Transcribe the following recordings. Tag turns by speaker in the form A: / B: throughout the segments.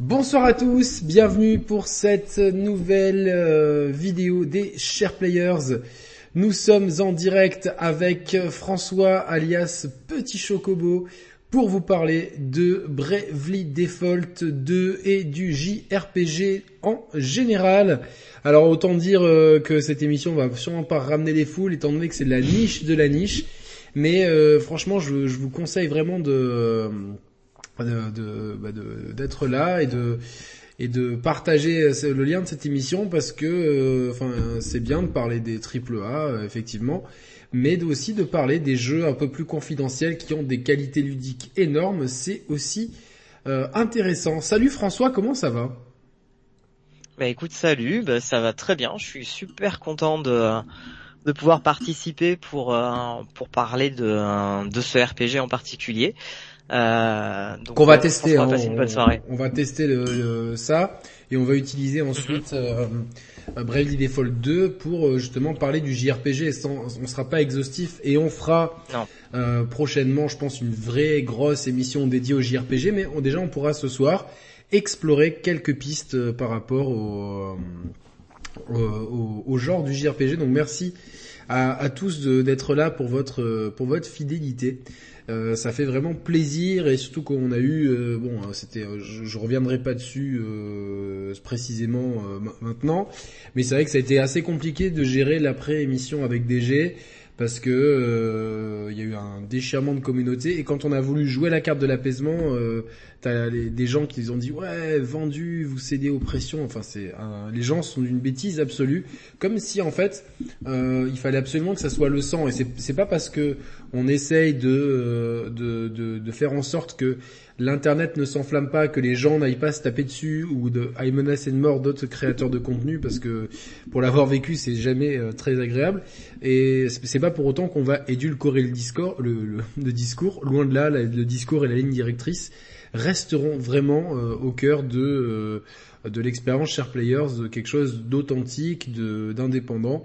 A: Bonsoir à tous, bienvenue pour cette nouvelle euh, vidéo des Share Players. Nous sommes en direct avec François alias Petit Chocobo pour vous parler de Bravely Default 2 et du JRPG en général. Alors autant dire euh, que cette émission va sûrement pas ramener les foules étant donné que c'est la niche de la niche. Mais euh, franchement, je, vous conseille vraiment de bah, d'être là et de et de partager le lien de cette émission parce que euh, enfin c'est bien de parler des triple A effectivement mais aussi de parler des jeux un peu plus confidentiels qui ont des qualités ludiques énormes. C'est aussi euh, intéressant. Salut François comment ça va?
B: Bah écoute salut. Bah, ça va très bien. Je suis super content de de pouvoir participer pour euh, pour parler de de ce RPG en particulier
A: euh, donc on va tester. On, on, va tester le, ça et on va utiliser ensuite euh, Bravely Default 2 pour euh, justement parler du JRPG. Sans, on sera pas exhaustif et on fera euh, prochainement, je pense, une vraie grosse émission dédiée au JRPG. Mais déjà, on pourra ce soir explorer quelques pistes euh, par rapport au, au, au, genre du JRPG. Donc merci à, à tous d'être là pour votre pour votre fidélité. Euh, ça fait vraiment plaisir et surtout qu'on a eu euh, bon euh, c'était je, je, reviendrai pas dessus précisément maintenant mais c'est vrai que ça a été assez compliqué de gérer l'après émission avec DG parce que euh, il y a eu un déchirement de communauté et quand on a voulu jouer la carte de l'apaisement, euh, t'as des gens qui ont dit ouais vendu, vous cédez aux pressions. Enfin c'est les gens sont d'une bêtise absolue, comme si en fait euh, il fallait absolument que ça soit le sang. Et c'est pas parce que on essaye de, euh, de, de, de faire en sorte que l'internet ne s'enflamme pas, que les gens n'aillent pas se taper dessus ou de, aillent menacer de mort d'autres créateurs de contenu parce que pour l'avoir vécu c'est jamais euh, très agréable. Et c'est pas pour autant qu'on va édulcorer le discours, le, le, discours, loin de là, le discours et la ligne directrice resteront vraiment euh, au cœur de euh, de l'expérience Share Players, quelque chose d'authentique, d'indépendant,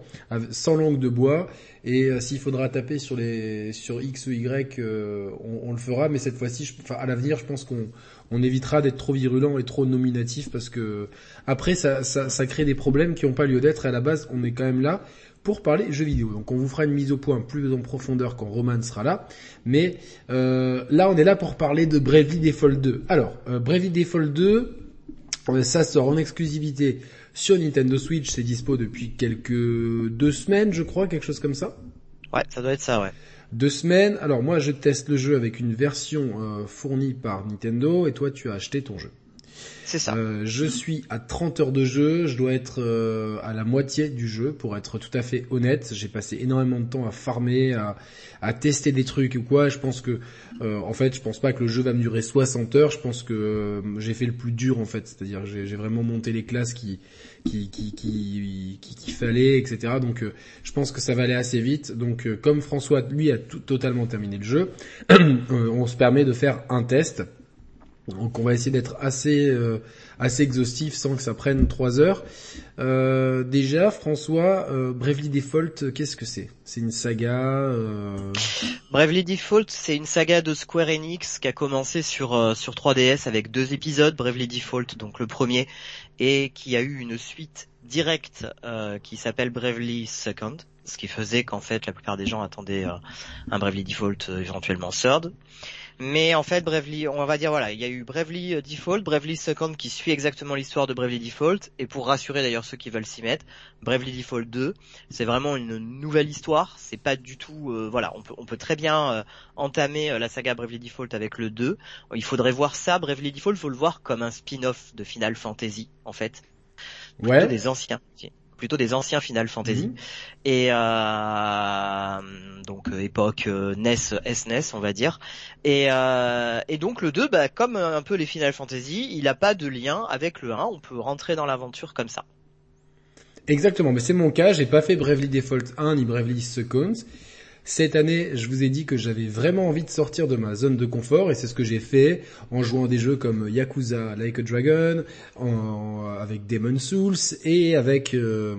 A: sans langue de bois et euh, s'il faudra taper sur les sur X ou Y, on, on, le fera. Mais cette fois-ci, enfin, à l'avenir, je pense qu'on on évitera d'être trop virulent et trop nominatif parce que après, ça, ça, ça crée des problèmes qui n'ont pas lieu d'être. À la base, on est quand même là pour parler jeux vidéo. Donc on vous fera une mise au point plus en profondeur quand Roman sera là. Mais euh, là, on est là pour parler de Bravely Default 2. Alors, euh, Bravely Default 2, euh, ça sort en exclusivité sur Nintendo Switch, c'est dispo depuis quelques deux semaines, je crois, quelque chose comme ça.
B: Ouais, ça doit être ça, ouais.
A: Deux semaines. Alors moi, je teste le jeu avec une version euh, fournie par Nintendo, et toi, tu as acheté ton jeu. Euh, je suis à 30 heures de jeu, je dois être euh, à la moitié du jeu pour être tout à fait honnête. J'ai passé énormément de temps à farmer, à, tester des trucs ou quoi. Je pense que, euh, en fait, je pense pas que le jeu va me durer 60 heures. Je pense que j'ai fait le plus dur en fait, c'est-à-dire j'ai vraiment monté les classes qui qui qui qui, fallait, etc. Donc, je pense que ça va aller assez vite. Donc, comme François lui a totalement terminé le jeu, on se permet de faire un test. Donc on va essayer d'être assez euh, assez exhaustif sans que ça prenne trois heures. Euh, déjà, François, euh, Bravely Default, qu'est-ce que c'est? C'est une saga euh...
B: Bravely Default, c'est une saga de Square Enix qui a commencé sur euh, sur 3DS avec deux épisodes, Bravely Default, donc le premier, et qui a eu une suite directe euh, qui s'appelle Bravely Second, ce qui faisait qu'en fait la plupart des gens attendaient un Bravely Default éventuellement Third. Mais en fait, Bravely, on va dire voilà, il y a eu Bravely euh, Default, Bravely Second qui suit exactement l'histoire de Bravely Default, et pour rassurer d'ailleurs ceux qui veulent s'y mettre, Bravely Default 2, c'est vraiment une nouvelle histoire. C'est pas du tout, euh, voilà, on peut, on peut très bien euh, entamer la saga Bravely Default avec le 2. Il faudrait voir ça, Bravely Default, faut le voir comme un spin-off de Final Fantasy en fait, ouais. des anciens plutôt des anciens Final Fantasy. Mhm. et euh, donc euh, époque euh, NES SNES on va dire. Et, euh, et donc le 2 bah, comme un peu les Final Fantasy il n'a pas de lien avec le 1 on peut rentrer dans l'aventure comme ça.
A: Exactement. Mais c'est mon cas. J'ai pas fait Bravely Default 1 ni Bravely Second cette année, je vous ai dit que j'avais vraiment envie de sortir de ma zone de confort et c'est ce que j'ai fait en jouant à des jeux comme Yakuza Like a Dragon, avec Demon Souls et avec euh,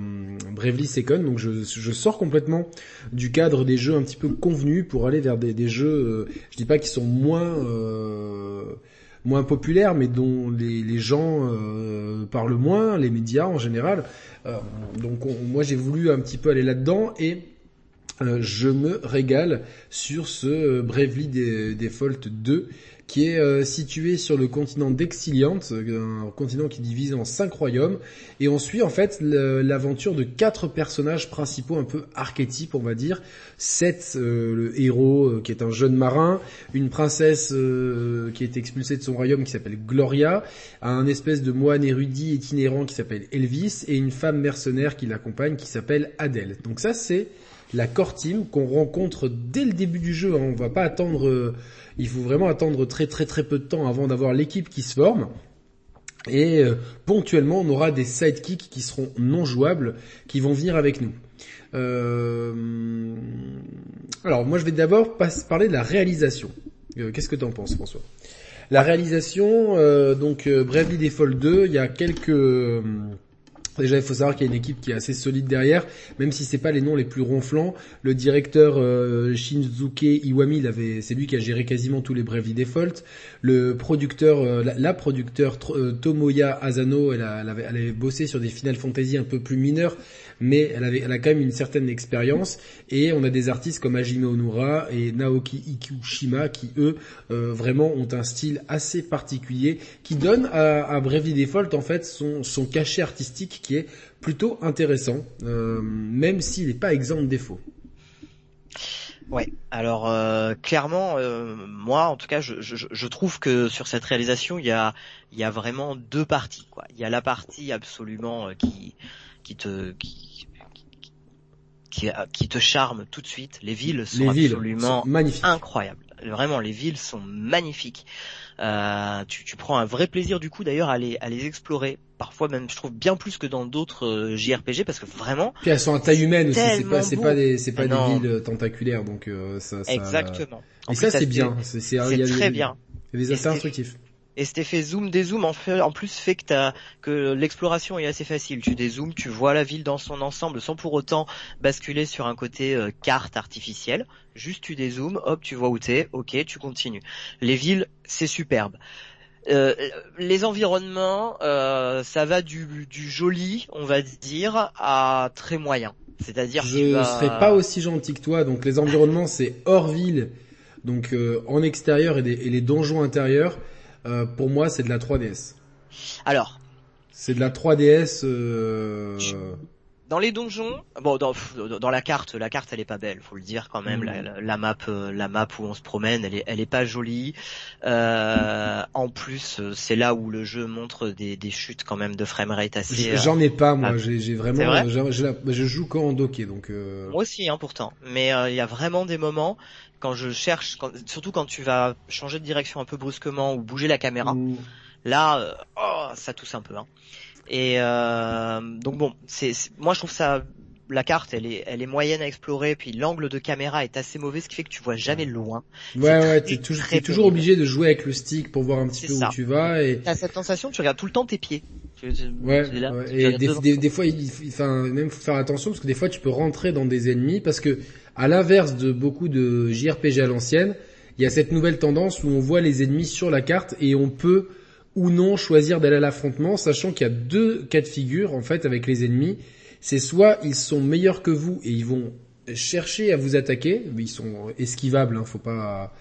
A: Bravely Second. Donc je, je, sors complètement du cadre des jeux un petit peu convenus pour aller vers des, jeux, euh, je dis pas qu'ils sont moins... Euh, moins populaires, mais dont les, les gens parlent moins, les médias en général. donc moi j'ai voulu un petit peu aller là-dedans et je me régale sur ce Bravely Default 2 qui est euh, situé sur le continent d'Exiliant, un continent qui divise en cinq royaumes, et on suit en fait l'aventure de quatre personnages principaux un peu archétypes, on va dire. Seth, euh, le héros, euh, qui est un jeune marin, une princesse qui est expulsée de son royaume qui s'appelle Gloria, un espèce de moine érudit itinérant qui s'appelle Elvis, et une femme mercenaire qui l'accompagne qui s'appelle Adèle. Donc ça c'est la core team qu'on rencontre dès le début du jeu. Hein. On va pas attendre il faut vraiment attendre très très très peu de temps avant d'avoir l'équipe qui se forme. Et euh, ponctuellement, on aura des sidekicks qui seront non jouables, qui vont venir avec nous. Euh... Alors, moi, je vais d'abord parler de la réalisation. Euh, qu'est-ce que tu en penses, François? La réalisation, euh, donc Bravely Default 2, il y a quelques Déjà, il faut savoir qu'il y a une équipe qui est assez solide derrière, même si c'est pas les noms les plus ronflants. Le directeur euh, Shinzuke Iwami, c'est lui qui a géré quasiment tous les Bravely Default. Le producteur, euh, la, producteur euh, Tomoya Asano, elle, avait, elle avait bossé sur des Final Fantasy un peu plus mineurs mais elle, avait, elle a quand même une certaine expérience. Et on a des artistes comme Hajime Onura et Naoki Ikushima qui eux euh, vraiment ont un style assez particulier qui donne à, à Bravely Default en fait son, son cachet artistique qui est plutôt intéressant, euh, même s'il n'est pas exempt de défauts.
B: Ouais. Alors euh, clairement, euh, moi en tout cas, je, je, je, trouve que sur cette réalisation, il y a il y a vraiment deux parties. Quoi. Il y a la partie absolument euh, qui qui te qui, qui, qui te charme tout de suite. Les villes sont absolument incroyables. Vraiment, les villes sont magnifiques. Euh, tu, tu, prends un vrai plaisir du coup d'ailleurs à les, à les explorer. Parfois même, je trouve bien plus que dans d'autres euh, JRPG parce que vraiment.
A: Puis elles sont à taille humaine aussi. C'est pas, c'est pas des, c'est pas des villes tentaculaires donc euh, ça, ça.
B: Exactement.
A: Et ça c'est bien. C'est,
B: c'est, très bien.
A: A des assez instructifs.
B: Et cet effet zoom dézoom en, fait, en plus fait que, que l'exploration est assez facile. Tu dézoomes, tu vois la ville dans son ensemble sans pour autant basculer sur un côté euh, carte artificielle. Juste tu dézoomes, hop, tu vois où t'es, ok, tu continues. Les villes, c'est superbe. Euh, les environnements, euh, ça va du, du, joli, on va dire, à très moyen. C'est-à-dire
A: je ne serais pas aussi gentil que toi. Donc les environnements, c'est hors ville, donc euh, en extérieur et, des, et les donjons intérieurs. Euh, pour moi, c'est de la 3DS.
B: Alors.
A: C'est de la 3DS. Euh...
B: Dans les donjons, bon, dans, dans, la carte, la carte, elle est pas belle, faut le dire quand même. La, mm. la, map, euh, la map où on se promène, elle est, elle est pas jolie. Euh, en plus, c'est là où le jeu montre des, des chutes quand même de framerate assez.
A: J'en ai pas moi, j'ai vraiment, je joue qu'en docké donc.
B: Moi aussi, hein, pourtant. Mais il y a vraiment des moments quand je cherche, surtout quand tu vas changer de direction un peu brusquement ou bouger la caméra, là, euh, oh, ça tousse un peu. Hein. Et euh, donc bon, c'est moi je trouve ça la carte elle est elle est moyenne à explorer puis l'angle de caméra est assez mauvais ce qui fait que tu vois jamais loin.
A: Ouais ouais, t'es toujours es toujours obligé de jouer avec le stick pour voir un petit peu où tu vas et
B: t'as cette sensation tu regardes tout le temps tes pieds.
A: Ouais, et des, des, fois, il, enfin, même faut faire attention parce que des fois tu peux rentrer dans des ennemis parce que à l'inverse de beaucoup de JRPG à l'ancienne, il y a cette nouvelle tendance où on voit les ennemis sur la carte et on peut ou non choisir d'aller à l'affrontement, sachant qu'il y a deux cas de figure en fait avec les ennemis. C'est soit ils sont meilleurs que vous et ils vont chercher à vous attaquer, ils sont esquivables, hein, faut pas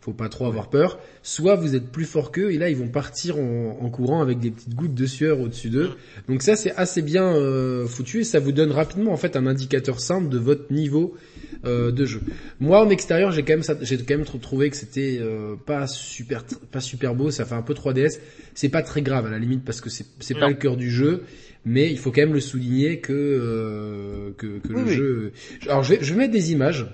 A: faut pas trop avoir peur. Soit vous êtes plus fort qu'eux et là ils vont partir en, courant avec des petites gouttes de sueur au-dessus d'eux. Donc ça c'est assez bien euh, foutu et ça vous donne rapidement en fait un indicateur simple de votre niveau euh, de jeu. Moi en extérieur j'ai quand même j'ai quand même trouvé que c'était euh, pas super pas super beau, ça fait un peu 3DS. C'est pas très grave à la limite parce que c'est c'est pas le cœur du jeu mais il faut quand même le souligner que que, que le jeu. Alors je vais, je vais mettre des images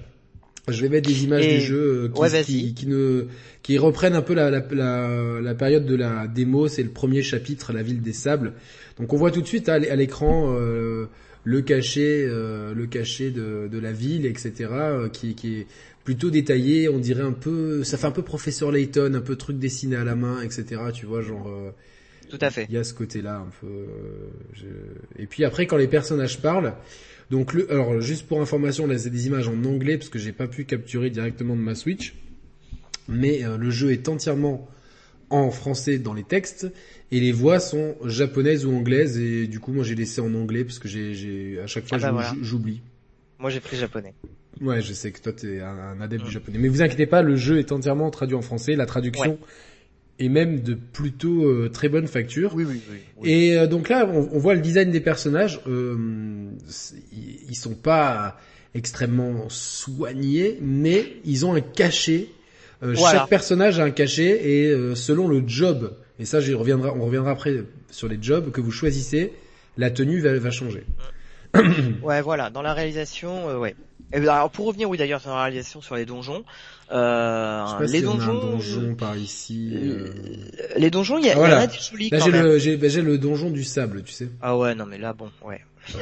A: je vais mettre des images du jeu euh, qui, qui, ne, qui reprennent un peu la, la, la, la période de la démo. C'est le premier chapitre, la ville des sables. Donc on voit tout de suite à l'écran euh, le cachet, euh, le cachet de, de, la ville, etc. qui, qui est plutôt détaillé. On dirait un peu, ça fait un peu professeur Layton, un peu truc dessiné à la main, etc. Tu vois, genre.
B: tout à fait.
A: Il y a ce côté-là un peu. Je... Et puis après, quand les personnages parlent. Donc le, alors juste pour information, là c'est des images en anglais parce que j'ai pas pu capturer directement de ma Switch, mais euh, le jeu est entièrement en français dans les textes et les voix sont japonaises ou anglaises et du coup moi j'ai laissé en anglais parce que j'ai, j'ai à chaque fois ah bah j'oublie.
B: Moi j'ai pris japonais.
A: Ouais, je sais que toi t'es un, un adepte du mm. japonais, mais vous inquiétez pas, le jeu est entièrement traduit en français. La traduction est même de plutôt euh, très bonne facture.
B: Oui, oui,
A: oui. Et euh, donc là, on, on, voit le design des personnages. Euh, ils sont pas extrêmement soignés, mais ils ont un cachet. Chaque personnage a un cachet et selon le job, et ça, j'y reviendra, on reviendra après sur les jobs que vous choisissez, la tenue va, va changer.
B: ouais, voilà. Dans la réalisation, ouais. Et alors pour revenir, oui d'ailleurs, sur la réalisation sur les donjons,
A: euh, les donjons, un donjon par ici.
B: Euh... Les donjons, il y, a, ah, y en a des jolis
A: Là, j'ai le, j'ai, j'ai le donjon du sable, tu sais.
B: Ah ouais, non mais là, bon, ouais.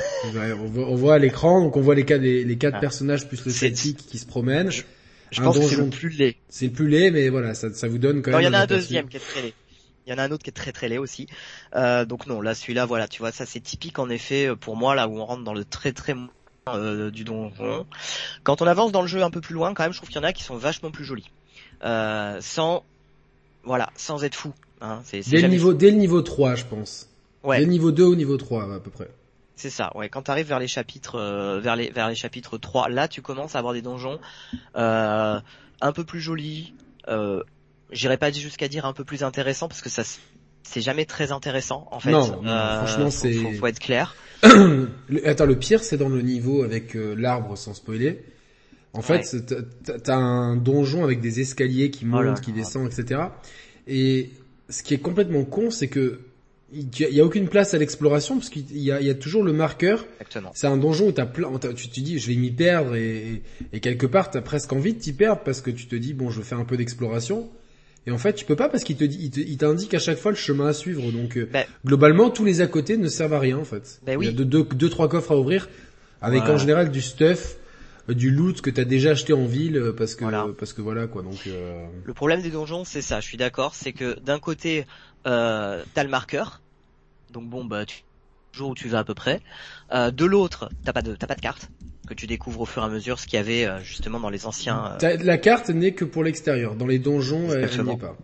A: on, voit, à l'écran, donc on voit les quatre, les, quatre ah. personnages plus le celtique qui se promènent.
B: Je, je pense que c'est le plus laid.
A: C'est le plus laid, mais voilà, ça, ça vous donne quand
B: non,
A: même.
B: Il y en a un deuxième qui est très laid. Il y en a un autre qui est très très laid aussi. Euh, donc non, là celui-là, voilà, tu vois, ça c'est typique en effet pour moi là où on rentre dans le très très euh, du donjon. Quand on avance dans le jeu un peu plus loin, quand même, je trouve qu'il y en a qui sont vachement plus jolis, euh, sans, voilà, sans être fou. Hein,
A: c'est, dès le niveau, dès le niveau 3, je pense. Ouais. Dès le niveau 2 au niveau 3, à peu près.
B: C'est ça, ouais. Quand tu arrives vers les chapitres, euh, vers les vers les chapitres 3, là, tu commences à avoir des donjons euh, un peu plus jolis. Euh, J'irai pas jusqu'à dire un peu plus intéressants parce que ça c'est jamais très intéressant en fait.
A: Non, euh, franchement c'est.
B: Faut, faut, être clair.
A: Attends, le pire c'est dans le niveau avec euh, l'arbre sans spoiler. En fait, t'as un donjon avec des escaliers qui oh montent, qui descendent, etc. Et ce qui est complètement con, c'est que il y a aucune place à l'exploration parce qu'il y, y a, toujours le marqueur. C'est un donjon où t'as plein, tu te dis je vais m'y perdre et, et, quelque part t'as presque envie de t'y perdre parce que tu te dis bon je faire un peu d'exploration. Et en fait, tu peux pas parce qu'il te dit, il t'indique à chaque fois le chemin à suivre. Donc, euh, ben. globalement, tous les à côté ne servent à rien en fait.
B: Oui.
A: Il y a deux, deux, trois coffres à ouvrir avec en général du stuff, euh, du loot que t'as déjà acheté en ville euh, parce que voilà. parce que voilà quoi. Donc.
B: Le problème des donjons, c'est ça. Je suis d'accord. C'est que d'un côté, euh, t'as le marqueur. Donc bon, bah tu jour où tu vas à peu près. Euh, de l'autre, t'as pas de t'as pas de carte que tu découvres au fur et à mesure ce qu'il y avait euh, justement dans les anciens.
A: Euh, la carte n'est que pour l'extérieur. Dans les donjons, elle n'est pas.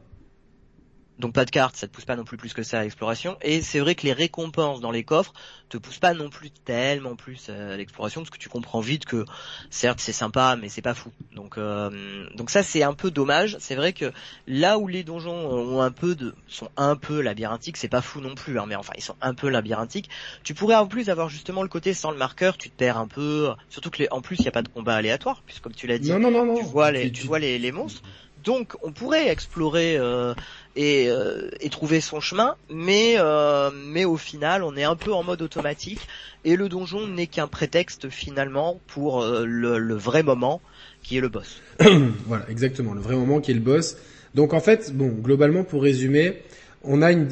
B: Donc pas de carte, ça te pousse pas non plus plus que ça à l'exploration. Et c'est vrai que les récompenses dans les coffres te poussent pas non plus tellement plus à l'exploration parce que tu comprends vite que certes c'est sympa mais c'est pas fou. Donc euh, donc ça c'est un peu dommage. C'est vrai que là où les donjons ont un peu de sont un peu labyrinthiques, c'est pas fou non plus hein, mais enfin ils sont un peu labyrinthiques. Tu pourrais en plus avoir justement le côté sans le marqueur, tu te perds un peu. Surtout que les, en plus il y a pas de combat aléatoire puisque comme tu l'as dit,
A: non, non, non,
B: tu vois les tu vois les, les monstres. Donc on pourrait explorer euh, et, euh, et, trouver son chemin, mais euh, mais au final on est un peu en mode automatique et le donjon n'est qu'un prétexte finalement pour euh, le, le, vrai moment qui est le boss.
A: voilà, exactement, le vrai moment qui est le boss. Donc en fait, bon, globalement pour résumer, on a une,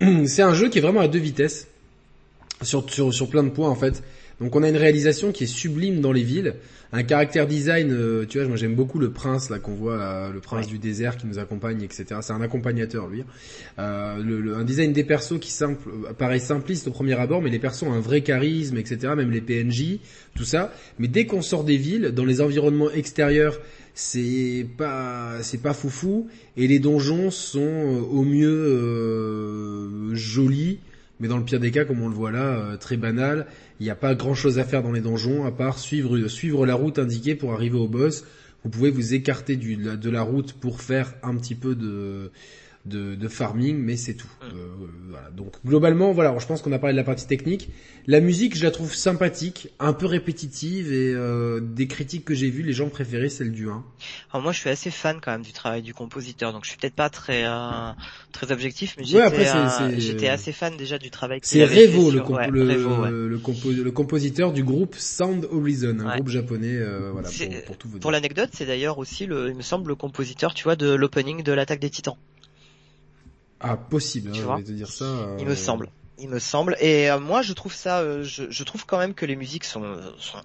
A: c'est un jeu qui est vraiment à deux vitesses sur, sur sur plein de points en fait. Donc on a une réalisation qui est sublime dans les villes un caractère design, euh, tu vois, moi j'aime beaucoup le prince là qu'on voit, le prince du désert qui nous accompagne, etc. C'est un accompagnateur lui. Euh, le, un design des persos qui simple, euh, paraît simpliste au premier abord, mais les persos ont un vrai charisme, etc. Même les PNJ, tout ça. Mais dès qu'on sort des villes, dans les environnements extérieurs, c'est pas c'est pas foufou et les donjons sont euh, au mieux euh, jolis mais dans le pire des cas comme on le voit là très banal il n'y a pas grand chose à faire dans les donjons à part suivre, la route indiquée pour arriver au boss. Vous pouvez vous écarter de la route pour faire un petit peu de, de, de farming, mais c'est tout. Mm. Euh, voilà. Donc globalement, voilà, je pense qu'on a parlé de la partie technique. La musique, je la trouve sympathique, un peu répétitive, et euh, des critiques que j'ai vues, les gens préféraient celle du 1.
B: Alors moi, je suis assez fan quand même du travail du compositeur, donc je suis peut-être pas très euh, très objectif, mais j'étais assez fan déjà du travail.
A: C'est Revo, le, le, le, compositeur du groupe Sound Horizon, un groupe japonais, voilà, pour, pour.
B: Pour l'anecdote, c'est d'ailleurs aussi, le, il me semble, le compositeur, tu vois, de l'opening de l'attaque des Titans.
A: Ah, possible, tu hein, vois te dire ça.
B: Il me euh, semble. Il me semble. Et euh, moi, je trouve ça, euh, je, je, trouve quand même que les musiques sont, sont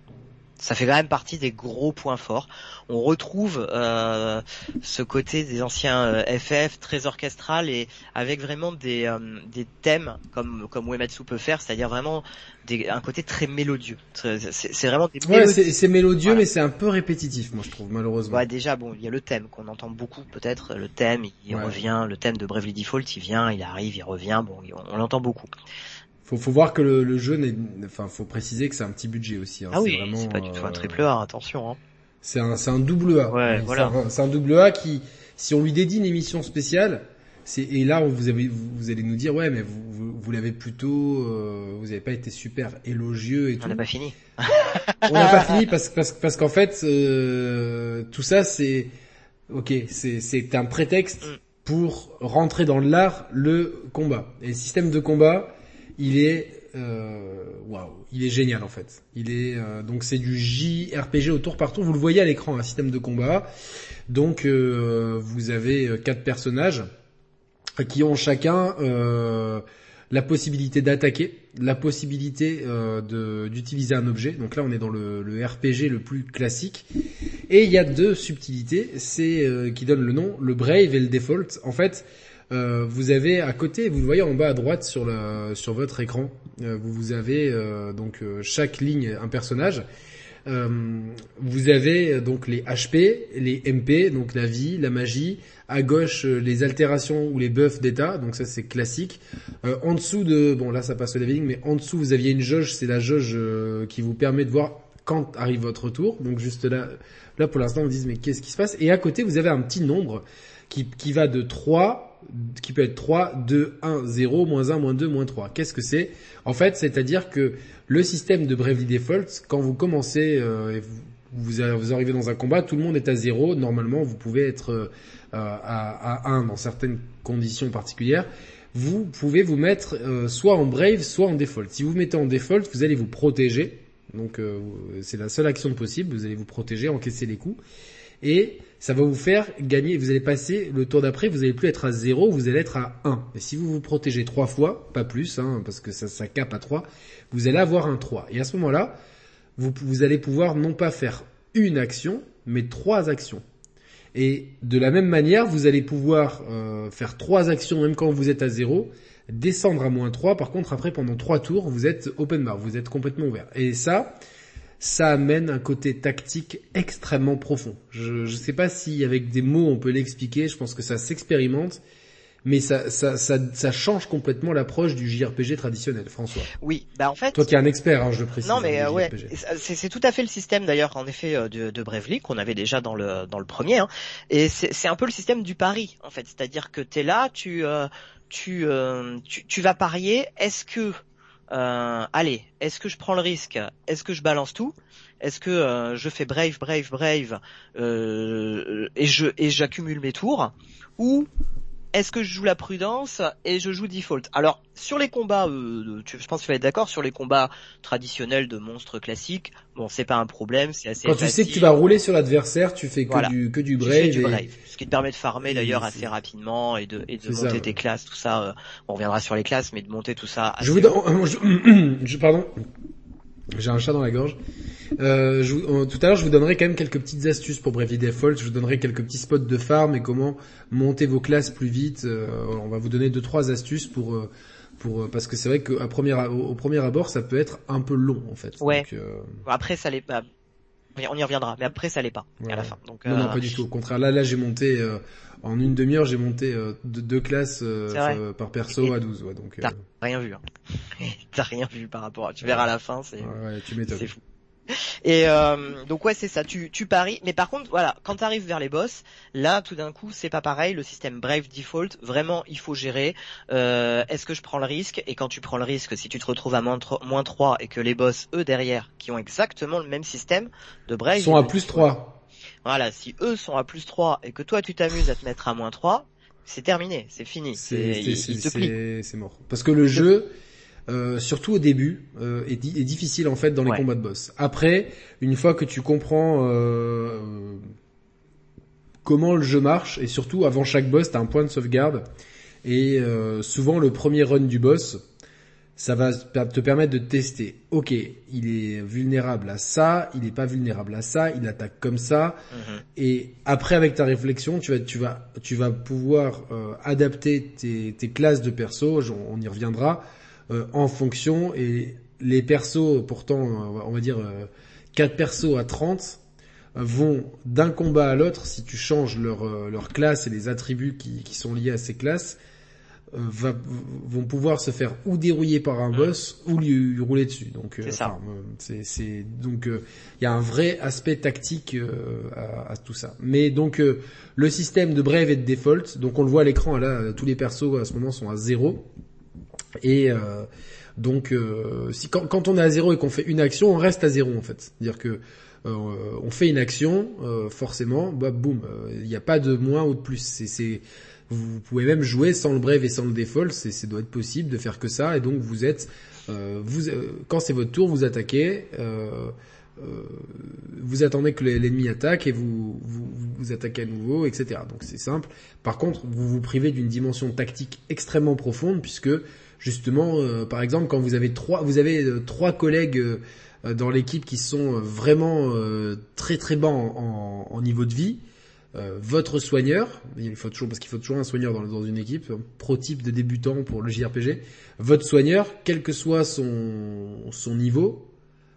B: ça fait quand même partie des gros points forts. On retrouve euh, ce côté des anciens FF euh, très orchestral et avec vraiment des, euh, des thèmes comme comme Uematsu peut faire, c'est-à-dire vraiment des, un côté très mélodieux. C'est vraiment des
A: ouais, c'est mélodieux mais c'est un peu répétitif, moi je trouve malheureusement.
B: Ouais, déjà bon, il y a le thème qu'on entend beaucoup peut-être. Le thème, il revient, le thème de Bravely Default, il vient, il arrive, il revient. Bon, on l'entend beaucoup.
A: Faut, faut voir que le, le jeu n'est, enfin, faut préciser que c'est un petit budget aussi. Hein.
B: Ah oui, c'est pas du tout un euh, triple A, attention. Hein.
A: C'est un, c'est un double A.
B: Ouais, voilà.
A: C'est un, double A qui, si on lui dédie une émission spéciale, c'est et là vous avez, vous, allez nous dire ouais, mais vous, vous, l'avez plutôt, euh, vous n'avez pas été super élogieux et tout.
B: On n'a pas fini.
A: on n'a pas fini parce, parce, parce qu'en fait, euh, tout ça c'est, ok, c'est, c'est un prétexte. Mm. pour rentrer dans l'art le combat. Et le système de combat, il est euh, waouh, il est génial en fait. Il est euh, donc c'est du JRPG au tour par tour. Vous le voyez à l'écran, un système de combat. Donc euh, vous avez quatre personnages qui ont chacun la possibilité d'attaquer, la possibilité de d'utiliser un objet. Donc là on est dans le, le, RPG le plus classique. Et il y a deux subtilités, c'est qui donnent le nom, le Brave et le Default. En fait, euh, vous avez à côté, vous le voyez en bas à droite sur, la, sur votre écran, euh, vous avez euh, donc chaque ligne un personnage. vous avez donc les HP, les MP, donc la vie, la magie. À gauche, les altérations ou les buffs d'état, donc ça c'est classique. en dessous de, bon là ça passe au leveling, mais en dessous vous aviez une jauge, c'est la jauge qui vous permet de voir quand arrive votre tour. Donc juste là, là pour l'instant on dit mais qu'est-ce qui se passe? Et à côté vous avez un petit nombre qui, qui va de 3 qui peut être 3, 2, 1, 0, moins 1, moins 2, moins 3. Qu'est-ce que c'est? En fait, c'est-à-dire que le système de Bravely Default, quand vous commencez euh, et vous, vous, arrivez dans un combat, tout le monde est à 0. Normalement, vous pouvez être euh, à, à 1 dans certaines conditions particulières. Vous pouvez vous mettre euh, soit en Brave, soit en Default. Si vous vous mettez en Default, vous allez vous protéger. Donc c'est la seule action possible. Vous allez vous protéger, encaisser les coups. Et ça va vous faire gagner, vous allez passer le tour d'après, vous allez plus être à 0, vous allez être à 1. Et si vous vous protégez trois fois, pas plus, hein, parce que ça, ça cape à 3, vous allez avoir un 3. Et à ce moment-là, vous, vous allez pouvoir non pas faire une action, mais trois actions. Et de la même manière, vous allez pouvoir euh, faire trois actions même quand vous êtes à 0, descendre à moins 3, par contre après pendant trois tours, vous êtes open bar, vous êtes complètement ouvert. Et ça, ça amène un côté tactique extrêmement profond. Je ne sais pas si avec des mots on peut l'expliquer, je pense que ça s'expérimente, mais ça, ça, ça, ça, change complètement l'approche du JRPG traditionnel, François.
B: Oui, bah en fait.
A: Toi qui es un expert, hein, je le précise.
B: Non mais euh, ouais, c'est tout à fait le système d'ailleurs en effet euh, de, de Bravely qu'on avait déjà dans le dans le premier, hein. et c'est un peu le système du pari en fait, c'est-à-dire que t'es là, tu euh, tu, tu tu vas parier, est-ce que euh, allez, est-ce que je prends le risque? Est-ce que je balance tout? Est-ce que euh, je fais brave, brave, brave euh, et et j'accumule mes tours? Ou est-ce que je joue la prudence et je joue default? Alors sur les combats, euh, tu, je pense que tu vas être d'accord sur les combats traditionnels de monstres classiques. Bon, c'est pas un problème, c'est assez.
A: Quand tu sais que tu vas rouler sur l'adversaire, tu fais que du que du brave,
B: du brave. ce qui te permet de farmer d'ailleurs assez rapidement et de et de monter tes classes, tout ça. Euh, on reviendra sur les classes, mais de monter tout ça.
A: je vous, je, pardon, j'ai un chat dans la gorge. Euh, je, euh, tout à l'heure, je vous donnerai quand même quelques petites astuces pour Bravely Default. Je vous donnerai quelques petits spots de farm et comment monter vos classes plus vite. Euh, on va vous donner deux trois astuces pour euh, pour parce que c'est vrai qu'à premier au, premier abord, ça peut être un peu long en fait.
B: Ouais. Donc, Après, ça l'est pas. On y reviendra, mais après ça l'est pas à la fin. Donc,
A: non, non, pas du tout. Au contraire, là, là, j'ai monté en une demi-heure, j'ai monté deux, classes par perso à 12. Ouais, donc.
B: T'as rien vu. Hein. T'as rien vu par rapport. À... Tu verras à la fin, c'est.
A: Ouais, tu m'étonnes.
B: C'est fou. Et euh, donc ouais c'est ça, tu, tu paries, mais par contre voilà, quand tu arrives vers les boss, là tout d'un coup c'est pas pareil, le système Brave Default, vraiment il faut gérer, euh, est-ce que je prends le risque, et quand tu prends le risque, si tu te retrouves à moins 3 et que les boss eux derrière, qui ont exactement le même système de Brave...
A: Sont à plus 3.
B: Voilà, si eux sont à plus 3 et que toi tu t'amuses à te mettre à moins 3, c'est terminé, c'est fini,
A: c'est mort. Parce que le jeu... Euh, surtout au début, euh, est, est, difficile en fait dans les combats de boss. Après, une fois que tu comprends euh, comment le jeu marche, et surtout avant chaque boss, t'as un point de sauvegarde, et euh, souvent le premier run du boss, ça va te permettre de tester. Ok, il est vulnérable à ça, il n'est pas vulnérable à ça, il attaque comme ça. Mhm. Et après, avec ta réflexion, tu vas, tu vas, tu vas pouvoir euh, adapter tes, tes, classes de perso. On y reviendra euh, en fonction. Et les persos, pourtant, on va dire euh, 4 persos à 30 vont d'un combat à l'autre, si tu changes leur, euh, leur classe et les attributs qui, qui sont liés à ces classes, euh, va, vont pouvoir se faire ou dérouiller par un boss ou lui, rouler dessus. Donc
B: c'est ça.
A: c'est donc il y a un vrai aspect tactique à, à, tout ça. Mais donc le système de brève et de default, donc on le voit à l'écran là, tous les persos à ce moment sont à zéro et donc si quand, on est à zéro et qu'on fait une action, on reste à zéro en fait. C'est-à-dire que on fait une action, forcément, bah boum, il n'y a pas de moins ou de plus. C'est vous pouvez même jouer sans le brave et sans le default, c'est, ça doit être possible de faire que ça, et donc vous êtes, euh, vous, euh, quand c'est votre tour, vous attaquez, euh, euh, vous attendez que l'ennemi attaque et vous, vous, vous attaquez à nouveau, etc. Donc c'est simple. Par contre, vous vous privez d'une dimension tactique extrêmement profonde, puisque justement, euh, par exemple, quand vous avez trois, vous avez trois collègues dans l'équipe qui sont vraiment très très bas en, en niveau de vie, euh, votre soigneur, il faut toujours parce qu'il faut toujours un soigneur dans, une équipe, un pro type de débutant pour le JRPG. Votre soigneur, quel que soit son son niveau,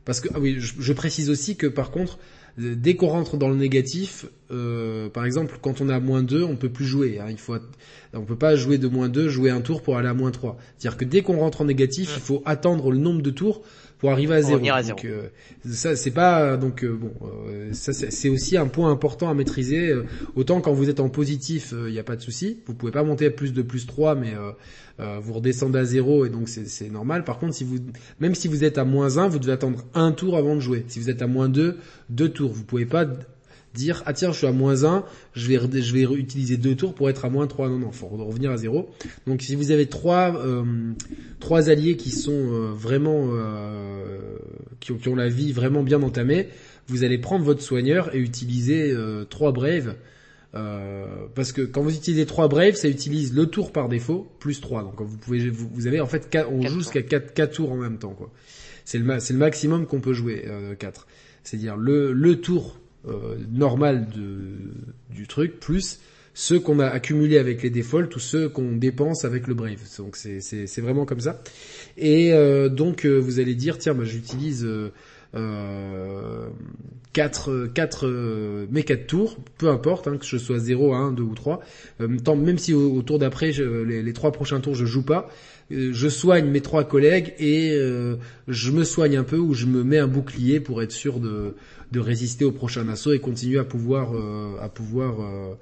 A: parce que ah oui, je, précise aussi que par contre, dès qu'on rentre dans le négatif, euh, par exemple, quand on a moins 2, on peut plus jouer. Hein, il faut, on peut pas jouer de moins 2, jouer un tour pour aller à moins 3. C'est-à-dire que dès qu'on rentre en négatif, il faut attendre le nombre de tours pour arriver à zéro. Donc, euh, ça c'est pas donc euh, bon euh, ça c'est aussi un point important à maîtriser. autant quand vous êtes en positif, il n'y a pas de souci. Vous pouvez pas monter à plus de plus 3 mais vous redescendez à zéro et donc c'est normal. Par contre, si vous même si vous êtes à moins 1, vous devez attendre un tour avant de jouer. Si vous êtes à moins 2, deux tours. Vous pouvez pas dire ah tiens je suis à moins 1, je vais je vais utiliser deux tours pour être à moins 3. Non non, faut revenir à zéro. Donc si vous avez trois euh, trois alliés qui sont euh, vraiment euh, qui, ont, la vie vraiment bien entamée, vous allez prendre votre soigneur et utiliser trois braves. parce que quand vous utilisez trois braves, ça utilise le tour par défaut plus 3. Donc vous pouvez vous, avez en fait on joue jusqu'à 4, 4 tours en même temps quoi. C'est le c'est le maximum qu'on peut jouer 4. C'est-à-dire le le tour euh, normal de, du truc, plus ceux qu'on a accumulés avec les defaults ou ceux qu'on dépense avec le Brave. Donc c'est, vraiment comme ça. Et euh, donc euh, vous allez dire, tiens, moi j'utilise euh, 4, 4 mes 4 tours, peu importe, hein, que je sois 0, 1, 2 ou 3. tant, même si au, tour d'après, les, les 3 prochains tours, je joue pas, je soigne mes trois collègues et je me soigne un peu ou je me mets un bouclier pour être sûr de, de résister au prochain assaut et continuer à pouvoir euh, à pouvoir euh,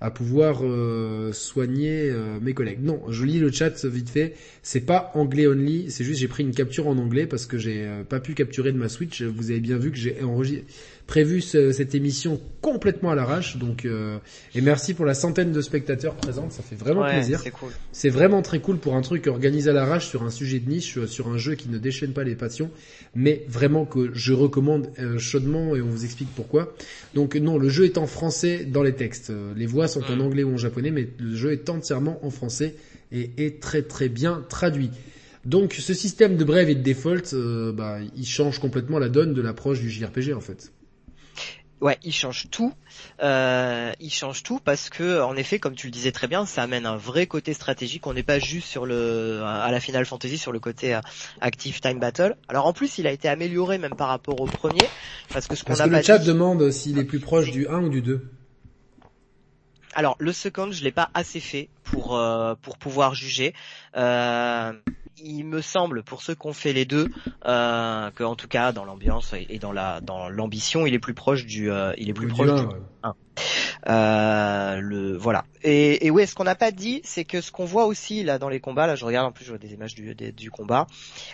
A: à pouvoir euh, soigner mes collègues. Non, je lis le chat vite fait. C'est pas anglais only, c'est juste j'ai pris une capture en anglais parce que j'ai pas pu capturer de ma Switch. Vous avez bien vu que j'ai enregistré prévu cette émission complètement à l'arrache. Donc, euh, et merci pour la centaine de spectateurs présents, ça fait vraiment plaisir.
B: C'est cool.
A: C'est vraiment très cool pour un truc organisé à l'arrache sur un sujet de niche, euh, sur un jeu qui ne déchaîne pas les passions, mais vraiment que je recommande euh, chaudement et on vous explique pourquoi. Donc non, le jeu est en français dans les textes. Les voix sont en mm. anglais ou en japonais, mais le jeu est entièrement en français et est très très bien traduit. Donc ce système de brève et de default, bah, il change complètement la donne de l'approche du JRPG en fait.
B: Ouais, il change tout. Euh, il change tout parce que, en effet, comme tu le disais très bien, ça amène un vrai côté stratégique. On n'est pas juste sur le à la Final Fantasy sur le côté euh, active time battle. Alors en plus, il a été amélioré même par rapport au premier parce que ce qu'on a
A: que le chat demande s'il est plus proche du 1 ou du 2.
B: Alors le second, je l'ai pas assez fait pour euh, pour pouvoir juger. Euh, il me semble, pour ceux qui ont fait les deux, euh, que en tout cas dans l'ambiance et, dans la dans l'ambition, il est plus proche du, euh, il est plus proche du, euh, le voilà. Et, et oui, ce qu'on n'a pas dit, c'est que ce qu'on voit aussi là dans les combats, là je regarde en plus je vois des images du, du combat,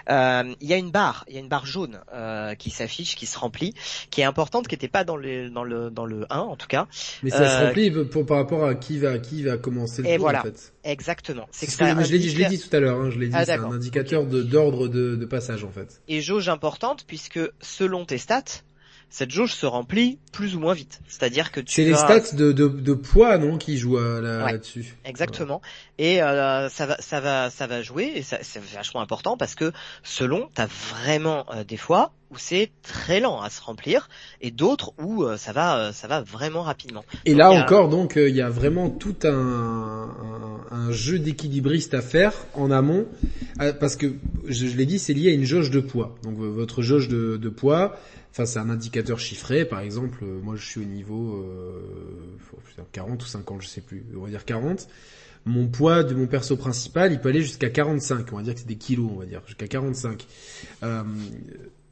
B: euh, il y a une barre, il y a une barre jaune euh, qui s'affiche, qui se remplit, qui est importante, qui n'était pas dans le dans le dans le 1 en tout cas.
A: Mais ça se remplit pour, par rapport à qui va qui va commencer le
B: et
A: tour
B: voilà.
A: en fait.
B: Exactement.
A: C'est que, je l'ai dit, je l'ai dit tout à l'heure, hein, je l'ai dit, ah, c'est un indicateur de d'ordre de, de passage en fait.
B: Et jauge importante puisque selon tes stats, cette jauge se remplit plus ou moins vite. C'est-à-dire que tu
A: C'est les stats de, de, de, poids, non, qui jouent euh, là-dessus.
B: exactement. Et euh, ça va, ça va, ça va jouer et c'est vachement important parce que selon, t'as vraiment euh, des fois où c'est très lent à se remplir et d'autres où ça va, ça va vraiment rapidement.
A: Et là encore, donc, il y a vraiment tout un, un, un jeu d'équilibriste à faire en amont parce que je, je l'ai dit, c'est lié à une jauge de poids. Donc votre jauge de, de poids Enfin, c'est un indicateur chiffré. Par exemple, euh, moi, je suis au niveau euh, 40 ou 50, je sais plus. On va dire 40. Mon poids de mon perso principal, il peut aller jusqu'à 45. On va dire que c'est des kilos, on va dire jusqu'à 45. Euh,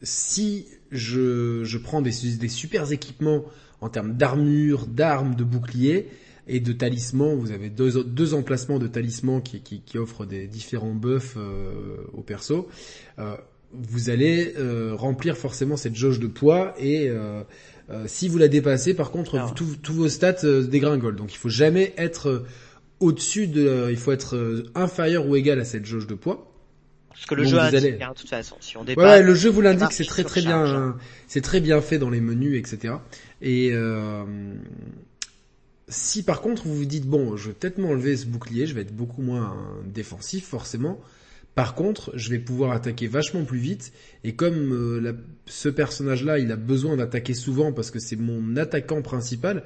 A: si je, je prends des, des super équipements en termes d'armure, d'armes, de boucliers et de talismans, vous avez deux, deux emplacements de talismans qui, qui, qui offrent des différents buffs euh, au perso. Euh, vous allez euh, remplir forcément cette jauge de poids et si vous la dépassez, par contre, tous vos stats dégringolent. Donc il faut jamais être au-dessus de, il faut être inférieur ou égal à cette jauge de poids.
B: Parce que le jeu indique, hein, de toute façon, si on dépasse,
A: ouais, le jeu vous l'indique, c'est très très bien, c'est très bien fait dans les menus, etc. Et si par contre vous vous dites bon, je vais peut-être m'enlever ce bouclier, je vais être beaucoup moins défensif forcément. Par contre, je vais pouvoir attaquer vachement plus vite. Et comme euh, ce personnage-là, il a besoin d'attaquer souvent parce que c'est mon attaquant principal.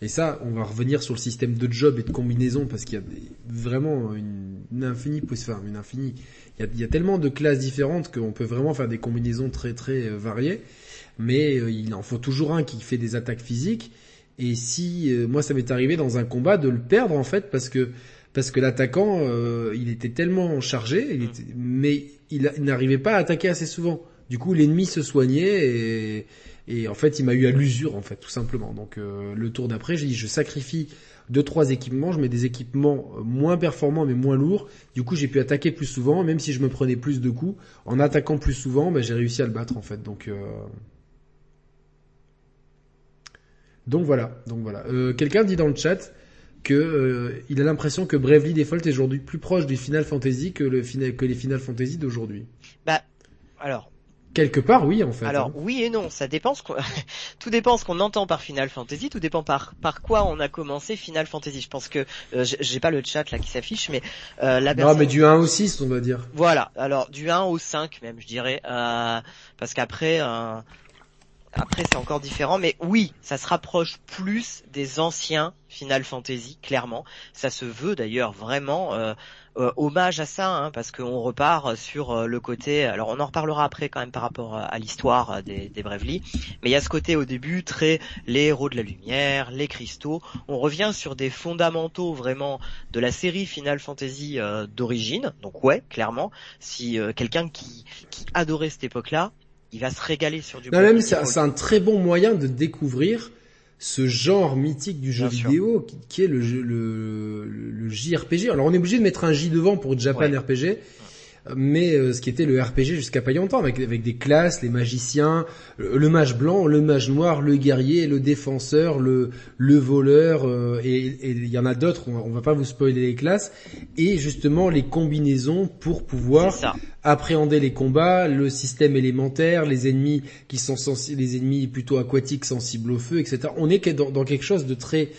A: Et ça, on va revenir sur le système de job et de combinaison parce qu'il y a vraiment une, une infinie, enfin une infinie. Il y, a, tellement de classes différentes qu'on peut vraiment faire des combinaisons très très euh, variées. Mais euh, il en faut toujours un qui fait des attaques physiques. Et si moi ça m'est arrivé dans un combat de le perdre en fait parce que parce que l'attaquant, euh, il était tellement chargé, il mm. était, mais il, n'arrivait pas à attaquer assez souvent. Du coup, l'ennemi se soignait et, et en fait, il m'a eu à l'usure, en fait, tout simplement. Donc, euh, le tour d'après, j'ai dit, je sacrifie deux trois équipements, je mets des équipements euh, moins performants mais moins lourds. Du coup, j'ai pu attaquer plus souvent, même si je me prenais plus de coups, en attaquant plus souvent, ben, j'ai réussi à le battre en fait. Donc donc voilà, donc voilà. Quelqu'un dit dans le chat, que euh, il a l'impression que Bravely Default est aujourd'hui plus proche des Final Fantasy que que les Final Fantasy d'aujourd'hui.
B: Bah alors
A: quelque part oui en fait.
B: Alors
A: hein.
B: oui et non, ça dépend ce tout dépend ce qu'on entend par Final Fantasy, tout dépend par par quoi on a commencé Final Fantasy. Je pense que euh, j'ai pas le chat là qui s'affiche mais euh, la
A: Non mais du 1 au 6 on va dire.
B: Voilà, alors du 1 au 5 même je dirais euh, parce qu'après après, c'est encore différent, mais oui, ça se rapproche plus des anciens Final Fantasy, clairement. Ça se veut d'ailleurs vraiment euh, euh, hommage à ça, hein, parce qu'on repart sur euh, le côté. Alors, on en reparlera après quand même par rapport à l'histoire des, des Bravely, mais il y a ce côté au début très les héros de la lumière, les cristaux. On revient sur des fondamentaux vraiment de la série Final Fantasy d'origine. Donc ouais, clairement, si quelqu'un qui, qui adorait cette époque-là, il va se régaler sur du.
A: Non, même c'est un très bon moyen de découvrir ce genre mythique du jeu vidéo qui, est le, le, le, JRPG. Alors on est obligé de mettre un J devant pour Japan RPG, mais euh, ce qui était le RPG jusqu'à pas longtemps, avec, avec des classes, les magiciens, le, mage blanc, le mage noir, le guerrier, le défenseur, le, le voleur, euh, et il y en a d'autres, on, va pas vous spoiler les classes, et justement les combinaisons pour pouvoir appréhender les combats, le système élémentaire, les ennemis qui sont les ennemis plutôt aquatiques sensibles au feu, etc. On est dans, dans quelque chose de très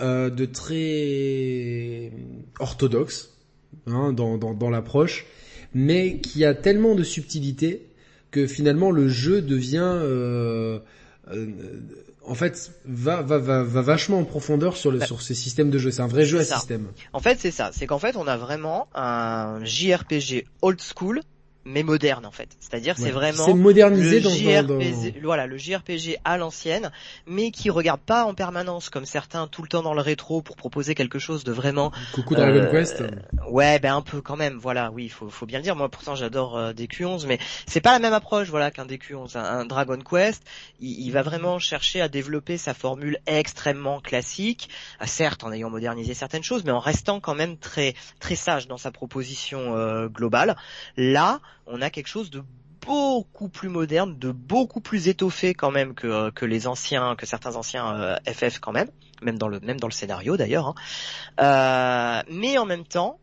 A: euh, de très orthodoxe hein, dans, dans, dans l'approche mais qui a tellement de subtilité que finalement le jeu devient euh, euh, en fait va, va, va, va vachement en profondeur sur, le, bah, sur ces systèmes de jeu. C'est un vrai jeu à système.
B: En fait, c'est ça. C'est qu'en fait, on a vraiment un JRPG old school mais moderne en fait. C'est-à-dire c'est vraiment
A: c'est modernisé
B: le JRPG, voilà le JRPG à l'ancienne, mais qui regarde pas en permanence comme certains tout le temps dans le rétro pour proposer quelque chose de vraiment.
A: Coucou Dragon euh, Quest.
B: Ouais, ben un peu quand même. Voilà, oui, faut faut bien le dire. Moi pourtant j'adore euh, DQ11, mais c'est pas la même approche voilà qu'un DQ11. Un, Dragon Quest, il, va vraiment chercher à développer sa formule extrêmement classique, euh, certes en ayant modernisé certaines choses, mais en restant quand même très très sage dans sa proposition euh, globale. Là on a quelque chose de beaucoup plus moderne, de beaucoup plus étoffé quand même que, euh, que les anciens, que certains anciens FF euh, quand même, même dans le même dans le scénario d'ailleurs. Hein. Euh, mais en même temps,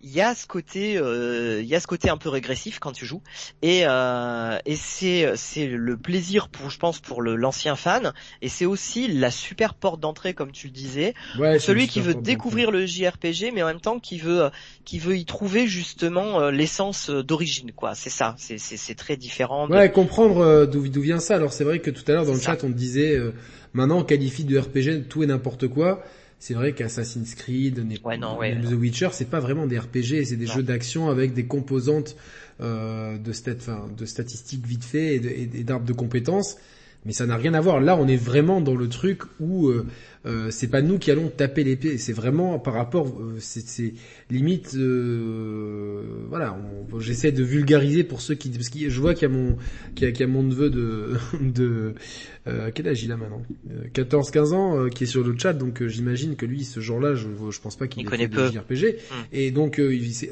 B: il y a ce côté euh, il y a ce côté un peu régressif quand tu joues. Et euh, et c'est c'est le plaisir pour je pense pour le l'ancien fan. Et c'est aussi la super porte d'entrée comme tu le disais. Celui qui veut découvrir le JRPG mais en même temps qui veut qui veut y trouver justement euh, l'essence d'origine quoi. C'est ça. C'est c'est c'est très différent
A: ouais comprendre d'où d'où vient ça. Alors c'est vrai que tout à l'heure dans le chat on disait maintenant on qualifie de RPG tout et n'importe quoi c'est vrai qu'Assassin's Creed,
B: ouais,
A: The Witcher, c'est pas vraiment des RPG, c'est des jeux d'action avec des composantes euh, de, stat, de statistiques vite fait et d'arbres de, compétences. Mais ça n'a rien à voir. Là, on est vraiment dans le truc où euh, euh, c'est pas nous qui allons taper l'épée. C'est vraiment par rapport, euh, c'est limite, euh, voilà. J'essaie de vulgariser pour ceux qui, parce que je vois qu'il y a mon, qu'il y, a, mon neveu de, de, euh, quel âge il a maintenant? 14, 15 ans, qui est sur le chat. Donc j'imagine que lui, ce genre-là, je, je pense pas qu'il
B: connaît peu
A: JRPG. Hmm. Et donc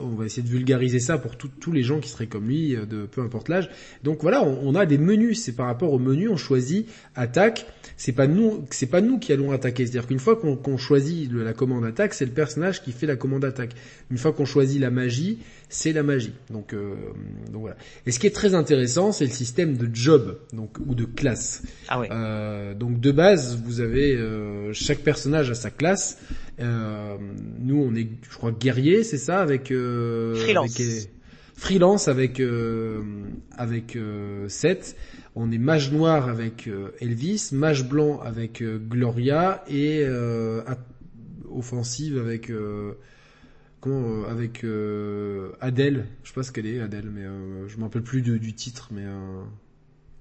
A: on va essayer de vulgariser ça pour tous les gens qui seraient comme lui, de peu importe l'âge. Donc voilà, on, on a des menus. C'est par rapport aux menus, on choisit attaque. C'est pas nous, c'est pas nous qui allons attaquer c'est-à-dire qu'une fois qu'on choisit la commande attaque, c'est le personnage qui fait la commande attaque. Une fois qu'on choisit la magie, c'est la magie. Donc, euh, donc voilà. Et ce qui est très intéressant, c'est le système de job, donc ou de classe.
B: Ah ouais.
A: Euh, donc de base, vous avez euh, chaque personnage a sa classe. Euh, nous, on est, je crois, guerrier, c'est ça, avec
B: freelance.
A: Avec, freelance avec avec 7 on est mage noir avec euh, Elvis, mage blanc avec euh, Gloria et euh, offensive avec comment avec Adèle. Je sais pas ce qu'elle est Adèle, mais je me rappelle plus du titre, mais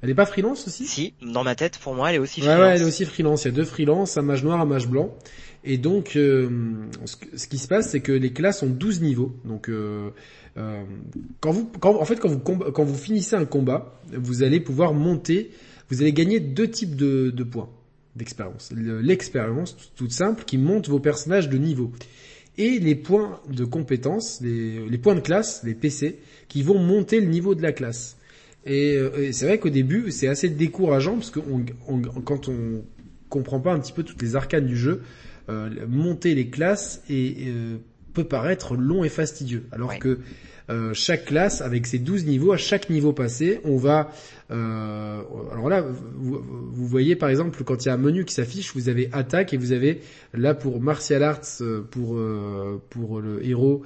A: elle est pas freelance aussi?
B: Si, dans ma tête, pour moi, elle est aussi freelance.
A: Ouais, ouais elle est aussi freelance. Il y a deux freelances, un mage noir, un mage blanc. Et donc, ce, qui se passe, c'est que les classes ont 12 niveaux. Donc, euh, quand vous, quand, en fait, quand vous, quand vous finissez un combat, vous allez pouvoir monter, vous allez gagner deux types de, de points d'expérience. L'expérience toute simple qui monte vos personnages de niveau. Et les points de compétence, les, les points de classe, les PC, qui vont monter le niveau de la classe. Et, euh, c'est vrai qu'au début, c'est assez décourageant parce que on, quand on comprend pas un petit peu toutes les arcanes du jeu, euh, monter les classes et, peut paraître long et fastidieux. Alors que euh, chaque classe, avec ses 12 niveaux, à chaque niveau passé, on va... Euh, alors là, vous, voyez par exemple, quand il y a un menu qui s'affiche, vous avez attaque et vous avez là pour martial arts, euh, pour pour le héros,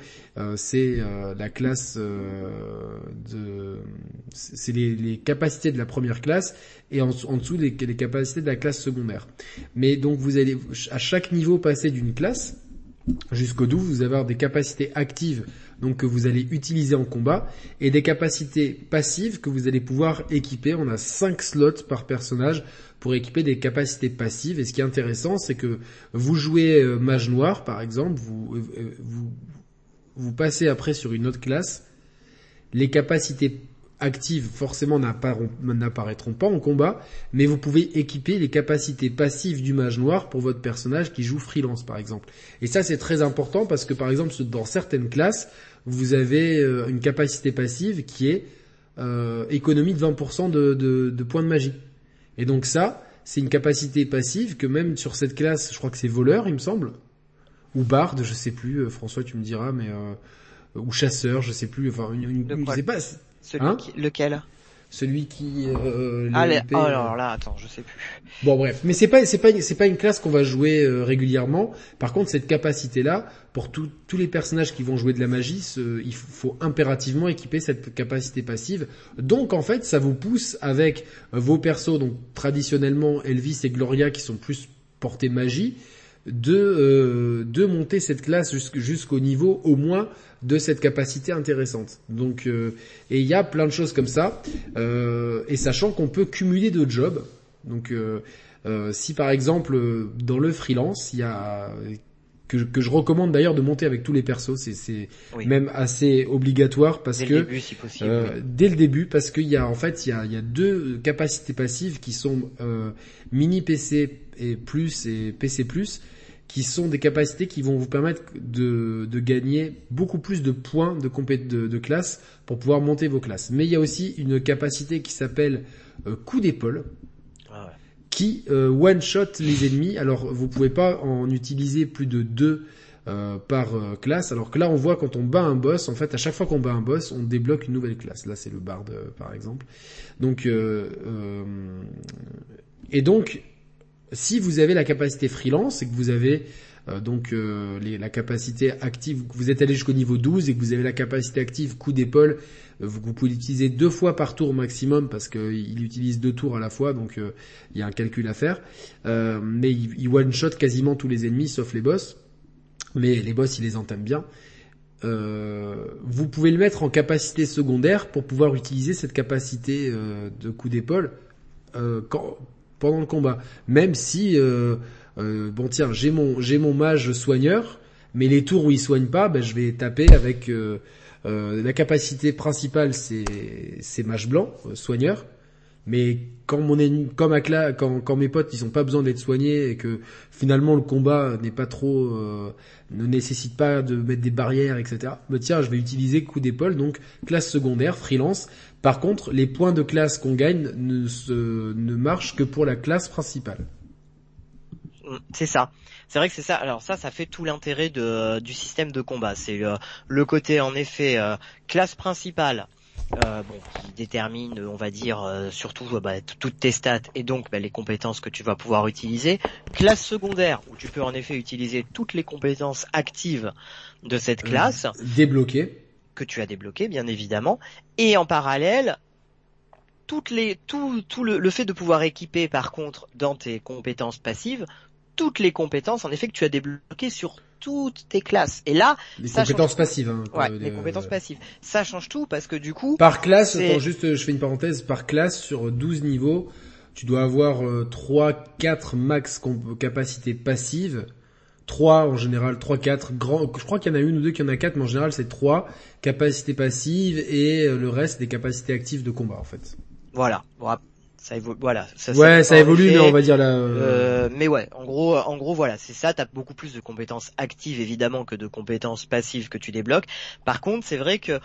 A: c'est la classe de... C'est les, capacités de la première classe et en, en dessous les, les capacités de la classe secondaire. Mais donc vous allez à chaque niveau passer d'une classe jusqu'au 12, vous avez des capacités actives donc que vous allez utiliser en combat et des capacités passives que vous allez pouvoir équiper. On a 5 slots par personnage pour équiper des capacités passives et ce qui est intéressant c'est que vous jouez euh, mage noir par exemple, vous, euh, vous, vous passez après sur une autre classe, les capacités actives forcément n'apparaîtront pas en combat, mais vous pouvez équiper les capacités passives du mage noir pour votre personnage qui joue freelance par exemple. Et ça c'est très important parce que par exemple dans certaines classes, vous avez euh, une capacité passive qui est euh, économie de 20% de, de, de points de magie. Et donc ça, c'est une capacité passive que même sur cette classe, je crois que c'est voleur il me semble, ou barde, je sais plus, euh, François tu me diras, mais euh, ou chasseur, je sais plus, enfin une, une, je sais pas
B: celui hein lequel?
A: Celui qui
B: euh, ah, oh, alors là attends je sais plus.
A: Bon bref. Mais c'est pas c'est pas c'est pas une classe qu'on va jouer euh, régulièrement. Par contre cette capacité là pour tous les personnages qui vont jouer de la magie il faut impérativement équiper cette capacité passive. Donc en fait ça vous pousse avec vos persos donc traditionnellement Elvis et Gloria qui sont plus portés magie de euh, de monter cette classe jusqu'au niveau au moins de cette capacité intéressante. Donc, euh, et il y a plein de choses comme ça, euh, et sachant qu'on peut cumuler de jobs. Donc, euh, si par exemple dans le freelance, il y a que, que je recommande d'ailleurs de monter avec tous les persos, c'est même assez obligatoire parce
B: dès
A: que
B: le début, si possible.
A: dès le début parce qu'il y a en fait il y a, il y a deux capacités passives qui sont mini PC et plus et PC plus qui sont des capacités qui vont vous permettre de, de gagner beaucoup plus de points de, de, de, classe pour pouvoir monter vos classes. Mais il y a aussi une capacité qui s'appelle euh, coup d'épaule, ah qui euh, one-shot les ennemis. Alors vous pouvez pas en utiliser plus de deux par classe. Alors que là, on voit quand on bat un boss, en fait, à chaque fois qu'on bat un boss, on débloque une nouvelle classe. Là, c'est le bard, par exemple. Donc, et donc, si vous avez la capacité freelance et que vous avez euh, donc euh, la capacité active, vous êtes allé jusqu'au niveau 12 et que vous avez la capacité active coup d'épaule, euh, vous, pouvez l'utiliser deux fois par tour maximum parce qu'il utilise deux tours à la fois, donc il y a un calcul à faire. mais il, one-shot quasiment tous les ennemis sauf les boss. Mais les boss, il les entame bien. vous pouvez le mettre en capacité secondaire pour pouvoir utiliser cette capacité de coup d'épaule pendant le combat. Même si euh, bon tiens, j'ai mon j'ai mon mage soigneur, mais les tours où il soigne pas, ben, je vais taper avec euh, euh, la capacité principale, c'est c'est mage blanc soigneur. Mais quand mon ennemi, comme à quand, quand mes potes ils ont pas besoin d'être soignés et que finalement le combat n'est pas trop, ne nécessite pas de mettre des barrières, etc. Ben tiens, je vais utiliser coup d'épaule, donc classe secondaire, freelance. Par contre, les points de classe qu'on gagne ne se, ne marchent que pour la classe principale.
B: C'est ça. C'est vrai que c'est ça. Alors ça, ça fait tout l'intérêt du système de combat. C'est euh, le côté en effet euh, classe principale. Euh, bon, qui détermine, on va dire, surtout bah, toutes tes stats et donc bah, les compétences que tu vas pouvoir utiliser. Classe secondaire, où tu peux en effet utiliser toutes les compétences actives de cette classe.
A: Débloquées.
B: Que tu as débloquées, bien évidemment. Et en parallèle, toutes les, tout, tout le, le, fait de pouvoir équiper par contre dans tes compétences passives toutes les compétences en effet que tu as débloquées sur toutes tes classes. Et là,
A: les compétences passives. Hein,
B: ouais, les compétences passives. Ça change tout parce que du coup.
A: Par classe, attends, juste, je fais une parenthèse. Par classe sur 12 niveaux, tu dois avoir 3, euh, 4 max capacité passive. 3 en général, 3, 4 grands. Je crois qu'il y en a une ou deux qui en a 4, mais en général c'est 3 capacités passives et euh, le reste des capacités actives de combat en fait.
B: Voilà. Ça évolue voilà
A: ça, ouais ça évolue mais on va dire là
B: euh, mais ouais en gros en gros voilà c'est ça t'as beaucoup plus de compétences actives évidemment que de compétences passives que tu débloques. Par contre c'est vrai que euh,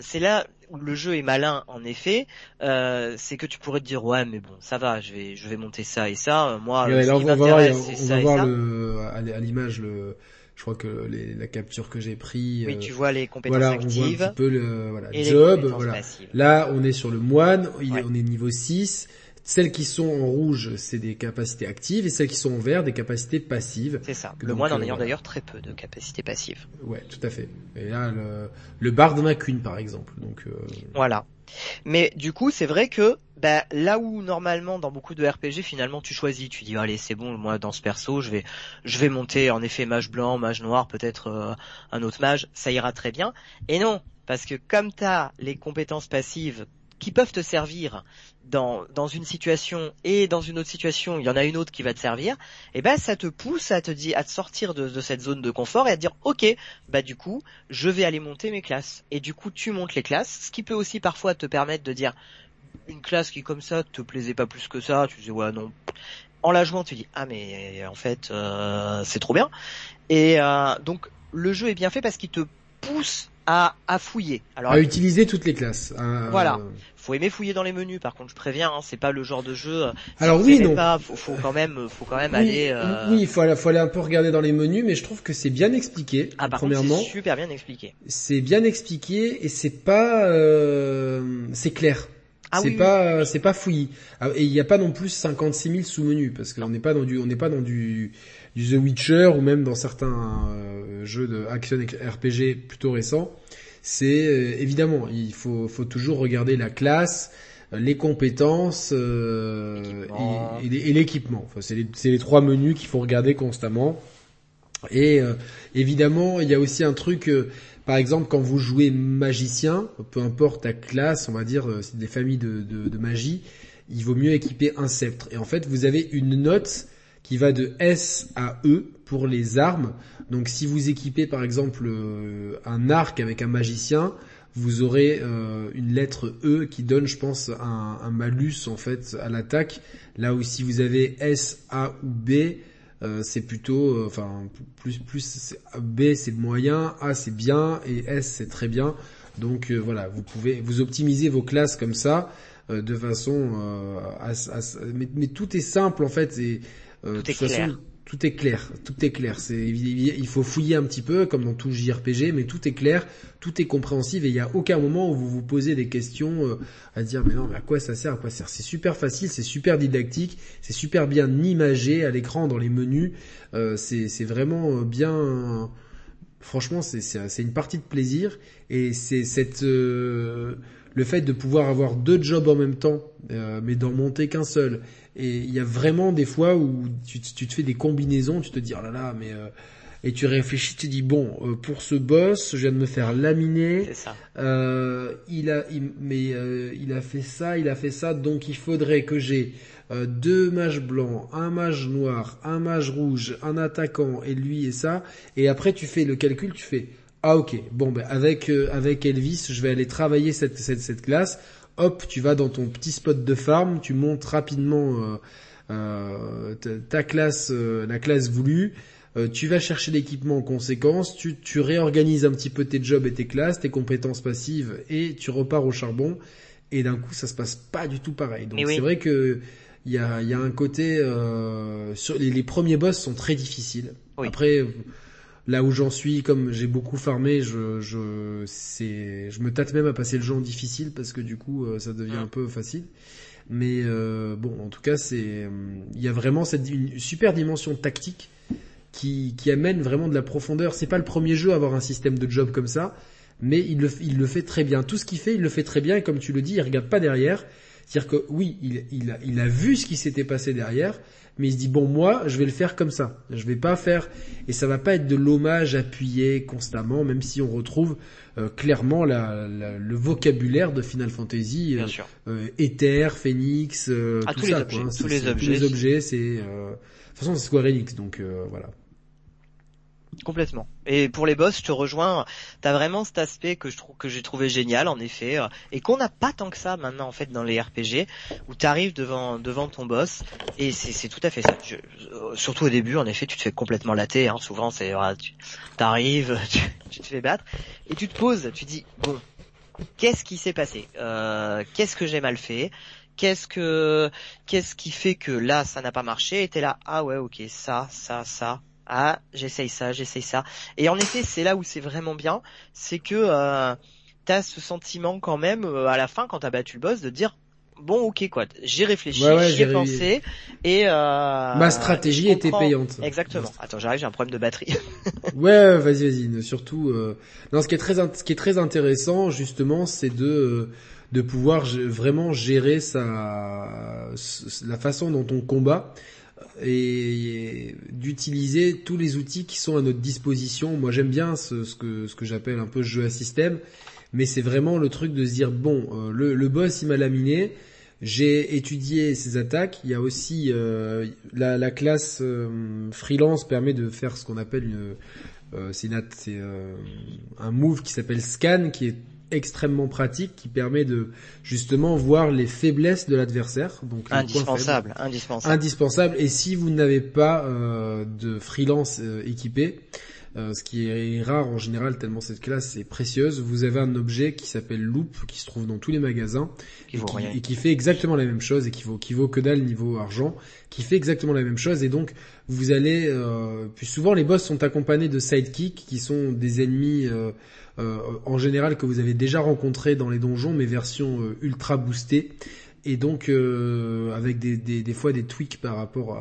B: c'est là où le jeu est malin en effet euh, c'est que tu pourrais te dire ouais mais bon ça va je vais je vais monter ça et ça. Moi
A: ouais, là, on va voir, on va voir le, à l'image le je crois que les, la capture que j'ai pris.
B: Oui, euh, tu vois les compétences voilà, actives. On voit un
A: petit peu le voilà, job. Voilà. Là, on est sur le moine. On est niveau 6. Celles qui sont en rouge, c'est des capacités actives, et celles qui sont en vert, des capacités passives.
B: C'est ça. Le moine en euh, ayant d'ailleurs très peu de capacités passives.
A: Ouais, tout à fait. Et là, le, le bard n'en a qu'une, par exemple. Donc. Euh...
B: Voilà. Mais du coup, c'est vrai que bah, là où normalement dans beaucoup de RPG finalement tu choisis, tu dis allez c'est bon moi dans ce perso je vais je vais monter en effet mage blanc, mage noir, peut-être euh, un autre mage, ça ira très bien. Et non, parce que comme tu as les compétences passives qui peuvent te servir dans, dans une situation et dans une autre situation, il y en a une autre qui va te servir, et ben ça te pousse à te dire à te sortir de, de, cette zone de confort et à te dire ok, bah du coup, je vais aller monter mes classes. Et du coup, tu montes les classes, ce qui peut aussi parfois te permettre de dire une classe qui comme ça te plaisait pas plus que ça, tu dis ouais non. En la jouant, tu dis ah mais en fait euh, c'est trop bien. Et euh, donc le jeu est bien fait parce qu'il te pousse à, à fouiller.
A: Alors, à utiliser toutes les classes.
B: Voilà. Faut aimer fouiller dans les menus. Par contre, je préviens, hein, c'est pas le genre de jeu.
A: Alors oui, non.
B: Pas, faut, faut, quand même, faut quand même aller.
A: Euh... Oui, il faut aller, faut aller un peu regarder dans les menus, mais je trouve que c'est bien expliqué.
B: Ah, par premièrement, c'est super bien expliqué.
A: C'est bien expliqué et c'est pas, euh... c'est clair. Ah c'est pas, c'est pas fouillis. Ah, et il n'y a pas non plus 56 000 sous-menus parce qu'on n'est pas dans du, on n'est pas dans du, du The Witcher ou même dans certains euh, jeux de action RPG plutôt récents. C'est euh, évidemment, il faut, faut toujours regarder la classe, les compétences euh, et, l'équipement. Enfin, c'est les, les, trois menus qu'il faut regarder constamment. Et évidemment, il y a aussi un truc par exemple, quand vous jouez magicien, peu importe ta classe, on va dire, euh, c'est des familles de, magie, il vaut mieux équiper un sceptre. Et en fait, vous avez une note qui va de S à E pour les armes. Donc si vous équipez par exemple euh, un arc avec un magicien, vous aurez euh, une lettre E qui donne, je pense, un, un malus en fait à l'attaque. Là où si vous avez S, A ou B, euh, c'est plutôt, euh, enfin plus plus B c'est moyen, A c'est bien et S c'est très bien. Donc euh, voilà, vous pouvez vous optimiser vos classes comme ça de façon, à, mais, tout est simple en fait et de toute façon tout est clair, tout est clair. Il faut fouiller un petit peu, comme dans tout JRPG, mais tout est clair, tout est compréhensible et il n'y a aucun moment où vous vous posez des questions euh, à dire mais non, mais à quoi ça sert, à quoi ça sert? C'est super facile, c'est super didactique, c'est super bien imagé à l'écran dans les menus. Euh, c'est, vraiment bien. Franchement, c'est, une partie de plaisir et c'est cette euh, le fait de pouvoir avoir deux jobs en même temps, mais d'en monter qu'un seul et il y a vraiment des fois où tu, tu, te fais des combinaisons, tu te dis oh là là, mais euh, et tu réfléchis, tu te dis bon euh, pour ce boss, je viens de me faire laminer.
B: Ça.
A: Euh, il a, mais euh, il a fait ça, il a fait ça, donc il faudrait que j'ai deux mages blancs, un mage noir, un mage rouge, un attaquant et lui et ça. Et après tu fais le calcul, tu fais ah ok, bon ben avec avec Elvis, je vais aller travailler cette cette, cette classe hop, tu vas dans ton petit spot de farm, tu montes rapidement euh, euh, ta, classe, euh, la classe voulue, tu vas chercher l'équipement en conséquence, tu, tu réorganises un petit peu tes jobs et tes classes, tes compétences passives, et tu repars au charbon. Et d'un coup, ça se passe pas du tout pareil. Donc c'est vrai que il y a, y a un côté sur les, premiers boss sont très difficiles. Après Là où j'en suis, comme j'ai beaucoup farmé, je, je, c'est, je me tâte même à passer le jeu en difficile parce que du coup, euh, ça devient un peu facile. Mais euh, bon, en tout cas, c'est, il y a vraiment cette une super dimension tactique qui, qui amène vraiment de la profondeur. C'est pas le premier jeu à avoir un système de job comme ça, mais il le, il le fait très bien. Tout ce qu'il fait, il le fait très bien. Et comme tu le dis, il regarde pas derrière. C'est-à-dire que oui, il, il, a, il a vu ce qui s'était passé derrière, mais il se dit bon moi je vais le faire comme ça. Je vais pas faire et ça va pas être de l'hommage appuyé constamment, même si on retrouve euh, clairement la, le vocabulaire de Final Fantasy,
B: euh, sûr.
A: Euh, Ether, Phoenix,
B: ah,
A: tout
B: tous
A: ça.
B: Les objets,
A: quoi,
B: tous, les objets,
A: tous les objets, c'est de toute façon c'est Square Enix donc voilà.
B: Complètement. Et pour les boss, je te rejoins. T'as vraiment cet aspect que je j'ai trouvé génial, en effet, euh, et qu'on n'a pas tant que ça maintenant en fait dans les RPG, où t'arrives devant devant ton boss, et c'est tout à fait ça. Euh, surtout au début, en effet, tu te fais complètement latter. Hein, souvent, c'est tu t'arrives, tu, te fais battre, et tu te poses, tu dis bon, qu'est-ce qui s'est passé? Euh, Qu'est-ce que j'ai mal fait? Qu'est-ce que qu'est-ce qui fait que là ça n'a pas marché? Et t'es là, ah ouais, ok, ça, ça, ça ah j'essaye ça, j'essaye ça. Et en effet, c'est là où c'est vraiment bien, c'est que euh, t'as ce sentiment quand même euh, à la fin quand t'as battu le boss de dire bon ok quoi, j'ai réfléchi, j'ai pensé et euh,
A: ma stratégie était payante.
B: Exactement. Attends, j'arrive, j'ai un problème de batterie.
A: ouais, vas-y, vas-y. Surtout, euh... non, ce qui est très, ce qui est très intéressant justement, c'est de euh, de pouvoir vraiment gérer sa la façon dont on combat et d'utiliser tous les outils qui sont à notre disposition. Moi, j'aime bien ce, que, j'appelle un peu jeu à système, mais c'est vraiment le truc de se dire bon, euh, le, boss il m'a laminé, j'ai étudié ses attaques. Il y a aussi euh, la, la, classe euh, freelance permet de faire ce qu'on appelle une c'est un move qui s'appelle scan qui est extrêmement pratique qui permet de justement voir les faiblesses de l'adversaire. Donc
B: indispensable, indispensable,
A: indispensable. Et si vous n'avez pas euh, de freelance euh, équipé, euh, ce qui est rare en général tellement cette classe est précieuse. Vous avez un objet qui s'appelle Loop qui se trouve dans tous les magasins
B: et,
A: qui, fait exactement la même chose et qui vaut qui vaut que dalle niveau argent, qui fait exactement la même chose et donc vous allez euh, puis souvent les boss sont accompagnés de sidekicks qui sont des ennemis euh, en général que vous avez déjà rencontrés dans les donjons mais version euh, ultra boostée et donc avec des, fois des tweaks par rapport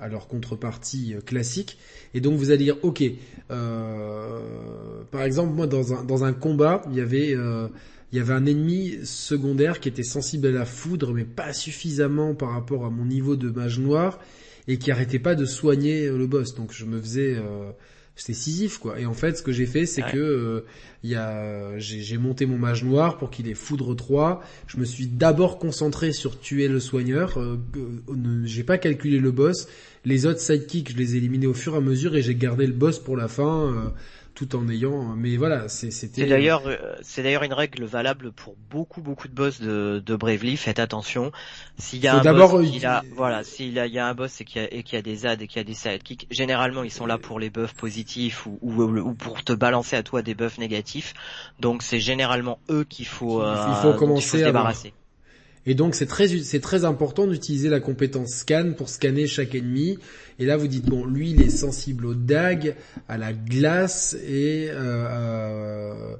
A: à leur contrepartie euh, classique. Et donc vous allez dire, ok, euh, par exemple moi dans un, combat, il y avait euh, il y avait un ennemi secondaire qui était sensible à la foudre, mais pas suffisamment par rapport à mon niveau de mage noir, et qui arrêtait pas de soigner le boss. Donc je me faisais c'était Sisyphe quoi. Et en fait, ce que j'ai fait, c'est que euh, y a, j'ai monté mon mage noir pour qu'il ait foudre 3. Je me suis d'abord concentré sur tuer le soigneur. Euh, euh, j'ai pas calculé le boss. Les autres sidekicks, je les ai éliminés au fur et à mesure et j'ai gardé le boss pour la fin tout en ayant. Mais voilà, c'était.
B: C'est d'ailleurs, euh, c'est d'ailleurs une règle valable pour beaucoup beaucoup de boss de, de Bravely. Faites attention. S'il y a un boss, il a, voilà, s'il y a, il y a un boss et qu'il y a, y des ads et qu'il y a des sidekicks, généralement ils sont là pour les buffs positifs ou, ou, ou pour te balancer à toi des buffs négatifs. Donc c'est généralement eux qu'il faut,
A: il faut
B: euh,
A: commencer
B: se débarrasser.
A: Et donc c'est très c'est très important d'utiliser la compétence scan pour scanner chaque ennemi. Et là vous dites bon lui il est sensible au dag, à la glace et euh,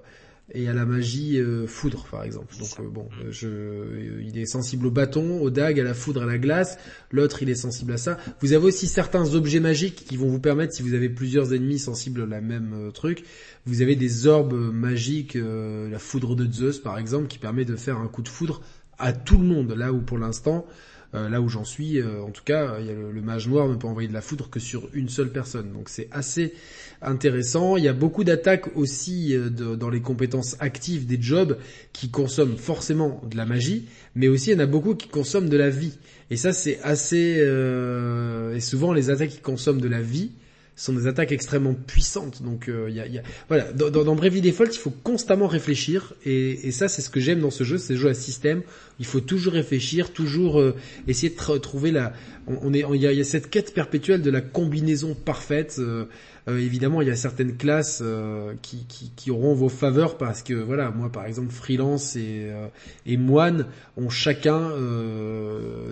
A: et à la magie euh, foudre par exemple. Donc euh, bon, mm. je, euh, il est sensible au bâton, au dag, à la foudre, à la glace. L'autre il est sensible à ça. Vous avez aussi certains objets magiques qui vont vous permettre, si vous avez plusieurs ennemis sensibles à la même truc, vous avez des orbes magiques, la foudre de Zeus par exemple, qui permet de faire un coup de foudre à tout le monde. Là où pour l'instant, là où j'en suis, en tout cas, il y a le, mage noir ne peut envoyer de la foudre que sur une seule personne. Donc c'est assez intéressant. Il y a beaucoup d'attaques aussi euh, dans les compétences actives des jobs qui consomment forcément de la magie, mais aussi il y en a beaucoup qui consomment de la vie. Et ça c'est assez... Euh, et souvent les attaques qui consomment de la vie sont des attaques extrêmement puissantes. Donc euh, il y, a, voilà, dans, dans, Bravely Default, il faut constamment réfléchir et, ça c'est ce que j'aime dans ce jeu, c'est jeu à système. Il faut toujours réfléchir, toujours essayer de trouver la. On, est, il y, y, a, cette quête perpétuelle de la combinaison parfaite. Euh, évidemment, il y a certaines classes euh, qui, qui, qui, auront vos faveurs parce que voilà, moi par exemple, freelance et, euh, et moine ont chacun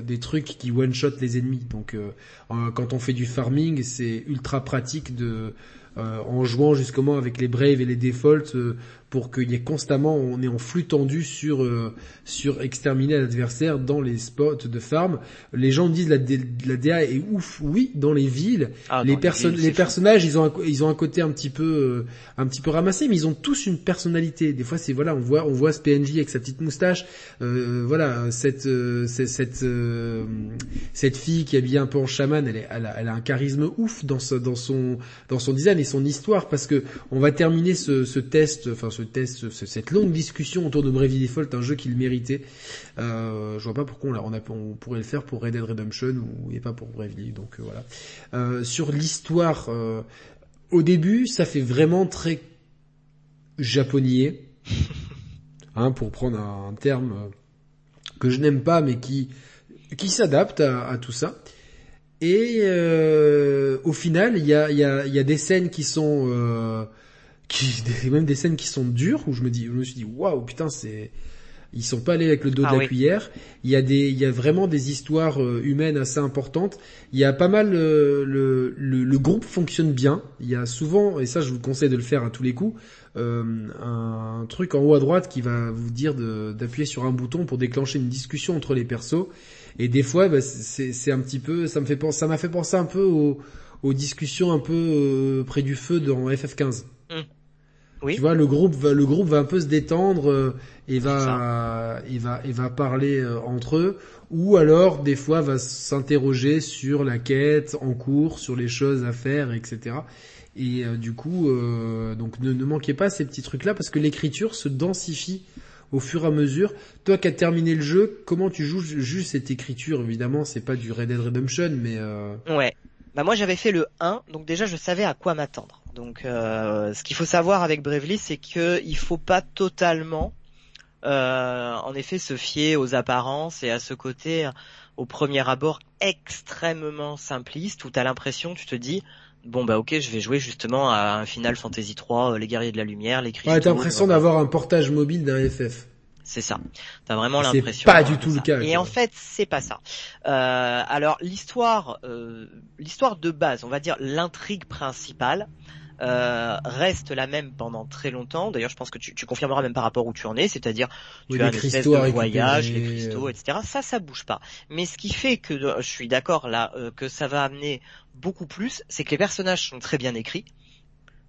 A: des trucs qui one shot les ennemis. Donc, quand on fait du farming, c'est ultra pratique de en jouant justement avec les Braves et les Defaults pour qu'il y ait constamment, on est en flux tendu sur euh, sur exterminer l'adversaire dans les spots de farm. Les gens disent la, la DA est ouf, oui, dans les villes. Ah, les personnes, les, personnages, ils ont un, ils ont un côté un petit peu euh, un petit peu ramassé, mais ils ont tous une personnalité. Des fois, c'est voilà, on voit on voit ce PNJ avec sa petite moustache, euh, voilà, cette euh, cette cette fille qui est habillée un peu en chaman, elle, est, elle, a, elle a un charisme ouf dans ce, dans son dans son design et son histoire parce que on va terminer ce, ce test, enfin ce test, cette longue discussion autour de Bravely Default, un jeu qu'il méritait. Euh, je vois pas pourquoi on, on, pourrait le faire pour Red Dead Redemption ou et pas pour Bravely. Donc euh, voilà. Euh, sur l'histoire, euh, au début, ça fait vraiment très japonais, hein, pour prendre un, terme que je n'aime pas, mais qui qui s'adapte à, tout ça. Et au final, il y a, des scènes qui sont qui même des scènes qui sont dures où je me dis je me suis dit waouh putain c'est ils sont pas allés avec le dos de ah la cuillère. Il y a des, il y a vraiment des histoires euh, humaines assez importantes. Il y a pas mal euh, le, le, le, groupe fonctionne bien. Il y a souvent, et ça je vous conseille de le faire à tous les coups, euh, un truc en haut à droite qui va vous dire d'appuyer sur un bouton pour déclencher une discussion entre les persos. Et des fois, bah, c'est un petit peu, ça me fait penser, ça m'a fait penser un peu aux, aux discussions un peu euh, près du feu dans FF15. Oui. Tu vois, le groupe va, le groupe va un peu se détendre euh, et va, il va, il va parler euh, entre eux, ou alors des fois va s'interroger sur la quête en cours, sur les choses à faire, etc. Et euh, du coup, donc ne, ne, manquez pas ces petits trucs-là parce que l'écriture se densifie au fur et à mesure. Toi qui as terminé le jeu, comment tu joues juste cette écriture? Évidemment, c'est pas du Red Dead Redemption, mais
B: ouais. Bah moi j'avais fait le 1, donc déjà je savais à quoi m'attendre. Donc, euh, ce qu'il faut savoir avec Bravely, c'est que il faut pas totalement, euh, en effet, se fier aux apparences et à ce côté, au premier abord, extrêmement simpliste, où t'as l'impression, tu te dis, bon bah ok, je vais jouer justement à un Final Fantasy 3, euh, les Guerriers de la Lumière, les
A: Cristaux. Ouais, t'as l'impression d'avoir un portage mobile d'un FF.
B: C'est ça. T'as vraiment l'impression.
A: C'est pas du tout le cas.
B: Et en fait, c'est pas ça. Euh, alors l'histoire, euh, l'histoire de base, on va dire l'intrigue principale, euh, reste la même pendant très longtemps. D'ailleurs, je pense que tu, tu, confirmeras même par rapport où tu en es, c'est-à-dire tu as un espèce de voyage, les cristaux, etc. Ça, ça bouge pas. Mais ce qui fait que je suis d'accord là euh, que ça va amener beaucoup plus, c'est que les personnages sont très bien écrits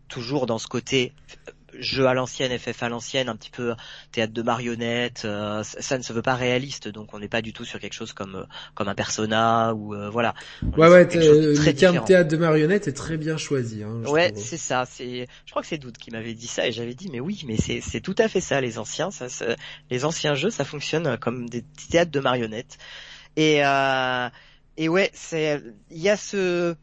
B: toujours dans ce côté jeu à l'ancienne, FF à l'ancienne, un petit peu théâtre de marionnettes. Euh, ça ne se veut pas réaliste, donc on n'est pas du tout sur quelque chose comme euh, comme un persona ou euh, voilà.
A: ouais ouais, le terme théâtre de marionnettes est très bien choisi. Hein,
B: ouais, c'est ça. C'est, je crois que c'est Doute qui m'avait dit ça et j'avais dit mais oui, mais c'est c'est tout à fait ça. Les anciens, ça, les anciens jeux, ça fonctionne comme des théâtres de marionnettes. Et et ouais, c'est il y a ce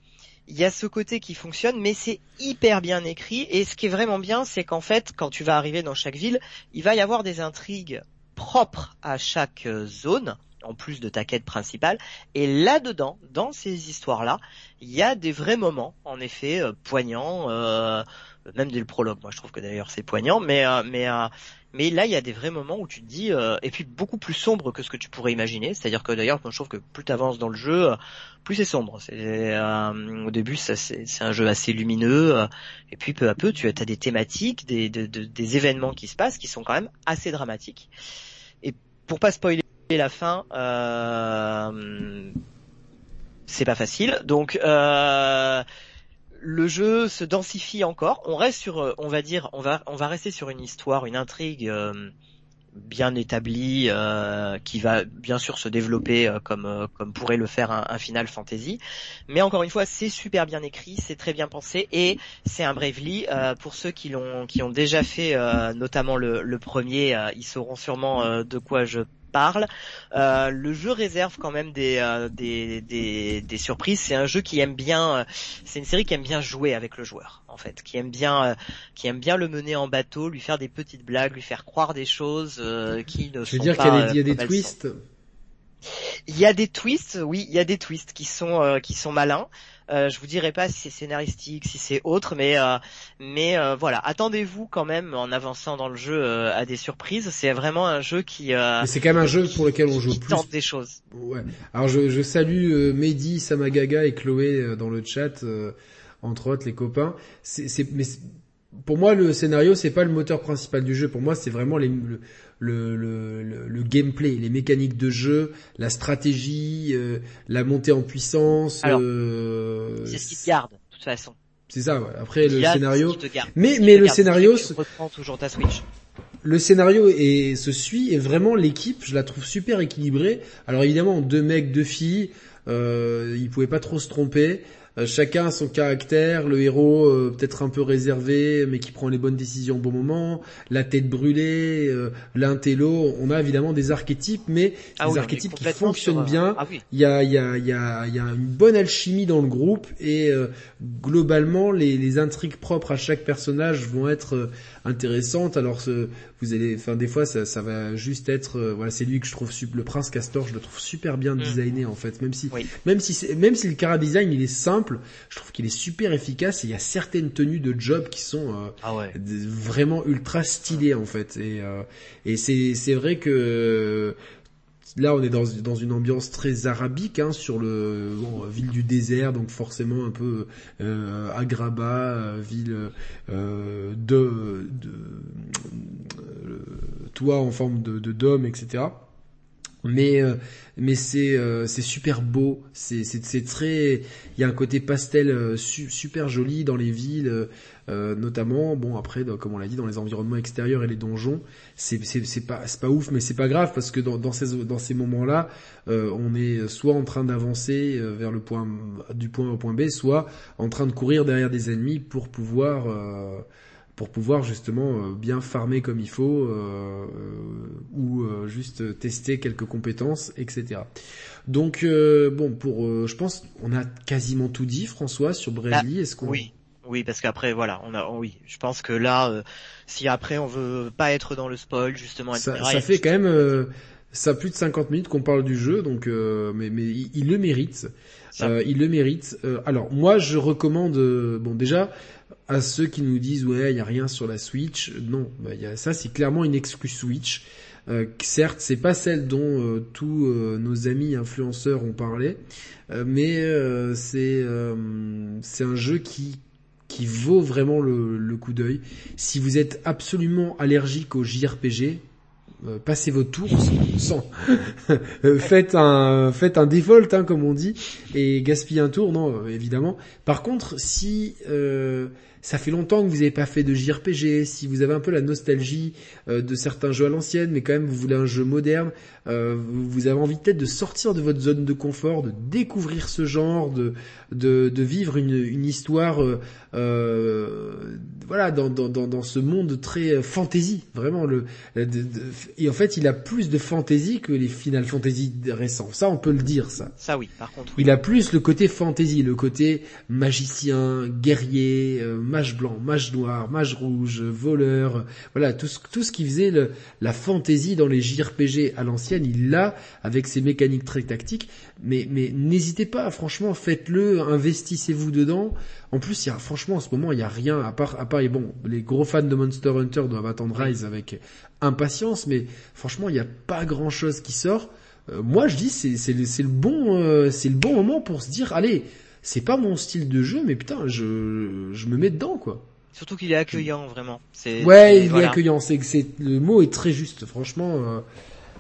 B: il y a ce côté qui fonctionne, mais c'est hyper bien écrit. Et ce qui est vraiment bien, c'est qu'en fait, quand tu vas arriver dans chaque ville, il va y avoir des intrigues propres à chaque euh, zone, en plus de ta quête principale. Et là-dedans, dans ces histoires-là, il y a des vrais moments, en effet, euh, poignants, euh, même dès le prologue. Moi, je trouve que d'ailleurs c'est poignant, mais mais Mais là, il y a des vrais moments où tu te dis, euh, et puis beaucoup plus sombre que ce que tu pourrais imaginer. C'est-à-dire que d'ailleurs, je trouve que plus tu avances dans le jeu, plus c'est sombre. Euh, au début, c'est, un jeu assez lumineux, euh, et puis peu à peu, tu as, des thématiques, des, des événements qui se passent, qui sont quand même assez dramatiques. Et pour pas spoiler la fin, c'est pas facile. Donc euh, le jeu se densifie encore. On reste sur, euh, on va dire, on va, rester sur une histoire, une intrigue euh, bien établie, euh, qui va bien sûr se développer comme, pourrait le faire un, Final Fantasy. Mais encore une fois, c'est super bien écrit, c'est très bien pensé et c'est un Bravely. pour ceux qui l'ont, qui ont déjà fait, notamment le, premier, ils sauront sûrement de quoi je parle. Euh, le jeu réserve quand même des, euh, des, des, des, surprises. C'est un jeu qui aime bien, euh, c'est une série qui aime bien jouer avec le joueur, en fait, qui aime bien, qui aime bien le mener en bateau, lui faire des petites blagues, lui faire croire des choses qui ne
A: Je
B: veux
A: dire qu'il y a des, y a des twists.
B: Il y a des twists, oui, il y a des twists qui sont qui sont malins. Euh, je vous dirai pas si c'est scénaristique, si c'est autre, mais euh, mais euh, voilà, attendez-vous quand même en avançant dans le jeu à des surprises. C'est vraiment un jeu qui.
A: c'est quand même un jeu pour lequel on joue plus.
B: Tente des choses.
A: Ouais. Alors je, je salue Mehdi, Samagaga et Chloé dans le chat, entre autres les copains. C'est mais pour moi le scénario c'est pas le moteur principal du jeu. Pour moi c'est vraiment les, le, le, le, gameplay, les mécaniques de jeu, la stratégie, euh, la montée en puissance.
B: Euh, c'est ce qui te garde, de toute façon.
A: C'est ça. Ouais. Après le scénario. Mais mais le scénario.
B: toujours ta Switch.
A: Le scénario et se suit et vraiment l'équipe, je la trouve super équilibrée. Alors évidemment, deux mecs, deux filles, euh, ils pouvaient pas trop se tromper. Euh, chacun a son caractère, le héros euh, peut-être un peu réservé mais qui prend les bonnes décisions au bon moment, la tête brûlée, euh, l'intello, on a évidemment des archétypes mais ah des archétypes qui fonctionnent bien. Ah il y a il y a il y a il y a une bonne alchimie dans le groupe et globalement les, les intrigues propres à chaque personnage vont être intéressantes. Alors ce, vous allez, enfin des fois ça, ça va juste être, euh, voilà, c'est lui que je trouve le prince Castor, je le trouve super bien mm. designé en fait, même si, même si, même si le cara design il est simple, je trouve qu'il est super efficace et il y a certaines tenues de job qui sont euh, ah vraiment ultra stylées en fait et euh, et c'est c'est vrai que Là, on est dans, une ambiance très arabique hein, sur le bon, ville du désert, donc forcément un peu euh, Agraba, euh, ville euh, de, de euh, toit en forme de, de dôme, etc. Mais euh, mais c'est c'est super beau, c'est c'est très il y a un côté pastel super joli dans les villes euh, notamment, bon après, comme on l'a dit, dans les environnements extérieurs et les donjons, c'est c'est pas c'est pas ouf, mais c'est pas grave parce que dans, dans ces dans ces moments-là, euh, on est soit en train d'avancer euh, vers le point du point A au point B, soit en train de courir derrière des ennemis pour pouvoir pour pouvoir justement bien farmer comme il faut ou juste tester quelques compétences, etc. Donc bon, pour, je pense, on a quasiment tout dit, François, sur Bradley.
B: Ah,
A: Est-ce qu'on
B: oui. Oui, parce qu'après, voilà, on a, oui, je pense que là, euh, si après on veut pas être dans le spoil, justement,
A: ça, ça fait quand même, euh, ça plus de 50 minutes qu'on parle du jeu, donc, euh, mais, mais il, le mérite, il le mérite. alors, moi, je recommande, bon, déjà, à ceux qui nous disent, ouais, il y a rien sur la Switch, non, bah, ça, c'est clairement une excuse Switch. Euh, certes, c'est pas celle dont tous nos amis influenceurs ont parlé, mais c'est un jeu qui vaut vraiment le, coup d'œil. Si vous êtes absolument allergique au JRPG, euh, passez votre tour sans, euh, faites un faites un default hein, comme on dit et gaspillez un tour non euh, évidemment. Par contre si ça fait longtemps que vous n'avez pas fait de JRPG, si vous avez un peu la nostalgie de certains jeux à l'ancienne, mais quand même vous voulez un jeu moderne, euh, vous avez envie peut-être de sortir de votre zone de confort, de découvrir ce genre, de, de, de vivre une, une histoire, euh, euh voilà, dans, dans, dans, ce monde très fantasy, vraiment le. et en fait, il a plus de fantasy que les Final Fantasy récents. Ça, on peut le dire, ça.
B: Ça, oui. Par contre,
A: il a plus le côté fantasy, le côté magicien, guerrier, euh, mage blanc, mage noir, mage rouge, voleur. Voilà, tout ce, tout ce qui faisait le, la fantasy dans les JRPG à l'ancienne il l'a avec ses mécaniques très tactiques. Mais, mais n'hésitez pas, franchement, faites-le, investissez-vous dedans. En plus, il y a, franchement, en ce moment, il y a rien à part, à part, et bon, les gros fans de Monster Hunter doivent attendre Rise avec impatience, mais franchement, il n'y a pas grand chose qui sort. Euh, moi, je dis, c'est, c'est, c'est le bon, euh, c'est le bon moment pour se dire, allez, c'est pas mon style de jeu, mais putain, je, je me mets dedans, quoi.
B: Surtout qu'il est accueillant, vraiment.
A: C'est, ouais, il est accueillant. C'est, c'est, le mot est très juste. Franchement, euh,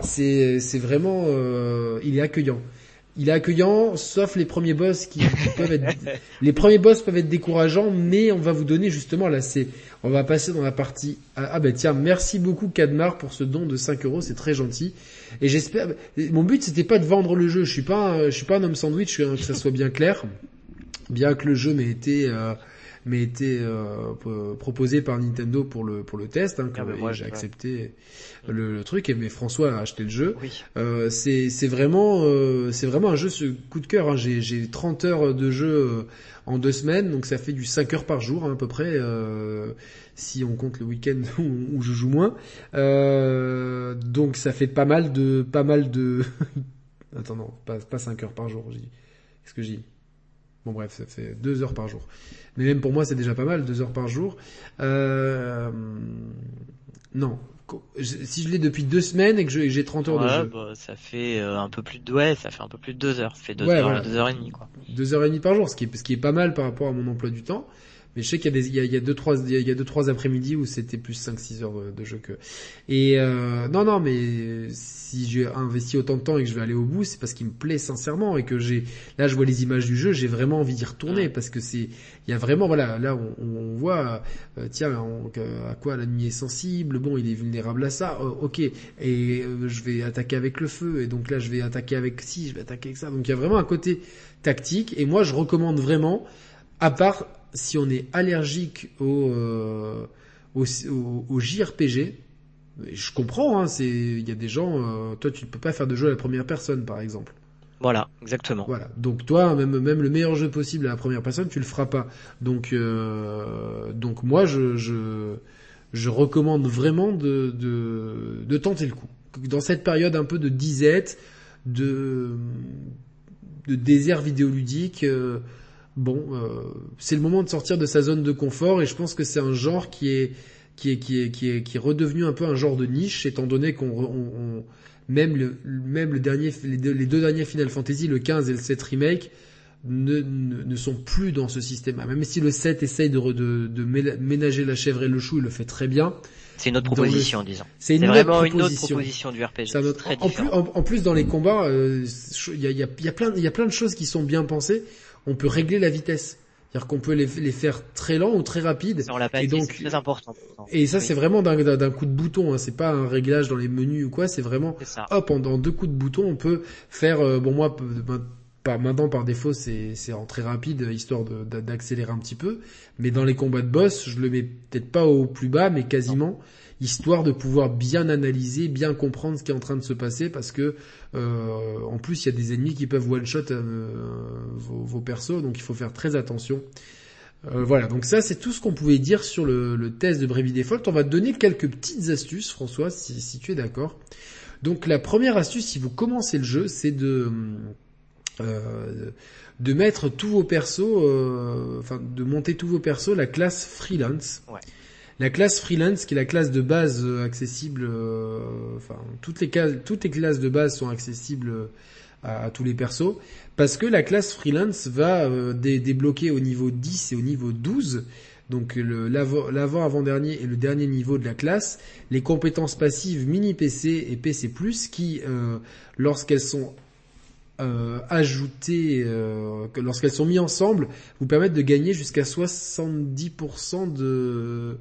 A: c'est, c'est vraiment, il est accueillant il est accueillant, sauf les premiers boss qui, peuvent être, les premiers boss peuvent être décourageants, mais on va vous donner justement là, c'est, on va passer dans la partie, ah, ah ben tiens, merci beaucoup Kadmar pour ce don de 5 euros, c'est très gentil. Et j'espère, mon but c'était pas de vendre le jeu, je suis pas, je suis pas un homme sandwich, que ça soit bien clair, bien que le jeu m'ait été, euh, mais été euh, proposé par Nintendo pour le pour le test. Hein, ah j'ai accepté le, truc. Et mais François a acheté le jeu. Euh, c'est c'est vraiment euh, c'est vraiment un jeu ce coup de cœur. Hein. J'ai j'ai 30 heures de jeu euh, en deux semaines, donc ça fait du 5 heures par jour hein, à peu près. Euh, si on compte le week-end où, je joue moins, donc ça fait pas mal de pas mal de. Attends non, pas pas 5 heures par jour. Qu'est-ce que j'ai Bon bref, ça fait deux heures par jour. Mais même pour moi, c'est déjà pas mal, deux heures par jour. Euh... Non. Si je l'ai depuis deux semaines et que j'ai 30 heures de jeu.
B: Bah, ça fait euh, un peu plus de ouais, ça fait un peu plus de deux heures. Ça fait deux heures, deux heures et demie quoi.
A: Deux heures et demie par jour, ce qui est, ce qui est pas mal par rapport à mon emploi du temps. Mais je sais qu'il y a des, il y a, il y a deux trois, il y a deux trois après-midi où c'était plus 5-6 heures de jeu que. Et euh, non non, mais si j'ai investi autant de temps et que je vais aller au bout, c'est parce qu'il me plaît sincèrement et que j'ai. Là, je vois les images du jeu, j'ai vraiment envie d'y retourner parce que c'est, il y a vraiment voilà, là on, on voit, euh, tiens, à quoi nuit est sensible. Bon, il est vulnérable à ça. Euh, ok, et euh, je vais attaquer avec le feu et donc là je vais attaquer avec si, je vais attaquer avec ça. Donc il y a vraiment un côté tactique et moi je recommande vraiment à part si on est allergique au, euh, au, au, JRPG, je comprends, hein, c'est, il y a des gens, euh, toi tu ne peux pas faire de jeu à la première personne par exemple.
B: Voilà, exactement.
A: Voilà. Donc toi, même même le meilleur jeu possible à la première personne, tu le feras pas. Donc euh, donc moi je, je je recommande vraiment de, de de tenter le coup. Dans cette période un peu de disette, de de désert vidéoludique, euh, bon, euh, c'est le moment de sortir de sa zone de confort et je pense que c'est un genre qui est qui est qui est qui est qui est redevenu un peu un genre de niche étant donné qu'on on, même le même le dernier les deux, les deux, derniers Final Fantasy le 15 et le 7 remake ne, ne, sont plus dans ce système même si le 7 essaye de, de, de ménager la chèvre et le chou il le fait très bien.
B: C'est une autre proposition, disons. C'est vraiment une autre proposition. du RPG. très
A: en, plus, en, plus, dans les combats, euh, il y, a, y, a, y, a plein, il y a plein de choses qui sont bien pensées on peut régler la vitesse. C'est-à-dire qu'on peut les, faire très lents ou très rapides.
B: et donc, c'est très important.
A: Et ça, c'est vraiment d'un coup de bouton. Hein. C'est pas un réglage dans les menus ou quoi. C'est vraiment, hop, en, deux coups de bouton, on peut faire. Euh, bon, moi, par, maintenant par défaut, c'est en très rapide, histoire d'accélérer un petit peu. Mais dans les combats de boss, je le mets peut-être pas au plus bas, mais quasiment histoire de pouvoir bien analyser, bien comprendre ce qui est en train de se passer, parce que euh, en plus il y a des ennemis qui peuvent one shot euh, vos, persos, donc il faut faire très attention. Euh, voilà, donc ça c'est tout ce qu'on pouvait dire sur le, test de Brevi Default. On va te donner quelques petites astuces, François, si, si tu es d'accord. Donc la première astuce, si vous commencez le jeu, c'est de de mettre tous vos persos, enfin de monter tous vos persos la classe freelance. La classe freelance, qui est la classe de base euh, accessible, euh, enfin toutes les, toutes les classes de base sont accessibles euh, à, tous les persos, parce que la classe freelance va débloquer au niveau 10 et au niveau 12, donc l'avant-avant-dernier et le dernier niveau de la classe, les compétences passives mini PC et PC+, qui, lorsqu'elles sont ajoutées, lorsqu'elles sont mises ensemble, vous permettent de gagner jusqu'à 70% de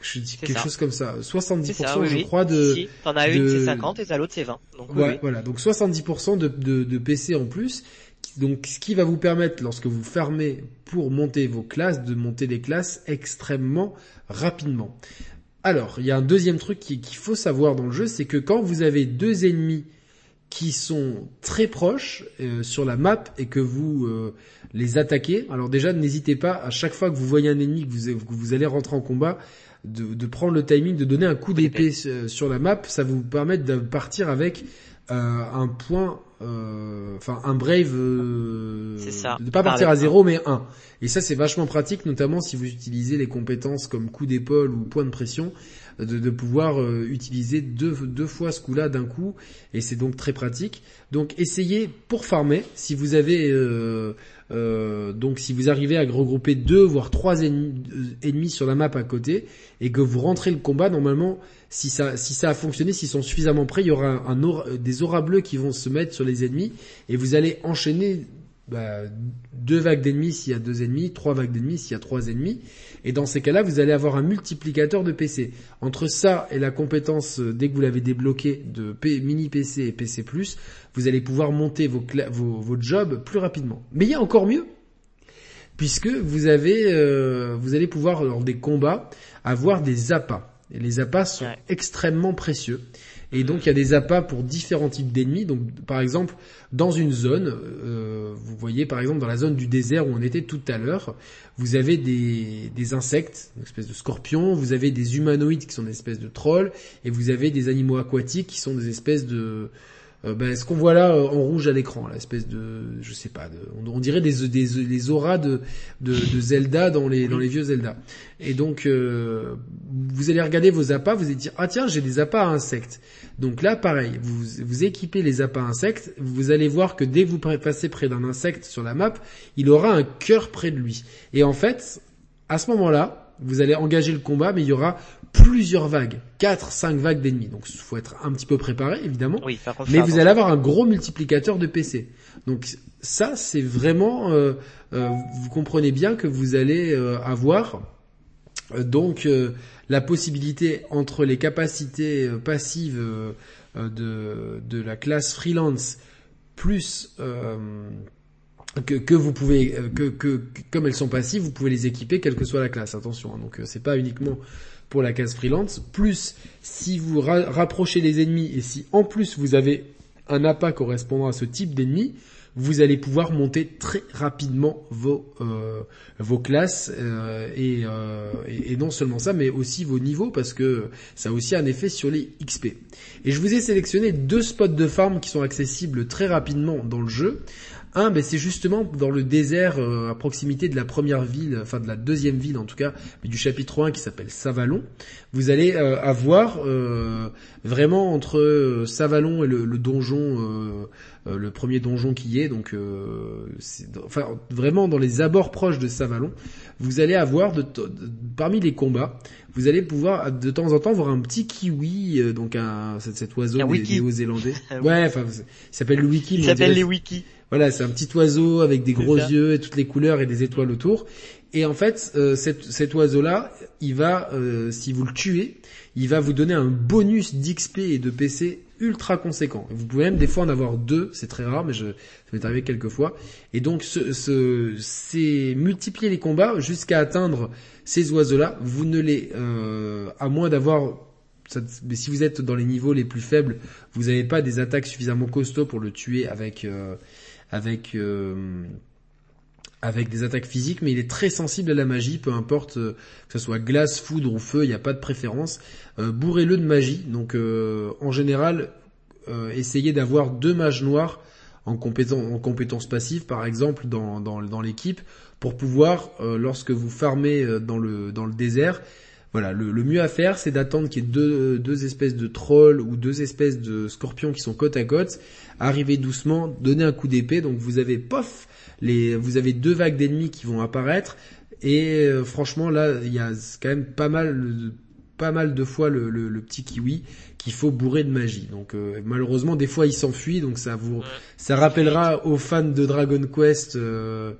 A: je dis quelque chose comme ça. 70% je crois de...
B: Si, t'en as une c'est 50 et l'autre c'est 20.
A: Donc, ouais, voilà, donc 70% de, de, de PC en plus. Donc ce qui va vous permettre lorsque vous fermez pour monter vos classes, de monter des classes extrêmement rapidement. Alors, il y a un deuxième truc qu'il faut savoir dans le jeu, c'est que quand vous avez deux ennemis qui sont très proches euh, sur la map et que vous euh, les attaquez, alors déjà n'hésitez pas à chaque fois que vous voyez un ennemi que vous, que vous allez rentrer en combat, de, de, prendre le timing, de donner un coup d'épée sur la map, ça vous permet de partir avec un point, enfin un brave, ça. de pas partir à zéro mais un. Et ça c'est vachement pratique, notamment si vous utilisez les compétences comme coup d'épaule ou point de pression de, pouvoir euh, utiliser deux, deux fois ce coup-là d'un coup, et c'est donc très pratique. Donc essayez pour farmer, si vous avez euh, euh, donc si vous arrivez à regrouper deux voire trois ennemis, sur la map à côté et que vous rentrez le combat, normalement si ça si ça a fonctionné, s'ils sont suffisamment prêts, il y aura des auras bleus qui vont se mettre sur les ennemis et vous allez enchaîner bah, deux vagues d'ennemis s'il y a deux ennemis, trois vagues d'ennemis s'il y a trois ennemis. Et dans ces cas-là, vous allez avoir un multiplicateur de PC. Entre ça et la compétence, euh, dès que vous l'avez débloqué, de mini PC et PC+, vous allez pouvoir monter vos, vos, jobs plus rapidement. Mais il y a encore mieux, puisque vous avez, euh, vous allez pouvoir, lors des combats, avoir des appâts. Et les appâts sont extrêmement précieux. Et donc il y a des appâts pour différents types d'ennemis. Donc par exemple, dans une zone, euh, vous voyez par exemple dans la zone du désert où on était tout à l'heure, vous avez des, des insectes, une espèce de scorpions, vous avez des humanoïdes qui sont des espèces de trolls, et vous avez des animaux aquatiques qui sont des espèces de euh, ben, ce qu'on voit là euh, en rouge à l'écran, l'espèce de, je sais pas, de, on, dirait des, des, des auras de, de, de, Zelda dans les dans les vieux Zelda. Et donc euh, vous allez regarder vos appâts, vous allez dire ah tiens j'ai des appâts à insectes. Donc là pareil, vous vous équipez les appâts insectes, vous allez voir que dès que vous passez près d'un insecte sur la map, il aura un cœur près de lui. Et en fait, à ce moment-là, vous allez engager le combat, mais il y aura plusieurs vagues, 4, 5 vagues d'ennemis. Donc il faut être un petit peu préparé évidemment. mais vous allez avoir un gros multiplicateur de PC. Donc ça c'est vraiment, euh, euh, vous comprenez bien que vous allez euh, avoir donc la possibilité entre les capacités passives de, de la classe freelance plus que, que, vous pouvez que, que, comme elles sont passives, vous pouvez les équiper quelle que soit la classe. Attention, hein. donc c'est pas uniquement pour la case freelance, plus si vous rapprochez les ennemis et si en plus vous avez un appât correspondant à ce type d'ennemi, vous allez pouvoir monter très rapidement vos euh, vos classes euh, euh, et, et, non seulement ça, mais aussi vos niveaux parce que ça a aussi un effet sur les XP. Et je vous ai sélectionné deux spots de farm qui sont accessibles très rapidement dans le jeu. Un, ben c'est justement dans le désert euh, à proximité de la première ville, enfin de la deuxième ville en tout cas, mais du chapitre 1 qui s'appelle Savalon. Vous allez euh, avoir euh, vraiment entre Savalon et le, donjon, le premier donjon qui y est, donc enfin vraiment dans les abords proches de Savalon, vous allez avoir de, parmi les combats, vous allez pouvoir de temps en temps voir un petit kiwi, donc un cet, oiseau néo-zélandais. ouais, enfin il s'appelle le wiki.
B: Il s'appelle les wikis.
A: Voilà, c'est un petit oiseau avec des gros yeux et toutes les couleurs et des étoiles autour. Et en fait, euh, cet, oiseau-là, il va, euh, si vous le tuez, il va vous donner un bonus d'XP et de PC ultra conséquent. Vous pouvez même des fois en avoir deux, c'est très rare, mais je, ça m'est arrivé quelques fois. Et donc, ce, c'est multiplier les combats jusqu'à atteindre ces oiseaux-là. Vous ne les, euh, à moins d'avoir mais si vous êtes dans les niveaux les plus faibles, vous n'avez pas des attaques suffisamment costauds pour le tuer avec avec euh, avec des attaques physiques, mais il est très sensible à la magie, peu importe euh, que ce soit glace, foudre ou feu, il n'y a pas de préférence. Euh, bourrez-le de magie, donc en général, essayez d'avoir deux mages noirs en, compétence, en passives, par exemple, dans, l'équipe, pour pouvoir, lorsque vous farmez dans le désert, voilà, le, le, mieux à faire, c'est d'attendre qu'il y ait deux, deux espèces de trolls ou deux espèces de scorpions qui sont côte à côte, arriver doucement, donner un coup d'épée, donc vous avez pof, les, vous avez deux vagues d'ennemis qui vont apparaître, et euh, franchement là, il y a quand même pas mal, pas mal de fois le, le, petit kiwi qu'il faut bourrer de magie. Donc euh, malheureusement, des fois il s'enfuit, donc ça vous, ça rappellera aux fans de Dragon Quest euh,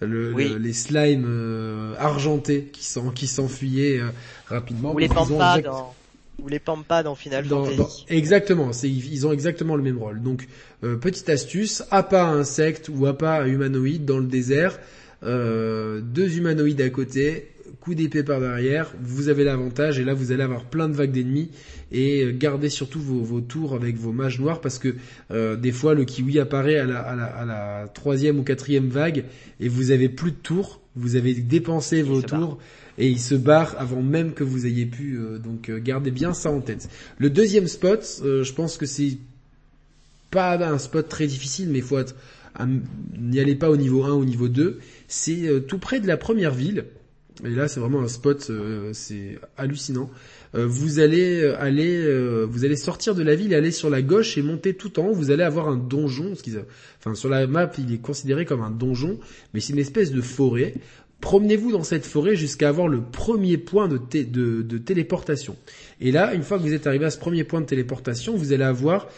A: le, les slimes argentés qui qui s'enfuyaient rapidement.
B: Ou les pampas dans ou les Pampas dans Final Fantasy.
A: exactement, c'est ils ont exactement le même rôle. Donc euh, petite astuce, appât à insecte ou appât à humanoïde dans le désert, euh, deux humanoïdes à côté, coup d'épée par derrière, vous avez l'avantage et là vous allez avoir plein de vagues d'ennemis et euh, gardez surtout vos, vos, tours avec vos mages noirs parce que euh, des fois le kiwi apparaît à la, à, la, à la troisième ou quatrième vague et vous avez plus de tours, vous avez dépensé vos tours et il se barre avant même que vous ayez pu. Euh, donc euh, gardez bien ça en tête. Le deuxième spot, euh, je pense que c'est pas un spot très difficile, mais il faut être, n'y allez pas au niveau 1, au niveau 2. C'est euh, tout près de la première ville. Et là, c'est vraiment un spot, euh, c'est hallucinant. Euh, vous allez aller, vous allez sortir de la ville, aller sur la gauche et monter tout en haut. Vous allez avoir un donjon. enfin, sur la map, il est considéré comme un donjon, mais c'est une espèce de forêt. Promenez-vous dans cette forêt jusqu'à avoir le premier point de téléportation. Et là, une fois que vous êtes arrivé à ce premier point de téléportation, vous allez avoir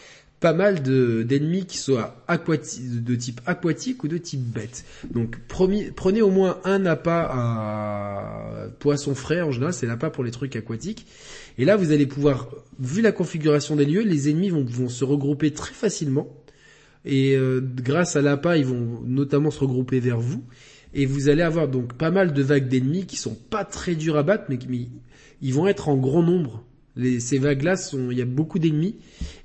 A: pas mal d'ennemis qui soient de type aquatique ou de type bête. Donc prenez au moins un appât à poisson frais en général, c'est l'appât pour les trucs aquatiques. Et là vous allez pouvoir, vu la configuration des lieux, les ennemis vont, vont se regrouper très facilement. Et euh, grâce à l'appât, ils vont notamment se regrouper vers vous. Et vous allez avoir donc pas mal de vagues d'ennemis qui sont pas très durs à battre, mais, mais ils vont être en grand nombre ces vagues-là, il y a beaucoup d'ennemis.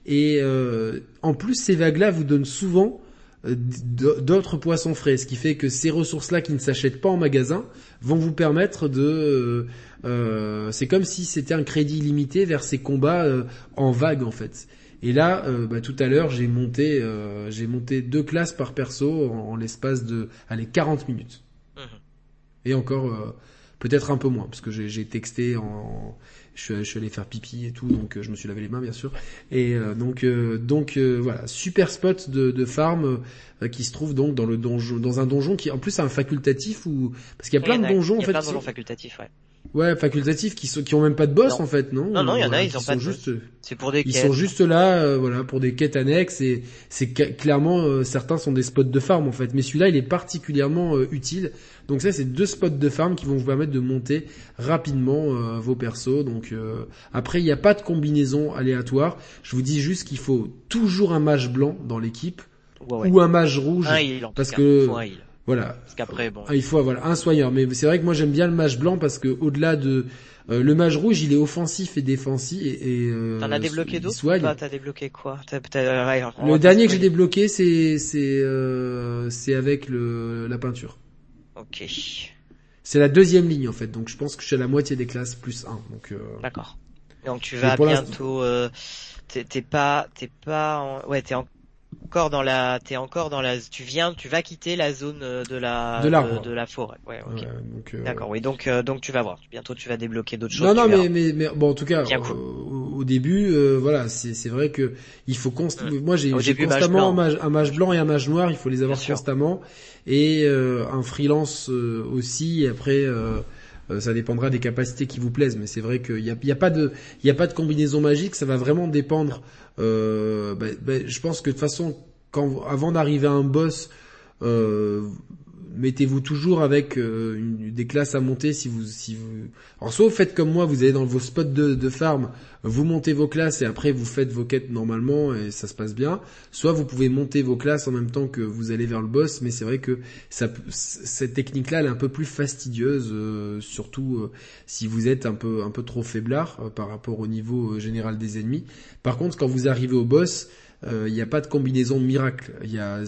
A: Et euh, en plus, ces vagues-là vous donnent souvent euh, d'autres poissons frais, ce qui fait que ces ressources-là qui ne s'achètent pas en magasin vont vous permettre de... Euh, c'est comme si c'était un crédit limité vers ces combats en vague en fait. Et là, bah, tout à l'heure, j'ai monté, j'ai monté deux classes par perso en, l'espace de, allez, 40 minutes. Mmh. Et encore, peut-être un peu moins, parce que j'ai texté en, je, suis allé faire pipi et tout, donc euh, je me suis lavé les mains bien sûr. Et euh, donc euh, donc voilà, super spot de, de farm qui se trouve donc dans le donjon, dans un donjon qui en plus a un facultatif ou parce qu'il y a plein de donjons en fait.
B: Plein de donjons facultatifs, ouais.
A: Ouais, facultatifs qui sont qui ont même pas de boss en fait, non?
B: Non non, il y en a, ils ont pas de juste
A: c'est pour des quêtes. Ils sont juste là voilà, pour des quêtes annexes et c'est clairement certains sont des spots de farm en fait, mais celui-là il est particulièrement utile. Donc ça, c'est deux spots de farm qui vont vous permettre de monter rapidement euh, vos persos. Donc euh, après, il n'y a pas de combinaison aléatoire. Je vous dis juste qu'il faut toujours un mage blanc dans l'équipe ou un mage rouge, parce que voilà.
B: Parce qu'après, bon.
A: Ah, il faut voilà un soigneur. Mais c'est vrai que moi j'aime bien le mage blanc parce que au-delà de euh, le mage rouge, il est offensif et défensif et,
B: et T'en as débloqué d'autres T'as débloqué quoi?
A: Le dernier que j'ai débloqué, c'est c'est c'est avec le la peinture.
B: Ok.
A: C'est la deuxième ligne en fait, donc je pense que je suis à la moitié des classes plus 1. Donc. Euh...
B: D'accord. Donc tu vas bientôt. Euh, t'es pas, t'es pas, en... ouais, t'es encore dans la, t'es encore dans la, tu viens, tu vas quitter la zone euh, de la,
A: de,
B: de, la forêt. Ouais.
A: Euh,
B: D'accord, oui. Donc, euh, donc tu vas voir. Bientôt, tu vas débloquer d'autres choses.
A: Non, non, mais, mais, mais, bon, en tout cas, au, début, voilà, c'est, c'est vrai que il faut constamment. Mm. Moi, j'ai, constamment un mage, un mage, blanc et un mage noir. Il faut les avoir constamment et euh, un freelance euh, aussi. Et après, euh, ça dépendra des capacités qui vous plaisent, mais c'est vrai qu'il n'y a, y a, pas de, il y a pas de combinaison magique. Ça va vraiment dépendre. Bah, bah, je pense que de toute façon, quand avant d'arriver à un boss, mettez-vous toujours avec euh, des classes à monter si vous si vous alors soit vous faites comme moi vous allez dans vos spots de, de farm vous montez vos classes et après vous faites vos quêtes normalement et ça se passe bien. Soit vous pouvez monter vos classes en même temps que vous allez vers le boss mais c'est vrai que ça cette technique là elle est un peu plus fastidieuse euh, surtout euh, si vous êtes un peu un peu trop faiblard par rapport au niveau général des ennemis. Par contre quand vous arrivez au boss il euh, n'y a pas de combinaison miracle. Il y a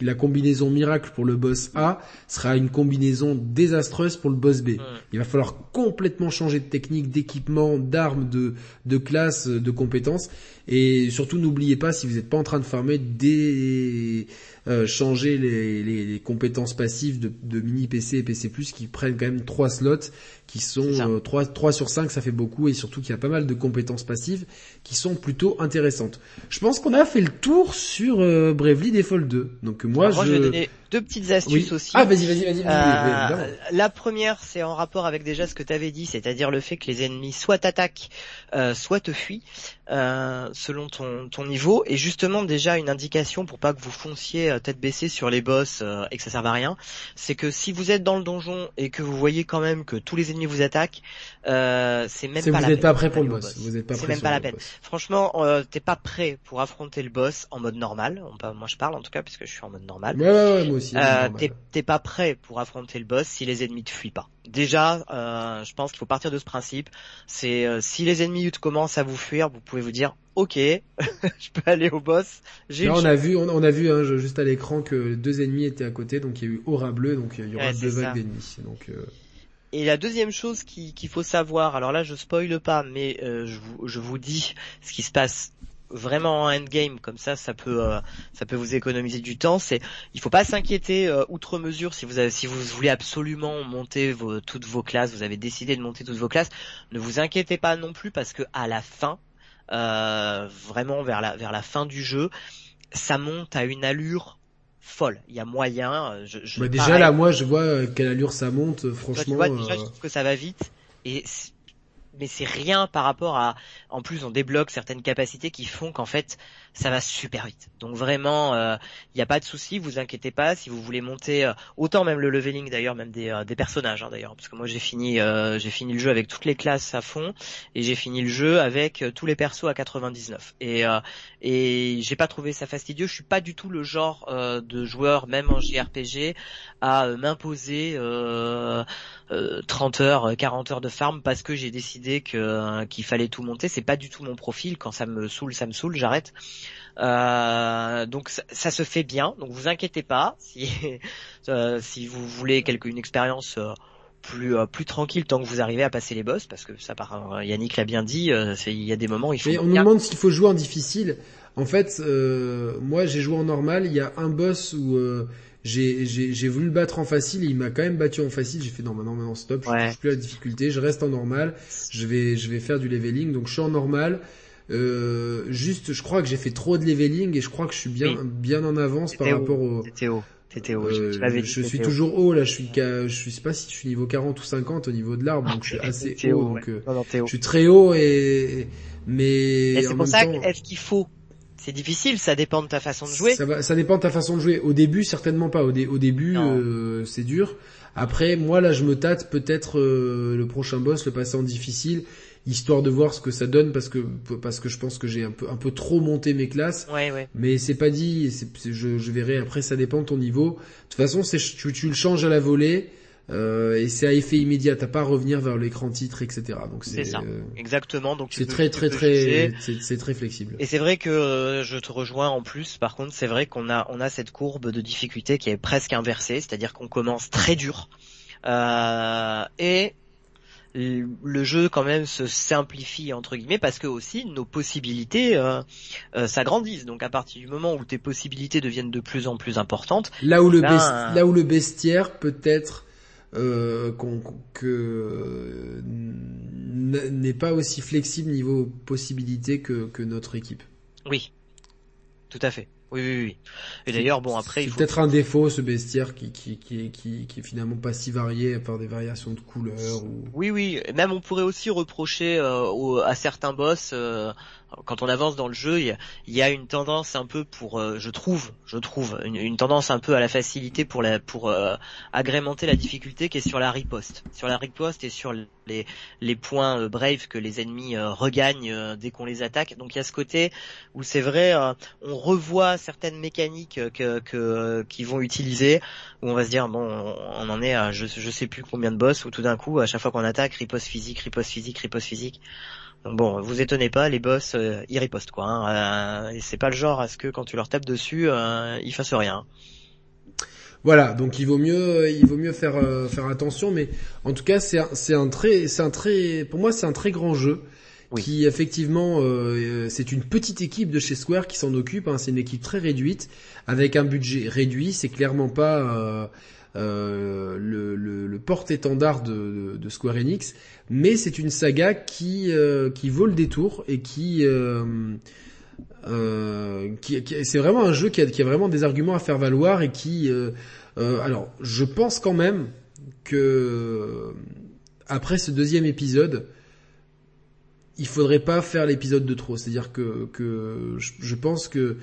A: la combinaison miracle pour le boss A sera une combinaison désastreuse pour le boss B. Il va falloir complètement changer de technique, d'équipement, d'armes, de, de classe, de compétences. Et surtout n'oubliez pas si vous n'êtes pas en train de farmer des euh, changer les, les, les, compétences passives de, de, mini PC et PC Plus qui prennent quand même trois slots qui sont 3, 3 euh, sur 5 ça fait beaucoup et surtout qu'il y a pas mal de compétences passives qui sont plutôt intéressantes. Je pense qu'on a fait le tour sur euh, Bravely Default 2. Donc moi, je...
B: je vais donner deux petites astuces aussi.
A: Ah vas-y vas-y vas-y.
B: Euh, la première c'est en rapport avec déjà ce que tu avais dit, c'est-à-dire le fait que les ennemis soit t'attaquent, euh, soit te fuient euh, selon ton, ton niveau et justement déjà une indication pour pas que vous fonciez euh, tête baissée sur les boss euh, et que ça serve à rien, c'est que si vous êtes dans le donjon et que vous voyez quand même que tous les ennemis vous attaquent, euh, c'est même pas
A: vous
B: n'êtes
A: pas prêt pour le boss. Vous êtes pas
B: C'est même pas la peine. Franchement, t'es pas prêt pour affronter le boss en mode normal. Moi je parle en tout cas puisque je suis en mode normal.
A: Ouais, ouais, ouais moi aussi.
B: t'es pas prêt pour affronter le boss si les ennemis te fuient pas. Déjà, je pense qu'il faut partir de ce principe. C'est si les ennemis commencent à vous fuir, vous pouvez vous dire ok, je peux aller au boss.
A: Là, on a vu, on, a vu hein, juste à l'écran que deux ennemis étaient à côté, donc il y a eu aura bleu, donc il y aura deux vagues d'ennemis. Donc euh...
B: Et la deuxième chose qu'il faut savoir, alors là je spoile pas, mais euh, je, vous, je vous dis ce qui se passe vraiment en endgame comme ça ça peut euh, ça peut vous économiser du temps c'est il faut pas s'inquiéter euh, outre mesure si vous avez, si vous voulez absolument monter toutes vos classes vous avez décidé de monter toutes vos classes ne vous inquiétez pas non plus parce que à la fin vraiment vers la vers la fin du jeu ça monte à une allure folle. Il y a moyen je, je
A: bah, déjà là moi je vois quelle allure ça monte franchement
B: déjà, je trouve que ça va vite. Et mais c'est rien par rapport à en plus on débloque certaines capacités qui font qu'en fait ça va super vite. Donc vraiment, il euh, n'y a pas de souci, vous inquiétez pas. Si vous voulez monter euh, autant même le leveling d'ailleurs, même des, euh, des personnages hein, d'ailleurs, parce que moi j'ai fini j'ai fini le jeu avec toutes les classes à fond et j'ai fini le jeu avec tous les persos à 99. Et et j'ai pas trouvé ça fastidieux. Je suis pas du tout le genre de joueur même en JRPG à m'imposer 30 heures, 40 heures de farm parce que j'ai décidé que qu'il fallait tout monter. C'est pas du tout mon profil. Quand ça me saoule, ça me saoule, j'arrête. Euh, donc ça, se fait bien, donc vous inquiétez pas si euh, si vous voulez quelque une expérience euh, plus plus tranquille tant que vous arrivez à passer les boss parce que ça par Yannick l'a bien dit, il y a des moments où il faut.
A: Mais on nous demande s'il faut jouer en difficile. En fait, moi j'ai joué en normal. Il y a un boss où j'ai voulu le battre en facile et il m'a quand même battu en facile. J'ai fait non maintenant maintenant stop, je ne touche plus la difficulté, je reste en normal. Je vais je vais faire du leveling donc je suis en normal. Euh, juste, je crois que j'ai fait trop de leveling et je crois que je suis bien bien en avance par rapport au.
B: T'étais haut. T'étais haut.
A: Euh, je, suis toujours haut là. Je suis je sais pas si je suis niveau 40 ou 50 au niveau de l'arbre, donc je suis assez haut. Donc euh, je suis très haut et mais.
B: Et c'est pour ça est-ce qu'il faut? C'est difficile, ça dépend de ta façon de jouer.
A: Ça, va, ça dépend de ta façon de jouer. Au début, certainement pas. Au, au début, euh, c'est dur. Après, moi là, je me tâte peut-être euh, le prochain boss, le passer en difficile histoire de voir ce que ça donne parce que parce que je pense que j'ai un peu un peu trop monté mes classes.
B: Ouais, ouais.
A: Mais c'est pas dit. je, je verrai après. Ça dépend de ton niveau. De toute façon, c'est tu, tu le changes à la volée. Euh, et c'est à effet immédiat, t'as pas à revenir vers l'écran titre, etc. Donc
B: c'est ça, euh, exactement. Donc
A: c'est très très très, c'est très flexible.
B: Et c'est vrai que euh, je te rejoins en plus. Par contre, c'est vrai qu'on a on a cette courbe de difficulté qui est presque inversée, c'est-à-dire qu'on commence très dur euh, et le jeu quand même se simplifie entre guillemets parce que aussi nos possibilités euh, euh, s'agrandissent. Donc à partir du moment où tes possibilités deviennent de plus en plus importantes,
A: là où le ben, là où le bestiaire peut être euh, que n'est pas aussi flexible niveau possibilités que, que notre équipe.
B: Oui, tout à fait. Oui, oui, oui. Et d'ailleurs, bon, après,
A: il faut... peut-être un défaut ce bestiaire qui qui qui qui qui est finalement pas si varié par des variations de couleurs ou.
B: Oui, oui. Même on pourrait aussi reprocher euh, à certains boss euh, quand on avance dans le jeu, il y, a une tendance un peu pour, euh, je trouve, je trouve, une, tendance un peu à la facilité pour euh, agrémenter la difficulté qui est sur la riposte, sur la riposte et sur les, points euh, brave que les ennemis regagnent dès qu'on les attaque. Donc il y a ce côté où c'est vrai, on revoit certaines mécaniques que, que qu'ils vont utiliser, où on va se dire bon, on en est à je, je sais plus combien de boss, où tout d'un coup, à chaque fois qu'on attaque, riposte physique, riposte physique, riposte physique. Donc bon, vous étonnez pas, les boss euh, ils ripostent quoi. Hein, euh, c'est pas le genre à ce que quand tu leur tapes dessus, euh, ils fassent rien.
A: Voilà, donc il vaut mieux, il vaut mieux faire faire attention, mais en tout cas c'est c'est un très, c'est un très, pour moi c'est un très grand jeu. qui effectivement c'est une petite équipe de chez Square qui s'en occupe. Hein, c'est une équipe très réduite avec un budget réduit. C'est clairement pas euh, le, le, porte-étendard de, Square Enix, mais c'est une saga qui euh, qui vaut le détour et qui euh, euh qui, c'est vraiment un jeu qui a, qui a vraiment des arguments à faire valoir et qui alors je pense quand même que après ce deuxième épisode il faudrait pas faire l'épisode de trop. C'est-à-dire que, que je, pense que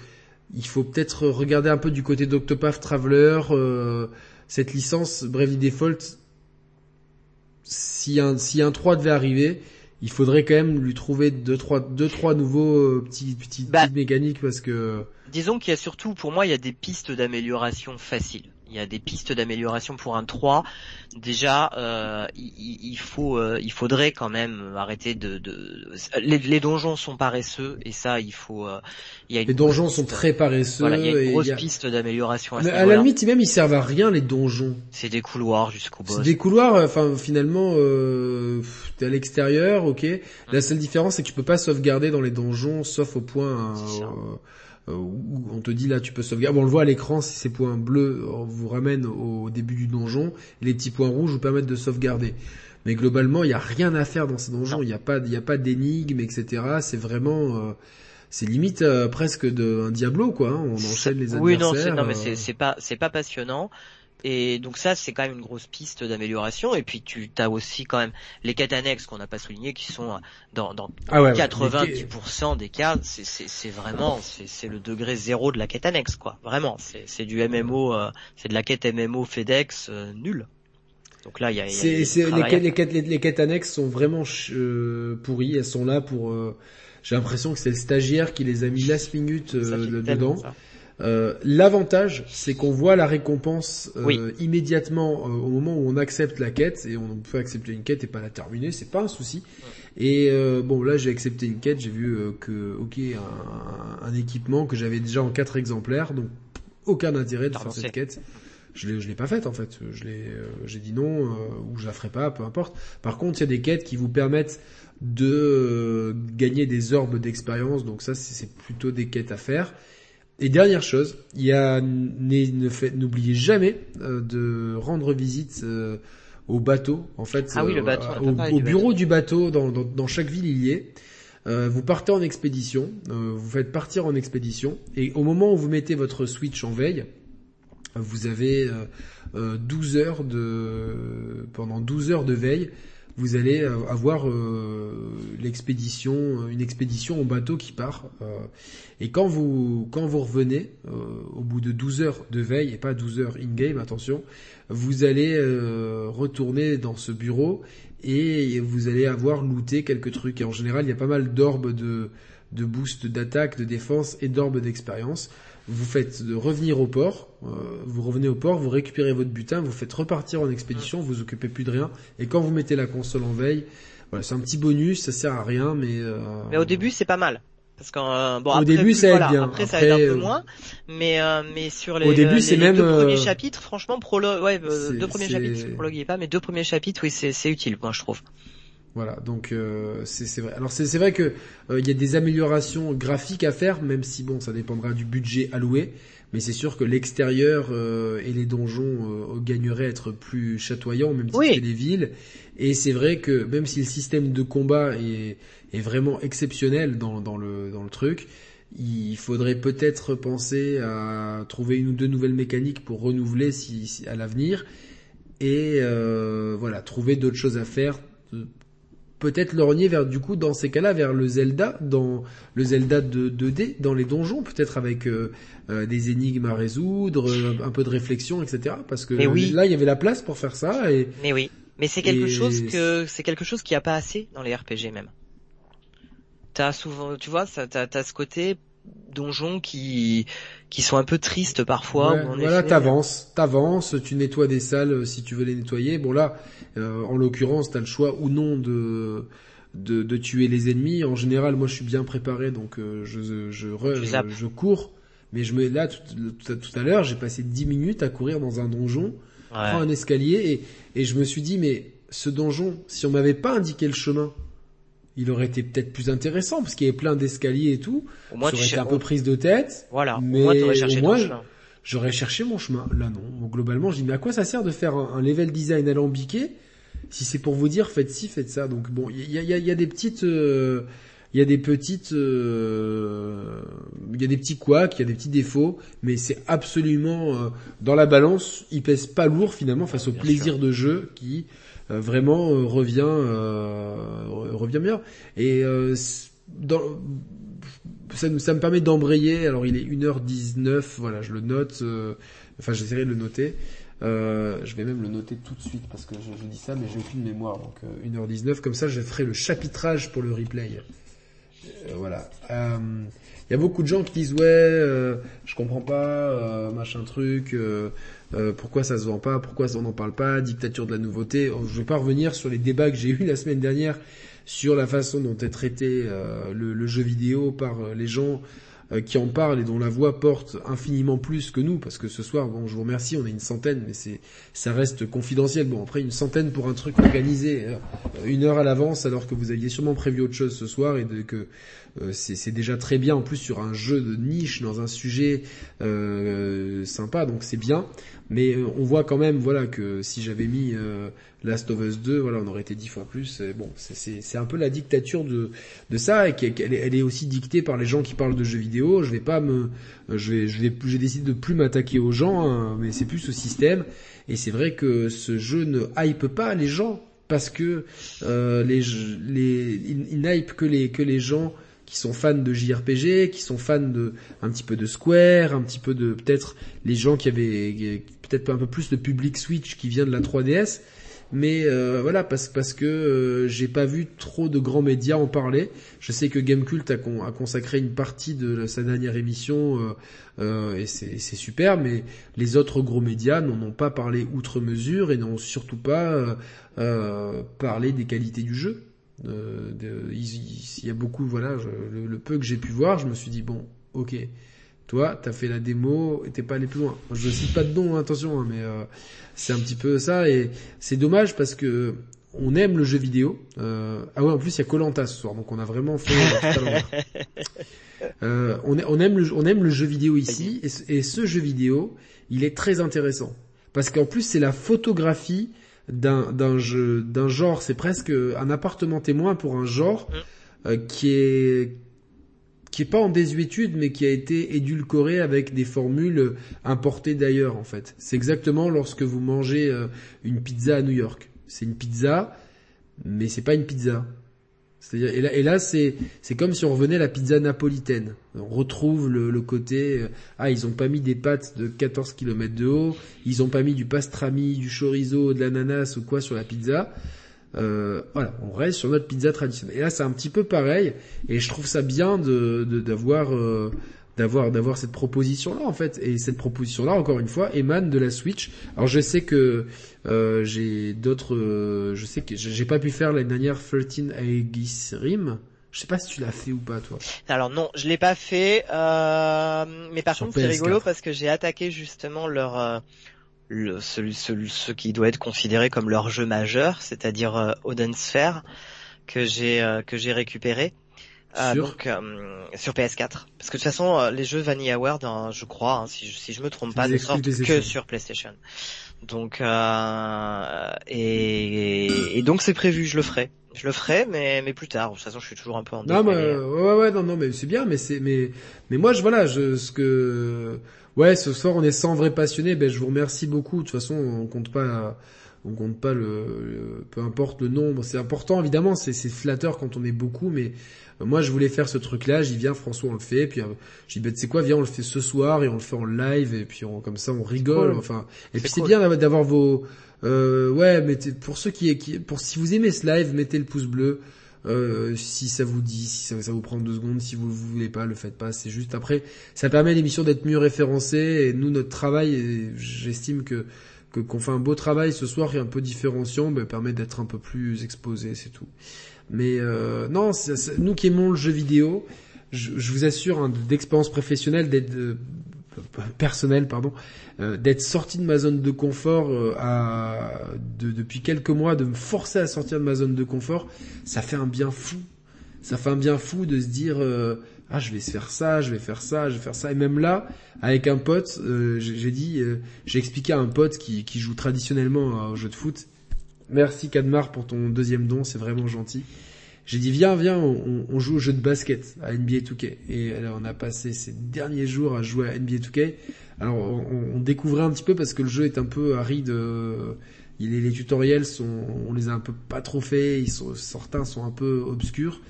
A: il faut peut-être regarder un peu du côté d'Octopath Traveler, euh, cette licence Bravely Default, si un, si un 3 devait arriver, il faudrait quand même lui trouver deux trois deux trois nouveaux euh, petits petits, bah, petites mécaniques parce que
B: disons qu'il y a surtout pour moi il y a des pistes d'amélioration faciles. Il y a des pistes d'amélioration pour un 3. Déjà, euh, il, faut, euh, il faudrait quand même arrêter de, de... Les, donjons sont paresseux et ça, il faut. Euh,
A: il y a les donjons sont très paresseux.
B: Voilà, il y a une grosse piste d'amélioration.
A: À, à la limite, même ils servent à rien les donjons.
B: C'est des couloirs jusqu'au boss. C'est
A: des couloirs. Enfin, finalement, euh, t'es à l'extérieur, ok. La seule différence, c'est que tu peux pas sauvegarder dans les donjons, sauf au point. Euh, où on te dit là tu peux sauvegarder. Bon, on le voit à l'écran, si ces points bleus vous ramènent au début du donjon, et les petits points rouges vous permettent de sauvegarder. Mais globalement, il n'y a rien à faire dans ces donjons. Il n'y a pas, il y a pas d'énigmes, etc. C'est vraiment, euh, c'est limite euh, presque de un Diablo quoi. Hein. On enchaîne les adversaires.
B: Oui, non, non mais c'est pas, c'est pas passionnant. Et donc ça, c'est quand même une grosse piste d'amélioration. Et puis tu as aussi quand même les quêtes annexes qu'on n'a pas souligné, qui sont dans, dans 90% ah des cas, c'est vraiment c'est le degré zéro de la quête annexe, quoi. Vraiment, c'est du MMO, euh, c'est de la quête MMO FedEx euh, nul. Donc là, il y a, y a,
A: les, quêtes, les, quêtes, les, quêtes annexes sont vraiment euh, pourries. Elles sont là pour. Euh, j'ai l'impression que c'est le stagiaire qui les a mis last minute dedans. Euh, l'avantage, c'est qu'on voit la récompense euh, immédiatement euh, au moment où on accepte la quête et on peut accepter une quête et pas la terminer, c'est pas un souci. Et bon, là j'ai accepté une quête, j'ai vu que ok un, un, équipement que j'avais déjà en quatre exemplaires, donc aucun intérêt de faire cette quête. Je l'ai, je l'ai pas faite en fait. Je l'ai, j'ai dit non ou je la ferai pas, peu importe. Par contre, il y a des quêtes qui vous permettent de gagner des orbes d'expérience, donc ça c'est plutôt des quêtes à faire. Et dernière chose, il y a n'oubliez jamais euh, de rendre visite euh, au bateau. En fait,
B: ah oui, le bateau,
A: euh, au, bureau du bateau, dans, dans, dans, chaque ville il y est. vous partez en expédition, vous faites partir en expédition, et au moment où vous mettez votre switch en veille, vous avez 12 heures de pendant 12 heures de veille vous allez euh, avoir euh, l'expédition, une expédition au bateau qui part. Euh, et quand vous quand vous revenez au bout de 12 heures de veille et pas 12 heures in game, attention, vous allez retourner dans ce bureau et vous allez avoir looté quelques trucs. Et en général, il y a pas mal d'orbes de de boost d'attaque, de défense et d'orbes d'expérience vous faites revenir au port, euh, vous revenez au port, vous récupérez votre butin, vous faites repartir en expédition, vous occupez plus de rien, et quand vous mettez la console en veille, voilà, c'est un petit bonus, ça sert à rien, mais. Euh...
B: Mais au début, c'est pas mal. Parce qu'en euh, bon,
A: au
B: après,
A: début ça aide bien.
B: Après, ça aide un peu euh, moins, mais mais sur les,
A: au début,
B: c'est
A: même,
B: deux premiers chapitres, franchement prologue, ouais, deux premiers chapitres, prologue pas, mais deux premiers chapitres, oui, c'est c'est utile, moi je trouve.
A: Voilà, donc euh, c'est vrai. Alors c'est vrai que euh, il y a des améliorations graphiques à faire, même si bon, ça dépendra du budget alloué. Mais c'est sûr que l'extérieur euh, et les donjons gagneraient à être plus chatoyants, même si les villes. Et c'est vrai que même si le système de combat est, est vraiment exceptionnel dans, dans, le, dans le truc, il faudrait peut-être penser à trouver une ou deux nouvelles mécaniques pour renouveler si, à l'avenir. Et voilà, trouver d'autres choses à faire peut-être lorgner vers du coup dans ces cas-là vers le Zelda, dans le Zelda de 2D, dans les donjons, peut-être avec euh, euh, des énigmes à résoudre, un peu de réflexion, etc. Parce que là il y avait la place pour faire ça. Et,
B: mais oui, mais c'est quelque chose que c'est quelque chose qui a pas assez dans les RPG même. T'as souvent, tu vois, t'as as ce côté donjons qui qui sont un peu tristes parfois.
A: voilà, t'avances, t'avances, tu nettoies des salles euh, si tu veux les nettoyer. Bon là, euh, en l'occurrence, t'as le choix ou non de, de, de tuer les ennemis. En général, moi, je suis bien préparé, donc euh, je je, je, je, cours. Mais je me là tout, tout, à l'heure, j'ai passé 10 minutes à courir dans un donjon, prendre un escalier et et je me suis dit mais ce donjon, si on m'avait pas indiqué le chemin, il aurait été peut-être plus intéressant parce qu'il y avait plein d'escaliers et tout. Au moins, été un peu prise de tête.
B: Voilà.
A: Mais j'aurais cherché mon chemin. Là, non. globalement, je dis, mais à quoi ça sert de faire un, level design alambiqué si c'est pour vous dire faites ci, faites ça? Donc bon, il y a, y, a, des petites, euh, il y a des petites, euh, il y a des petits couacs, il y a des petits défauts, mais c'est absolument euh, dans la balance, il pèse pas lourd finalement face au plaisir de jeu qui euh, vraiment euh, revient euh, revient bien. Et ça, me permet d'embrayer. Alors il est 1h19, voilà, je le note. enfin, j'essaierai de le noter. Euh, je vais même le noter tout de suite parce que je, dis ça, mais j'ai aucune mémoire. Donc 1h19, comme ça, je ferai le chapitrage pour le replay. Euh, voilà. Il y a beaucoup de gens qui disent ouais, euh, je comprends pas, euh, machin truc, euh, pourquoi ça se vend pas, pourquoi on n'en parle pas, dictature de la nouveauté. Oh, je vais pas revenir sur les débats que j'ai eu la semaine dernière sur la façon dont est traité le, le, jeu vidéo par les gens euh, qui en parle et dont la voix porte infiniment plus que nous, parce que ce soir, bon, je vous remercie, on est une centaine, mais c'est, ça reste confidentiel. Bon, après, une centaine pour un truc organisé, euh, une heure à l'avance, alors que vous aviez sûrement prévu autre chose ce soir et que euh, c'est déjà très bien en plus sur un jeu de niche dans un sujet euh, sympa donc c'est bien mais euh, on voit quand même voilà que si j'avais mis Last of Us 2 voilà on aurait été dix fois plus bon c'est un peu la dictature de de ça et qu'elle elle est aussi dictée par les gens qui parlent de jeux vidéo. Je vais pas me je vais je vais j'ai décidé de plus m'attaquer aux gens hein, mais c'est plus au système. Et c'est vrai que ce jeu ne hype pas les gens parce que euh, les, les, il, il n'hype que les, que les gens qui sont fans de JRPG, qui sont fans de un petit peu de Square, un petit peu de peut-être les gens qui avaient peut-être un peu plus de public Switch qui vient de la 3DS. Mais euh, voilà, parce, parce que euh, j'ai pas vu trop de grands médias en parler. Je sais que Gamecult a, a consacré une partie de sa dernière émission euh, euh et c'est super, mais les autres gros médias n'en ont pas parlé outre mesure et n'ont surtout pas parlé des qualités du jeu. Euh, il, y a beaucoup, voilà, le, peu que j'ai pu voir, je me suis dit bon, ok, toi, t'as fait la démo et t'es pas allé plus loin. Je cite pas de nom, hein, attention, hein, mais euh, c'est un petit peu ça et c'est dommage parce que on aime le jeu vidéo. Euh, ah ouais, en plus il y a Colanta ce soir, donc on a vraiment fait. euh, on, on, aime le, on aime le jeu vidéo ici et, et ce jeu vidéo, il est très intéressant parce qu'en plus c'est la photographie d'un jeu d'un genre, c'est presque un appartement témoin pour un genre mm. euh, qui est qui est pas en désuétude mais qui a été édulcoré avec des formules importées d'ailleurs en fait. C'est exactement lorsque vous mangez euh, une pizza à New York. C'est une pizza mais c'est pas une pizza. C'est-à-dire, et là, et là c'est, c'est comme si on revenait à la pizza napolitaine. On retrouve le, le côté, euh, ah, ils ont pas mis des pâtes de 14 km de haut, ils ont pas mis du pastrami, du chorizo, de l'ananas ou quoi sur la pizza. Euh, voilà, on reste sur notre pizza traditionnelle. Et là, c'est un petit peu pareil, et je trouve ça bien de, d'avoir, euh, d'avoir d'avoir cette proposition là en fait. Et cette proposition là encore une fois émane de la Switch. Alors je sais que euh, j'ai d'autres euh, je sais que j'ai pas pu faire l'année dernière 13 Aegis Rim. Je sais pas si tu l'as fait ou pas toi.
B: Alors non je l'ai pas fait euh, mais par contre c'est rigolo parce que j'ai attaqué justement leur euh, le, ce, qui doit être considéré comme leur jeu majeur c'est-à-dire euh, Odin Sphere que j'ai que j'ai récupéré. euh, sur... donc euh, sur PS4 parce que de toute façon euh, les jeux Vanilla World hein, je crois hein, si je si je me trompe pas ne sortent que sur PlayStation. Donc et, et donc c'est prévu je le ferai. Je le ferai mais mais plus tard. De toute façon je suis toujours un peu en
A: non mais ouais ouais non non mais c'est bien mais c'est mais mais moi je voilà je ce que ouais ce soir on est 100 vrais passionnés ben je vous remercie beaucoup. De toute façon on compte pas on compte pas le, peu importe le nombre. C'est important évidemment c'est c'est flatteur quand on est beaucoup mais moi je voulais faire ce truc là j'y viens François on le fait. Puis euh, j'ai dit bah, tu sais quoi viens on le fait ce soir et on le fait en live. Et puis on, comme ça on rigole. Enfin et puis c'est bien d'avoir vos euh, ouais mettez pour ceux qui, qui pour si vous aimez ce live mettez le pouce bleu. Euh, si ça vous dit, si ça, ça, vous prend deux secondes, si vous, vous voulez pas, le faites pas. C'est juste. Après, ça permet à l'émission d'être mieux référencée. Et nous notre travail, j'estime que qu'on fait un beau travail ce soir et un peu différenciant, ben, permet d'être un peu plus exposé, c'est tout. Mais euh, non, nous qui aimons le jeu vidéo, je, vous assure hein, d'expérience professionnelle, d'être euh, personnelle, pardon, euh, d'être sorti de ma zone de confort euh, depuis quelques mois, de me forcer à sortir de ma zone de confort, ça fait un bien fou. Ça fait un bien fou de se dire ah je vais faire ça, je vais faire ça, je vais faire ça. Et même là, avec un pote, j'ai dit, j'ai expliqué à un pote qui joue traditionnellement au jeu de foot Merci Kadmar pour ton deuxième don, c'est vraiment gentil. J'ai dit viens, viens, on, joue au jeu de basket à NBA 2K. Et alors, on a passé ces derniers jours à jouer à NBA 2K. Alors on, découvrait un petit peu parce que le jeu est un peu aride. Euh, il, les tutoriels sont, on les a un peu pas trop faits. Ils sont, certains sont un peu obscurs.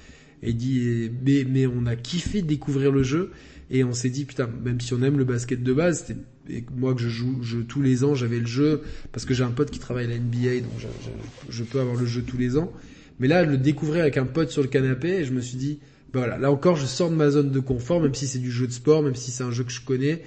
A: Et dit mais, mais on a kiffé découvrir le jeu et on s'est dit putain même si on aime le basket de base et moi que je joue je, tous les ans, j'avais le jeu parce que j'ai un pote qui travaille à la NBA, donc je, je, peux avoir le jeu tous les ans. Mais là, le découvrir avec un pote sur le canapé, et je me suis dit bah voilà, là encore, je sors de ma zone de confort, même si c'est du jeu de sport, même si c'est un jeu que je connais.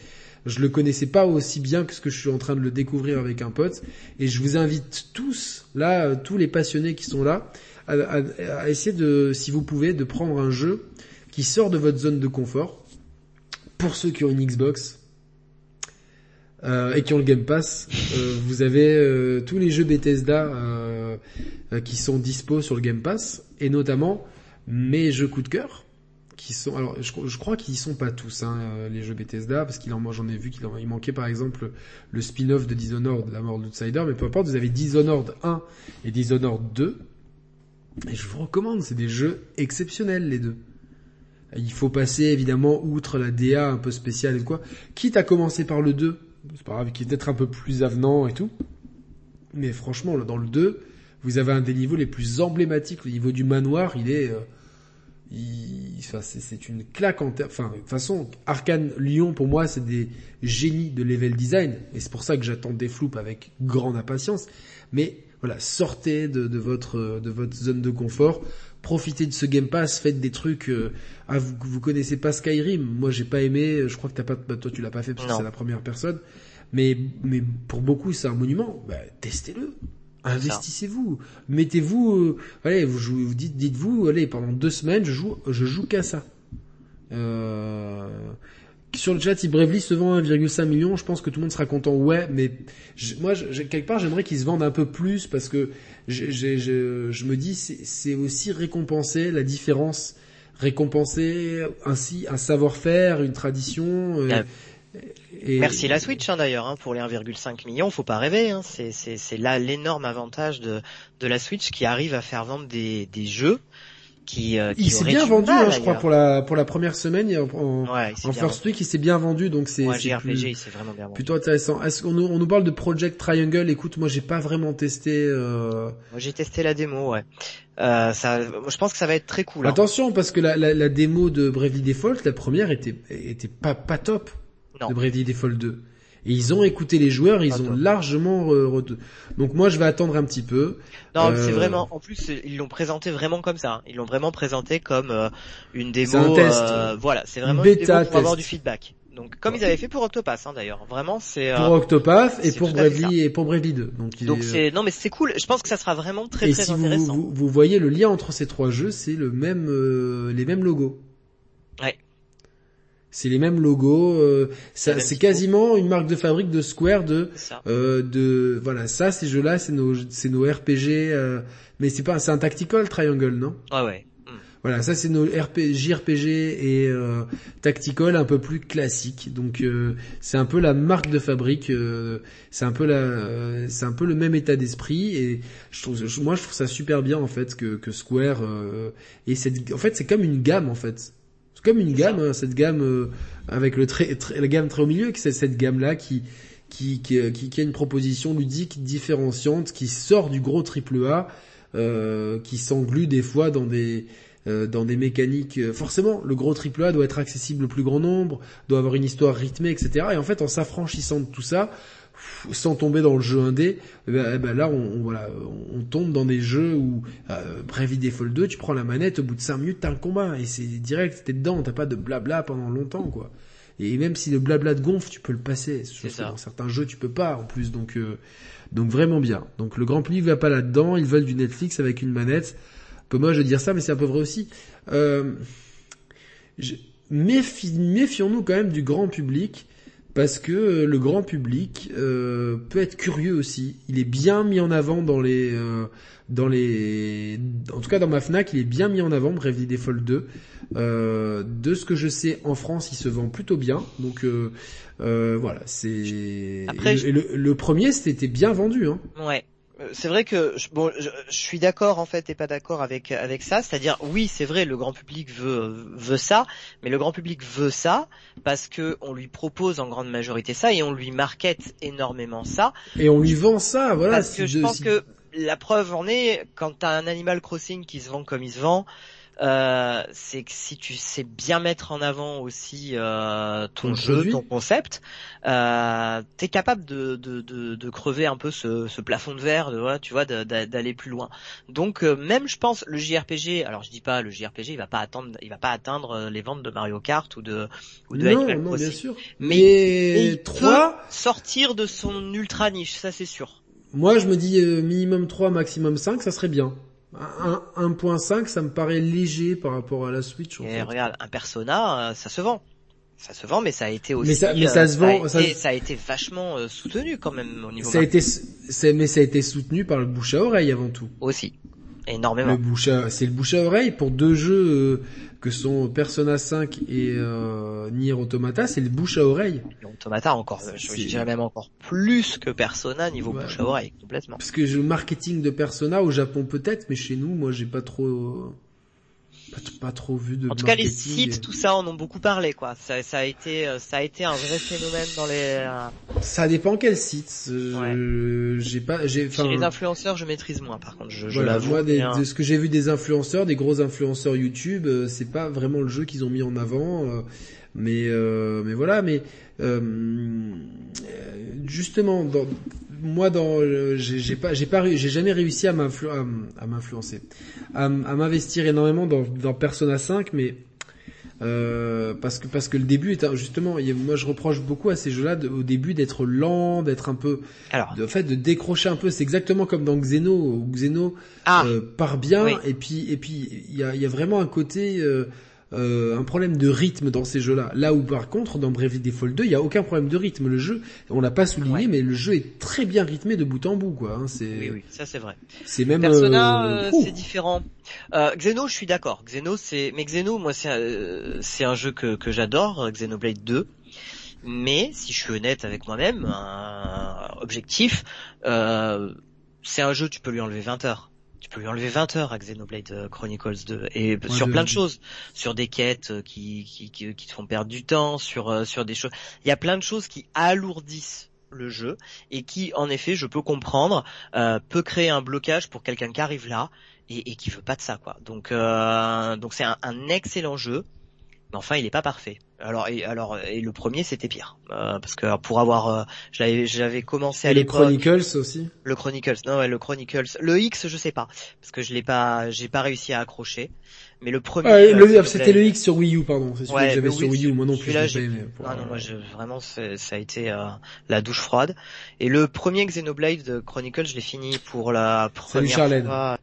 A: Je le connaissais pas aussi bien que ce que je suis en train de le découvrir avec un pote. Et je vous invite tous, là, euh, tous les passionnés qui sont là, à, à essayer de, si vous pouvez, de prendre un jeu qui sort de votre zone de confort. Pour ceux qui ont une Xbox, euh, et qui ont le Game Pass, euh, vous avez euh, tous les jeux Bethesda qui sont dispo sur le Game Pass, et notamment mes jeux coup de cœur, qui sont, alors je, crois qu'ils sont pas tous, hein, les jeux Bethesda, parce qu'il en, j'en ai vu qu'il il manquait par exemple le spin-off de Dishonored, la mort de l'Outsider, mais peu importe, vous avez Dishonored 1 et Dishonored 2, et je vous recommande, c'est des jeux exceptionnels les deux. Il faut passer évidemment outre la DA un peu spéciale et quoi. Quitte à commencer par le 2, c'est pas grave, qui est peut-être un peu plus avenant et tout. Mais franchement, dans le 2, vous avez un des niveaux les plus emblématiques. Le niveau du manoir, il est... Euh, enfin, c'est une claque en termes... Enfin, de toute façon, Arkane Lyon, pour moi, c'est des génies de level design. Et c'est pour ça que j'attends des floupes avec grande impatience. Mais voilà, sortez de, votre, de votre zone de confort profitez de ce Game Pass, faites des trucs. Euh, ah, vous, vous connaissez pas Skyrim Moi, j'ai pas aimé. Je crois que t'as pas. Bah, toi, tu l'as pas fait parce que c'est la première personne. Mais mais pour beaucoup, c'est un monument. Bah, testez-le. Investissez-vous. Mettez-vous. Euh, allez, vous jouez. Vous dites, dites-vous, allez, pendant deux semaines, je joue, je joue qu'à ça. Euh, sur le chat, si Bravely se vend 1,5 million, je pense que tout le monde sera content. Ouais, mais moi, quelque part, j'aimerais qu'ils se vendent un peu plus parce que je me dis, c'est aussi récompenser la différence, récompenser ainsi un savoir-faire, une tradition.
B: Euh, et... Merci la Switch hein, d'ailleurs hein, pour les 1,5 million, faut pas rêver. Hein, c'est là l'énorme avantage de, de la Switch qui arrive à faire vendre des, des jeux qui, euh,
A: il s'est bien vendu, hein, je crois, pour la pour la première semaine en, ouais, en first week, il s'est bien vendu, donc c'est plutôt intéressant. Est-ce qu'on on nous parle de Project Triangle? Écoute, moi j'ai pas vraiment testé. Euh...
B: J'ai testé la démo, ouais. Euh, ça, je pense que ça va être très cool. Hein.
A: Attention, parce que la, la, la démo de Bravely Default, la première était était pas pas top. Non. De Bravely Default 2. Et ils ont écouté les joueurs, ils ont largement donc moi je vais attendre un petit peu.
B: Non, c'est euh, vraiment en plus ils l'ont présenté vraiment comme ça. Hein. Ils l'ont vraiment présenté comme euh, une démo un test. Euh, voilà, c'est vraiment une, démo pour avoir du feedback. Donc comme ils avaient fait pour Octopath hein, d'ailleurs, vraiment c'est
A: pour Octopath et pour Bravely et pour Bravely 2.
B: Donc, donc c'est non mais c'est cool. Je pense que ça sera vraiment très et très si intéressant.
A: Vous, vous, vous, voyez le lien entre ces trois jeux, c'est le même les mêmes logos.
B: Ouais.
A: C'est les mêmes logos. Euh, c'est quasiment une marque de fabrique de Square de euh, de voilà ça ces jeux là c'est nos c'est nos RPG euh, mais c'est pas c'est un tactical triangle non?
B: Ah ouais. Hmm.
A: Voilà, ça c'est nos RPG JRPG et euh, tactical un peu plus classique. Donc euh, c'est un peu la marque de fabrique, euh, c'est un peu la, c'est un peu le même état d'esprit et je trouve, moi je trouve ça super bien en fait que, que Square et cette, en fait c'est comme une gamme en fait comme une gamme, hein, cette gamme euh, avec le très, la gamme très au milieu, c'est cette gamme là qui qui, qui, qui, a une proposition ludique différenciante, qui sort du gros triple A, euh, qui s'englue des fois dans des euh, dans des mécaniques. Euh, forcément, le gros triple A doit être accessible au plus grand nombre, doit avoir une histoire rythmée, etc. Et en fait, en s'affranchissant de tout ça, sans tomber dans le jeu indé, eh ben, eh ben là on, voilà, on tombe dans des jeux où euh, Bravely Default 2, tu prends la manette, au bout de 5 minutes t'as un combat et c'est direct, t'es dedans, t'as pas de blabla pendant longtemps quoi. Et même si le blabla de gonfle, tu peux le passer. Dans certains jeux, tu peux pas en plus, donc euh, donc vraiment bien. Donc le grand public va pas là-dedans, ils veulent du Netflix avec une manette. Un peu moche de dire ça, mais c'est un peu vrai aussi. Euh, méfions-nous quand même du grand public parce que euh, le grand public euh, peut être curieux aussi. Il est bien mis en avant dans les euh, dans les en tout cas dans ma Fnac, il est bien mis en avant Bravely Default 2. Euh, de ce que je sais en France, il se vend plutôt bien. Donc voilà, c'est le, le, premier c'était bien vendu hein.
B: Ouais. Euh, c'est vrai que bon, je, suis d'accord en fait et pas d'accord avec avec ça. C'est-à-dire oui, c'est vrai, le grand public veut veut ça, mais le grand public veut ça parce que on lui propose en grande majorité ça et on lui market énormément ça.
A: Et on lui vend ça, voilà.
B: Parce que je pense que la preuve en est quand t'as un Animal Crossing qui se vend comme il se vend. Euh, c'est que si tu sais bien mettre en avant aussi euh, ton, jeu, ton concept, euh, t'es capable de, de, de, de, crever un peu ce, ce plafond de verre, de, voilà, tu vois, d'aller plus loin. Donc euh, même je pense le JRPG, alors je dis pas le JRPG, il va pas attendre, il va pas atteindre euh, les ventes de Mario Kart ou de ou de
A: non, non, bien sûr. Mais, trois
B: sortir de son ultra niche, ça c'est sûr.
A: Moi, je me dis euh, minimum 3, maximum 5, ça serait bien. 1.5, ça me paraît léger par rapport à la Switch.
B: Et regarde, un Persona, euh, ça se vend. Ça se vend, mais ça a été aussi.
A: Mais ça, mais ça se vend.
B: Ça a, été, ça... a été vachement euh, soutenu quand même au niveau.
A: Ça a été, mais ça a été soutenu par le bouche à oreille avant tout.
B: Aussi, énormément.
A: Le bouche c'est le bouche à oreille pour deux jeux que sont Persona 5 et euh, Nier Automata, c'est le bouche à oreille.
B: Automata encore, je, dirais même encore plus que Persona niveau bouche à oreille, complètement.
A: Parce que le marketing de Persona au Japon peut-être, mais chez nous, moi j'ai pas trop pas, trop vu de.
B: En tout cas, les sites, tout ça, en ont beaucoup parlé, quoi. Ça, ça a été, euh, ça a été un vrai phénomène dans les. Euh,
A: ça dépend quel site. Euh, j'ai pas, j'ai.
B: les influenceurs, je maîtrise moins, par contre. Je, je Moi,
A: de ce que j'ai vu des influenceurs, des gros influenceurs YouTube, c'est pas vraiment le jeu qu'ils ont mis en avant. mais, mais voilà, mais justement, dans, moi dans j'ai pas j'ai pas j'ai jamais réussi à m'influencer à, m'investir énormément dans, dans Persona 5 mais euh, parce que parce que le début est justement moi je reproche beaucoup à ces jeux-là au début d'être lent d'être un peu Alors. de fait de décrocher un peu c'est exactement comme dans Xeno où Xeno ah. euh, part bien et puis et puis il y a, y a vraiment un côté euh, euh, un problème de rythme dans ces jeux-là. Là où par contre dans Bravely Default 2, il y a aucun problème de rythme. Le jeu, on l'a pas souligné, mais le jeu est très bien rythmé de bout en bout, quoi. Hein, c'est.
B: Oui, oui, ça c'est vrai.
A: C'est même.
B: Persona, euh, c'est différent. Euh, Xeno, je suis d'accord. Xeno, c'est, mais Xeno, moi, c'est euh, c'est un jeu que que j'adore, Xenoblade 2. Mais si je suis honnête avec moi-même, un objectif, c'est un jeu, tu peux lui enlever 20 heures tu peux lui enlever 20 heures à Xenoblade euh, Chronicles 2 et sur plein de choses, sur des quêtes euh, qui, qui, qui, te font perdre du temps, sur euh, sur des choses. Il y a plein de choses qui alourdissent le jeu et qui, en effet, je peux comprendre, peut créer un blocage pour quelqu'un qui arrive là et, et qui veut pas de ça, quoi. Donc donc c'est un, un excellent jeu mais enfin il est pas parfait. Alors et alors et le premier c'était pire. Euh, parce que pour avoir euh, j'avais j'avais commencé à
A: les Chronicles aussi.
B: Le Chronicles non ouais, le Chronicles. Le X je sais pas parce que je l'ai pas j'ai pas réussi à accrocher. Mais le premier
A: ah, euh, c'était le X sur Wii U pardon. C'est celui que j'avais sur Wii U. Moi non plus
B: là, aimé, pour, non, moi je, vraiment ça a été euh, la douche froide. Et le premier Xenoblade Chronicles je l'ai fini pour la première fois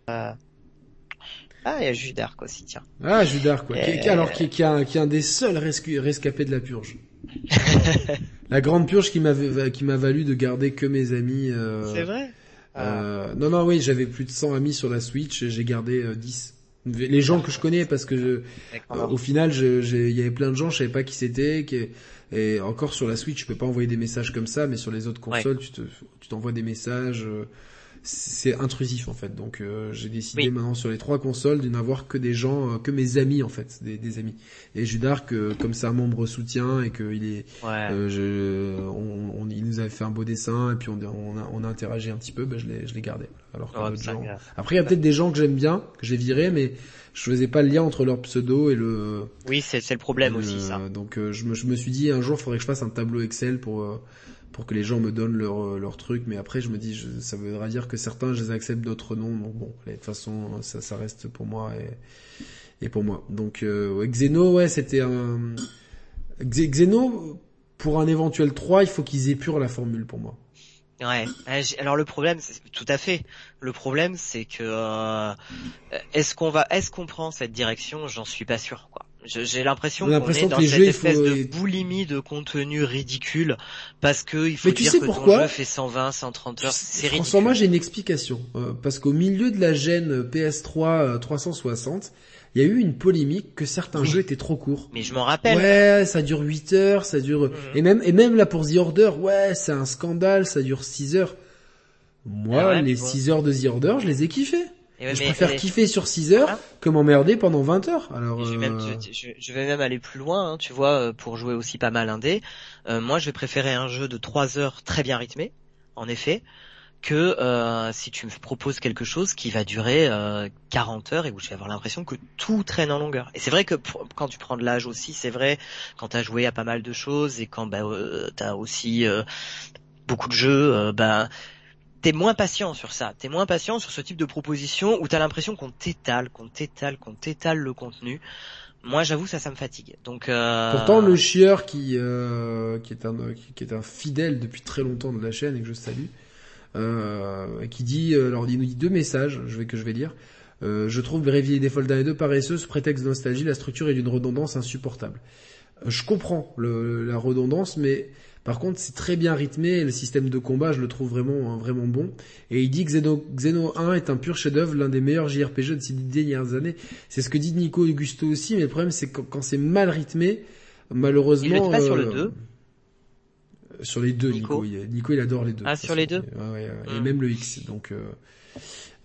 B: ah, il y a Jude d'Arc aussi, tiens.
A: Ah, Jude d'Arc, quoi. Qui, alors qui, qui, a, qui est un des seuls rescapés de la purge. la grande purge qui m'a qui m'a valu de garder que mes amis.
B: Euh, C'est vrai?
A: Euh, non, non, oui, j'avais plus de 100 amis sur la Switch, j'ai gardé euh, 10. Les gens que je connais, parce que je, euh, au final, il y avait plein de gens, je savais pas qui c'était, et encore sur la Switch, tu peux pas envoyer des messages comme ça, mais sur les autres consoles, tu te, tu t'envoies des messages. Euh, c'est intrusif en fait. Donc euh, j'ai décidé maintenant sur les trois consoles de n'avoir que des gens, euh, que mes amis en fait, des, des amis. Et Judark, euh, comme c'est un membre soutien et qu'il est, je, on, on, il nous avait fait un beau dessin et puis on, on, a, on a interagi un petit peu, ben je l'ai, je l'ai gardé. Alors que oh, gens... Après il y a peut-être des gens que j'aime bien, que j'ai viré, mais je faisais pas le lien entre leur pseudo et le.
B: Oui, c'est c'est le problème aussi ça.
A: Donc je me je me suis dit un jour il faudrait que je fasse un tableau Excel pour pour que les gens me donnent leur, euh, leur truc, mais après je me dis, ça voudra dire que certains je les accepte, d'autres non, donc bon, de toute façon ça, ça reste pour moi et, et pour moi. Donc euh, Xeno, ouais, c'était un... Xeno, pour un éventuel 3, il faut qu'ils épurent la formule pour moi.
B: Ouais. Alors le problème, tout à fait. Le problème, c'est que euh, est-ce qu'on va, est-ce qu'on prend cette direction? J'en suis pas sûr, quoi. J'ai l'impression qu'on est dans cette espèce de boulimie de contenu ridicule parce que il faut
A: Mais tu sais
B: que
A: pourquoi
B: ton jeu fait 120, 130 heures. C'est ridicule.
A: François, moi j'ai une explication euh, parce qu'au milieu de la gêne PS3 360, il y a eu une polémique que certains jeux étaient trop courts.
B: Mais je m'en rappelle.
A: Ouais, ça dure 8 heures, ça dure mhm. et même et même là pour The Order, ouais, c'est un scandale, ça dure 6 heures. Moi, ah les 6 heures de The Order, je les ai je préfère kiffer sur 6 heures que m'emmerder pendant 20 heures. Alors,
B: je, vais même, euh, je, vais même aller plus loin, hein, tu vois, euh, pour jouer aussi pas mal indé. Euh, moi, je vais préférer un jeu de 3 heures très bien rythmé, en effet, que euh, si tu me proposes quelque chose qui va durer euh, 40 heures et où je vais avoir l'impression que tout traîne en longueur. Et c'est vrai que quand tu prends de l'âge aussi, c'est vrai, quand tu as joué à pas mal de choses et quand bah, euh, tu as aussi beaucoup de jeux, bah, t'es moins patient sur ça. T'es moins patient sur ce type de proposition où t'as l'impression qu'on t'étale, qu'on t'étale, qu'on t'étale le contenu. Moi, j'avoue, ça, ça me fatigue. Donc, euh...
A: pourtant, le chieur qui euh, qui est un qui, est un fidèle depuis très longtemps de la chaîne et que je salue, euh, qui dit, euh, alors il nous dit deux messages, je vais que je vais lire. Euh, je trouve Brévier Default 1 et 2 paresseuse, prétexte de nostalgie, la structure est d'une redondance insupportable. Euh, je comprends le, la redondance, mais par contre c'est très bien rythmé, le système de combat je le trouve vraiment vraiment bon. Et il dit que Xeno, Xeno 1 est un pur chef-d'œuvre, l'un des meilleurs JRPG de ces dernières années. C'est ce que dit Nico Augusto aussi, mais le problème c'est que quand, c'est mal rythmé, malheureusement...
B: Il pas sur le 2
A: sur les deux, Nico. Nico, il, adore les deux.
B: Ah, sur les deux.
A: Ouais, Et hmm. même le X. Donc, euh,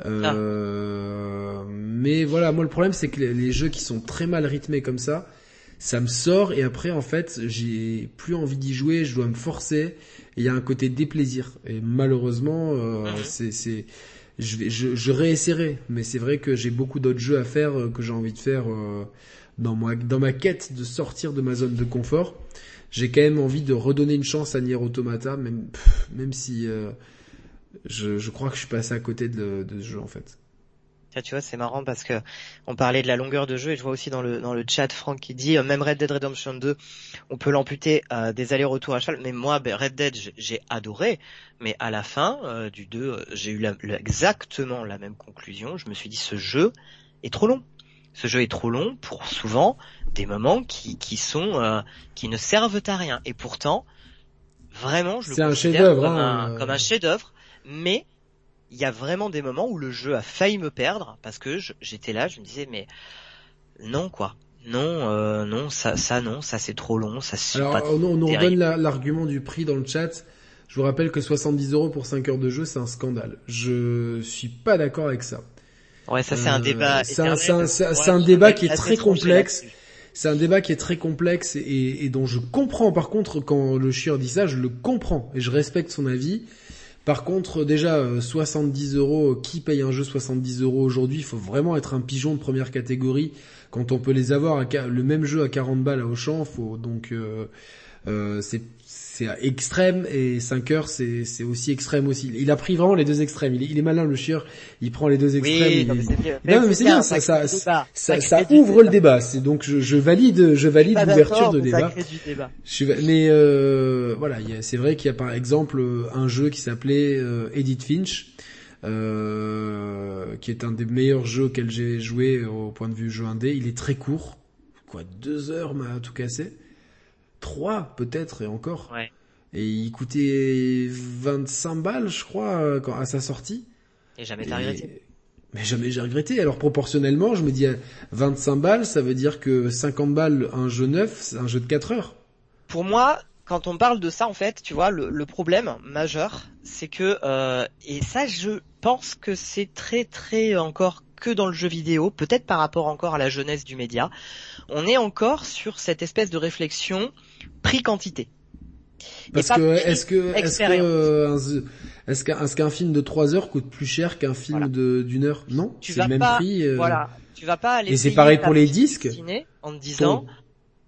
A: euh, mais voilà, moi le problème c'est que les, jeux qui sont très mal rythmés comme ça, ça me sort et après en fait j'ai plus envie d'y jouer, je dois me forcer. Il y a un côté déplaisir et malheureusement euh, hmm. c'est c'est je vais je, je réessayerai, mais c'est vrai que j'ai beaucoup d'autres jeux à faire euh, que j'ai envie de faire euh, dans moi dans ma quête de sortir de ma zone de confort j'ai quand même envie de redonner une chance à Nier Automata, même, même si euh, je, je, crois que je suis passé à côté de, de ce jeu en fait.
B: Tu vois, c'est marrant parce que on parlait de la longueur de jeu et je vois aussi dans le dans le chat Franck qui dit euh, même Red Dead Redemption 2, on peut l'amputer à des allers-retours à cheval. Mais moi, ben, Red Dead, j'ai adoré, mais à la fin euh, du 2, j'ai eu exactement la même conclusion. Je me suis dit ce jeu est trop long ce jeu est trop long pour souvent des moments qui, qui sont euh, qui ne servent à rien. Et pourtant, vraiment, je le considère comme, un, comme un chef-d'œuvre. Mais il y a vraiment des moments où le jeu a failli me perdre parce que j'étais là, je me disais mais non quoi. Non, euh, non, ça, ça non, ça c'est trop long, ça c'est
A: Alors, on, on nous redonne l'argument du prix dans le chat. Je vous rappelle que 70 euros pour 5 heures de jeu, c'est un scandale. Je suis pas d'accord avec ça.
B: Ouais, ça c'est un débat.
A: C'est un, débat qui est très complexe. C'est un débat qui est très complexe et, et, dont je comprends. Par contre, quand le chieur dit ça, je le comprends et je respecte son avis. Par contre, déjà, 70 euh, euros, qui paye un jeu 70 euros aujourd'hui? Il faut vraiment être un pigeon de première catégorie quand on peut les avoir le même jeu à 40 balles à Auchan. Faut donc euh, euh, c'est c'est extrême et 5 heures c'est c'est aussi extrême aussi. Il a pris vraiment les deux extrêmes. Il est, il est malin le chieur. Il prend les deux extrêmes.
B: Oui,
A: non,
B: mais c'est bien.
A: Non, mais c'est bien. Ça ça ça, ça, ouvre le débat. C'est donc je, je valide je valide l'ouverture de débat. débat. Je mais euh, voilà, c'est vrai qu'il y a par exemple un jeu qui s'appelait euh, Edith Finch. Euh, qui est un des meilleurs jeux auxquels j'ai joué au point de vue jeu indé. Il est très court, quoi, deux heures m'a tout cassé. 3 peut-être et encore.
B: Ouais.
A: Et il coûtait 25 balles, je crois, quand, à sa sortie.
B: Et jamais t'as regretté.
A: Mais jamais j'ai regretté. Alors proportionnellement, je me dis 25 balles, ça veut dire que 50 balles un jeu neuf, c'est un jeu de 4 heures.
B: Pour moi, quand on parle de ça, en fait, tu vois, le, le problème majeur, c'est que euh, et ça, je pense que c'est très très encore que dans le jeu vidéo, peut-être par rapport encore à la jeunesse du média, on est encore sur cette espèce de réflexion prix-quantité.
A: Parce que est-ce que est-ce que est-ce qu'un est qu'un film de 3 heures coûte plus cher qu'un film de d'une heure? Non, c'est le même prix.
B: Euh... Voilà, tu vas pas aller.
A: Et c'est pareil pour les disques.
B: En te disant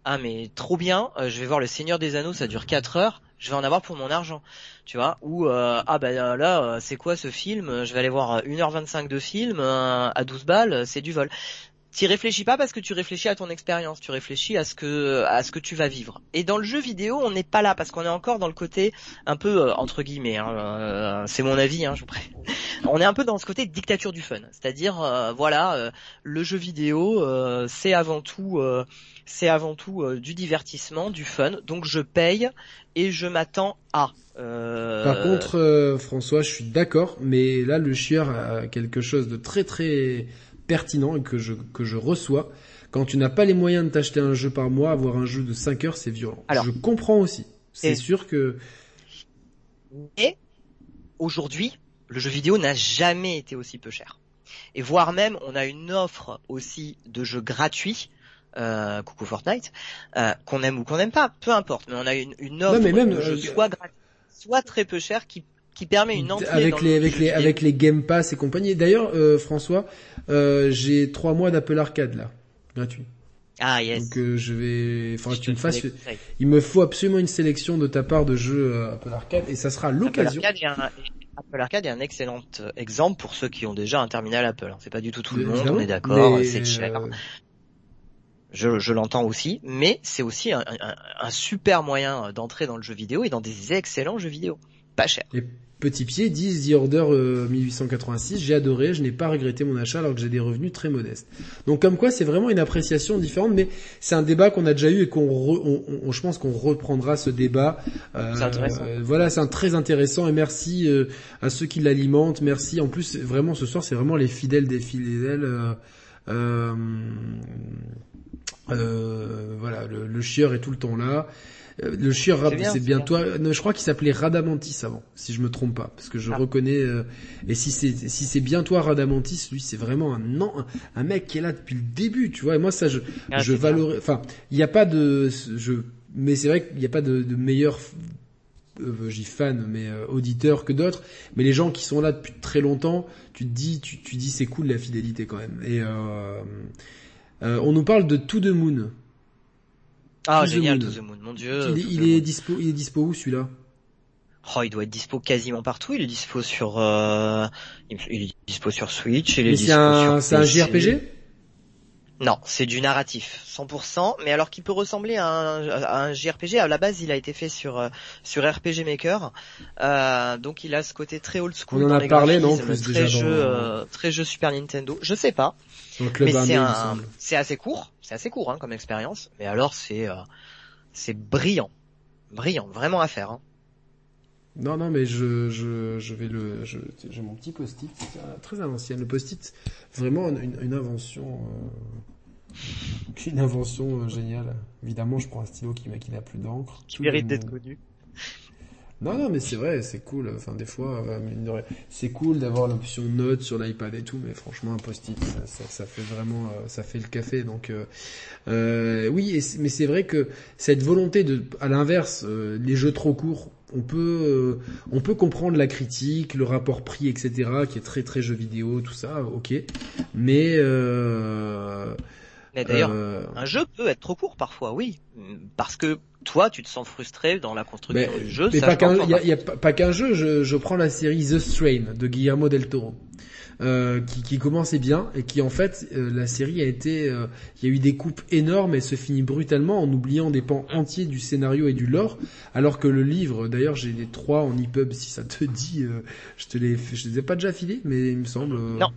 B: ah mais trop bien, euh, je vais voir le Seigneur des Anneaux, ça dure 4 heures, je vais en avoir pour mon argent, tu vois? Ou euh, ah bah là, euh, c'est quoi ce film? Je vais aller voir 1h25 de film à 12 balles, c'est du vol tu réfléchis pas parce que tu réfléchis à ton expérience, tu réfléchis à ce que à ce que tu vas vivre. Et dans le jeu vidéo, on n'est pas là parce qu'on est encore dans le côté un peu euh, entre guillemets, hein, euh, c'est mon avis, hein, je vous prie. On est un peu dans ce côté dictature du fun, c'est-à-dire euh, voilà, le jeu vidéo, c'est avant tout, c'est avant tout du divertissement, du fun. Donc je paye et je m'attends à.
A: Par contre, François, je suis d'accord, mais là le chieur a quelque chose de très très pertinent et que je, que je reçois. Quand tu n'as pas les moyens de t'acheter un jeu par mois, avoir un jeu de 5 heures, c'est violent. Alors, je comprends aussi. C'est sûr que...
B: Et aujourd'hui, le jeu vidéo n'a jamais été aussi peu cher. Et voire même, on a une offre aussi de jeux gratuits. Euh, coucou Fortnite, euh, qu'on aime ou qu'on n'aime pas, peu importe. Mais on a une, une offre de jeux euh, soit soit très peu cher, qui qui permet une entrée
A: avec les avec les avec les Game Pass et compagnie. D'ailleurs, euh, François, euh, j'ai trois mois d'Apple Arcade là, gratuit.
B: Ah yes.
A: Donc euh, je vais, enfin tu me fasses, il me faut absolument une sélection de ta part de jeux Apple Arcade et ça sera l'occasion.
B: Apple Arcade est un excellent exemple pour ceux qui ont déjà un terminal Apple. Hein. C'est pas du tout tout le monde, on est d'accord, c'est cher. Je, je l'entends aussi, mais c'est aussi un, un, un, super moyen d'entrer dans le jeu vidéo et dans des excellents jeux vidéo, pas cher.
A: Petit Pied disent The Order 1886, euh, j'ai adoré, je n'ai pas regretté mon achat alors que j'ai des revenus très modestes. Donc comme quoi c'est vraiment une appréciation différente, mais c'est un débat qu'on a déjà eu et qu'on, on, je pense qu'on reprendra ce débat.
B: Euh, c'est intéressant.
A: voilà, c'est un très intéressant et merci euh, à ceux qui l'alimentent, merci. En plus vraiment ce soir c'est vraiment les fidèles des fidèles. Euh, voilà, le, le chieur est tout le temps là. Euh, le chieur c'est bien, toi. je crois qu'il s'appelait Radamantis avant, si je me trompe pas, parce que je ah. reconnais. Euh, et si c'est si c'est bien toi Radamantis, lui c'est vraiment un non, un, mec qui est là depuis le début, tu vois. Et moi ça je ah, je valorise. Enfin, il n'y a pas de je, mais c'est vrai qu'il n'y a pas de, de meilleur euh, j'y fan mais euh, auditeur que d'autres mais les gens qui sont là depuis très longtemps tu te dis tu, tu dis c'est cool la fidélité quand même et euh, on nous parle de To the Moon
B: ah, génial, To the Moon, mon dieu.
A: Il, est, dispo, il est dispo où celui-là?
B: Oh, il doit être dispo quasiment partout. Il est dispo sur, euh, il est dispo sur Switch. Il est dispo
A: un, C'est un JRPG
B: Non, c'est du narratif, 100%. Mais alors qu'il peut ressembler à un, à un, JRPG. À la base, il a été fait sur euh, sur RPG Maker, euh, donc il a ce côté très old school.
A: On en a parlé, non plus
B: très jeu, euh, très jeu Super Nintendo. Je sais pas. Mais c'est c'est assez court c'est assez court hein, comme expérience, mais alors c'est euh, c'est brillant, brillant, vraiment à faire. Hein.
A: Non, non, mais je, je, je vais le, j'ai mon petit post-it, très à l'ancienne. Le post-it, vraiment une, une invention, euh, une invention euh, géniale. Évidemment, je prends un stylo qui, qui n'a plus d'encre.
B: Qui mérite d'être connu.
A: Non, non, mais c'est vrai, c'est cool. Enfin, des fois, euh, c'est cool d'avoir l'option note sur l'iPad et tout, mais franchement, un post-it, ça, fait vraiment, euh, ça fait le café. Donc, euh oui, mais c'est vrai que cette volonté de, à l'inverse, les jeux trop courts, on peut, on peut comprendre la critique, le rapport prix, etc., qui est très très jeu vidéo, tout ça, ok. Mais
B: mais d'ailleurs, un jeu peut être trop court parfois, oui, parce que toi, tu te sens frustré dans la construction du jeu.
A: Mais pas qu'un, il y a, pas qu'un jeu. Je, je, prends la série The Strain de Guillermo del Toro. Euh, qui, qui, commençait bien et qui en fait euh, la série a été euh, il y a eu des coupes énormes et se finit brutalement en oubliant des pans entiers du scénario et du lore alors que le livre d'ailleurs j'ai les trois en EPUB si ça te dit euh, je te les je les ai pas déjà filés mais il me semble
B: non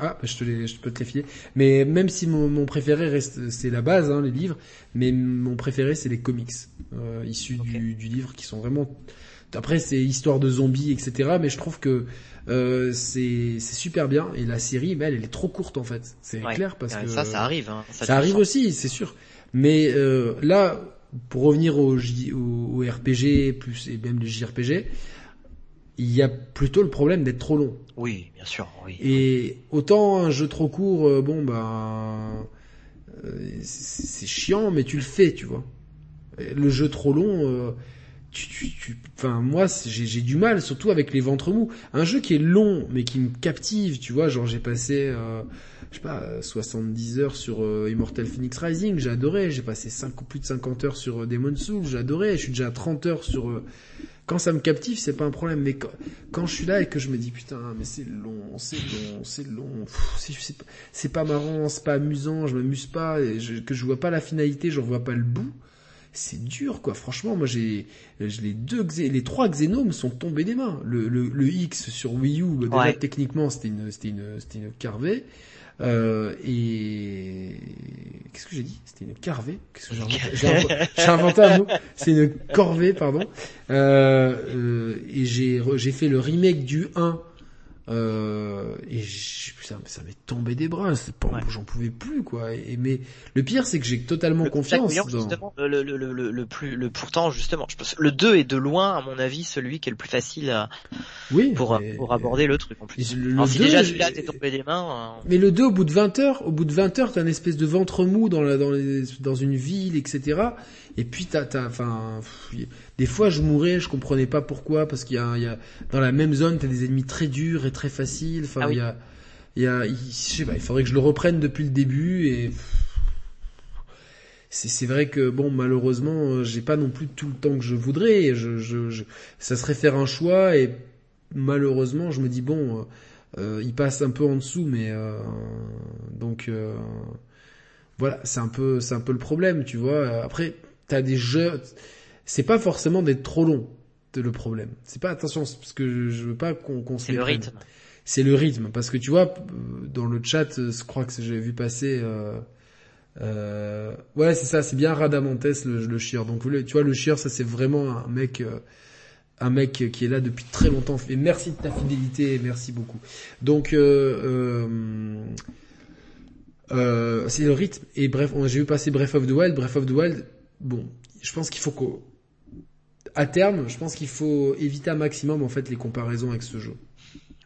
A: ah, je, te les, je peux te les filer. Mais même si mon, mon préféré reste, c'est la base, hein, les livres, mais mon préféré c'est les comics euh, issus du, du, livre qui sont vraiment. Après c'est histoire de zombies, etc. Mais je trouve que euh, c'est super bien et la série, mais elle, elle est trop courte en fait. C'est clair parce que
B: ça, ça arrive. Hein,
A: ça, arrive aussi, c'est sûr. Mais euh, là, pour revenir au, au, au RPG plus et même le JRPG, il y a plutôt le problème d'être trop long.
B: Oui, bien sûr. Oui.
A: Et autant un jeu trop court, euh, bon bah euh, c'est chiant, mais tu le fais, tu vois. Le jeu trop long, euh, tu, tu, tu, enfin moi j'ai du mal, surtout avec les ventres mous. Un jeu qui est long mais qui me captive, tu vois, genre j'ai passé, je sais pas, 70 heures sur Immortal Phoenix Rising, j'ai adoré. J'ai passé 5, plus de 50 heures sur Demon's Souls, j'ai adoré. Je suis déjà à 30 heures sur quand ça me captive, c'est pas un problème. Mais quand, je suis là et que je me dis putain, mais c'est long, c'est long, c'est long, c'est pas marrant, c'est pas amusant, je m'amuse pas, et que je vois pas la finalité, j'en vois pas le bout. C'est dur quoi. Franchement, moi j'ai les deux les trois Xenom sont tombés des mains. Le, le, X sur Wii U, déjà techniquement c'était une c'était une c'était une carvée. Euh, et qu'est-ce que j'ai dit? C'était une carvée. Qu'est-ce que j'ai inventé, j'ai inventé un mot. C'est une corvée, pardon. Euh, euh, et j'ai j'ai fait le remake du 1 euh, et ça, ça m'est tombé des bras, j'en pouvais plus quoi. Et, mais le pire c'est que j'ai totalement confiance. Dans...
B: Justement, le, le, le, le, plus, le pourtant justement, je pense, le 2 est de loin à mon avis celui qui est le plus facile à,
A: oui,
B: pour, pour aborder le truc en plus. Le, si déjà celui-là t'es tombé des mains.
A: Euh, mais le 2 au bout de 20 heures, au bout de 20 heures t'as une espèce de ventre mou dans la, dans, les, dans une ville etc. Et puis t'as, t'as, enfin, des fois je mourais, je comprenais pas pourquoi, parce qu'il y a, il y a dans la même zone, t'as des ennemis très durs et très faciles. Enfin, ah il y a, il y a, je sais pas, il faudrait que je le reprenne depuis le début et c'est vrai que bon malheureusement j'ai pas non plus tout le temps que je voudrais je, je, je, ça serait faire un choix et malheureusement je me dis bon euh, il passe un peu en dessous mais euh, donc euh, voilà c'est un peu c'est un peu le problème tu vois après t'as des jeux c'est pas forcément d'être trop long le problème c'est pas attention parce que je veux pas qu'on qu
B: c'est le rythme
A: c'est le rythme parce que tu vois dans le chat je crois que j'ai vu passer euh, euh, ouais, c'est ça, c'est bien Radamontes le, le chieur. Donc tu vois, le chieur, ça c'est vraiment un mec, euh, un mec qui est là depuis très longtemps. Et merci de ta fidélité, merci beaucoup. Donc euh, euh, c'est le rythme. Et bref, j'ai vu passer Breath of the Wild. Breath of the Wild, bon, je pense qu'il faut qu'à à terme, je pense qu'il faut éviter un maximum en fait les comparaisons avec ce jeu.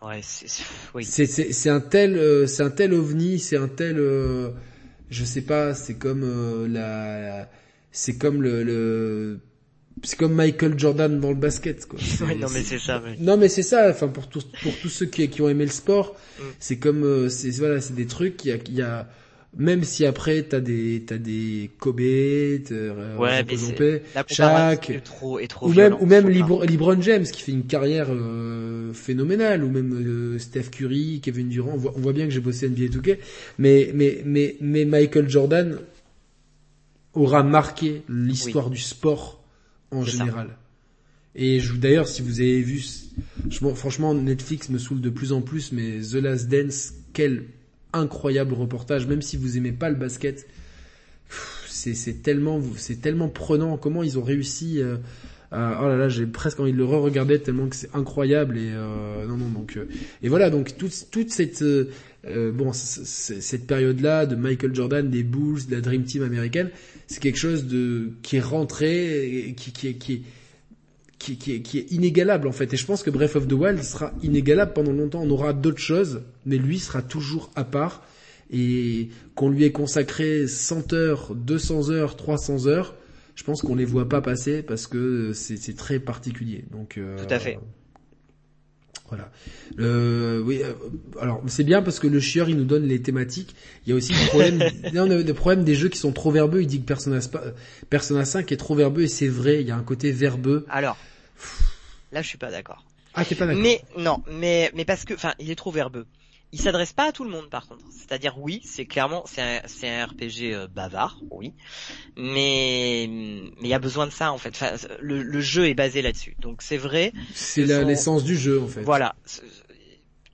B: Ouais, c'est oui.
A: C'est un tel, c'est un tel ovni, c'est un tel je sais pas, c'est comme euh, la, c'est comme le, le c'est comme Michael Jordan dans le basket quoi.
B: non mais c'est ça.
A: Non mais c'est ça. Enfin pour tous pour tous ceux qui, qui ont aimé le sport, mm. c'est comme euh, c'est voilà c'est des trucs il y a, y a même si après t'as des t'as des Kobe,
B: euh, ouais,
A: Shaq,
B: est trop, est trop
A: ou même ou même LeBron James qui fait une carrière euh, phénoménale, ou même euh, Steph Curry, Kevin Durant. On voit, on voit bien que j'ai bossé NBA 2K, mais mais mais mais Michael Jordan aura marqué l'histoire du sport en général. Et je d'ailleurs si vous avez vu, franchement Netflix me saoule de plus en plus, mais The Last Dance, quel incroyable reportage, même si vous aimez pas le basket. C'est tellement, c'est tellement prenant. Comment ils ont réussi euh, à, oh là là, j'ai presque envie de le re-regarder tellement que c'est incroyable et euh, non non donc euh, et voilà donc toute toute cette bon cette période là de Michael Jordan, des Bulls, de la Dream Team américaine, c'est quelque chose de qui est rentré, qui qui qui qui, qui, est, qui, est, inégalable en fait. Et je pense que Breath of the Wild sera inégalable pendant longtemps. On aura d'autres choses, mais lui sera toujours à part. Et qu'on lui ait consacré 100 heures, 200 heures, 300 heures, je pense qu'on les voit pas passer parce que c'est très particulier. Donc
B: euh, tout à fait.
A: Voilà. Euh, oui. alors c'est bien parce que le chieur il nous donne les thématiques. Il y a aussi le problème, le problème des jeux qui sont trop verbeux. Il dit que Persona, Persona 5 est trop verbeux et c'est vrai. Il y a un côté verbeux.
B: Alors Là, je suis pas d'accord.
A: Ah, t'es pas d'accord.
B: Mais non, mais mais parce que, enfin, il est trop verbeux. Il s'adresse pas à tout le monde, par contre. C'est-à-dire, oui, c'est clairement, c'est un, c'est un RPG euh, bavard, oui, mais mais il y a besoin de ça en fait. Enfin, le, le jeu est basé là-dessus, donc c'est vrai.
A: C'est l'essence du jeu en fait.
B: Voilà,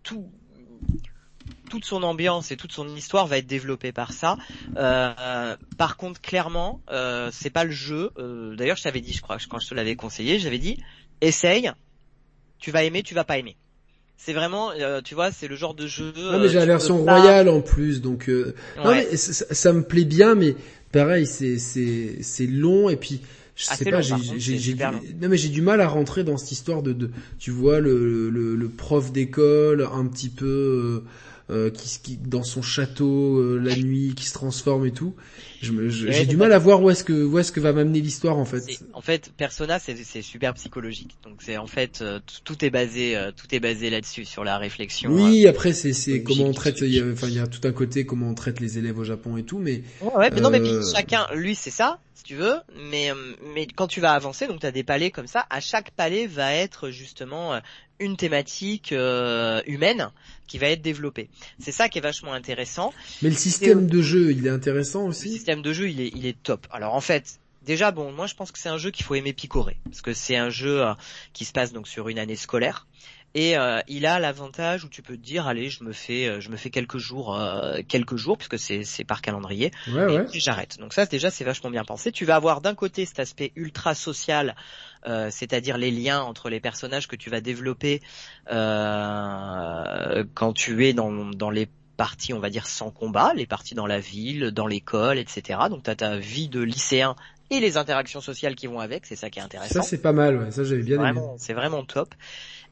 B: tout toute son ambiance et toute son histoire va être développée par ça. Euh, par contre, clairement, euh, c'est pas le jeu. Euh, d'ailleurs, je t'avais dit, je crois, quand je te l'avais conseillé, j'avais dit, essaye, tu vas aimer, tu vas pas aimer. C'est vraiment, euh, tu vois, c'est le genre de jeu.
A: Non mais j'ai la version royale en plus, donc non mais ça, me plaît bien, mais pareil, c'est c'est c'est long et puis je sais pas, j'ai j'ai non mais j'ai du mal à rentrer dans cette histoire de, de tu vois le le, le prof d'école un petit peu euh, qui, qui, dans son château euh, la nuit, qui se transforme et tout. J'ai du mal à voir où est-ce que où est-ce que va m'amener l'histoire en fait.
B: En fait, Persona c'est super psychologique. Donc c'est en fait euh, tout est basé tout est basé là-dessus sur la réflexion.
A: Oui, après c'est c'est comment on traite il y a enfin il y a tout un côté comment on traite les élèves au Japon et tout mais
B: Ouais, mais non mais chacun lui c'est ça si tu veux, mais mais quand tu vas avancer donc tu as des palais comme ça, à chaque palais va être justement une thématique euh, humaine qui va être développée. C'est ça qui est vachement intéressant.
A: Mais le système de jeu, il est intéressant aussi.
B: Système de jeu, il est, il est top. Alors en fait, déjà bon, moi je pense que c'est un jeu qu'il faut aimer picorer parce que c'est un jeu euh, qui se passe donc sur une année scolaire. Et euh, il a l'avantage où tu peux te dire allez je me fais euh, je me fais quelques jours euh, quelques jours puisque c'est c'est par calendrier
A: ouais, et
B: j'arrête. Donc ça déjà c'est vachement bien pensé. Tu vas avoir d'un côté cet aspect ultra social c'est-à-dire les liens entre les personnages que tu vas développer quand tu es dans dans les parties, on va dire, sans combat, les parties dans la ville, dans l'école, etc. Donc tu as ta vie de lycéen et les interactions sociales qui vont avec, c'est ça qui est intéressant.
A: Ça c'est pas mal, ouais. ça j'avais bien
B: aimé. C'est vraiment top.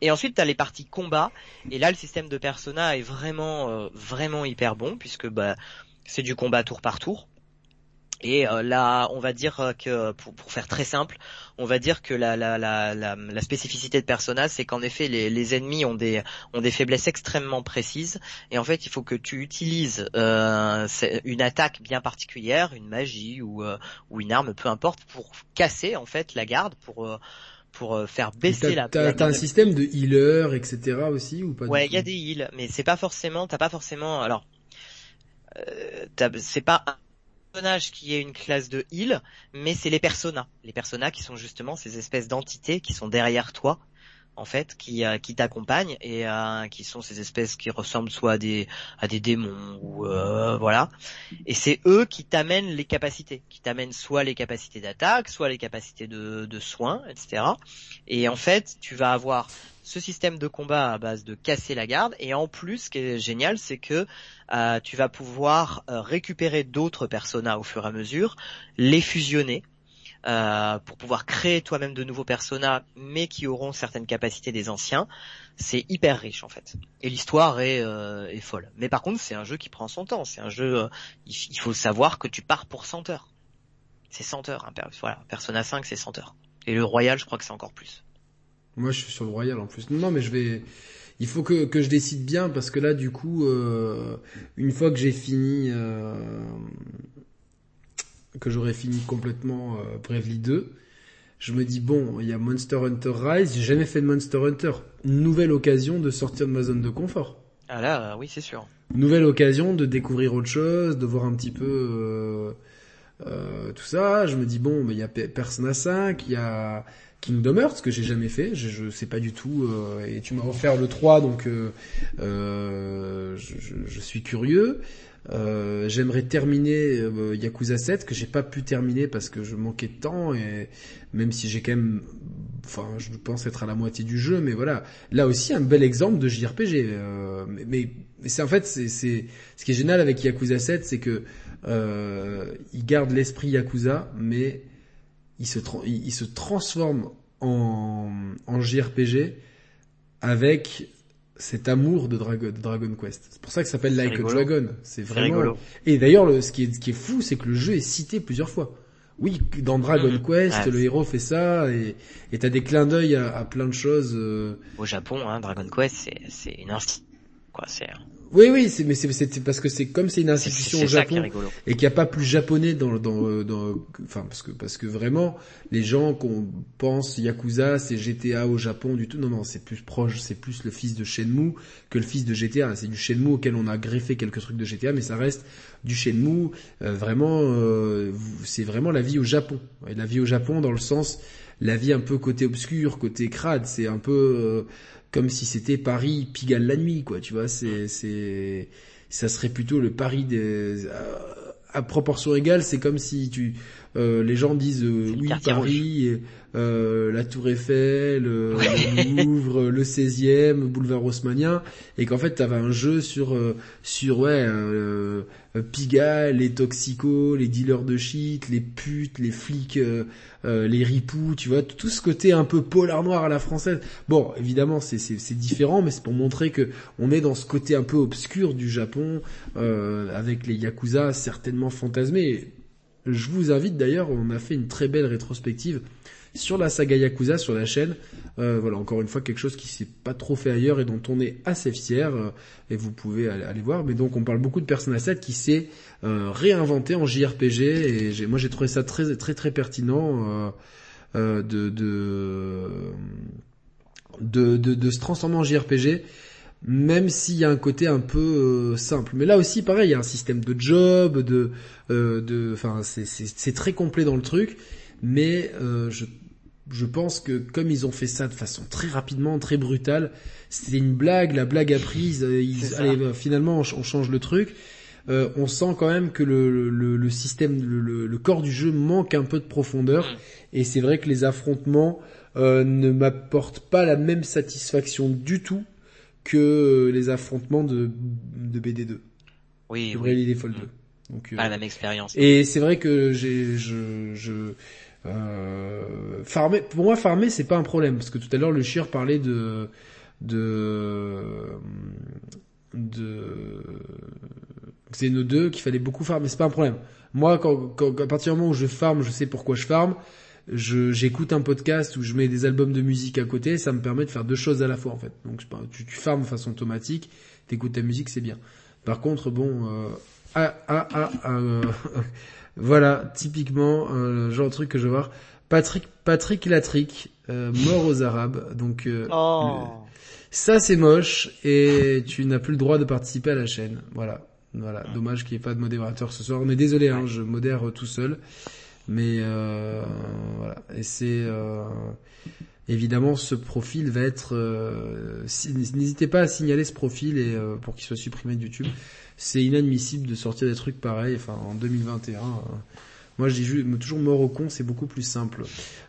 B: Et ensuite, tu as les parties combat. Et là, le système de persona est vraiment, euh, vraiment hyper bon puisque bah, c'est du combat tour par tour. Et euh, là, on va dire euh, que, pour, pour, faire très simple, on va dire que la, la, la, la, spécificité de Persona, c'est qu'en effet, les, les, ennemis ont des, ont des faiblesses extrêmement précises. Et en fait, il faut que tu utilises euh, une attaque bien particulière, une magie ou, euh, ou une arme, peu importe, pour casser en fait la garde, pour pour faire baisser la.
A: T'as un système de healer, etc. aussi ou pas
B: Ouais, il y a des heals, mais c'est pas forcément. T'as pas forcément. Alors, c'est pas personnage qui est une classe de heal, mais c'est les personas. Les personas qui sont justement ces espèces d'entités qui sont derrière toi, en fait, qui, euh, qui t'accompagnent et euh, qui sont ces espèces qui ressemblent soit à des, à des démons ou euh, voilà. Et c'est eux qui t'amènent les capacités, qui t'amènent soit les capacités d'attaque, soit les capacités de, de soins, etc. Et en fait, tu vas avoir ce système de combat à base de casser la garde et en plus ce qui est génial c'est que euh, tu vas pouvoir euh, récupérer d'autres personas au fur et à mesure, les fusionner euh, pour pouvoir créer toi-même de nouveaux personas mais qui auront certaines capacités des anciens. C'est hyper riche en fait. Et l'histoire est, folle. Mais par contre c'est un jeu qui prend son temps. C'est un jeu, il, faut savoir que tu pars pour 100 heures. C'est 100 heures. Hein, voilà, Persona 5 c'est 100 heures. Et le Royal je crois que c'est encore plus.
A: Moi, je suis sur le Royal en plus. Non, mais je vais. Il faut que, que je décide bien parce que là, du coup, euh, une fois que j'ai fini, euh, que j'aurai fini complètement euh, Bravely 2, je me dis bon, il y a Monster Hunter Rise. J'ai jamais fait de Monster Hunter. Nouvelle occasion de sortir de ma zone de confort.
B: Ah là, oui, c'est sûr.
A: Nouvelle occasion de découvrir autre chose, de voir un petit peu. Euh, tout ça, je me dis bon, mais il y a Persona 5, il y a Kingdom Hearts que j'ai jamais fait, je, je sais pas du tout, euh, et tu m'as offert le 3 donc euh, euh, je, je, suis curieux. J'aimerais terminer Yakuza 7 que j'ai pas pu terminer parce que je manquais de temps et même si j'ai quand même, enfin je pense être à la moitié du jeu, mais voilà, là aussi un bel exemple de JRPG. mais, mais, c'est en fait c'est ce qui est génial avec Yakuza 7, c'est que il garde l'esprit Yakuza, mais il se, il, se transforme en, en JRPG avec cet amour de Dragon, Dragon Quest. C'est pour ça que ça s'appelle Like a Dragon. C'est vraiment. Et d'ailleurs, ce qui est, ce qui est fou, c'est que le jeu est cité plusieurs fois. Oui, dans Dragon mm. Quest, le héros fait ça, et t'as des clins d'œil à, à, plein de choses. Euh.
B: Au Japon, hein, Dragon Quest, c'est une quoi, c'est
A: oui, oui, c'est, mais c'est, parce que c'est comme c'est une institution au Japon et qu'il n'y a pas plus japonais dans, dans, dans, enfin parce que parce que vraiment les gens qu'on pense Yakuza c'est GTA au Japon du tout, non non c'est plus proche, c'est plus le fils de Shenmue que le fils de GTA. C'est du Shenmue auquel on a greffé quelques trucs de GTA, mais ça reste du Shenmue. Euh, vraiment, euh, c'est vraiment la vie au Japon. Et la vie au Japon dans le sens la vie un peu côté obscur, côté crade. C'est un peu euh, comme si c'était Paris Pigalle la nuit, quoi. Tu vois, c'est, c'est, ça serait plutôt le Paris des, à, proportion égale. C'est comme si tu, euh, les gens disent euh, oui Paris, euh, la Tour Eiffel, le Louvre, le 16e, boulevard Haussmannien, et qu'en fait t'avais un jeu sur sur ouais Pigalle, les toxicos, les dealers de shit, les putes, les flics euh, les ripoux, tu vois, tout ce côté un peu polar noir à la française. Bon, évidemment, c'est c'est différent, mais c'est pour montrer que on est dans ce côté un peu obscur du Japon, euh, avec les yakuza certainement fantasmés. Je vous invite d'ailleurs, on a fait une très belle rétrospective sur la saga Yakuza sur la chaîne. Euh, voilà, encore une fois, quelque chose qui s'est pas trop fait ailleurs et dont on est assez fier. Euh, et vous pouvez aller, voir. Mais donc, on parle beaucoup de Persona 7 qui s'est euh, réinventé en JRPG. Et moi, j'ai trouvé ça très, très, très pertinent de, de, de, se transformer en JRPG même s'il y a un côté un peu simple. Mais là aussi, pareil, il y a un système de job, de, de, enfin, c'est très complet dans le truc. Mais je je pense que comme ils ont fait ça de façon très rapidement, très brutale, c'était une blague, la blague a prise, euh, allez, bah, finalement on, change le truc. Euh, on sent quand même que le, le, le système, le, le, corps du jeu manque un peu de profondeur. Mm. Et c'est vrai que les affrontements euh, ne m'apportent pas la même satisfaction du tout que les affrontements de, de BD2.
B: Oui,
A: de oui. Default 2.
B: Donc, pas la même expérience.
A: Et c'est vrai que j'ai, je, je, euh, farmer, pour moi, farmer, c'est pas un problème parce que tout à l'heure, le chieur parlait de de de nos deux qu'il fallait beaucoup farmer, c'est pas un problème. Moi, quand, quand, à partir du moment où je farme, je sais pourquoi je farme. Je, j'écoute un podcast où je mets des albums de musique à côté, ça me permet de faire deux choses à la fois en fait. Donc tu, tu farmes de façon automatique, t'écoutes ta musique, c'est bien. Par contre, bon, euh, ah, ah, ah, euh, voilà, typiquement, euh, genre de truc que je vais voir. Patrick, Patrick Latrick, euh, mort aux Arabes. Donc, euh, oh. ça c'est moche et tu n'as plus le droit de participer à la chaîne. Voilà. Voilà, dommage qu'il n'y ait pas de modérateur ce soir. Mais désolé, hein, je modère tout seul. Mais euh, voilà, et c'est euh, évidemment ce profil va être. Euh, N'hésitez pas à signaler ce profil et euh, pour qu'il soit supprimé de YouTube. C'est inadmissible de sortir des trucs pareils. Enfin, en 2021. Moi, je dis toujours mort au con, c'est beaucoup plus simple.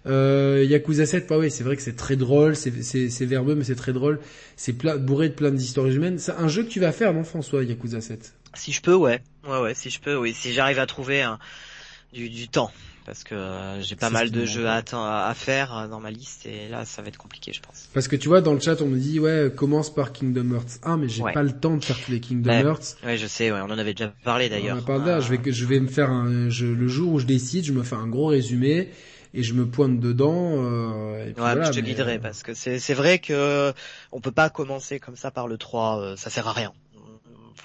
A: Euh, Yakuza 7, bah oui, c'est vrai que c'est très drôle, c'est verbeux, mais c'est très drôle. C'est bourré de plein d'histoires humaines. C'est un jeu que tu vas faire, non, François, Yakuza 7
B: Si je peux, ouais. Ouais, ouais, si je peux, oui. Si j'arrive à trouver du temps parce que euh, j'ai pas mal de jeux à, à, faire euh, dans ma liste et là ça va être compliqué je pense.
A: Parce que tu vois dans le chat on me dit ouais commence par Kingdom Hearts 1 mais j'ai pas le temps de faire tous les Kingdom Hearts.
B: Ouais je sais ouais on en avait déjà parlé d'ailleurs.
A: On je vais je vais me faire un je, le jour où je décide je me fais un gros résumé et je me pointe dedans. Euh, et
B: puis ouais, je te guiderai parce que c'est c'est vrai que on peut pas commencer comme ça par le 3, euh, ça sert à rien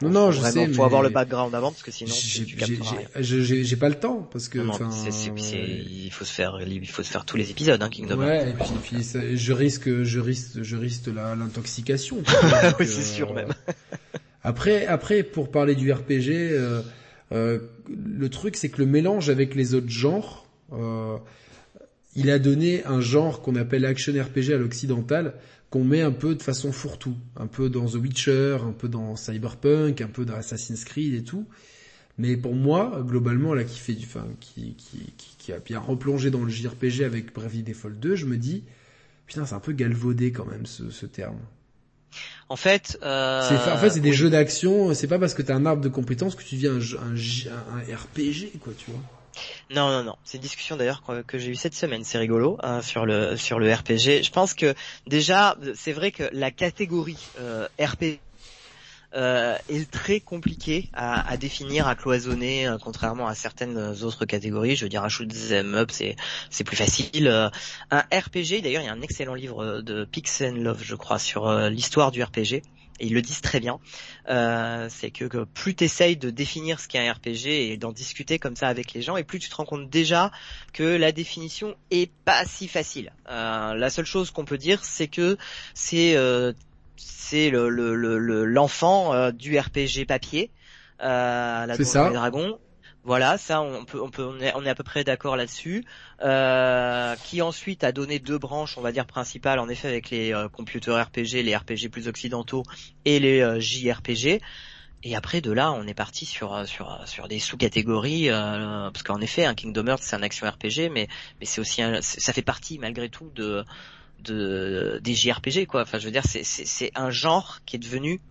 A: non, non, je sais.
B: Faut avoir le background avant parce que sinon
A: j'ai pas le temps parce que.
B: Non, il faut se faire, il faut se faire tous les épisodes, hein, Kingdom
A: Ouais, et puis, je risque, je risque, je risque l'intoxication.
B: oui, c'est sûr même.
A: après, après, pour parler du RPG, euh, euh, le truc c'est que le mélange avec les autres genres, euh, il a donné un genre qu'on appelle action RPG à l'occidental qu'on met un peu de façon fourre-tout, un peu dans The Witcher, un peu dans Cyberpunk, un peu dans Assassin's Creed et tout. Mais pour moi, globalement, là, qui fait du, enfin, qui, qui, qui, a bien replongé dans le JRPG avec Bravely Default 2, je me dis, putain, c'est un peu galvaudé quand même ce, ce terme.
B: En fait, euh...
A: en fait, c'est des jeux d'action. C'est pas parce que t'as un arbre de compétences que tu deviens un, un, un RPG, quoi, tu vois.
B: Non, non, non. C'est une discussion d'ailleurs que, j'ai eu cette semaine. C'est rigolo hein, sur le sur le RPG. Je pense que déjà, c'est vrai que la catégorie euh, RPG euh, est très compliquée à, définir, à cloisonner, euh, contrairement à certaines autres catégories. Je veux dire, un shoot them up, c'est c'est plus facile. Un RPG, d'ailleurs, il y a un excellent livre de Pix Love, je crois, sur l'histoire du RPG et ils le disent très bien, euh, c'est que, que, plus tu essayes de définir ce qu'est un RPG et d'en discuter comme ça avec les gens, et plus tu te rends compte déjà que la définition est pas si facile. Euh, la seule chose qu'on peut dire, c'est que c'est euh, c'est l'enfant le, le, du RPG papier, euh, la
A: Donjon
B: Dragon, voilà, ça on peut est, à peu près d'accord là-dessus. Euh, qui ensuite a donné deux branches, on va dire principales, en effet avec les euh, computer RPG, les RPG plus occidentaux et les euh, JRPG. Et après de là, on est parti sur euh, sur sur des sous-catégories parce qu'en effet, un Kingdom Hearts c'est un action RPG, mais mais c'est aussi un, ça fait partie malgré tout de de des JRPG quoi. Enfin, je veux dire, c'est c'est c'est un genre qui est devenu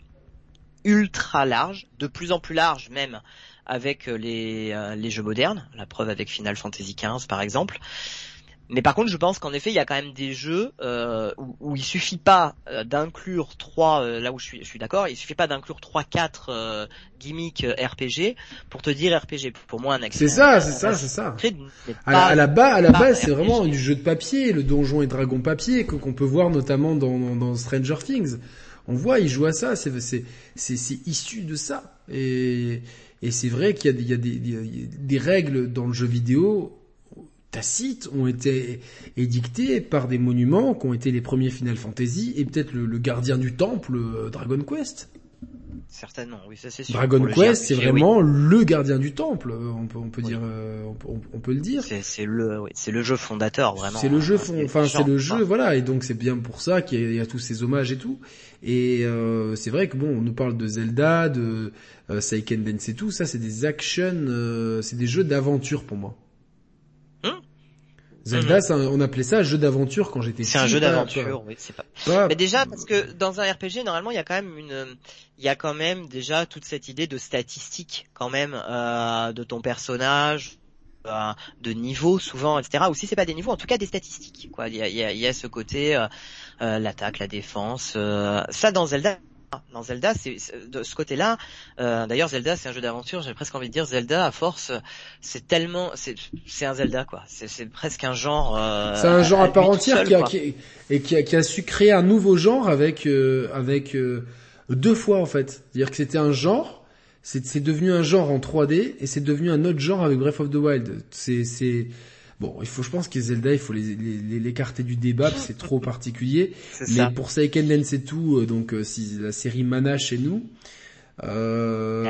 B: ultra large, de plus en plus large même avec euh, les, euh, les jeux modernes, la preuve avec Final Fantasy XV par exemple. Mais par contre, je pense qu'en effet, il y a quand même des jeux euh, où, où, il suffit pas euh, d'inclure trois, là où je suis, je suis d'accord, il suffit pas d'inclure trois, quatre euh, gimmicks RPG pour te dire RPG. Pour moi, un accès.
A: C'est ça, c'est ça, c'est ça. À, la, base, à la base, c'est vraiment du jeu de papier, le donjon et dragon papier qu'on peut voir notamment dans, dans, dans, Stranger Things. On voit, il joue à ça, c'est c'est c'est issu de ça. Et et c'est vrai qu'il y a, des, règles dans le jeu vidéo tacites ont été édictées par des monuments qui ont été les premiers Final Fantasy et peut-être le, gardien du temple euh, Dragon Quest.
B: Certainement, oui, ça c'est sûr.
A: Dragon Quest, c'est vraiment le gardien du temple, euh, on peut, on peut dire, euh, on, peut, le dire.
B: C'est le, oui, c'est le jeu fondateur vraiment.
A: C'est le jeu, enfin c'est le jeu, voilà, et donc c'est bien pour ça qu'il y, a tous ces hommages et tout. Et euh, c'est vrai que bon, on nous parle de Zelda, de euh, Seiken Dance et tout, ça c'est des action, c'est des jeux d'aventure pour moi. Zelda, mhm. on appelait ça jeu d'aventure quand j'étais
B: C'est un jeu d'aventure, oui, c'est pas. Mais déjà parce que dans un RPG normalement il y a quand même une, il y a quand même déjà toute cette idée de statistique quand même euh, de ton personnage, euh, de niveau souvent, etc. Ou si c'est pas des niveaux, en tout cas des statistiques. Quoi, il y a, il y a, il y a ce côté euh, euh l'attaque, la défense. Euh, ça dans Zelda dans Zelda, c'est de ce côté-là. Euh, D'ailleurs, Zelda, c'est un jeu d'aventure. J'ai presque envie de dire Zelda, à force, c'est tellement, c'est un Zelda quoi. C'est presque un genre. Euh,
A: c'est un genre à, part entière qui a, qui, et qui a, qui a, su créer un nouveau genre avec euh, avec euh, deux fois en fait. C'est-à-dire que c'était un genre, c'est devenu un genre en 3D et c'est devenu un autre genre avec Breath of the Wild. C'est c'est Bon, il faut, je pense que Zelda, il faut l'écarter du débat, c'est trop particulier. Mais pour Seiken Densetsu, euh, donc euh, si la série Mana chez nous,
B: euh,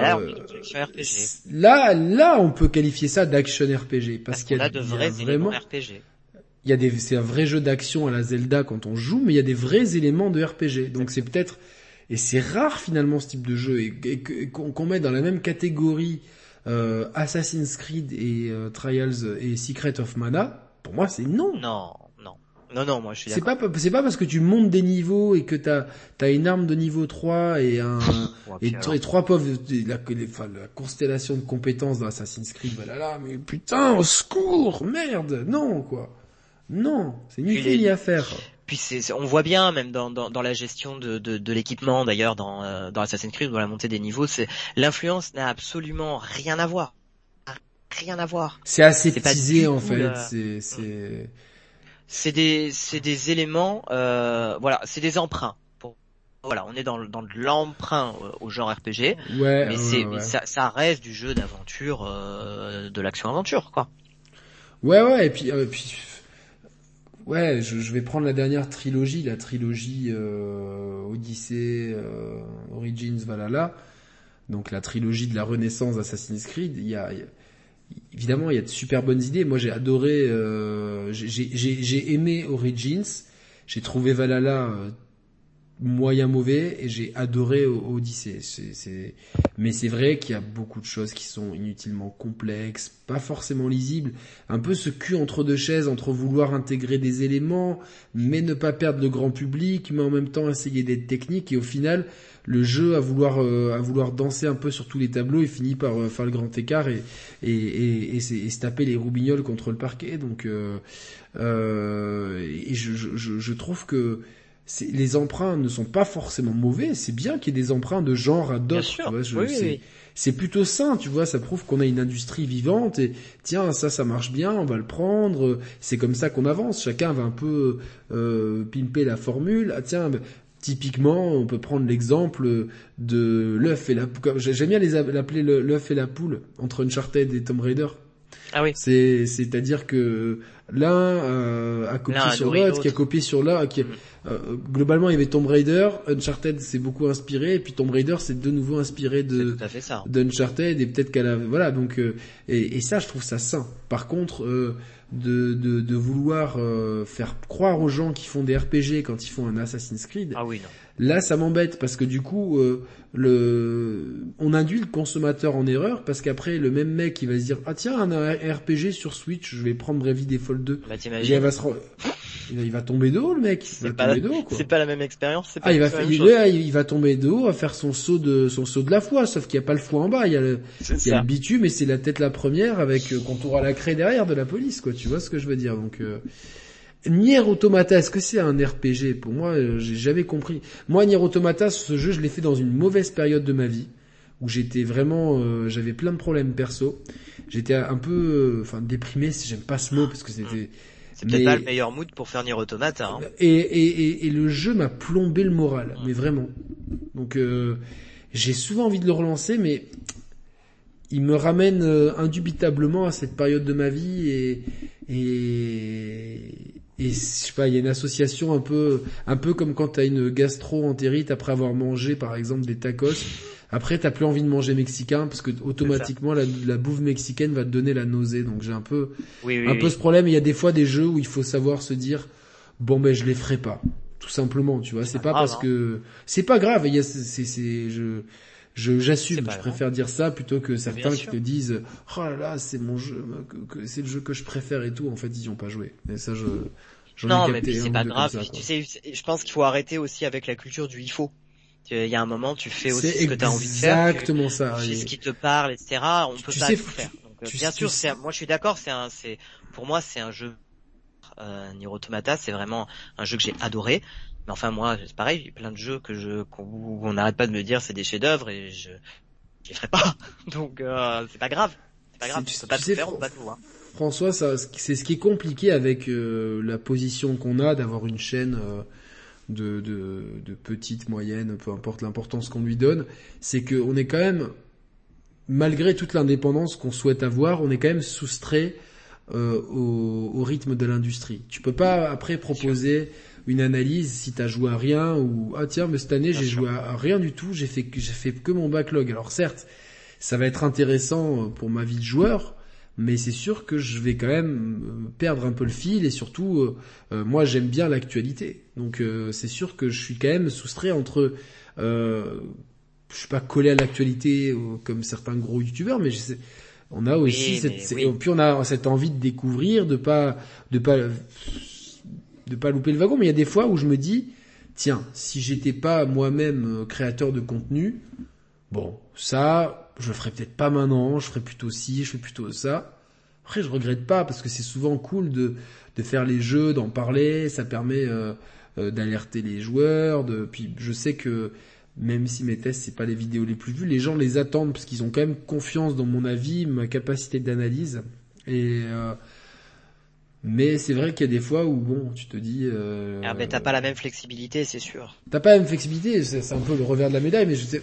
A: là, là, on peut qualifier ça d'action RPG parce, qu'il y a,
B: de vrais vraiment RPG.
A: Il y a des, c'est un vrai jeu d'action à la Zelda quand on joue, mais il y a des vrais éléments de RPG. Donc c'est peut-être, et c'est rare finalement ce type de jeu et, qu'on met dans la même catégorie euh, Assassin's Creed et euh, Trials et Secret of Mana, pour moi c'est non.
B: Non, non. Non, non, moi je suis
A: C'est pas, c'est pas parce que tu montes des niveaux et que t'as, t'as une arme de niveau 3 et un, et, trois pauvres, la, la, constellation de compétences dans Assassin's Creed, voilà là, mais putain, au secours, merde, non, quoi. Non, c'est ni fait ni à faire.
B: Puis c'est, on voit bien même dans, dans, dans la gestion de, de, de l'équipement d'ailleurs dans, euh, dans Assassin's Creed dans la montée des niveaux, c'est l'influence n'a absolument rien à voir, rien à voir.
A: C'est assez teasé en fait. Euh, c'est c'est
B: c'est des c'est des éléments euh, voilà c'est des emprunts. Pour, voilà on est dans dans l'emprunt au genre RPG.
A: Ouais.
B: Mais
A: c'est
B: ça, ça reste du jeu d'aventure de l'action aventure quoi.
A: Ouais ouais et puis et puis Ouais, je, vais prendre la dernière trilogie, la trilogie euh, Odyssey, euh, Origins, Valhalla. Donc la trilogie de la renaissance d'Assassin's Creed. Il y a, évidemment, il y a de super bonnes idées. Moi, j'ai adoré, euh, j'ai aimé Origins. J'ai trouvé Valhalla euh, moyen mauvais et j'ai adoré Odyssey. C'est, Mais c'est vrai qu'il y a beaucoup de choses qui sont inutilement complexes, pas forcément lisibles, un peu ce cul entre deux chaises, entre vouloir intégrer des éléments, mais ne pas perdre le grand public, mais en même temps essayer d'être technique. Et au final le jeu à vouloir euh, à vouloir danser un peu sur tous les tableaux et finit par euh, faire le grand écart et et, et, et, se taper les roubignoles contre le parquet. Donc euh, euh et je, je, je trouve que les emprunts ne sont pas forcément mauvais. C'est bien qu'il y ait des emprunts de genre à d'autres. c'est plutôt sain, tu vois. Ça prouve qu'on a une industrie vivante et tiens, ça, ça marche bien, on va le prendre. C'est comme ça qu'on avance. Chacun va un peu euh, pimper la formule. Ah tiens, typiquement, on peut prendre l'exemple de l'œuf et la. J'aime bien les l'appeler l'œuf et la poule entre Uncharted et Tomb Raider.
B: Ah oui.
A: C'est c'est-à-dire que l'un euh, a copié sur l'autre, qui a copié sur l'autre, qui euh, globalement il y avait Tomb Raider, Uncharted s'est beaucoup inspiré, et puis Tomb Raider c'est de nouveau inspiré de d'Uncharted et peut-être qu'elle a voilà donc euh, et, et, ça je trouve ça sain. Par contre euh, de, de, de vouloir faire croire aux gens qui font des RPG quand ils font un Assassin's Creed.
B: Ah oui non.
A: Là, ça m'embête parce que du coup, euh, le, on induit le consommateur en erreur parce qu'après, le même mec, il va se dire ah tiens, un RPG sur Switch, je vais prendre Brevi Default 2.
B: Bah, il va se
A: il va tomber d'eau le mec, il va tomber d'eau
B: C'est pas la même expérience.
A: Ah, il va, il, il, va tomber d'eau à faire son saut de son saut de la foi, sauf qu'il n'y a pas le foie en bas, il y a le, il y a le bitume et c'est la tête la première avec euh, contour à la craie derrière de la police quoi. Tu vois ce que je veux dire donc. Euh... Nier Automata, est-ce que c'est un RPG Pour moi, euh, j'ai jamais compris. Moi, Nier Automata, ce jeu, je l'ai fait dans une mauvaise période de ma vie, où j'étais vraiment, euh, j'avais plein de problèmes perso. J'étais un peu, euh, enfin, déprimé, si j'aime pas ce mot, parce que c'était...
B: C'est peut-être pas le meilleur mood pour faire Nier Automata. Hein.
A: Et, et, et, le jeu m'a plombé le moral, mais vraiment. Donc, j'ai souvent envie de le relancer, mais il me ramène indubitablement à cette période de ma vie et, et, et je sais pas, il y a une association un peu, un peu comme quand t'as une gastro-entérite après avoir mangé par exemple des tacos. Après, t'as plus envie de manger mexicain parce que automatiquement la, la, bouffe mexicaine va te donner la nausée. Donc j'ai un peu, un peu ce problème. Il y a des fois des jeux où il faut savoir se dire, bon ben je les ferai pas, tout simplement. Tu vois, c'est pas, parce hein. que c'est pas grave. Il y a, c'est, c'est, je, je j'assume, je préfère dire ça plutôt que certains qui te disent "Oh là là, c'est mon jeu, c'est le jeu que je préfère et tout." En fait, ils n'y ont pas joué. Et ça je
B: non, mais c'est pas grave. tu sais, je pense qu'il faut arrêter aussi avec la culture du il faut. Il y a un moment, tu fais aussi ce que tu as envie de faire.
A: Exactement ça.
B: Tu ce qui te parle, etc. On peut pas tout faire. Donc, bien sûr, c'est, moi je suis d'accord. C'est un, c'est, pour moi, c'est un jeu. Euh, Nier Automata, c'est vraiment un jeu que j'ai adoré. Mais enfin moi, c'est pareil, il y a plein de jeux que je qu'on n'arrête pas de me dire c'est des chefs-d'œuvre et je je les ferai pas. Donc euh, c'est pas grave. C'est pas grave. Tu, peux pas tout faire, pas tout, hein.
A: François, c'est ce qui est compliqué avec euh, la position qu'on a d'avoir une chaîne euh, de, de, de petite, moyenne, peu importe l'importance qu'on lui donne, c'est qu'on est quand même, malgré toute l'indépendance qu'on souhaite avoir, on est quand même soustrait euh, au, au, rythme de l'industrie. Tu peux pas après proposer une analyse si t'as joué à rien ou ah tiens mais cette année j'ai joué à rien du tout, j'ai fait j'ai fait que mon backlog. Alors certes, ça va être intéressant pour ma vie de joueur, mais c'est sûr que je vais quand même euh, perdre un peu le fil et surtout euh, euh, moi j'aime bien l'actualité. Donc c'est sûr que je suis quand même soustrait entre euh, je suis pas collé à l'actualité comme certains gros youtubeurs mais on a aussi cette puis on a cette envie de découvrir de pas de pas de pas louper le wagon. Mais il y a des fois où je me dis tiens si j'étais pas moi-même créateur de contenu bon ça je le ferai peut-être pas maintenant, je ferai plutôt ci, je ferai plutôt ça. Après, je regrette pas parce que c'est souvent cool de, de faire les jeux, d'en parler, ça permet euh, euh, d'alerter les joueurs. De, puis je sais que même si mes tests c'est pas les vidéos les plus vues, les gens les attendent parce qu'ils ont quand même confiance dans mon avis, ma capacité d'analyse. Et euh, mais c'est vrai qu'il y a des fois où bon, tu te dis.
B: Ah ben t'as pas la même flexibilité, c'est sûr.
A: T'as pas la même flexibilité, c'est un peu le revers de la médaille, mais je sais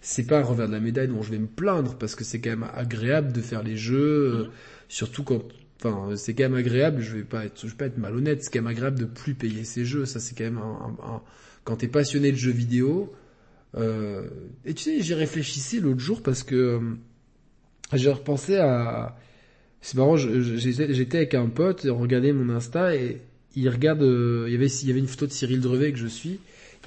A: c'est pas un revers de la médaille dont je vais me plaindre parce que c'est quand même agréable de faire les jeux, euh, mhm. surtout quand, enfin, c'est quand même agréable. Je vais pas être, je vais pas être malhonnête. C'est quand même agréable de plus payer ses jeux. Ça, c'est quand même un, un, quand t'es passionné de jeux vidéo. Euh, et tu sais, j'y réfléchissais l'autre jour parce que euh, j'ai repensé à. C'est marrant, j'étais avec un pote et on regardait mon Insta et il regarde. il y avait, il y avait une photo de Cyril Drevet que je suis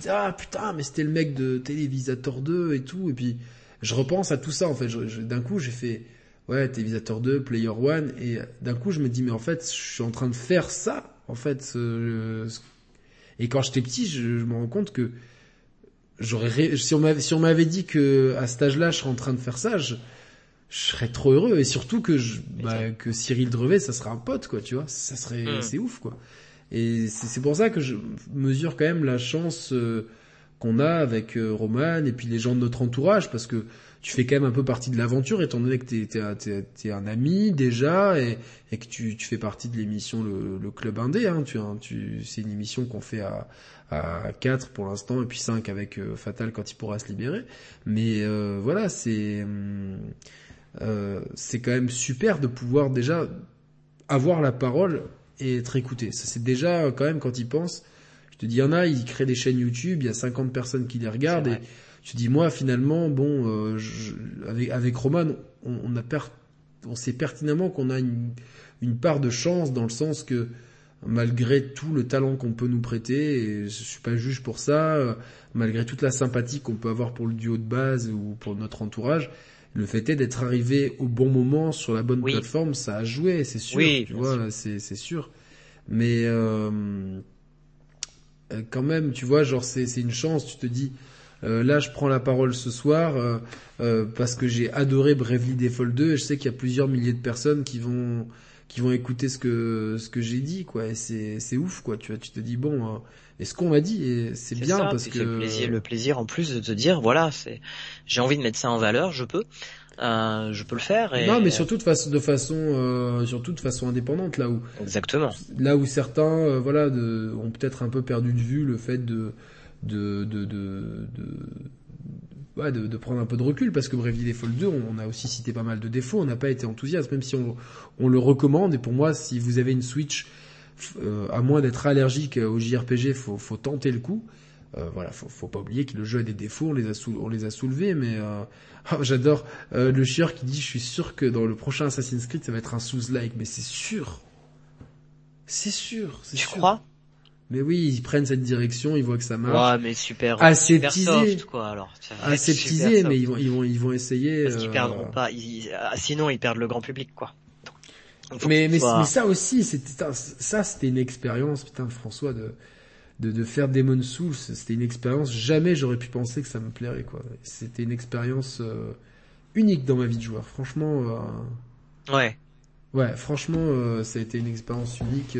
A: ah putain mais c'était le mec de Télévisateur 2 et tout et puis je repense à tout ça en fait. D'un coup j'ai fait ouais Télévisateur 2 Player One et d'un coup je me dis mais en fait je suis en train de faire ça en fait et quand j'étais petit je, me rends compte que j'aurais si on m'avait si on m'avait dit que à cet âge-là je serais en train de faire ça je, serais trop heureux et surtout que je, bah, que Cyril Drevet ça serait un pote quoi tu vois. Ça serait hmm. c'est ouf quoi et c'est pour ça que je mesure quand même la chance euh, qu'on a avec euh, Roman et puis les gens de notre entourage, parce que tu fais quand même un peu partie de l'aventure, étant donné que t'es es, es, un ami déjà et, et que tu, tu, fais partie de l'émission le, le, Club Indé. Hein, tu, tu, c'est une émission qu'on fait à, à 4 pour l'instant et puis 5 avec euh, Fatal quand il pourra se libérer. Mais voilà, c'est c'est quand même super de pouvoir déjà avoir la parole et être écouté. Ça c'est déjà quand même quand ils pensent. Je te dis, il y en a, ils créent des chaînes YouTube, il y a 50 personnes qui les regardent et tu dis moi finalement bon euh, avec avec Roman on, on a per, on sait pertinemment qu'on a une, une part de chance dans le sens que malgré tout le talent qu'on peut nous prêter, et je suis pas juge pour ça, euh, malgré toute la sympathie qu'on peut avoir pour le duo de base ou pour notre entourage, le fait est d'être arrivé au bon moment sur la bonne plateforme, ça a joué, c'est sûr. Oui, tu vois, c'est c'est sûr. Mais euh, euh, quand même, tu vois, genre c'est c'est une chance. Tu te dis, euh, là, je prends la parole ce soir euh, euh parce que j'ai adoré Bravely Default 2 et je sais qu'il y a plusieurs milliers de personnes qui vont qui vont écouter ce que ce que j'ai dit, quoi. Et c'est c'est ouf, quoi. Tu vois, tu te dis bon. Et ce qu'on m'a dit, c'est bien parce que
B: le plaisir, le plaisir en plus de te dire, voilà, c'est, j'ai envie de mettre ça en valeur, je peux, euh, je peux le faire. Et...
A: Non, mais surtout de façon, de façon, euh, surtout de façon indépendante, là où.
B: Exactement.
A: Là où certains, euh, voilà, de, ont peut-être un peu perdu de vue le fait de, de, de, de, de de, de, prendre un peu de recul parce que Bravely Default 2, on, on, a aussi cité pas mal de défauts, on n'a pas été enthousiaste, même si on, on, le recommande. Et pour moi, si vous avez une Switch euh, à moins d'être allergique au JRPG, faut, faut tenter le coup. Euh, voilà, faut, faut pas oublier que le jeu a des défauts, on les a, on les a soulevés, mais euh, oh, j'adore euh, le chieur qui dit, je suis sûr que dans le prochain Assassin's Creed, ça va être un sous-like, mais c'est sûr, c'est sûr, c'est
B: sûr. Tu crois?
A: Mais oui, ils prennent cette direction, ils voient que ça marche.
B: Ouais, mais super,
A: aseptisé,
B: super quoi. Alors,
A: aseptisé, mais ils vont, ils vont, ils vont essayer.
B: Parce qu'ils perdront pas. Ah, sinon, ils perdent le grand public, quoi
A: mais, mais, mais, ça aussi, c'était ça, c'était une expérience, putain, François, de, de, de faire Demon Souls, c'était une expérience. Jamais j'aurais pu penser que ça me plairait, quoi. C'était une expérience euh, unique dans ma vie de joueur, franchement.
B: Euh, ouais.
A: Ouais, franchement, ça a été une expérience unique.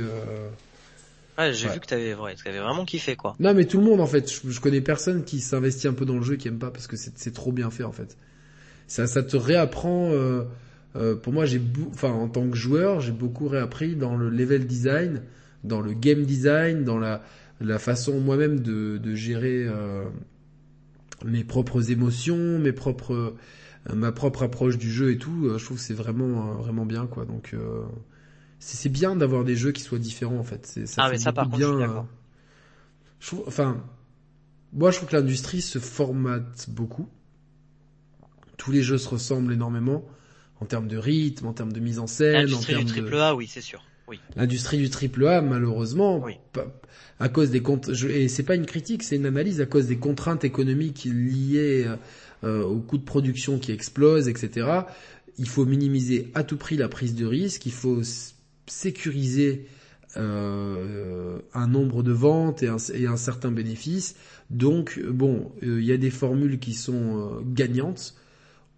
B: Ouais, j'ai vu que t'avais ouais, avais vraiment kiffé quoi.
A: Non mais tout le monde en fait, je, connais personne qui s'investit un peu dans le jeu qui aime pas parce que c'est trop bien fait en fait. Ça ça te réapprend euh, pour moi j'ai enfin en tant que joueur, j'ai beaucoup réappris dans le level design, dans le game design, dans la la façon moi-même de de gérer euh, mes propres émotions, mes propres euh, ma propre approche du jeu et tout, euh, je trouve que c'est vraiment vraiment bien quoi. Donc c'est bien d'avoir des jeux qui soient différents en fait.
B: Ça ah mais ça par contre, bien,
A: je trouve, enfin, moi je trouve que l'industrie se formate beaucoup. Tous les jeux se ressemblent énormément en termes de rythme, en termes de mise en scène,
B: l'industrie
A: du
B: triple A, oui, c'est sûr. Oui.
A: L'industrie du triple A, malheureusement, oui. à cause des comptes, et c'est pas une critique, c'est une analyse à cause des contraintes économiques liées euh, au coût de production qui explose, etc. Il faut minimiser à tout prix la prise de risque. Il faut sécuriser euh, un nombre de ventes et un, certain bénéfice. Donc bon, euh, il y a des formules qui sont euh, gagnantes.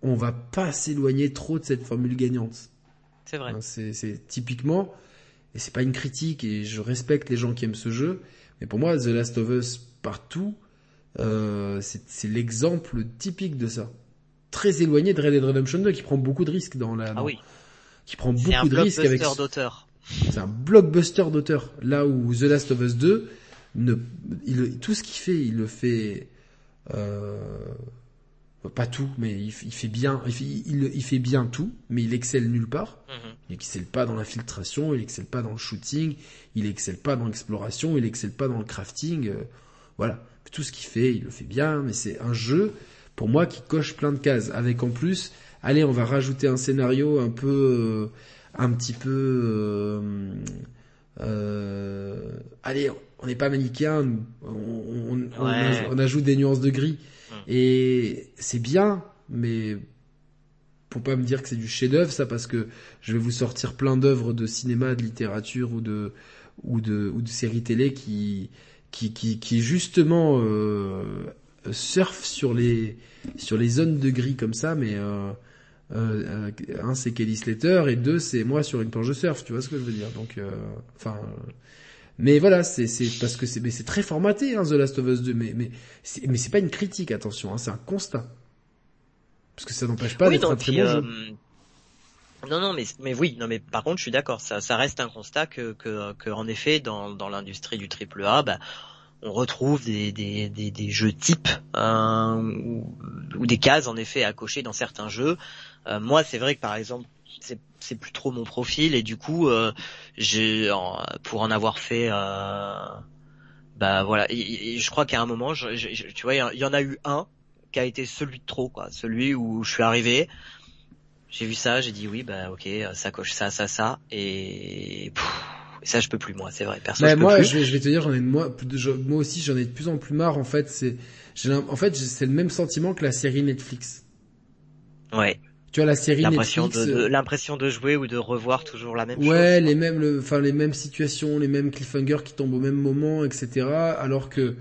A: On va pas s'éloigner trop de cette formule gagnante.
B: C'est vrai. Hein,
A: c'est typiquement, et c'est pas une critique, et je respecte les gens qui aiment ce jeu, mais pour moi, The Last of Us partout, c'est l'exemple typique de ça. Très éloigné de Red Dead Redemption 2, qui prend beaucoup de risques dans la.
B: Ah oui
A: qui prend beaucoup de risques avec.
B: d'auteur.
A: C'est un blockbuster d'auteur. Là où The Last of Us 2, ne, il, tout ce qu'il fait, il le fait. Euh, pas tout, mais il, fait bien. Il fait, il, fait, bien tout, mais il excelle nulle part. Mm-hmm. Il excelle pas dans l'infiltration, il excelle pas dans le shooting, il excelle pas dans l'exploration, il excelle pas dans le crafting. Euh, voilà, tout ce qu'il fait, il le fait bien, mais c'est un jeu pour moi qui coche plein de cases, avec en plus allez, on va rajouter un scénario un peu, euh, un petit peu, euh, euh, allez, on n'est pas manichéen, on, ajoute des nuances de gris. Hum. Et c'est bien, mais pour pas me dire que c'est du chef-d'œuvre, ça, parce que je vais vous sortir plein d'œuvres de cinéma, de littérature ou de ou de ou de séries télé qui qui qui, qui justement euh, surfent sur les sur les zones de gris comme ça, mais euh, euh, un c'est Kelly Slater et deux c'est moi sur une planche de surf, tu vois ce que je veux dire. Donc, euh, enfin, mais voilà, c'est c'est parce que c'est mais c'est très formaté hein, The Last of Us 2, mais mais mais c'est pas une critique, attention, hein, c'est un constat. Parce que ça n'empêche pas d'être un très bon jeu. Euh,
B: non, non, mais, mais oui, non, mais par contre, je suis d'accord. Ça, ça reste un constat que, que, que en effet, dans, dans l'industrie du triple A, bah, on retrouve des, des, des, des jeux types hein, ou, ou, des cases en effet à cocher dans certains jeux euh, moi, c'est vrai que par exemple, c'est c'est plus trop mon profil et du coup, euh, j'ai pour en avoir fait, euh, bah voilà, et, je crois qu'à un moment, je, tu vois, il y en a eu un qui a été celui de trop, quoi, celui où je suis arrivé. J'ai vu ça, j'ai dit oui, bah ok, ça coche ça, ça, ça, et ça je peux plus moi, c'est vrai. Personne.
A: Bah, moi, Je, vais, je vais te dire, j'en ai moi, moi aussi, j'en ai de plus en plus marre. En fait, c'est, en fait, c'est le même sentiment que la série Netflix.
B: Ouais.
A: Tu vois la série
B: l'impression
A: de,
B: euh, l'impression de jouer ou de revoir toujours la même
A: chose. Ouais, les mêmes, enfin les mêmes situations, les mêmes cliffhangers qui tombent au même moment, etc. Alors que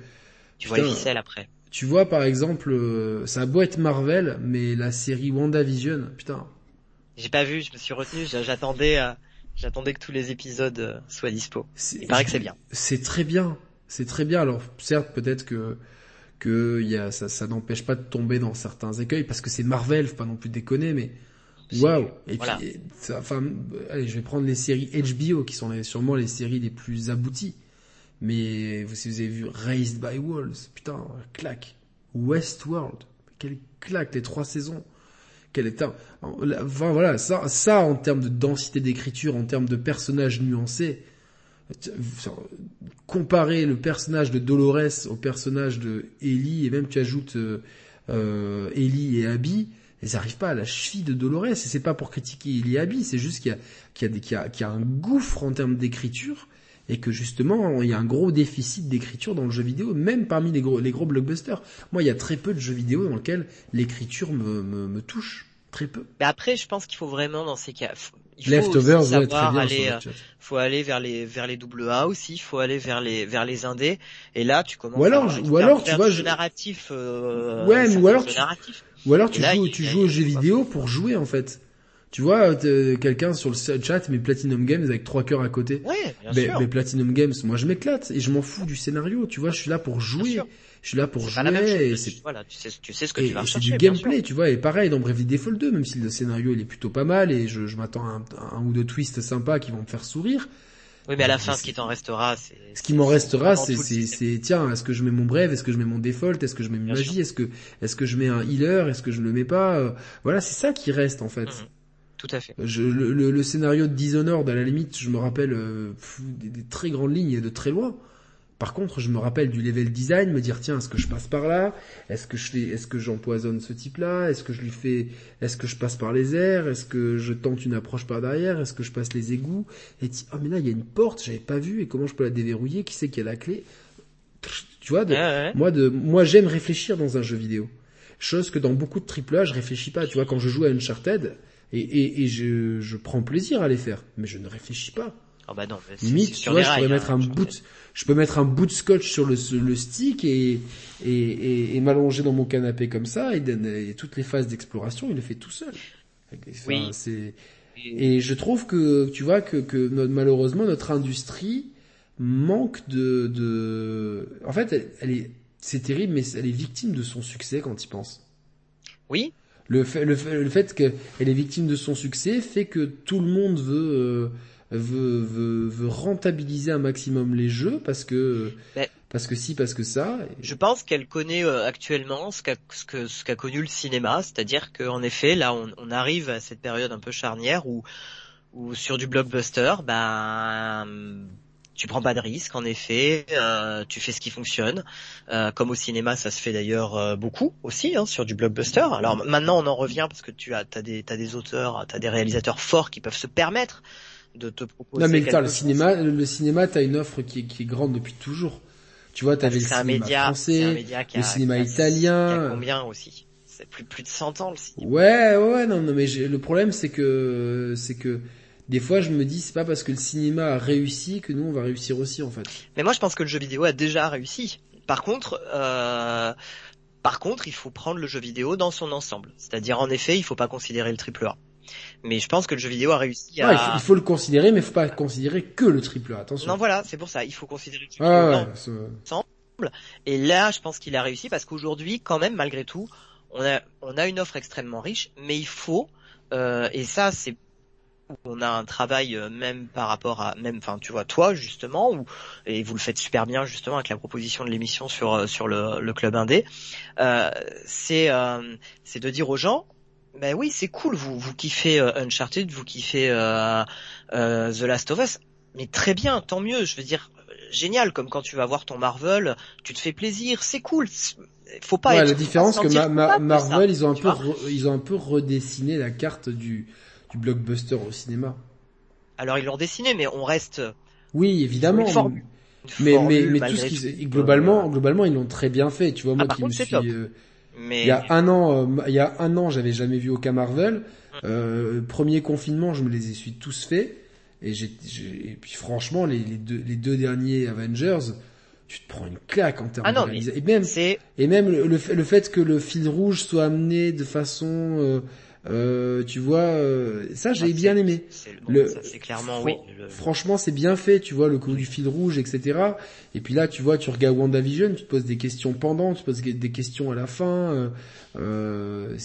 B: tu vois les ficelles après.
A: Tu vois par exemple, euh, ça a beau être Marvel, mais la série WandaVision, putain.
B: J'ai pas vu, je me suis retenu, j'attendais, euh, j'attendais que tous les épisodes soient dispo. Il paraît que c'est bien.
A: C'est très bien, c'est très bien. Alors certes, peut-être que que y a, ça, ça n'empêche pas de tomber dans certains écueils parce que c'est Marvel, faut pas non plus déconner, mais waouh. Et puis, enfin, allez, je vais prendre les séries HBO qui sont les, sûrement les séries les plus abouties. Mais vous, si vous avez vu Raised by Wolves, putain, claque. Westworld, quelle claque les trois saisons. Quel est enfin voilà, ça, ça en termes de densité d'écriture, en termes de personnages nuancés, comparer le personnage de Dolores au personnage de Ellie, et même tu ajoutes euh, euh Ellie et Abby, elles n'arrivent pas à la cheville de Dolores. Et c'est pas pour critiquer Ellie et Abby, c'est juste qu'il y a, qu'il y, a, qu'il y a un gouffre en termes d'écriture et que justement il y a un gros déficit d'écriture dans le jeu vidéo, même parmi les gros, les gros blockbusters. Moi, il y a très peu de jeux vidéo dans lesquels l'écriture me, me, me touche. Très peu.
B: Mais après, je pense qu'il faut vraiment dans ces cas,
A: il faut savoir
B: aller, euh, faut aller vers les vers les double A aussi, il faut aller vers les vers les indés. Et là, tu commences.
A: Ou alors, à, ou alors, tu vois, je...
B: narratif. Euh,
A: ouais, mais ou alors, tu, ou alors tu joues, tu joues aux jeux vidéo pour jouer en fait. Tu vois, quelqu'un sur le chat met Platinum Games avec trois cœurs à côté.
B: Ouais, bien
A: mais,
B: sûr.
A: mais Platinum Games, moi je m'éclate et je m'en fous du scénario. Tu vois, je suis là pour jouer. Je suis là pour jouer.
B: Et c'est voilà, tu sais, tu sais ce que tu vas
A: C'est du gameplay, tu vois. Et pareil dans Bravely Default 2, même si le scénario il est plutôt pas mal et je, je m'attends à un, un, ou deux twists sympas qui vont me faire sourire.
B: Oui, mais à la fin, ce qui t'en restera, c'est...
A: Ce qui m'en restera, c'est, c'est, c'est, tiens, est-ce que je mets mon brave, est-ce que je mets mon default, est-ce que je mets une magie, est-ce que, est-ce que je mets un healer, est-ce que je ne le mets pas, voilà, c'est ça qui reste, en fait. Mhm.
B: Tout à fait.
A: Je, le, le, le, scénario de Dishonored, à la limite, je me rappelle euh, des, des, très grandes lignes et de très loin. Par contre, je me rappelle du level design, me dire tiens, est-ce que je passe par là? Est-ce que je fais, est-ce que j'empoisonne ce type-là? Est-ce que je lui fais, est-ce que je passe par les airs? Est-ce que je tente une approche par derrière? Est-ce que je passe les égouts? Et oh mais là il y a une porte, j'avais pas vu et comment je peux la déverrouiller? Qui sait qui a la clé? Tu vois, moi de, moi j'aime réfléchir dans un jeu vidéo. Chose que dans beaucoup de triple A, je réfléchis pas. Tu vois, quand je joue à Uncharted, et, et, et je, je prends plaisir à les faire, mais je ne réfléchis pas.
B: Ah bah non,
A: Limite, tu vois, je pourrais mettre un hein, bout, de, je peux mettre un bout de scotch sur le, le stick et, et, et, et m'allonger dans mon canapé comme ça et, et toutes les phases d'exploration, il le fait tout seul.
B: oui.
A: C'est, et je trouve que, tu vois, que, que malheureusement notre industrie manque de, de, en fait, elle, elle est, c'est terrible, mais elle est victime de son succès quand il pense.
B: Oui.
A: Le fait, le fait, le fait qu'elle est victime de son succès fait que tout le monde veut, euh, veut, veut, veut rentabiliser un maximum les jeux parce que parce que si parce que ça.
B: Je pense qu'elle connaît euh, actuellement ce qu'a ce que ce qu'a connu le cinéma, c'est-à-dire qu'en effet là on, on, arrive à cette période un peu charnière où où sur du blockbuster ben tu prends pas de risque en effet, euh, tu fais ce qui fonctionne. Euh, comme au cinéma, ça se fait d'ailleurs euh, beaucoup aussi hein, sur du blockbuster. Alors maintenant, on en revient parce que tu as t'as des t'as des auteurs, t'as des réalisateurs forts qui peuvent se permettre de te proposer.
A: Non mais le cinéma, le cinéma, t'as une offre qui est, qui est grande depuis toujours. Tu vois, t'avais le cinéma média, français, un média qui le cinéma italien.
B: combien aussi? C'est plus plus de 100 ans le cinéma.
A: Ouais, ouais, non, non mais le problème c'est que c'est que des fois je me dis c'est pas parce que le cinéma a réussi que nous on va réussir aussi en fait.
B: Mais moi je pense que le jeu vidéo a déjà réussi. Par contre, euh, par contre, il faut prendre le jeu vidéo dans son ensemble. C'est-à-dire en effet, il faut pas considérer le triple A. Mais je pense que le jeu vidéo a réussi à...
A: Ouais, il, faut, le considérer, mais il faut pas considérer que le triple A, attention.
B: Non, voilà, c'est pour ça, il faut considérer le triple ensemble. Et là, je pense qu'il a réussi parce qu'aujourd'hui, quand même, malgré tout, on a, on a une offre extrêmement riche, mais il faut, euh, et ça, c'est on a un travail euh, même par rapport à même enfin tu vois toi justement ou et vous le faites super bien justement avec la proposition de l'émission sur euh, sur le, le club indé euh, c'est euh, c'est de dire aux gens ben oui, c'est cool, vous vous kiffez euh, Uncharted, vous kiffez euh, euh, The Last of Us, mais très bien, tant mieux. Je veux dire, génial, comme quand tu vas voir ton Marvel, tu te fais plaisir, c'est cool. Faut pas.
A: Ouais,
B: être,
A: la différence que Marvel, ils ont un peu, ils ont un peu redessiné la carte du du blockbuster au cinéma.
B: Alors ils l'ont dessiné, mais on reste.
A: Oui, évidemment. mais mais mais tout ce qu'ils globalement globalement ils l'ont très bien fait. Tu vois moi ah, qui me suis mais... Il y a un an, euh, il y a un an, j'avais jamais vu aucun Marvel. Euh, premier confinement, je me les ai suis tous faits. Et, j'ai, et puis franchement, les, les, deux, les deux derniers Avengers, tu te prends une claque en termes
B: ah non, de
A: Et même, et même le, le, fait que le fil rouge soit amené de façon euh, euh, tu vois, euh, ça j'ai bien aimé.
B: Le, c'est clairement oui.
A: Franchement, c'est bien fait. Tu vois le coup du fil rouge, etc. Et puis là, tu vois, tu regardes WandaVision, tu te poses des questions pendant, tu te poses des questions à la fin. Euh, euh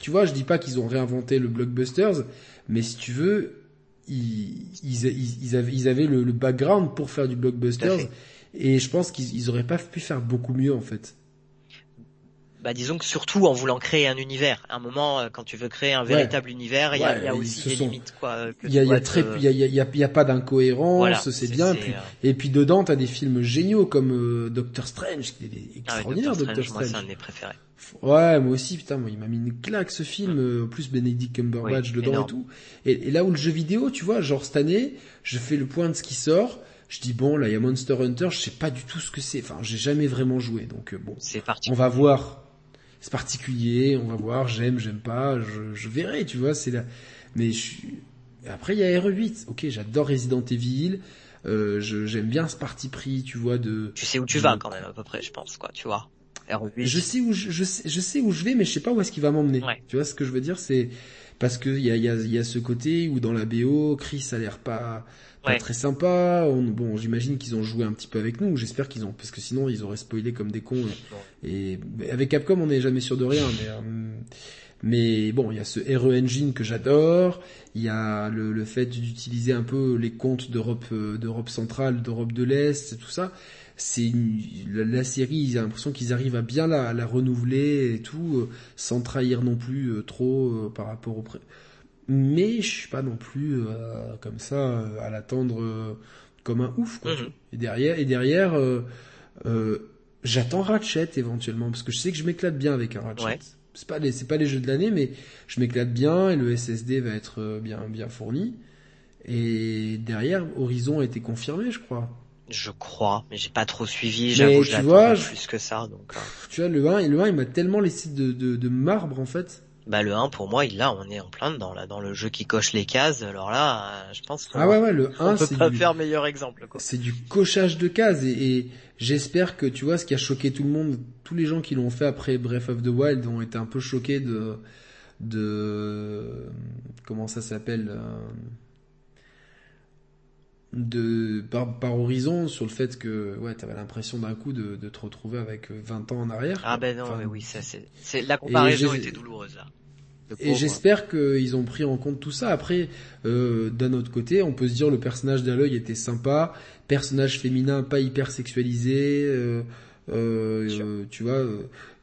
A: tu vois, je dis pas qu'ils ont réinventé le blockbusters, mais si tu veux, ils, ils, ils avaient, ils avaient le, le, background pour faire du blockbusters. Et je pense qu'ils auraient pas pu faire beaucoup mieux en fait
B: bah disons que surtout en voulant créer un univers. À un moment, euh, quand tu veux créer un véritable univers, il y, a, y a aussi des limites quoi.
A: Il y a, y a très, il y a, y a, y a pas d'incohérence, c'est bien. Puis, euh, et puis dedans, t'as des films géniaux comme euh, Doctor Strange, qui est ah extraordinaire. Doctor, Strange,
B: c'est un de mes préférés.
A: Ouais, moi aussi, putain, moi, il m'a mis une claque ce film. En plus, Benedict Cumberbatch dedans et tout. Et, et, là où le jeu vidéo, tu vois, genre cette année, je fais le point de ce qui sort je dis bon là il y a Monster Hunter je sais pas du tout ce que c'est enfin j'ai jamais vraiment joué donc bon on va voir c'est particulier, on va voir, j'aime, j'aime pas, je, je verrai, tu vois, c'est là. Mais je... après il y a RE8, ok, j'adore Resident Evil, euh, j'aime bien ce parti pris, tu vois, de.
B: Tu sais où tu vas quand même à peu près, je pense, quoi, tu vois.
A: je sais où je, je, sais, je sais où je vais, mais je sais pas où est-ce qu'il va m'emmener. Tu vois ce que je veux dire, c'est parce que il y a, y, a, y a ce côté où dans la BO, Chris a l'air pas pas très sympa. bon, j'imagine qu'ils ont joué un petit peu avec nous. J'espère qu'ils ont, parce que sinon ils auraient spoilé comme des cons. Et, avec Capcom, on n'est jamais sûr de rien. Mais, euh, mais bon, il y a ce RE Engine que j'adore. Il y a le, le fait d'utiliser un peu les comptes d'Europe, euh, d'Europe centrale, d'Europe de l'Est, tout ça. C'est la, la, série, j'ai l'impression qu'ils arrivent à bien la, la, renouveler et tout, euh, sans trahir non plus trop par rapport au mais je suis pas non plus euh, comme ça euh, à l'attendre euh, comme un ouf quoi. Mhm. Et derrière et derrière j'attends Ratchet éventuellement parce que je sais que je m'éclate bien avec un Ratchet. C'est pas les c'est pas les jeux de l'année mais je m'éclate bien et le SSD va être bien bien fourni. Et derrière Horizon a été confirmé, je crois.
B: Je crois, mais j'ai pas trop suivi, j'avoue, tu vois, plus que ça donc
A: Tu vois le 1 le 1 il m'a tellement laissé de, de, de marbre en fait
B: bah le 1 pour moi, il là on est en plein dedans là dans le jeu qui coche les cases. Alors là, je pense
A: Ah ouais ouais, le 1
B: c'est pas faire meilleur exemple quoi.
A: C'est du cochage de cases et, j'espère que tu vois ce qui a choqué tout le monde, tous les gens qui l'ont fait après Breath of the Wild ont été un peu choqués de de comment ça s'appelle euh, de par, par, horizon sur le fait que ouais t'avais l'impression d'un coup de, de, te retrouver avec 20 ans en arrière.
B: Ah ben non mais oui ça c'est c'est la comparaison était douloureuse là.
A: Et j'espère qu'ils ont pris en compte tout ça. Après, euh, d'un autre côté, on peut se dire le personnage d'Aloy était sympa, personnage féminin pas hyper sexualisé, euh, euh, tu vois,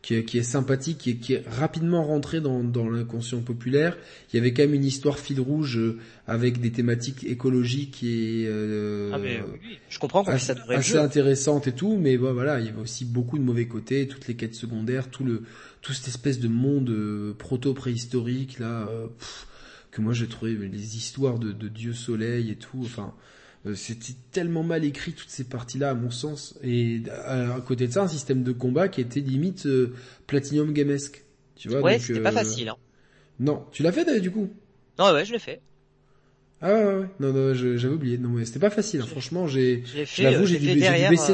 A: qui est, qui est sympathique et qui est rapidement rentré dans, dans l'inconscient populaire. Il y avait quand même une histoire fil rouge euh, avec des thématiques écologiques et
B: euh, ah mais, oui, je comprends
A: assez, ça devrait assez intéressantes et tout, mais voilà, il y avait aussi beaucoup de mauvais côtés, toutes les quêtes secondaires, tout le tout cette espèce de monde euh, proto préhistorique là, euh, que moi j'ai trouvé les histoires de, de Dieu Soleil et tout, enfin. Euh, c'était tellement mal écrit toutes ces parties-là à mon sens. Et euh, à, côté de ça, un système de combat qui était limite euh, Platinum Gamesque. Tu vois,
B: ouais, c'était pas facile. Hein.
A: Non, tu l'as fait du coup?
B: Non, ouais, je l'ai fait.
A: Ah ouais, ouais, non, non, j'avais oublié. Non, mais c'était pas facile. Hein. Franchement, j'ai, je l'avoue, j'ai dû, baisser.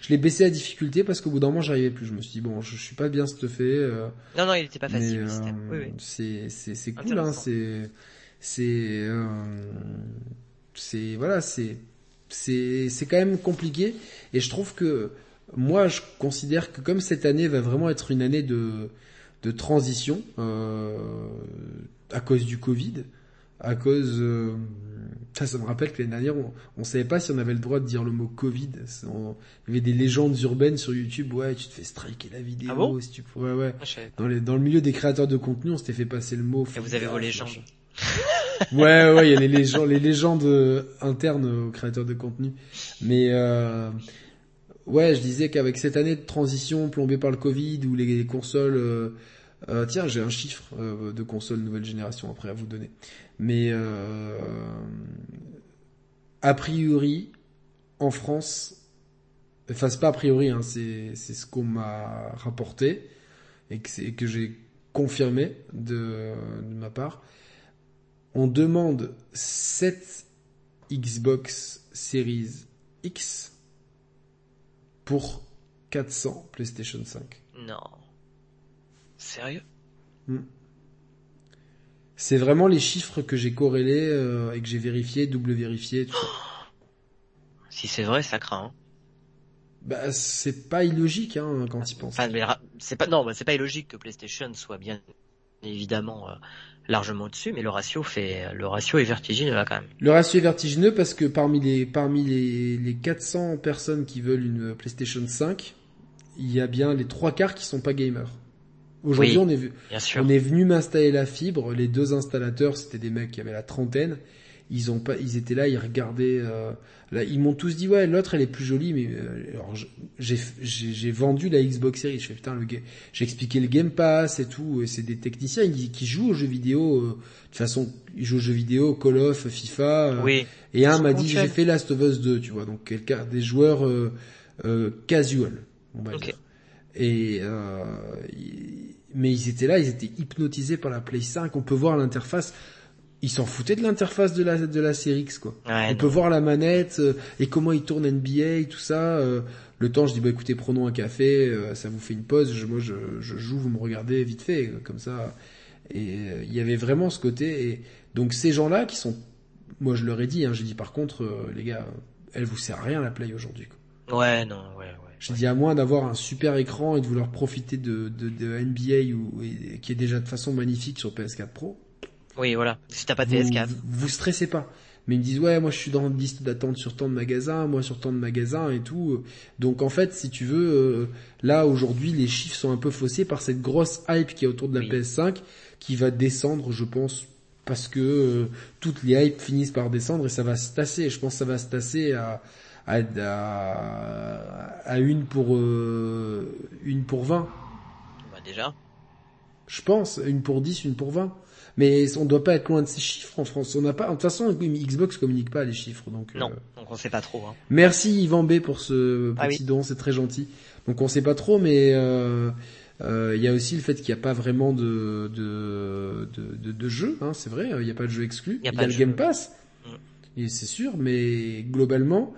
A: Je l'ai baissé la difficulté parce qu'au bout d'un moment, j'arrivais plus. Je me suis dit bon, je, suis pas bien stuffé. Euh,
B: non, non, il était pas facile.
A: Oui, oui. C'est, c'est, c'est cool, hein. C'est, c'est c'est voilà, c'est c'est c'est quand même compliqué et je trouve que moi je considère que comme cette année va vraiment être une année de de transition euh, à cause du Covid, à cause euh, ça, ça me rappelle que l'année dernière on, on savait pas si on avait le droit de dire le mot Covid. il y avait des légendes urbaines sur YouTube. Ouais, tu te fais striker la vidéo
B: ah
A: si tu ouais ouais. Ah, dans, les, dans le milieu des créateurs de contenu, on s'était fait passer le mot.
B: Et vous avez vos légendes
A: ouais, ouais, il y a les légendes, euh, internes aux créateurs de contenu. Mais euh, ouais, je disais qu'avec cette année de transition plombée par le Covid, où les consoles, euh, euh tiens, j'ai un chiffre euh, de consoles nouvelle génération après à vous donner. Mais a priori, en France, enfin c'est pas a priori, hein, c'est c'est ce qu'on m'a rapporté et que, que j'ai confirmé de, de ma part on demande 7 Xbox Series X pour 400 PlayStation 5.
B: Non. Sérieux?
A: Hmm. C'est vraiment les chiffres que j'ai corrélés euh, et que j'ai vérifié, double vérifié. Tout
B: Si c'est vrai, ça craint. Hein.
A: Bah, c'est pas illogique hein, quand tu penses.
B: c'est pas non, bah, c'est pas illogique que PlayStation soit bien évidemment euh, largement au-dessus, mais le ratio fait, le ratio est vertigineux là quand même.
A: Le ratio est vertigineux parce que parmi les, parmi les, les 400 personnes qui veulent une PlayStation 5, il y a bien les trois quarts qui sont pas gamers. Aujourd'hui, on est, on est venu m'installer la fibre. Les deux installateurs, c'était des mecs qui avaient la trentaine ils ont pas, ils étaient là, ils regardaient. Euh, là, ils m'ont tous dit ouais, l'autre elle est plus jolie, mais euh, alors j'ai vendu la Xbox Series. Je fais putain le j'ai expliqué le Game Pass et tout. Et c'est des techniciens qui, qui jouent aux jeux vidéo. Euh, de toute façon, ils jouent aux jeux vidéo, Call of, FIFA. Euh,
B: oui.
A: Et un m'a dit j'ai fait Last of Us 2, tu vois. Donc quelqu'un, des joueurs casual, on va dire. Et mais ils étaient là, ils étaient hypnotisés par la Play 5. On peut voir l'interface ils s'en foutaient de l'interface de la de la série X quoi. on peut voir la manette euh, et comment il tourne NBA tout ça. Euh, le temps, je dis bah écoutez, prenons un café, euh, ça vous fait une pause. Je, moi, je, je, joue, vous me regardez vite fait, comme ça. Et euh, il y avait vraiment ce côté. Et donc ces gens-là qui sont, moi je leur ai dit, hein, j'ai dit par contre, euh, les gars, elle vous sert à rien la play aujourd'hui.
B: Ouais, non, ouais, ouais.
A: J'ai dit à moins d'avoir un super écran et de vouloir profiter de, de, de NBA ou, qui est déjà de façon magnifique sur PS4 Pro.
B: Oui, voilà. Si t'as pas de PS4.
A: Vous, vous stressez pas mais ils me disent ouais moi je suis dans une liste d'attente sur tant de magasins, moi sur tant de magasins et tout. Donc en fait si tu veux euh, là aujourd'hui les chiffres sont un peu faussés par cette grosse hype qui est autour de la PS5 qui va descendre je pense parce que euh, toutes les hypes finissent par descendre et ça va se tasser. Je pense que ça va se tasser à à, à, une pour euh, une pour 20.
B: Bah déjà.
A: Je pense une pour 10, une pour 20 mais on doit pas être loin de ces chiffres en France. On n'a pas, de toute façon, Xbox communique pas les chiffres, donc.
B: Non, euh, donc on sait pas trop. Hein.
A: Merci Yvan B pour ce ah petit don, c'est très gentil. Donc on sait pas trop, mais euh, euh, il y a aussi le fait qu'il n'y a pas vraiment de de de, de, jeu, hein, c'est vrai. Il n'y a pas de jeu exclu. Il y a, le Game Pass, mm. et c'est sûr. Mais globalement,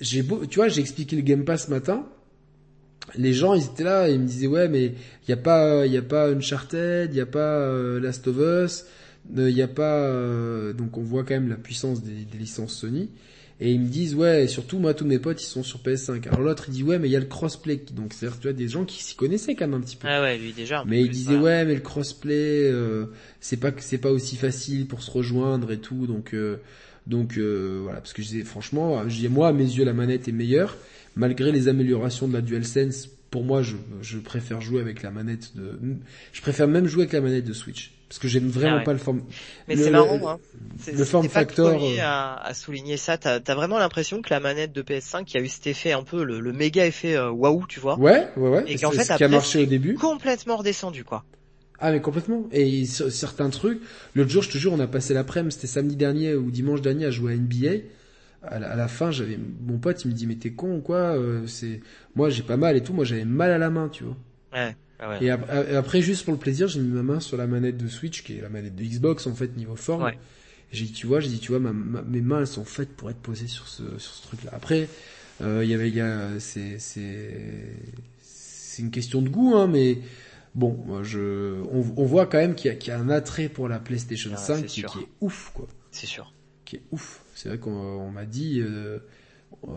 A: j'ai beau, tu vois, j'ai expliqué le Game Pass ce matin les gens ils étaient là et ils me disaient ouais mais il y a pas il y a pas Uncharted, il y a pas euh, Last of Us, il y a pas euh, donc on voit quand même la puissance des, des, licences Sony et ils me disent ouais surtout moi tous mes potes ils sont sur PS5. Alors l'autre il dit ouais mais il y a le crossplay donc c'est tu vois des gens qui s'y connaissaient quand même un petit peu.
B: Ah ouais lui déjà.
A: Mais il disait ouais mais le crossplay euh, c'est pas c'est pas aussi facile pour se rejoindre et tout donc donc voilà parce que je disais franchement je dis moi à mes yeux la manette est meilleure malgré les améliorations de la DualSense, pour moi, je, je préfère jouer avec la manette de, je préfère même jouer avec la manette de Switch. Parce que j'aime vraiment ah pas le form.
B: Mais c'est marrant, hein.
A: Le form factor.
B: Euh, à, à souligner ça. T'as as vraiment l'impression que la manette de PS5 qui a eu cet effet un peu le, le méga effet euh, waouh, tu vois.
A: Ouais, ouais, ouais. Et qu'en fait, ce qui a marché au début.
B: Complètement redescendu, quoi.
A: Ah mais complètement. Et certains trucs. L'autre jour, je te jure, on a passé l'après-midi, c'était samedi dernier ou dimanche dernier à jouer à NBA à la, fin, j'avais mon pote, il me dit mais t'es con ou quoi euh, C'est moi j'ai pas mal et tout, moi j'avais mal à la main, tu vois.
B: Ouais.
A: ouais. Et après, juste pour le plaisir, j'ai mis ma main sur la manette de Switch, qui est la manette de Xbox en fait niveau forme. Ouais. J'ai dit tu vois, j'ai dit tu vois, ma, mes mains elles sont faites pour être posées sur ce sur ce truc-là. Après, euh, il y avait c'est c'est c'est une question de goût, hein, mais bon, je on, on voit quand même qu'il y, y, a un attrait pour la PlayStation 5 qui, qui, est ouf quoi.
B: C'est sûr.
A: Qui est ouf. C'est vrai qu'on m'a dit. Euh, euh,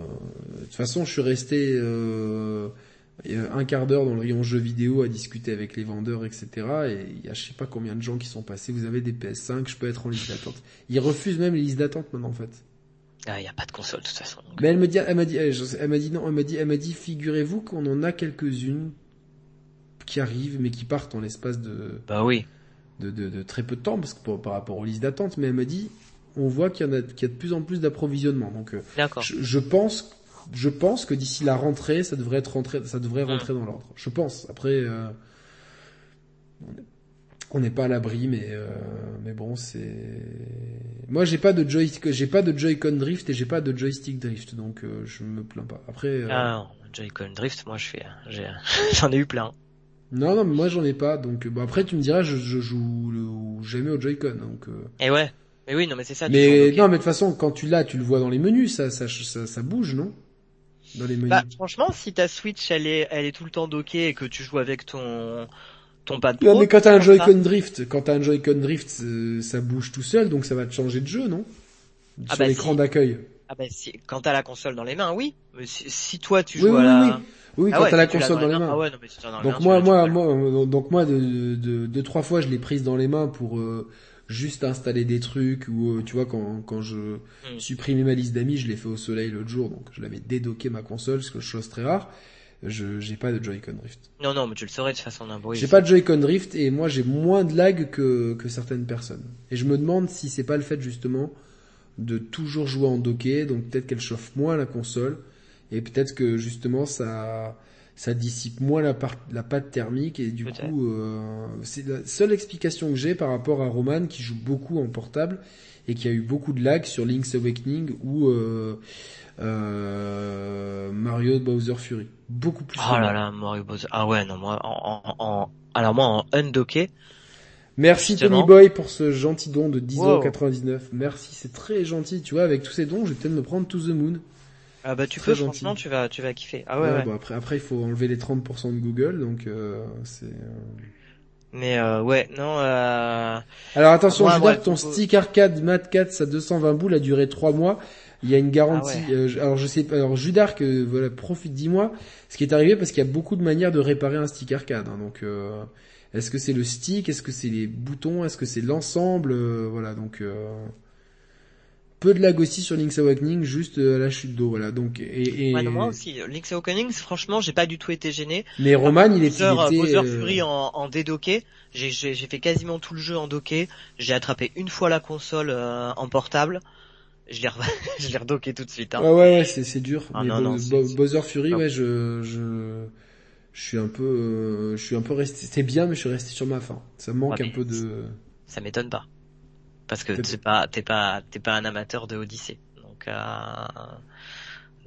A: de toute façon, je suis resté euh, un quart d'heure dans le rayon jeux vidéo à discuter avec les vendeurs, etc. Et il y a je sais pas combien de gens qui sont passés. Vous avez des PS5, je peux être en liste d'attente. Ils refusent même les listes d'attente maintenant en fait.
B: Ah, il n'y a pas de console de toute façon.
A: Mais elle me dit, elle m'a dit, elle m'a dit non, elle m'a dit, elle m'a dit, figurez-vous qu'on en a quelques-unes qui arrivent, mais qui partent en l'espace de.
B: Bah oui.
A: De, de, de, très peu de temps, parce que par rapport aux listes d'attente, mais elle m'a dit, on voit qu'il y, en a, qu'il y a de plus en plus d'approvisionnement. Donc, euh, je, je, pense, je pense que d'ici la rentrée, ça devrait être rentré, ça devrait rentrer dans l'ordre. Je pense. Après, euh, on n'est pas à l'abri, mais euh, mais bon, c'est. Moi, j'ai pas de joy, j'ai pas de Joy-Con drift et j'ai pas de joystick drift, donc je me plains pas. Après.
B: Ah Joy-Con drift, moi, je fais, j'en ai eu plein.
A: Non, non, mais moi j'en ai pas. Donc bon, après tu me diras, je, je joue jamais au Joy-Con. Donc.
B: Et ouais. Mais oui, non, mais c'est ça.
A: Mais non, mais de toute façon, quand tu l'as, tu le vois dans les menus, ça, ça, ça, ça bouge, non? Dans les menus.
B: Bah, franchement, si ta Switch, elle est, elle est tout le temps dockée et que tu joues avec ton, ton pad
A: pro. Non, mais quand t'as un Joy-Con Drift, quand t'as un Joy-Con Drift, euh, ça bouge tout seul, donc ça va te changer de jeu, non? Ah Sur bah l'écran d'accueil.
B: Ah bah si, quand t'as la console dans les mains, oui. Mais si, toi tu joues à la...
A: Oui, ah quand t'as la console dans les mains. Ah ouais, non, mais dans donc moi, moi, moi, donc moi, de, de, de, trois fois, je l'ai prise dans les mains pour euh, juste installer des trucs ou euh, tu vois quand quand je mm. supprimais ma liste d'amis, je l'ai fait au soleil l'autre jour, donc je l'avais dédocké ma console, ce que chose très rare. Je j'ai pas de Joy-Con Drift.
B: Non non, mais tu le saurais de façon d'un bruit.
A: J'ai pas de Joy-Con Drift et moi j'ai moins de lag que que certaines personnes. Et je me demande si c'est pas le fait justement de toujours jouer en docké, donc peut-être qu'elle chauffe moins la console et peut-être que justement ça ça dissipe moins la, la pâte thermique et du coup euh, c'est la seule explication que j'ai par rapport à Roman qui joue beaucoup en portable et qui a eu beaucoup de lag sur Link's Awakening ou euh, euh, Mario Bowser Fury beaucoup plus
B: oh là là Mario Bowser ah ouais non moi en, en, alors moi en undocké
A: Merci Tony Boy pour ce gentil don de 10,99€. Merci, c'est très gentil. Tu vois, avec tous ces dons, je vais peut-être me prendre To the Moon.
B: Ah bah tu peux, franchement, tu vas, tu vas kiffer. Ah ouais. ouais,
A: Bon, après, après, il faut enlever les 30% de Google, donc c'est.
B: Mais ouais, non.
A: Alors attention, je veux ton stick arcade Mat 4 à 220 boules a duré 3 mois. Il y a une garantie. Ah euh, alors je sais, alors Judark, euh, voilà, profite, dis-moi ce qui est arrivé parce qu'il y a beaucoup de manières de réparer un stick arcade. Hein, donc, euh, est-ce que c'est le stick, est-ce que c'est les boutons, est-ce que c'est l'ensemble, voilà. Donc, peu de lag aussi sur Link's Awakening, juste à la chute d'eau, voilà. Donc, et,
B: et... moi aussi, Link's Awakening, franchement, j'ai pas du tout été gêné.
A: Mais Roman, il, est,
B: il était. Fury en, en dédocké. J'ai fait quasiment tout le jeu en docké. J'ai attrapé une fois la console en portable je l'ai je l'ai redocké tout de suite. Hein.
A: Ouais ouais, c'est c'est dur. Ah, mais Bowser Fury, ouais, je je je suis un peu euh, je suis un peu resté c'est bien mais je suis resté sur ma fin. Ça manque un peu de
B: Ça m'étonne pas. Parce que t'es pas t'es pas t'es pas un amateur de Odyssey. Donc euh...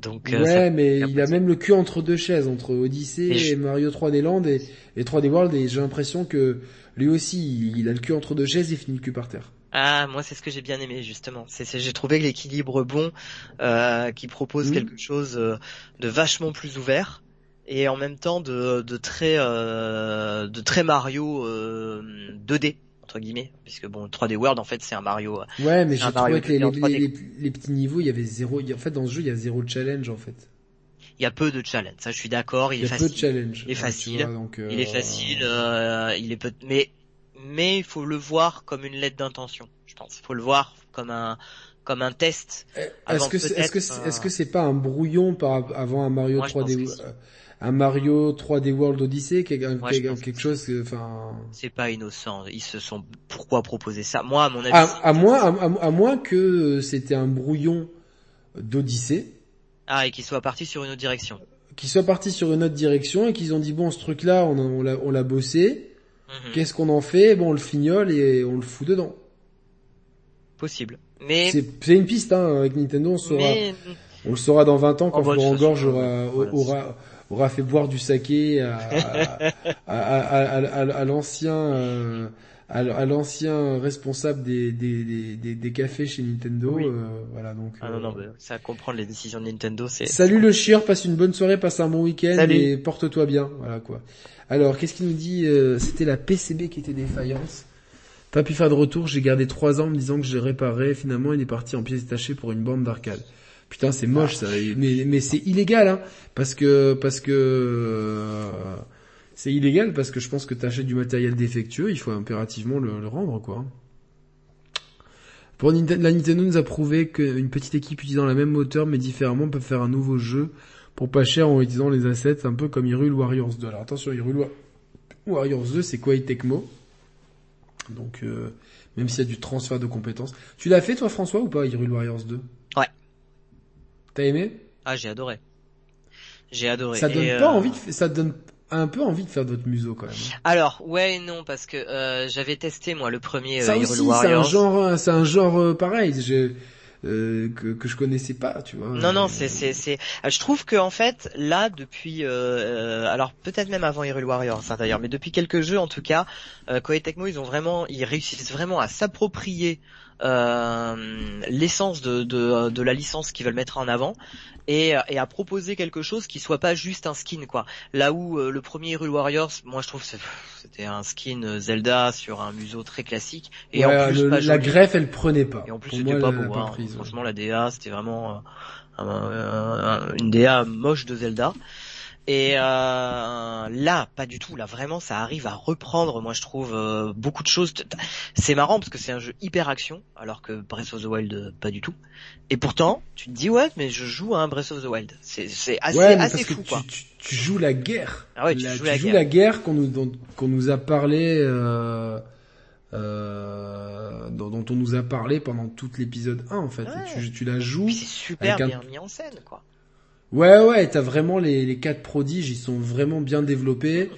A: donc euh, Ouais, mais il a même le cul entre deux chaises entre Odyssey et, Mario 3D Land et, et 3D World et j'ai l'impression que lui aussi il a le cul entre deux chaises et finit le cul par terre.
B: Ah, moi c'est ce que j'ai bien aimé justement. C'est, j'ai trouvé l'équilibre bon, euh, qui propose mmh. quelque chose de vachement plus ouvert et en même temps de, de très euh, de très Mario 2D entre guillemets, puisque bon 3D World en fait c'est un Mario.
A: Ouais, mais j'ai trouvé que les, petits niveaux, il y avait zéro. En fait, dans ce jeu, il y a zéro challenge en fait.
B: Il y a peu de challenge, ça je suis d'accord. Il, il, est facile. Peu de challenge. Il est facile. il est facile. il est peu. Mais mais il faut le voir comme une lettre d'intention. Je pense, il faut le voir comme un comme un test.
A: Eh, est-ce que est-ce que est-ce que c'est pas un brouillon par avant un Mario 3D euh, un Mario 3D World Odyssey quelque, quelque chose enfin
B: c'est pas innocent. Ils se sont pourquoi proposer ça? Moi à mon avis
A: à, moins à, moins que c'était un brouillon d'Odyssée.
B: Ah et qu'il soit parti sur une autre direction.
A: Qu'il soit parti sur une autre direction et qu'ils ont dit bon ce truc là on, on l'a bossé. Mhm. Qu'est-ce qu'on en fait? Bon, on le fignole et on le fout dedans.
B: Possible. Mais
A: c'est une piste hein, avec Nintendo, on saura. On le saura dans 20 ans quand Florent Gorge aura, aura, aura fait boire du saké à, à, à, à l'ancien euh, à, l'ancien responsable des, des, des, des, cafés chez Nintendo. Euh, voilà donc.
B: Ah non, non, euh, ça comprendre les décisions de Nintendo, c'est.
A: Salut le chieur, passe une bonne soirée, passe un bon week-end et porte-toi bien. Voilà quoi. Alors, qu'est-ce qu'il nous dit euh, C'était la PCB qui était défaillance. Pas pu faire de retour, j'ai gardé trois ans en me disant que je réparais. Finalement, il est parti en pièces détachées pour une bande d'arcade. Putain, c'est moche ça. Mais, mais c'est illégal, hein, parce que parce que euh, c'est illégal parce que je pense que t'achètes du matériel défectueux, il faut impérativement le, le rendre, quoi. Pour Nintendo, la Nintendo nous a prouvé qu'une petite équipe utilisant la même moteur mais différemment peut faire un nouveau jeu pour pas cher en utilisant les assets, un peu comme Hyrule Warriors 2. Alors attention, Hyrule Warriors 2, c'est Koei Tecmo? Donc, euh, même s'il y a du transfert de compétences. Tu l'as fait toi François ou pas, Hyrule Warriors 2
B: Ouais.
A: T'as aimé?
B: Ah, j'ai adoré. J'ai adoré.
A: Ça donne pas euh, envie de, ça donne un peu envie de faire d'autres museaux quand même. Hein.
B: Alors ouais et non parce que euh, j'avais testé moi le premier ça Hyrule aussi, C'est
A: un genre, c'est un genre pareil. Euh, que, que je connaissais pas, tu vois.
B: Non, non, c'est, c'est, c'est. Euh, je trouve que en fait, là, depuis, euh, euh alors peut-être même avant Hyrule Warriors, ça d'ailleurs, mais depuis quelques jeux en tout cas, euh, Koei Tecmo, ils ont vraiment, ils réussissent vraiment à s'approprier euh, l'essence de, de, de, la licence qu'ils veulent mettre en avant et, et, à proposer quelque chose qui soit pas juste un skin quoi. Là où euh, le premier Hyrule Warriors, moi je trouve c'était un skin Zelda sur un museau très classique et
A: en plus la greffe elle prenait pas.
B: Et en plus c'était pas beau. Hein. Franchement la DA c'était vraiment euh, une DA moche de Zelda. Et euh, là, pas du tout. Là, vraiment, ça arrive à reprendre. Moi, je trouve euh, beaucoup de choses. C'est marrant parce que c'est un jeu hyper action, alors que Breath of the Wild, euh, pas du tout. Et pourtant, tu te dis ouais, mais je joue à un Breath of the Wild. C'est assez assez fou quoi.
A: Tu, joues la guerre.
B: Ah ouais, tu, joues, la,
A: joues la guerre qu'on nous qu'on nous a parlé. Euh... Euh, dont, on nous a parlé pendant tout l'épisode 1 en fait. Tu, tu, la joues.
B: C'est super bien mis en scène quoi.
A: Ouais, ouais, t'as vraiment les, les quatre prodiges, ils sont vraiment bien développés.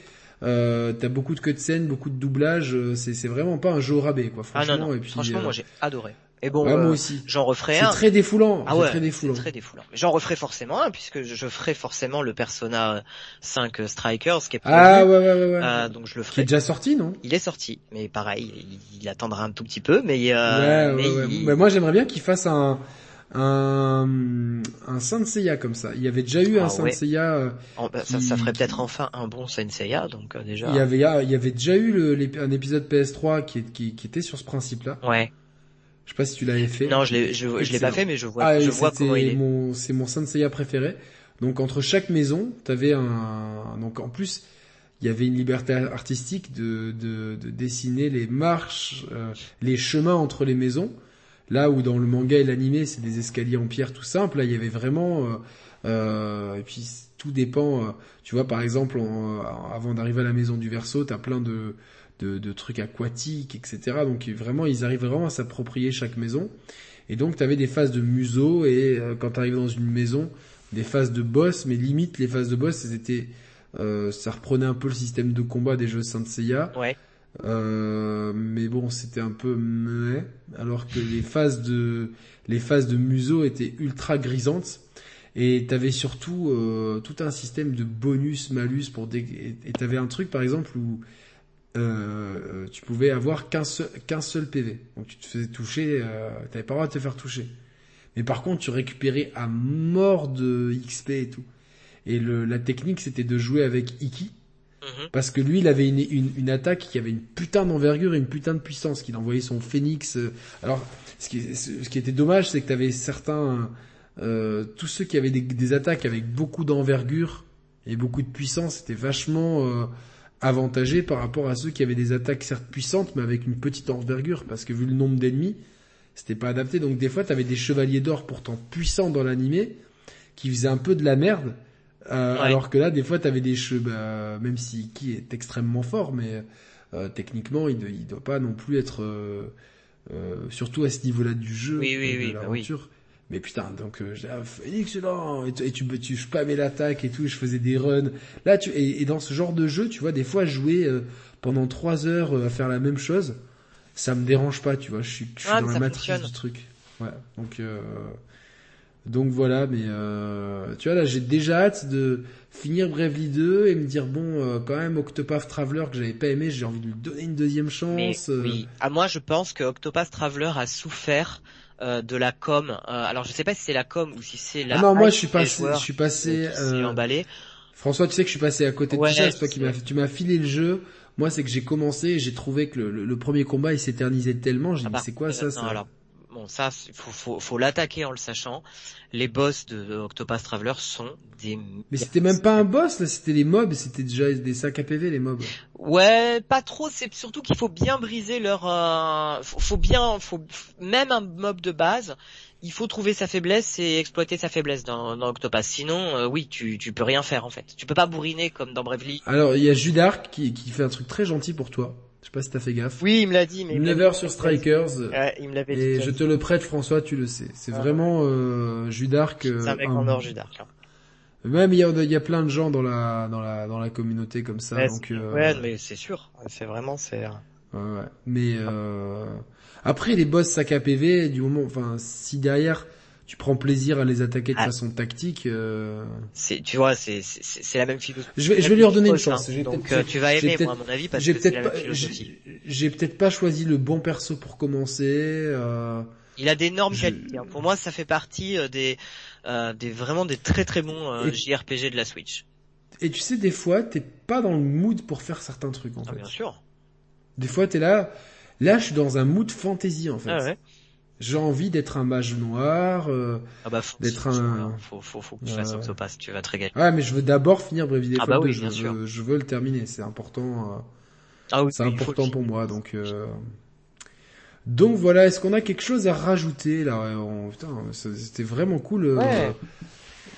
A: Euh, t'as beaucoup de cutscenes, beaucoup de doublage. Euh, c'est, c'est vraiment pas un jeu au rabais, quoi. Franchement,
B: ah non, non.
A: Et puis,
B: franchement, moi euh, j'ai adoré. Et bon, moi aussi. J'en referai
A: un. C'est très défoulant.
B: Ah ouais,
A: très défoulant.
B: très défoulant. J'en referai forcément un puisque je ferai forcément le Persona 5 Strikers qui est
A: prévu. Ah ouais ouais ouais. ouais. Euh,
B: donc je le ferai.
A: Qui est déjà sorti non?
B: Il est sorti, mais pareil, il, attendra un tout petit peu, mais.
A: Euh, ouais, mais, ouais, mais moi j'aimerais bien qu'il fasse un un, un Saint Seiya comme ça. Il y avait déjà eu un ah Saint Seiya. Euh,
B: oh, bah, ça, ça, ferait peut-être enfin un bon Saint Seiya, donc euh, déjà.
A: Il y avait, il y avait déjà eu le, un épisode PS3 qui, qui, qui était sur ce principe-là.
B: Ouais.
A: Je sais pas si tu l'avais fait.
B: Non, je l'ai, je, je l'ai pas fait, mais je vois, ah, je vois comment il est.
A: Mon, c'est mon Saint Seiya préféré. Donc entre chaque maison, t'avais un, donc en plus, il y avait une liberté artistique de, de, de dessiner les marches, euh, les chemins entre les maisons. Là où dans le manga et l'animé, c'est des escaliers en pierre tout simple, là il y avait vraiment... Euh, euh, et puis tout dépend, euh, tu vois par exemple, avant d'arriver à la maison du verso, t'as plein de, de, de, trucs aquatiques, etc. Donc vraiment, ils arrivent vraiment à s'approprier chaque maison. Et donc t'avais des phases de museau et quand t'arrivais dans une maison, des phases de boss, mais limite les phases de boss, c'était... ça reprenait un peu le système de combat des jeux Saint Seiya.
B: Ouais.
A: Euh, mais bon, c'était un peu muet, alors que les phases de les phases de museau étaient ultra grisantes. Et t'avais surtout euh, tout un système de bonus, malus pour dé... et t'avais un truc par exemple où euh, tu pouvais avoir qu'un seul, qu'un seul PV. Donc tu te faisais toucher, euh, t'avais pas le droit de te faire toucher. Mais par contre, tu récupérais à mort de XP et tout. Et le, la technique, c'était de jouer avec Iki, Mhm. Parce que lui, il avait une, une, une, attaque qui avait une putain d'envergure et une putain de puissance, qu'il envoyait son phénix. Euh, alors, ce qui, ce qui était dommage, c'est que tu avais certains... Euh, tous ceux qui avaient des, des attaques avec beaucoup d'envergure et beaucoup de puissance, c'était vachement euh, avantagé par rapport à ceux qui avaient des attaques certes puissantes, mais avec une petite envergure, parce que vu le nombre d'ennemis, c'était pas adapté. Donc des fois, tu avais des chevaliers d'or pourtant puissants dans l'animé, qui faisaient un peu de la merde, euh, alors que là, des fois, t'avais des cheveux, bah, même si qui est extrêmement fort, mais euh, techniquement, il, il doit pas non plus être, euh, euh surtout à ce niveau-là du jeu,
B: oui, oui,
A: de
B: oui, bah
A: l'aventure. Mais putain, donc euh, j'ai excellent et, et tu tu spammais l'attaque et tout, je faisais des runs. Là, tu et, et, dans ce genre de jeu, tu vois, des fois jouer pendant trois heures à faire la même chose, ça me dérange pas, tu vois. Je suis, je suis ah, dans la matrice du truc. Ouais, donc. Donc voilà, mais euh, tu vois là, j'ai déjà hâte de finir Bravely 2 et me dire bon, euh, quand même Octopath Traveler que j'avais pas aimé, j'ai envie de lui donner une deuxième chance.
B: Euh. Oui, à moi je pense que Octopath Traveler a souffert euh, de la com. alors je sais pas si c'est la com ou si c'est la.
A: Ah non, moi je suis passé, je suis passé.
B: emballé.
A: François, tu sais que je suis passé à côté de tout ça, c'est toi qui m'as, tu m'as filé le jeu. Moi, c'est que j'ai commencé, et j'ai trouvé que le, le, premier combat il s'éternisait tellement. J'ai ah dit bah, c'est quoi ça, ça?
B: Bon ça faut faut, faut l'attaquer en le sachant. Les boss de Octopath Traveler sont des
A: Mais c'était même pas un boss là, c'était les mobs, c'était déjà des sacs à PV les mobs.
B: Ouais, pas trop, c'est surtout qu'il faut bien briser leur euh... faut, bien faut même un mob de base, il faut trouver sa faiblesse et exploiter sa faiblesse dans, dans Octopath. Sinon, euh, oui, tu, tu peux rien faire en fait. Tu peux pas bourriner comme dans Bravely.
A: Alors, il y a Judark qui, qui fait un truc très gentil pour toi. Je sais pas si t'as fait gaffe.
B: Oui, il me l'a dit. Mais
A: Never sur Strikers.
B: Ouais, il me l'avait dit.
A: Et je te le prête, François, tu le sais. C'est ah, vraiment euh, Judark.
B: C'est un mec en or, Judark. Hein.
A: Même il y a, il y a plein de gens dans la dans la dans la communauté comme ça.
B: Ouais,
A: donc,
B: euh... ouais mais c'est sûr. C'est vraiment c'est.
A: Ouais, ouais. Mais euh... après les boss sac à PV, du moment, enfin si derrière tu prends plaisir à les attaquer de ah. façon tactique. Euh...
B: C'est, tu vois, c'est, c'est, la même philosophie.
A: Je vais, je vais lui redonner une chance.
B: Hein. Donc euh, tu vas aimer, moi, à mon avis, parce que c'est la même
A: philosophie. J'ai peut-être pas choisi le bon perso pour commencer. Euh...
B: Il a d'énormes qualités. Hein. Pour moi, ça fait partie euh, des, euh, des vraiment des très très bons et... JRPG de la Switch.
A: Et tu sais, des fois, t'es pas dans le mood pour faire certains trucs, en
B: ah,
A: fait.
B: Bien sûr.
A: Des fois, t'es là. Là, je suis dans un mood fantasy, en fait.
B: Ah ouais
A: j'ai envie d'être un mage noir, euh,
B: ah bah, d'être un. Faut, faut, faut que tu fasses Octopass, tu vas te régaler.
A: Ouais, mais je veux d'abord finir Bravely Default ah bah oui, je, veux, je veux le terminer, c'est important. Euh, ah oui, c'est important pour moi, donc. Euh... Donc voilà, est-ce qu'on a quelque chose à rajouter là? Putain, c'était vraiment cool. Euh,
B: ouais.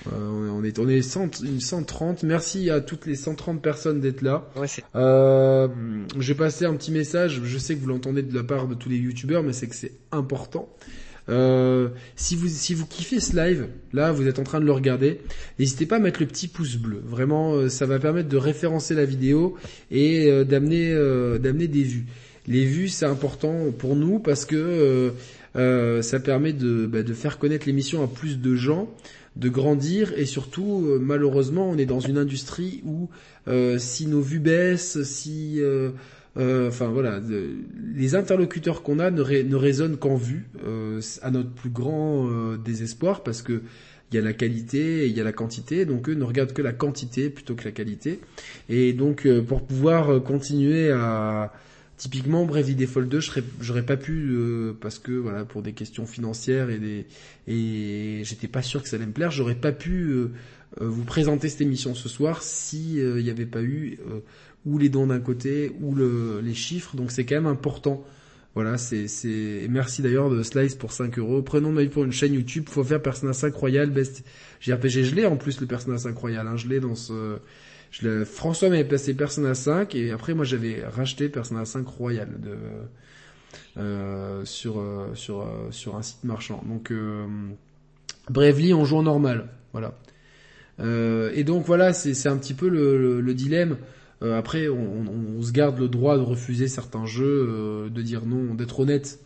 A: Euh, on est on est 100, 130. Merci à toutes les 130 personnes d'être là.
B: Ouais,
A: euh, J'ai passé un petit message. Je sais que vous l'entendez de la part de tous les youtubeurs, mais c'est que c'est important. Euh, si vous si vous kiffez ce live, là vous êtes en train de le regarder, n'hésitez pas à mettre le petit pouce bleu. Vraiment, euh, ça va permettre de référencer la vidéo et euh, d'amener d'amener des vues. Les vues c'est important pour nous parce que ça permet de bah, de faire connaître l'émission à plus de gens de grandir et surtout euh, malheureusement on est dans une industrie où euh, si nos vues baissent, si euh, euh, enfin voilà, les interlocuteurs qu'on a ne, ne résonnent qu'en vue, à notre plus grand désespoir, parce que il y a la qualité et il y a la quantité, donc eux ne regardent que la quantité plutôt que la qualité. Et donc pour pouvoir continuer à typiquement Bravely Default 2, j'aurais pas pu parce que voilà pour des questions financières et des et j'étais pas sûr que ça allait me plaire, j'aurais pas pu vous présenter cette émission ce soir si il n'y avait pas eu ou les dons d'un côté, ou le, les chiffres. Donc c'est quand même important. Voilà, c'est, c'est, merci d'ailleurs de Slice pour 5 euros. Prenons ma pour une chaîne YouTube. Faut faire Persona 5 Royal, Best JRPG. Je l'ai en plus le Persona 5 Royal. Hein. Je l'ai dans ce, François m'avait passé Persona 5 et après moi j'avais racheté Persona 5 Royal de, euh, sur, euh, sur, euh, sur un site marchand. Donc, euh, Bravely on en normal. Voilà. Et donc voilà, c'est, un petit peu le, le, le dilemme. Après, on, se garde le droit de refuser certains jeux, de dire non, d'être honnête,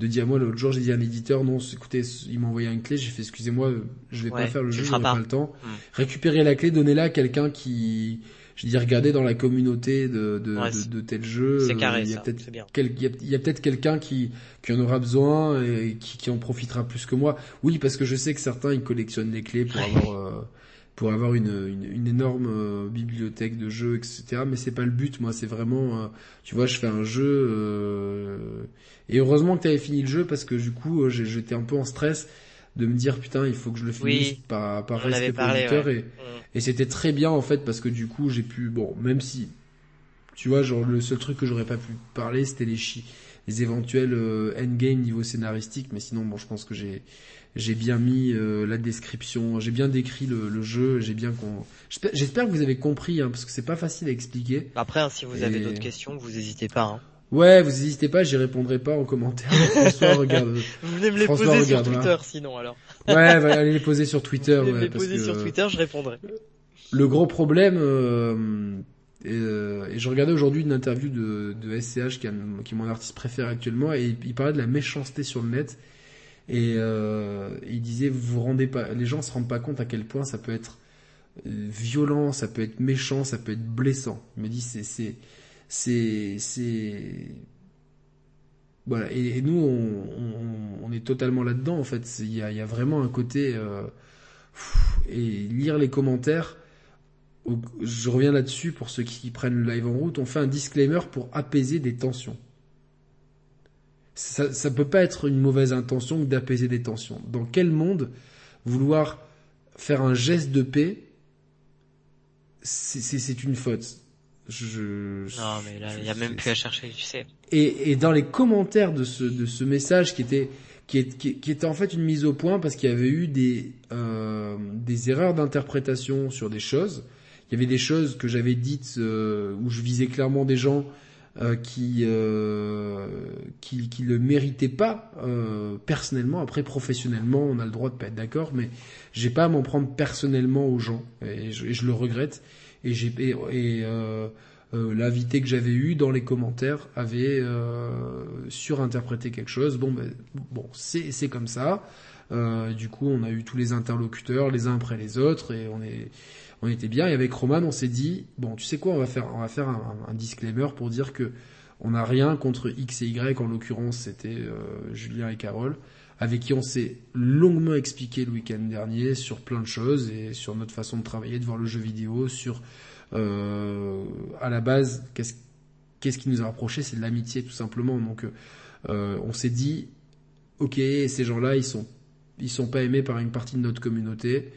A: de dire moi l'autre jour j'ai dit à l'éditeur non, écoutez, il m'a envoyé une clé, j'ai fait excusez-moi, je vais pas faire le jeu, j'ai pas. le temps. Hmm. Récupérer la clé, donnez-la à quelqu'un qui je dis regarder dans la communauté de, de, de, tel jeu.
B: C'est carré, il y a peut-être
A: il y a, peut-être quelqu'un qui, qui en aura besoin et qui, qui en profitera plus que moi. Oui, parce que je sais que certains ils collectionnent les clés pour avoir euh, pour avoir une, une, une énorme euh, bibliothèque de jeux, etc. Mais c'est pas le but, moi. C'est vraiment, euh, tu vois, je fais un jeu euh, et heureusement que tu avais fini le jeu parce que du coup, j'étais un peu en stress de me dire putain, il faut que je le finisse par, par respect pour et, mm. et c'était très bien en fait parce que du coup, j'ai pu, bon, même si, tu vois, genre le seul truc que j'aurais pas pu parler, c'était les chi les éventuels endgame niveau scénaristique, mais sinon, bon, je pense que j'ai j'ai bien mis euh, la description, j'ai bien décrit le, le jeu, j'ai bien qu'on. J'espère que vous avez compris, hein, parce que c'est pas facile à expliquer.
B: Après, hein, si vous avez d'autres questions, vous n'hésitez pas. Hein.
A: Ouais, vous n'hésitez pas, j'y répondrai pas en commentaire. François regarde.
B: vous venez me les poser sur Twitter, sinon alors.
A: ouais, va aller les poser sur Twitter.
B: Vous
A: ouais,
B: les poser sur Twitter, je répondrai.
A: Le gros problème. Euh, euh, et, je regardais aujourd'hui une interview de, de SCH qui, qui est mon artiste préféré actuellement et il parlait de la méchanceté sur le net et euh, il disait, vous vous rendez pas, les gens se rendent pas compte à quel point ça peut être euh, violent, ça peut être méchant, ça peut être blessant. Il me dit, c'est, c'est, c'est, c'est, voilà. Et, nous, on, est totalement là-dedans en fait. Il y a, y a, vraiment un côté euh, et lire les commentaires. Je reviens là-dessus pour ceux qui prennent le live en route. On fait un disclaimer pour apaiser des tensions ça, ça peut pas être une mauvaise intention que d'apaiser des tensions. Dans quel monde vouloir faire un geste de paix, c'est une faute.
B: Je, non, mais là, il n'y a même plus à chercher, tu sais.
A: Et, et dans les commentaires de ce, de ce message qui était, qui, est, qui, était en fait une mise au point parce qu'il y avait eu des, euh, des erreurs d'interprétation sur des choses. Il y avait des choses que j'avais dites euh, où je visais clairement des gens euh, qui, euh, qui qui le méritait pas euh, personnellement. Après professionnellement, on a le droit de pas être d'accord, mais j'ai pas à m'en prendre personnellement aux gens et je, le regrette. Et j'ai et, euh, euh, l'invité que j'avais eu dans les commentaires avait surinterprété quelque chose. Bon, ben, bon, c'est c'est comme ça. du coup, on a eu tous les interlocuteurs les uns après les autres et on est on était bien. Et avec Roman, on s'est dit, bon, tu sais quoi, on va faire, on va faire un, disclaimer pour dire que on n'a rien contre X et Y. En l'occurrence, c'était euh, Julien et Carole, avec qui on s'est longuement expliqué le week-end dernier sur plein de choses et sur notre façon de travailler, de voir le jeu vidéo, sur euh, à la base, qu'est-ce qu'est-ce qui nous a rapproché, c'est de l'amitié tout simplement. Donc, euh, on s'est dit, ok, ces gens-là, ils sont ils sont pas aimés par une partie de notre communauté.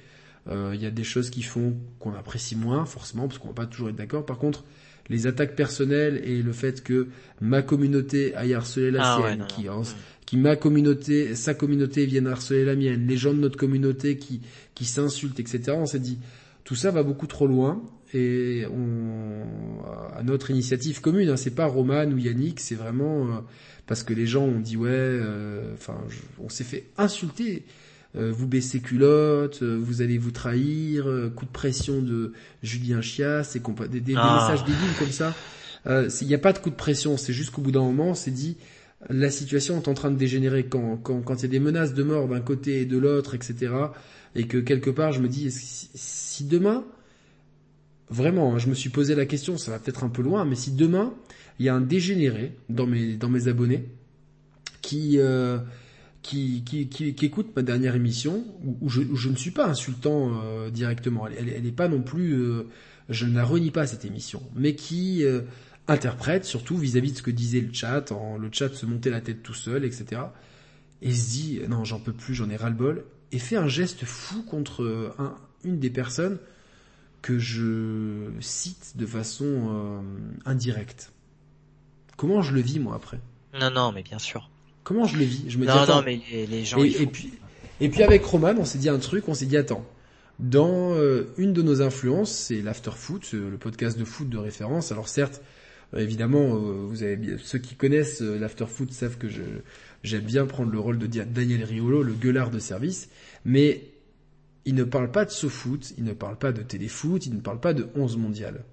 A: Euh, il y a des choses qui font qu'on apprécie moins, forcément, parce qu'on va pas toujours être d'accord. Par contre, les attaques personnelles et le fait que ma communauté aille harceler la ah sienne, qui, qui ma communauté, sa communauté vienne harceler la mienne, les gens de notre communauté qui, qui s'insultent, etc. On s'est dit, tout ça va beaucoup trop loin et on, à notre initiative commune, hein, c'est pas Roman ou Yannick, c'est vraiment euh, parce que les gens ont dit ouais, euh, enfin, on s'est fait insulter vous baissez culotte, euh, vous allez vous trahir, euh, coup de pression de Julien Chias, et des, des, ah. messages débiles comme ça. Il n'y a pas de coup de pression, c'est juste qu'au bout d'un moment, on s'est dit, la situation est en train de dégénérer quand quand quand il y a des menaces de mort d'un côté et de l'autre, etc. Et que quelque part, je me dis, si, si demain vraiment, hein, je me suis posé la question, ça va peut-être un peu loin, mais si demain il y a un dégénéré dans mes dans mes abonnés qui euh, qui, écoute ma dernière émission, où, je, ne suis pas insultant euh, directement, elle, elle, est pas non plus, euh, je ne la renie pas cette émission, mais qui euh, interprète surtout vis-à-vis de ce que disait le chat, en, le chat se montait la tête tout seul, etc. Et se dit non j'en peux plus, j'en ai ras le bol, et fait un geste fou contre un, une des personnes que je cite de façon indirecte. Comment je le vis moi après?
B: Non non mais bien sûr.
A: Comment je le vis? Je
B: me non, dis, non, mais les, gens.
A: Et, puis, et puis avec Roman, on s'est dit un truc. On s'est dit attends. Dans euh, une de nos influences, c'est l'After Foot, le podcast de foot de référence. Alors certes, euh, évidemment, euh, vous avez ceux qui connaissent l'After Foot savent que je j'aime bien prendre le rôle de Daniel Riolo, le gueulard de service, mais il ne parle pas de foot, il ne parle pas de téléfoot, il ne parle pas de 11 mondial.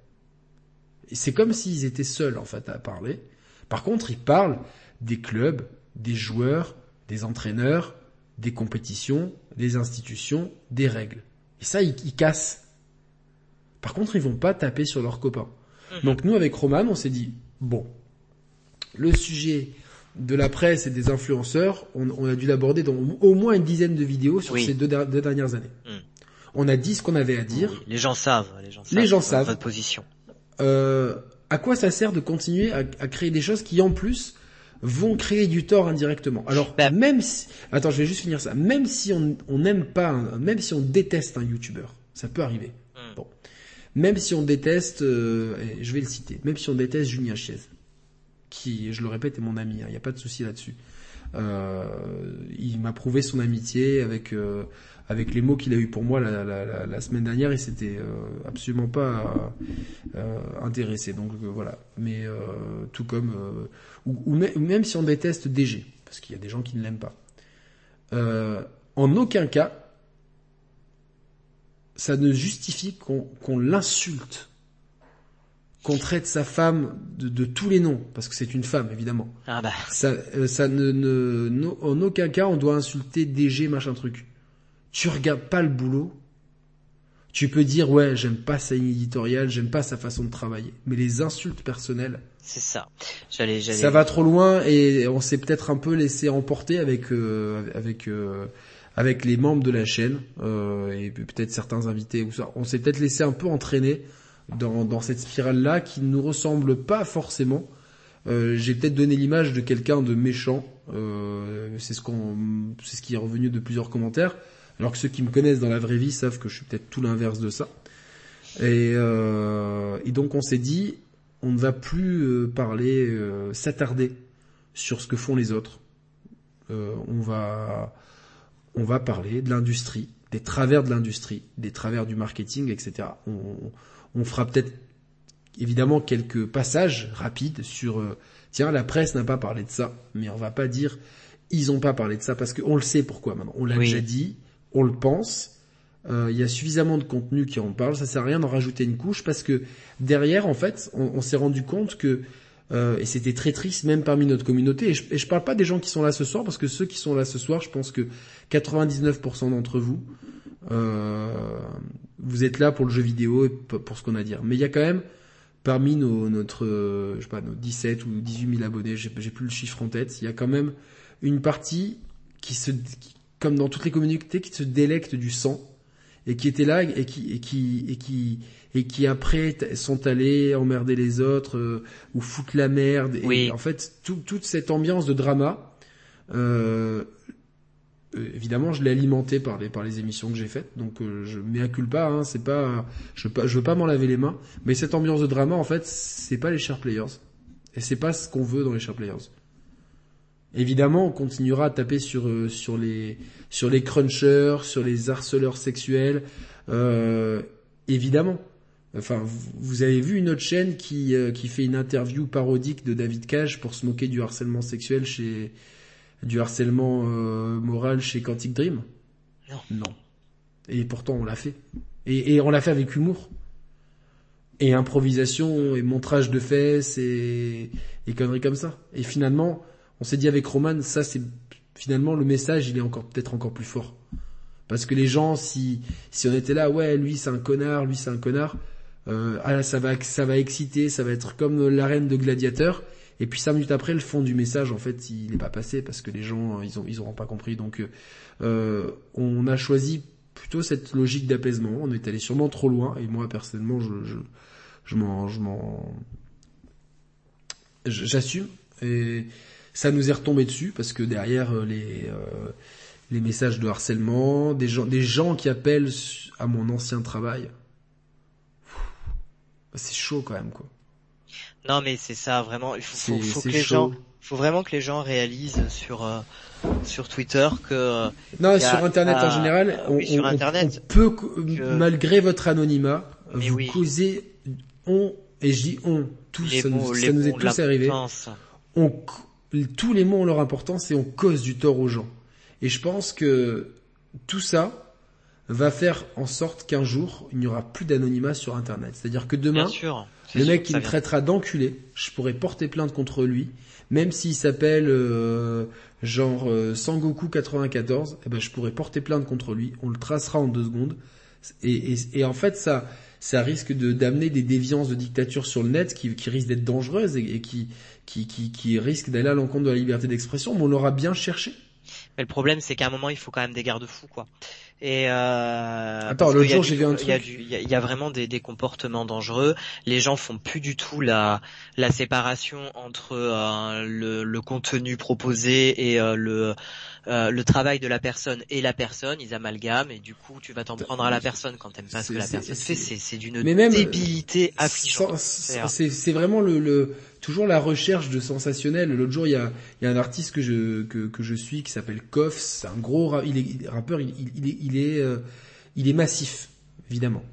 A: C'est comme s'ils étaient seuls en fait à parler. Par contre, il parle des clubs, des joueurs, des entraîneurs, des compétitions, des institutions, des règles. Et ça, ils, cassent. Par contre, ils vont pas taper sur leurs copains. Mhm. Donc nous, avec Roman, on s'est dit, bon, le sujet de la presse et des influenceurs, on, a dû l'aborder dans au moins une dizaine de vidéos sur ces deux, dernières années. Mhm. On a dit ce qu'on avait à dire.
B: les gens savent. Les gens savent.
A: Les gens savent.
B: Votre position.
A: Euh, à quoi ça sert de continuer à, à, créer des choses qui, en plus, vont créer du tort indirectement. Alors bah. même si, attends, je vais juste finir ça. Même si on n'aime pas, même si on déteste un YouTuber, ça peut arriver. Hmm. Bon, même si on déteste, euh, je vais le citer, même si on déteste Julien Chiez, qui, je le répète, est mon ami, il hein, n'y a pas de souci là-dessus. Euh, il m'a prouvé son amitié avec euh, avec les mots qu'il a eu pour moi la, semaine dernière, il s'était euh, absolument pas intéressé. Donc voilà. Mais tout comme ou, même si on déteste DG, parce qu'il y a des gens qui ne l'aiment pas. en aucun cas, ça ne justifie qu'on l'insulte, qu'on traite sa femme de, de, tous les noms, parce que c'est une femme évidemment.
B: Ah bah.
A: Ça, ça ne, ne, en aucun cas on doit insulter DG machin truc tu regardes pas le boulot, tu peux dire ouais j'aime pas sa ligne éditoriale, j'aime pas sa façon de travailler, mais les insultes personnelles,
B: c'est ça. J'allais, j'allais...
A: Ça va trop loin et on s'est peut-être un peu laissé emporter avec euh, avec euh, avec les membres de la chaîne euh, et peut-être certains invités ou ça. On s'est peut-être laissé un peu entraîner dans cette spirale là qui ne nous ressemble pas forcément. j'ai peut-être donné l'image de quelqu'un de méchant. c'est ce qu'on c'est ce qui est revenu de plusieurs commentaires. Alors que ceux qui me connaissent dans la vraie vie savent que je suis peut-être tout l'inverse de ça. Et, euh, donc on s'est dit, on ne va plus euh, parler, euh, s'attarder sur ce que font les autres. Euh, on va, on va parler de l'industrie, des travers de l'industrie, des travers du marketing, etc. On, on fera peut-être évidemment quelques passages rapides sur, euh, tiens, la presse n'a pas parlé de ça, mais on va pas dire ils ont pas parlé de ça parce qu'on le sait pourquoi maintenant. On l'a déjà dit, on le pense. Euh, il y a suffisamment de contenu qui en parle. Ça sert à rien d'en rajouter une couche parce que derrière, en fait, on, s'est rendu compte que euh, et c'était très triste même parmi notre communauté. Et je, et je parle pas des gens qui sont là ce soir parce que ceux qui sont là ce soir, je pense que 99% d'entre vous, vous êtes là pour le jeu vidéo et pour ce qu'on a à dire. Mais il y a quand même parmi nos notre je sais pas nos 17 ou 18 000 abonnés, j'ai plus le chiffre en tête, il y a quand même une partie qui se comme dans toutes les communautés, qui se délectent du sang et qui étaient là et qui et qui et qui et qui après sont allés emmerder les autres euh, ou foutre la merde.
B: Et
A: en fait, toute cette ambiance de drama, euh, euh, évidemment, je l'ai alimenté par les par les émissions que j'ai faites. Donc je m'incule pas. Hein, c'est pas je je veux pas m'en laver les mains. Mais cette ambiance de drama, en fait, c'est pas les chers players et c'est pas ce qu'on veut dans les chers players. Évidemment, on continuera à taper sur euh, sur les sur les crunchers, sur les harceleurs sexuels. Euh, évidemment. Enfin, vous, avez vu une autre chaîne qui euh, qui fait une interview parodique de David Cage pour se moquer du harcèlement sexuel chez du harcèlement moral chez Quantic Dream?
B: Non.
A: Non. Et pourtant, on l'a fait. Et, et on l'a fait avec humour. Et improvisation et montrage de fesses et, et conneries comme ça. Et finalement, on s'est dit avec Roman, ça c'est finalement le message, il est encore peut-être encore plus fort. Parce que les gens, si si on était là, ouais, lui c'est un connard, lui c'est un connard, euh, ah ça va ça va exciter, ça va être comme l'arène de gladiateurs. Et puis cinq minutes après, le fond du message, en fait, il n'est pas passé parce que les gens, ils ont, ils auront pas compris. Donc, euh, on a choisi plutôt cette logique d'apaisement. On est allé sûrement trop loin. Et moi, personnellement, je, m'en, j'assume. Et ça nous est retombé dessus parce que derrière euh, les euh, les messages de harcèlement, des gens, des gens qui appellent à mon ancien travail. C'est chaud quand même quoi.
B: Non mais c'est ça vraiment. Il faut, faut, que les gens, faut vraiment que les gens réalisent sur euh, sur Twitter que.
A: non sur Internet en général, on, sur Internet, peut malgré votre anonymat, vous causez on et je dis on tous ça, nous, ça nous est tous arrivé. On tous les mots ont leur importance et on cause du tort aux gens. Et je pense que tout ça va faire en sorte qu'un jour, il n'y aura plus d'anonymat sur Internet. C'est-à-dire que demain, le mec qui me traitera d'enculé, je pourrais porter plainte contre lui, même s'il s'appelle euh, genre euh, Sangoku 94, eh ben je pourrais porter plainte contre lui. On le tracera en deux secondes. Et, et, en fait, ça, ça risque de d'amener des déviances de dictature sur le net qui, qui risquent d'être dangereuses et, qui, qui, qui, qui risquent d'aller à l'encontre de la liberté d'expression. Mais on l'aura bien cherché.
B: Mais le problème, c'est qu'à un moment, il faut quand même des garde-fous, quoi. Et euh,
A: attends, l'autre jour j'ai vu un
B: truc. Il y, y, a vraiment des, des, comportements dangereux. Les gens font plus du tout la la séparation entre euh, le, le, contenu proposé et euh, le euh, le travail de la personne et la personne, ils amalgament et du coup tu vas t'en prendre à la personne quand t'aimes pas ce que la personne fait, c'est d'une débilité affligeante.
A: C'est vraiment le, le, toujours la recherche de sensationnel. L'autre jour il y a, y a un artiste que je que, que je suis qui s'appelle Koff, c'est un gros il est rappeur, il, il, est il est euh, il est massif évidemment.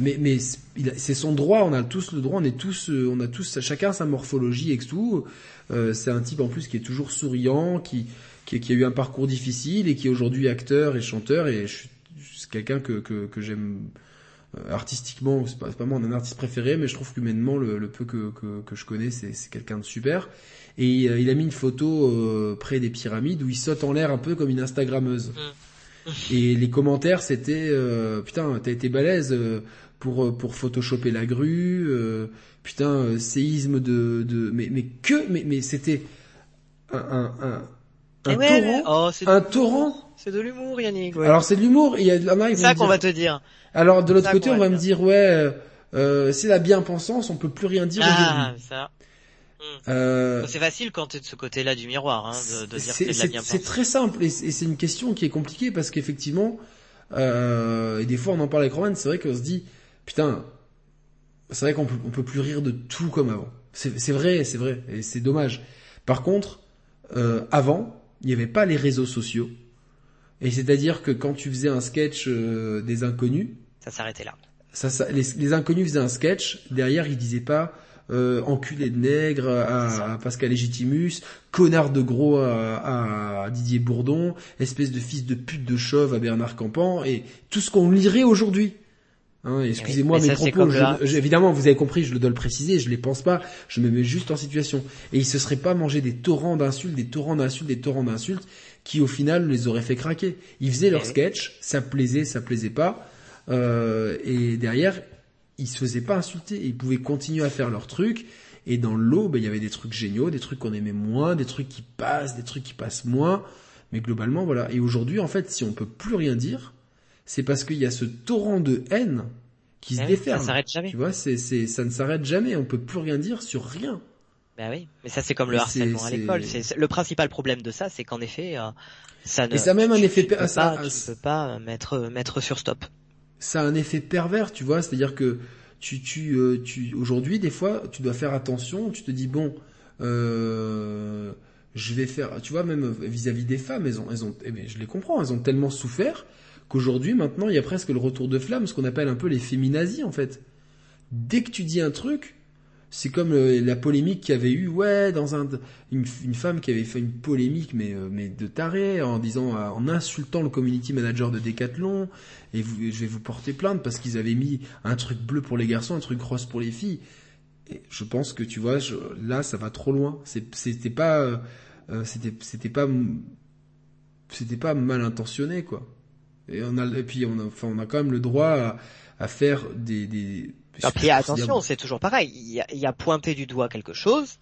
A: Mais, mais c'est son droit, on a tous le droit, on est tous, euh, on a tous, chacun sa morphologie et tout. Euh, c'est un type en plus qui est toujours souriant, qui, qui, qui, a eu un parcours difficile et qui est aujourd'hui acteur et chanteur et je c'est quelqu'un que, que, que j'aime euh, artistiquement, c'est pas, pas mon artiste préféré, mais je trouve qu'humainement le, le peu que, que, que, je connais, c'est, c'est quelqu'un de super. Et euh, il a mis une photo euh, près des pyramides où il saute en l'air un peu comme une Instagrammeuse. Mm. Et les commentaires c'était putain t'as été balèze pour pour photoshopper la grue, putain séisme de de mais mais que mais mais c'était un, un, un un torrent, oh, un torrent.
B: C'est de l'humour, Yannick.
A: Ouais. Alors c'est de l'humour. Il y a
B: C'est ça qu'on va te dire.
A: Alors de l'autre côté, on va me dire ouais, euh, c'est la bien-pensance, on peut plus rien dire
B: ah, ça. Euh, c'est facile quand tu es de ce côté-là du miroir, hein, de, de dire que c'est de la bien-pensance.
A: C'est très simple et c'est une question qui est compliquée parce qu'effectivement, euh, et des fois on en parle avec Roman, c'est vrai qu'on se dit putain, c'est vrai qu'on peut, on peut plus rire de tout comme avant. C'est vrai, c'est vrai, et c'est dommage. Par contre, euh, avant, il n'y avait pas les réseaux sociaux. Et c'est-à-dire que quand tu faisais un sketch euh, des inconnus,
B: ça s'arrêtait là.
A: Ça, ça les, inconnus faisaient un sketch, derrière ils disaient pas euh, enculé de nègre à, Pascal Légitimus, connard de gros à, à, Didier Bourdon, espèce de fils de pute de chauve à Bernard Campan, et tout ce qu'on lirait aujourd'hui. Hein, excusez-moi mes propos, évidemment vous avez compris, je le dois le préciser, je les pense pas, je me mets juste en situation. Et ils se seraient pas mangé des torrents d'insultes, des torrents d'insultes, des torrents d'insultes, qui au final les auraient fait craquer. Ils faisaient leur sketch, ça plaisait, ça plaisait pas, euh, et derrière ils se faisaient pas insulter, ils pouvaient continuer à faire leur truc. Et dans l'eau, ben, il y avait des trucs géniaux, des trucs qu'on aimait moins, des trucs qui passent, des trucs qui passent moins. Mais globalement, voilà. Et aujourd'hui, en fait, si on peut plus rien dire, c'est parce qu'il y a ce torrent de haine qui se eh déferle.
B: Ça s'arrête jamais.
A: Tu vois, c'est, c'est, ça ne s'arrête jamais. On peut plus rien dire sur rien.
B: Ben oui, mais ça c'est comme le harcèlement à l'école. C'est, le principal problème de ça, c'est qu'en effet, euh, ça ne.
A: Et ça a même un effet.
B: Tu, ça, pas, tu peux pas mettre mettre sur stop.
A: Ça a un effet pervers, tu vois. C'est-à-dire que tu tu euh, tu aujourd'hui des fois tu dois faire attention. Tu te dis bon. Euh, je vais faire, tu vois, même vis-à-vis des femmes, elles ont, elles ont, eh bien, je les comprends, elles ont tellement souffert qu'aujourd'hui, maintenant, il y a presque le retour de flamme, ce qu'on appelle un peu les féminazis, en fait. Dès que tu dis un truc, c'est comme euh, la polémique qu'il y avait eu, ouais, dans un, une, femme qui avait fait une polémique, mais, euh, mais de taré, en disant, euh, en insultant le community manager de Decathlon, et je vais vous porter plainte parce qu'ils avaient mis un truc bleu pour les garçons, un truc rose pour les filles. Je pense que tu vois, là, ça va trop loin. C'était pas, c'était pas, c'était pas mal intentionné, quoi. Et on a, et puis on a, enfin, on a quand même le droit à, à faire des, des,
B: Et attention, c'est toujours pareil. Il y, a, il y a pointé du doigt quelque chose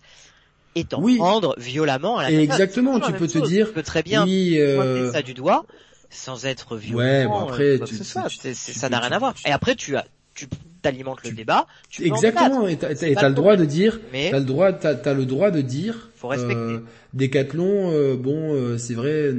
B: et t'en prendre violemment à la
A: et Exactement, tu peux te dire. Tu
B: peux très bien
A: oui,
B: pointer ça du doigt sans être violent. Ouais, bon après, tu, ça n'a rien à voir. Et après, tu as, tu t'alimentes le débat. Tu
A: Exactement. Et t'as le droit de dire. T'as le droit, t'as le droit de dire.
B: Faut respecter. Euh,
A: Décathlon, euh, bon, euh, c'est vrai.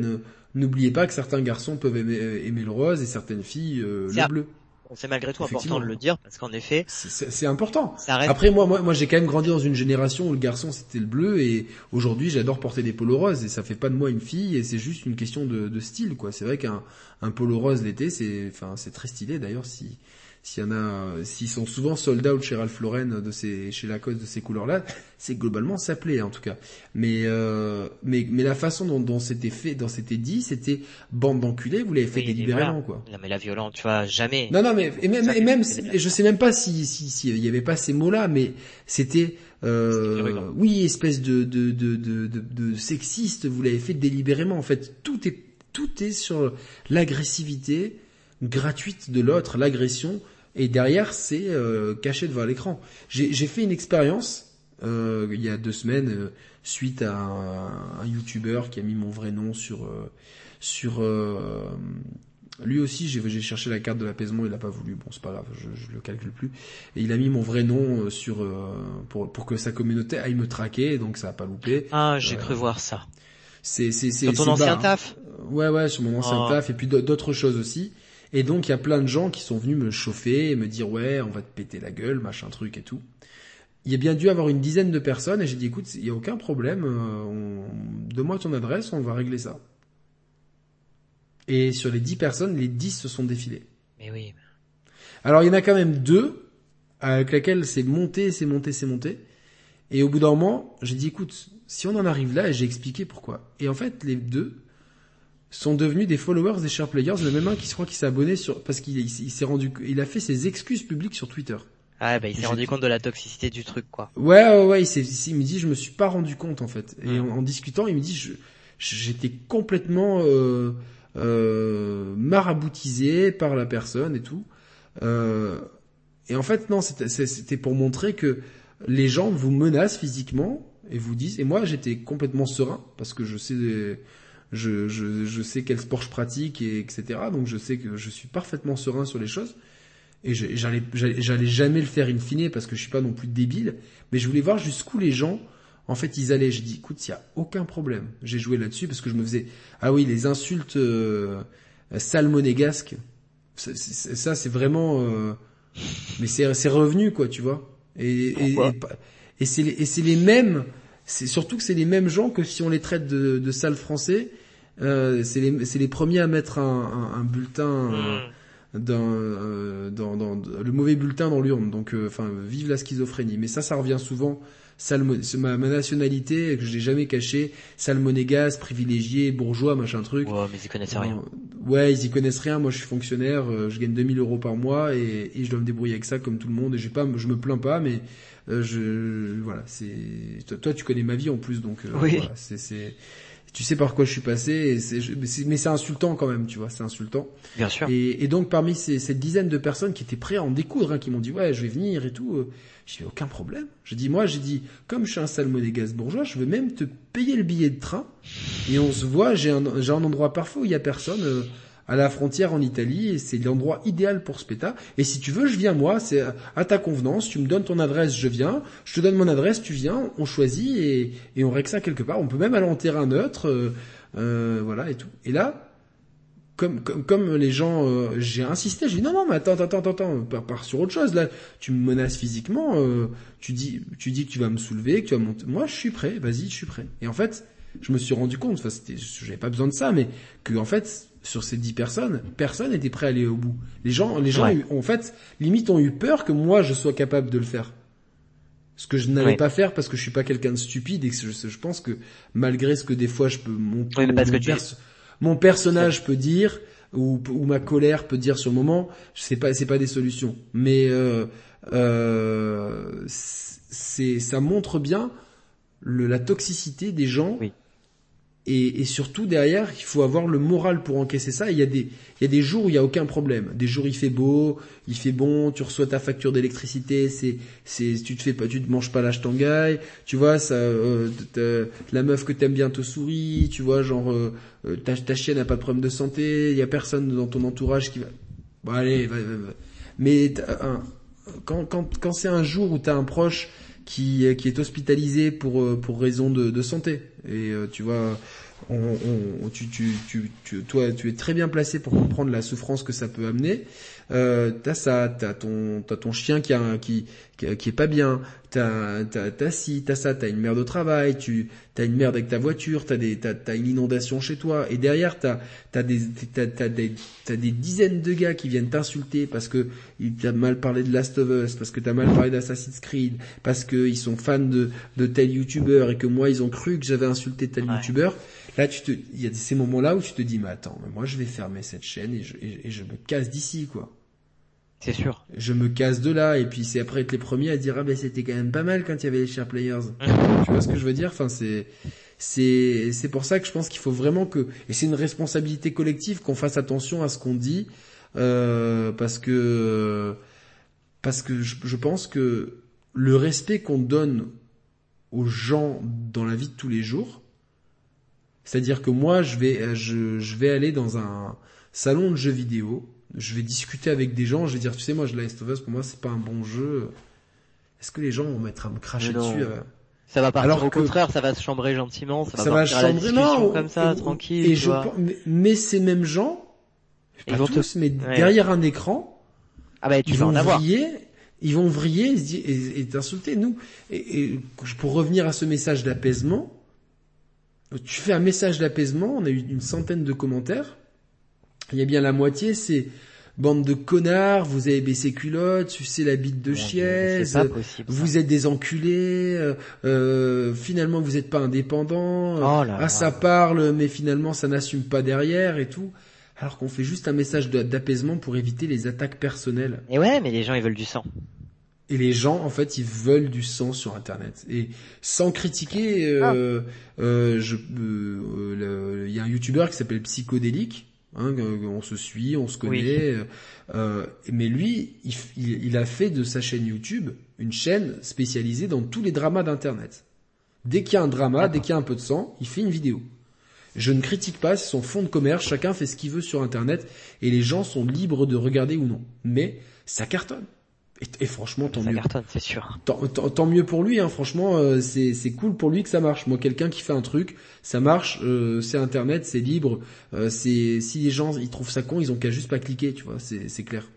A: N'oubliez pas que certains garçons peuvent aimer, aimer, le rose et certaines filles euh, le bleu.
B: C'est malgré tout important de le dire parce qu'en effet,
A: c'est important. Après moi, moi, moi j'ai quand même grandi dans une génération où le garçon c'était le bleu et aujourd'hui j'adore porter des polos roses et ça fait pas de moi une fille et c'est juste une question de, de style quoi. C'est vrai qu'un un polo rose l'été c'est, enfin c'est très stylé d'ailleurs si s'il y en a, s'ils sont souvent sold out chez Ralph Lauren de ces, chez Lacoste de ces couleurs-là, c'est globalement ça plaît en tout cas. Mais euh, mais mais la façon dont, dont c'était fait, dont c'était dit, c'était bande d'enculés, vous l'avez fait délibérément quoi.
B: Non mais la violence, tu vois, jamais.
A: Non non mais et même et même je sais même pas si si s'il y avait pas ces mots-là, mais c'était euh, oui espèce de de, de de de de sexiste, vous l'avez fait délibérément en fait. Tout est tout est sur l'agressivité gratuite de l'autre, l'agression et derrière c'est euh, caché devant l'écran. J'ai fait une expérience euh, il y a deux semaines euh, suite à un, un YouTuber qui a mis mon vrai nom sur sur lui aussi, j'ai cherché la carte de l'apaisement, il n'a pas voulu. Bon, c'est pas grave, je, je le calcule plus. Et il a mis mon vrai nom sur pour pour que sa communauté aille me traquer, donc ça a pas loupé.
B: Ah, j'ai cru voir ça.
A: C'est c'est c'est.
B: Ton ancien taf?
A: Ouais ouais, sur mon ancien oh. taf et puis d'autres choses aussi. Et donc il y a plein de gens qui sont venus me chauffer et me dire ouais, on va te péter la gueule, machin truc et tout. Il y a bien dû avoir une dizaine de personnes et j'ai dit écoute, il y a aucun problème, euh, donne-moi ton adresse, on va régler ça. Et sur les dix personnes, les dix se sont défilés.
B: Mais oui.
A: Alors il y en a quand même deux avec lesquels c'est monté, c'est monté, c'est monté. Et au bout d'un moment, j'ai dit écoute, si on en arrive là, et j'ai expliqué pourquoi. Et en fait, les deux, sont devenus des followers des Share Players. Le même un qui se croit qu'il s'est abonné sur parce qu'il s'est rendu, il a fait ses excuses publiques sur Twitter.
B: Ah bah il s'est rendu compte de la toxicité du truc quoi.
A: Ouais ouais ouais, il, il, me dit je me suis pas rendu compte en fait. Et en, discutant, il me dit je j'étais complètement euh, euh, maraboutisé par la personne et tout. Euh, et en fait non, c'était pour montrer que les gens vous menacent physiquement et vous disent. Et moi j'étais complètement serein parce que je sais je, je, je sais quel sport je pratique et etc. Donc je sais que je suis parfaitement serein sur les choses. Et j'allais, jamais le faire in fine parce que je suis pas non plus débile. Mais je voulais voir jusqu'où les gens, en fait, ils allaient. J'ai dit, écoute, il y a aucun problème. J'ai joué là-dessus parce que je me faisais, ah oui, les insultes euh, salmonégasques. Ça, c'est vraiment, euh, mais c'est, revenu quoi, tu vois. Et, et, et, c'est les, et c'est les mêmes. C'est surtout que c'est les mêmes gens que si on les traite de, de sales français euh, c'est les, les, premiers à mettre un, un, un bulletin mm. dans, euh, dans, dans, le mauvais bulletin dans l'urne. Donc, euh, enfin, vive la schizophrénie. Mais ça, ça revient souvent. Salmo, ma, ma nationalité que je n'ai jamais caché, salmonégas, privilégié, bourgeois, machin truc.
B: Ouais, mais ils connaissent rien.
A: Ouais, ils y connaissent rien. Moi, je suis fonctionnaire, je gagne 2000 euros par mois et, et je dois me débrouiller avec ça comme tout le monde. Et j'ai pas, je me plains pas, mais je, voilà, c'est toi, tu connais ma vie en plus, donc
B: oui.
A: voilà, c'est tu sais par quoi je suis passé, et mais c'est insultant quand même, tu vois, c'est insultant.
B: Bien sûr.
A: Et, et donc parmi ces, cette dizaine de personnes qui étaient prêtes à en découdre, hein, qui m'ont dit ouais, je vais venir et tout, euh, j'ai aucun problème. Je dis moi, j'ai dit comme je suis un salmonégas bourgeois, je veux même te payer le billet de train et on se voit. J'ai un, j'ai un endroit parfois où il y a personne. Euh, à la frontière en Italie et c'est l'endroit idéal pour ce péta. Et si tu veux, je viens moi, c'est à ta convenance, tu me donnes ton adresse, je viens, je te donne mon adresse, tu viens, on choisit et, on règle ça quelque part. On peut même aller en terrain neutre, euh, euh voilà et tout. Et là, comme, comme, comme les gens, euh, j'ai insisté, j'ai dit non non mais attends attends attends attends, pars sur autre chose là. Tu me menaces physiquement, euh, tu dis tu dis que tu vas me soulever, que tu vas monter. Moi je suis prêt, vas-y je suis prêt. Et en fait, je me suis rendu compte, enfin c'était, j'avais pas besoin de ça, mais que en fait sur ces dix personnes, personne n'était prêt à aller au bout. Les gens, les gens, ont, en fait, limite ont eu peur que moi je sois capable de le faire. Ce que je n'allais pas faire parce que je suis pas quelqu'un de stupide et que je, je, pense que malgré ce que des fois je peux mon, mon, personnage peut dire ou, ou, ma colère peut dire sur le moment, c'est pas c'est pas des solutions. Mais euh, euh, c'est ça montre bien le, la toxicité des gens et, et, surtout derrière, il faut avoir le moral pour encaisser ça. Il y a des, il y a des jours où il y a aucun problème. Des jours il fait beau, il fait bon, tu reçois ta facture d'électricité, c'est, c'est, tu te fais pas, tu te manges pas la tangaille, tu vois, ça, euh, la meuf que t'aimes bien te sourit, tu vois, genre, euh, euh, ta, ta chienne n'a pas de problème de santé, il y a personne dans ton entourage qui va, bon allez, va, va, va. mais quand, quand, quand c'est un jour où t'as un proche qui, qui est hospitalisé pour, pour raison de, santé, et euh, tu vois, on, tu, tu, tu, toi, tu es très bien placé pour comprendre la souffrance que ça peut amener. Euh, t'as ça, t'as ton, t'as ton chien qui, a, qui, qui, qui est pas bien, t'as, t'as, t'as ci, t'as ça, t'as une merde au travail, tu, t'as une merde avec ta voiture, t'as des, t'as, t'as une inondation chez toi, et derrière t'as, t'as des, t'as, t'as des, t'as des dizaines de gars qui viennent t'insulter parce que t'as mal parlé de Last of Us, parce que t'as mal parlé d'Assassin's Creed, parce qu'ils sont fans de, de tel youtubeur et que moi ils ont cru que j'avais insulté tel youtubeur. Là, tu te, il y a ces moments-là où tu te dis, mais attends, mais moi je vais fermer cette chaîne et je, et, je me casse d'ici, quoi.
B: C'est sûr.
A: Je me casse de là et puis c'est après être les premiers à dire ah ben c'était quand même pas mal quand il y avait les share players. tu vois ce que je veux dire? Enfin c'est c'est c'est pour ça que je pense qu'il faut vraiment que et c'est une responsabilité collective qu'on fasse attention à ce qu'on dit euh, parce que parce que je, je pense que le respect qu'on donne aux gens dans la vie de tous les jours, c'est-à-dire que moi, je vais, je, je vais aller dans un salon de jeux vidéo, je vais discuter avec des gens, je vais dire, tu sais, moi, je Last of Us, pour moi, c'est pas un bon jeu. Est-ce que les gens vont mettre à me cracher dessus euh
B: Ça va partir Alors au contraire, ça va se chambrer gentiment, ça va, ça va chambrer, non, comme ça, tranquille. Et je,
A: mais ces mêmes gens, pas tous, mais derrière un écran,
B: ah bah, tu ils vont en avoir.
A: vriller, ils vont vriller et t'insulter. Nous, et, et pour revenir à ce message d'apaisement, tu fais un message d'apaisement, on a eu une centaine de commentaires. Il y a bien la moitié, c'est bande de connards, vous avez baissé culotte, sucé la bite de chiaise, vous êtes des enculés, euh, euh, finalement vous n'êtes pas indépendant, oh ah ça parle mais finalement ça n'assume pas derrière et tout. Alors qu'on fait juste un message d'apaisement pour éviter les attaques personnelles.
B: Et ouais, mais les gens ils veulent du sang.
A: Et les gens, en fait, ils veulent du sang sur Internet. Et sans critiquer, euh, ah. euh, je, euh, il y a un YouTuber qui s'appelle Psychodélique. Hein, on se suit, on se connaît. Euh, mais lui, il, il, a fait de sa chaîne YouTube une chaîne spécialisée dans tous les dramas d'Internet. Dès qu'il y a un drama, dès qu'il y a un peu de sang, il fait une vidéo. Je ne critique pas, c'est son fond de commerce, chacun fait ce qu'il veut sur Internet, et les gens sont libres de regarder ou non. Mais ça cartonne. Et, franchement, tant mieux.
B: c'est sûr.
A: Tant, mieux pour lui, hein. franchement, euh, c'est cool pour lui que ça marche. Moi, quelqu'un qui fait un truc, ça marche, euh, c'est Internet, c'est libre. Euh, c'est si les gens ils trouvent ça con, ils ont qu'à juste pas cliquer, tu vois, c'est clair.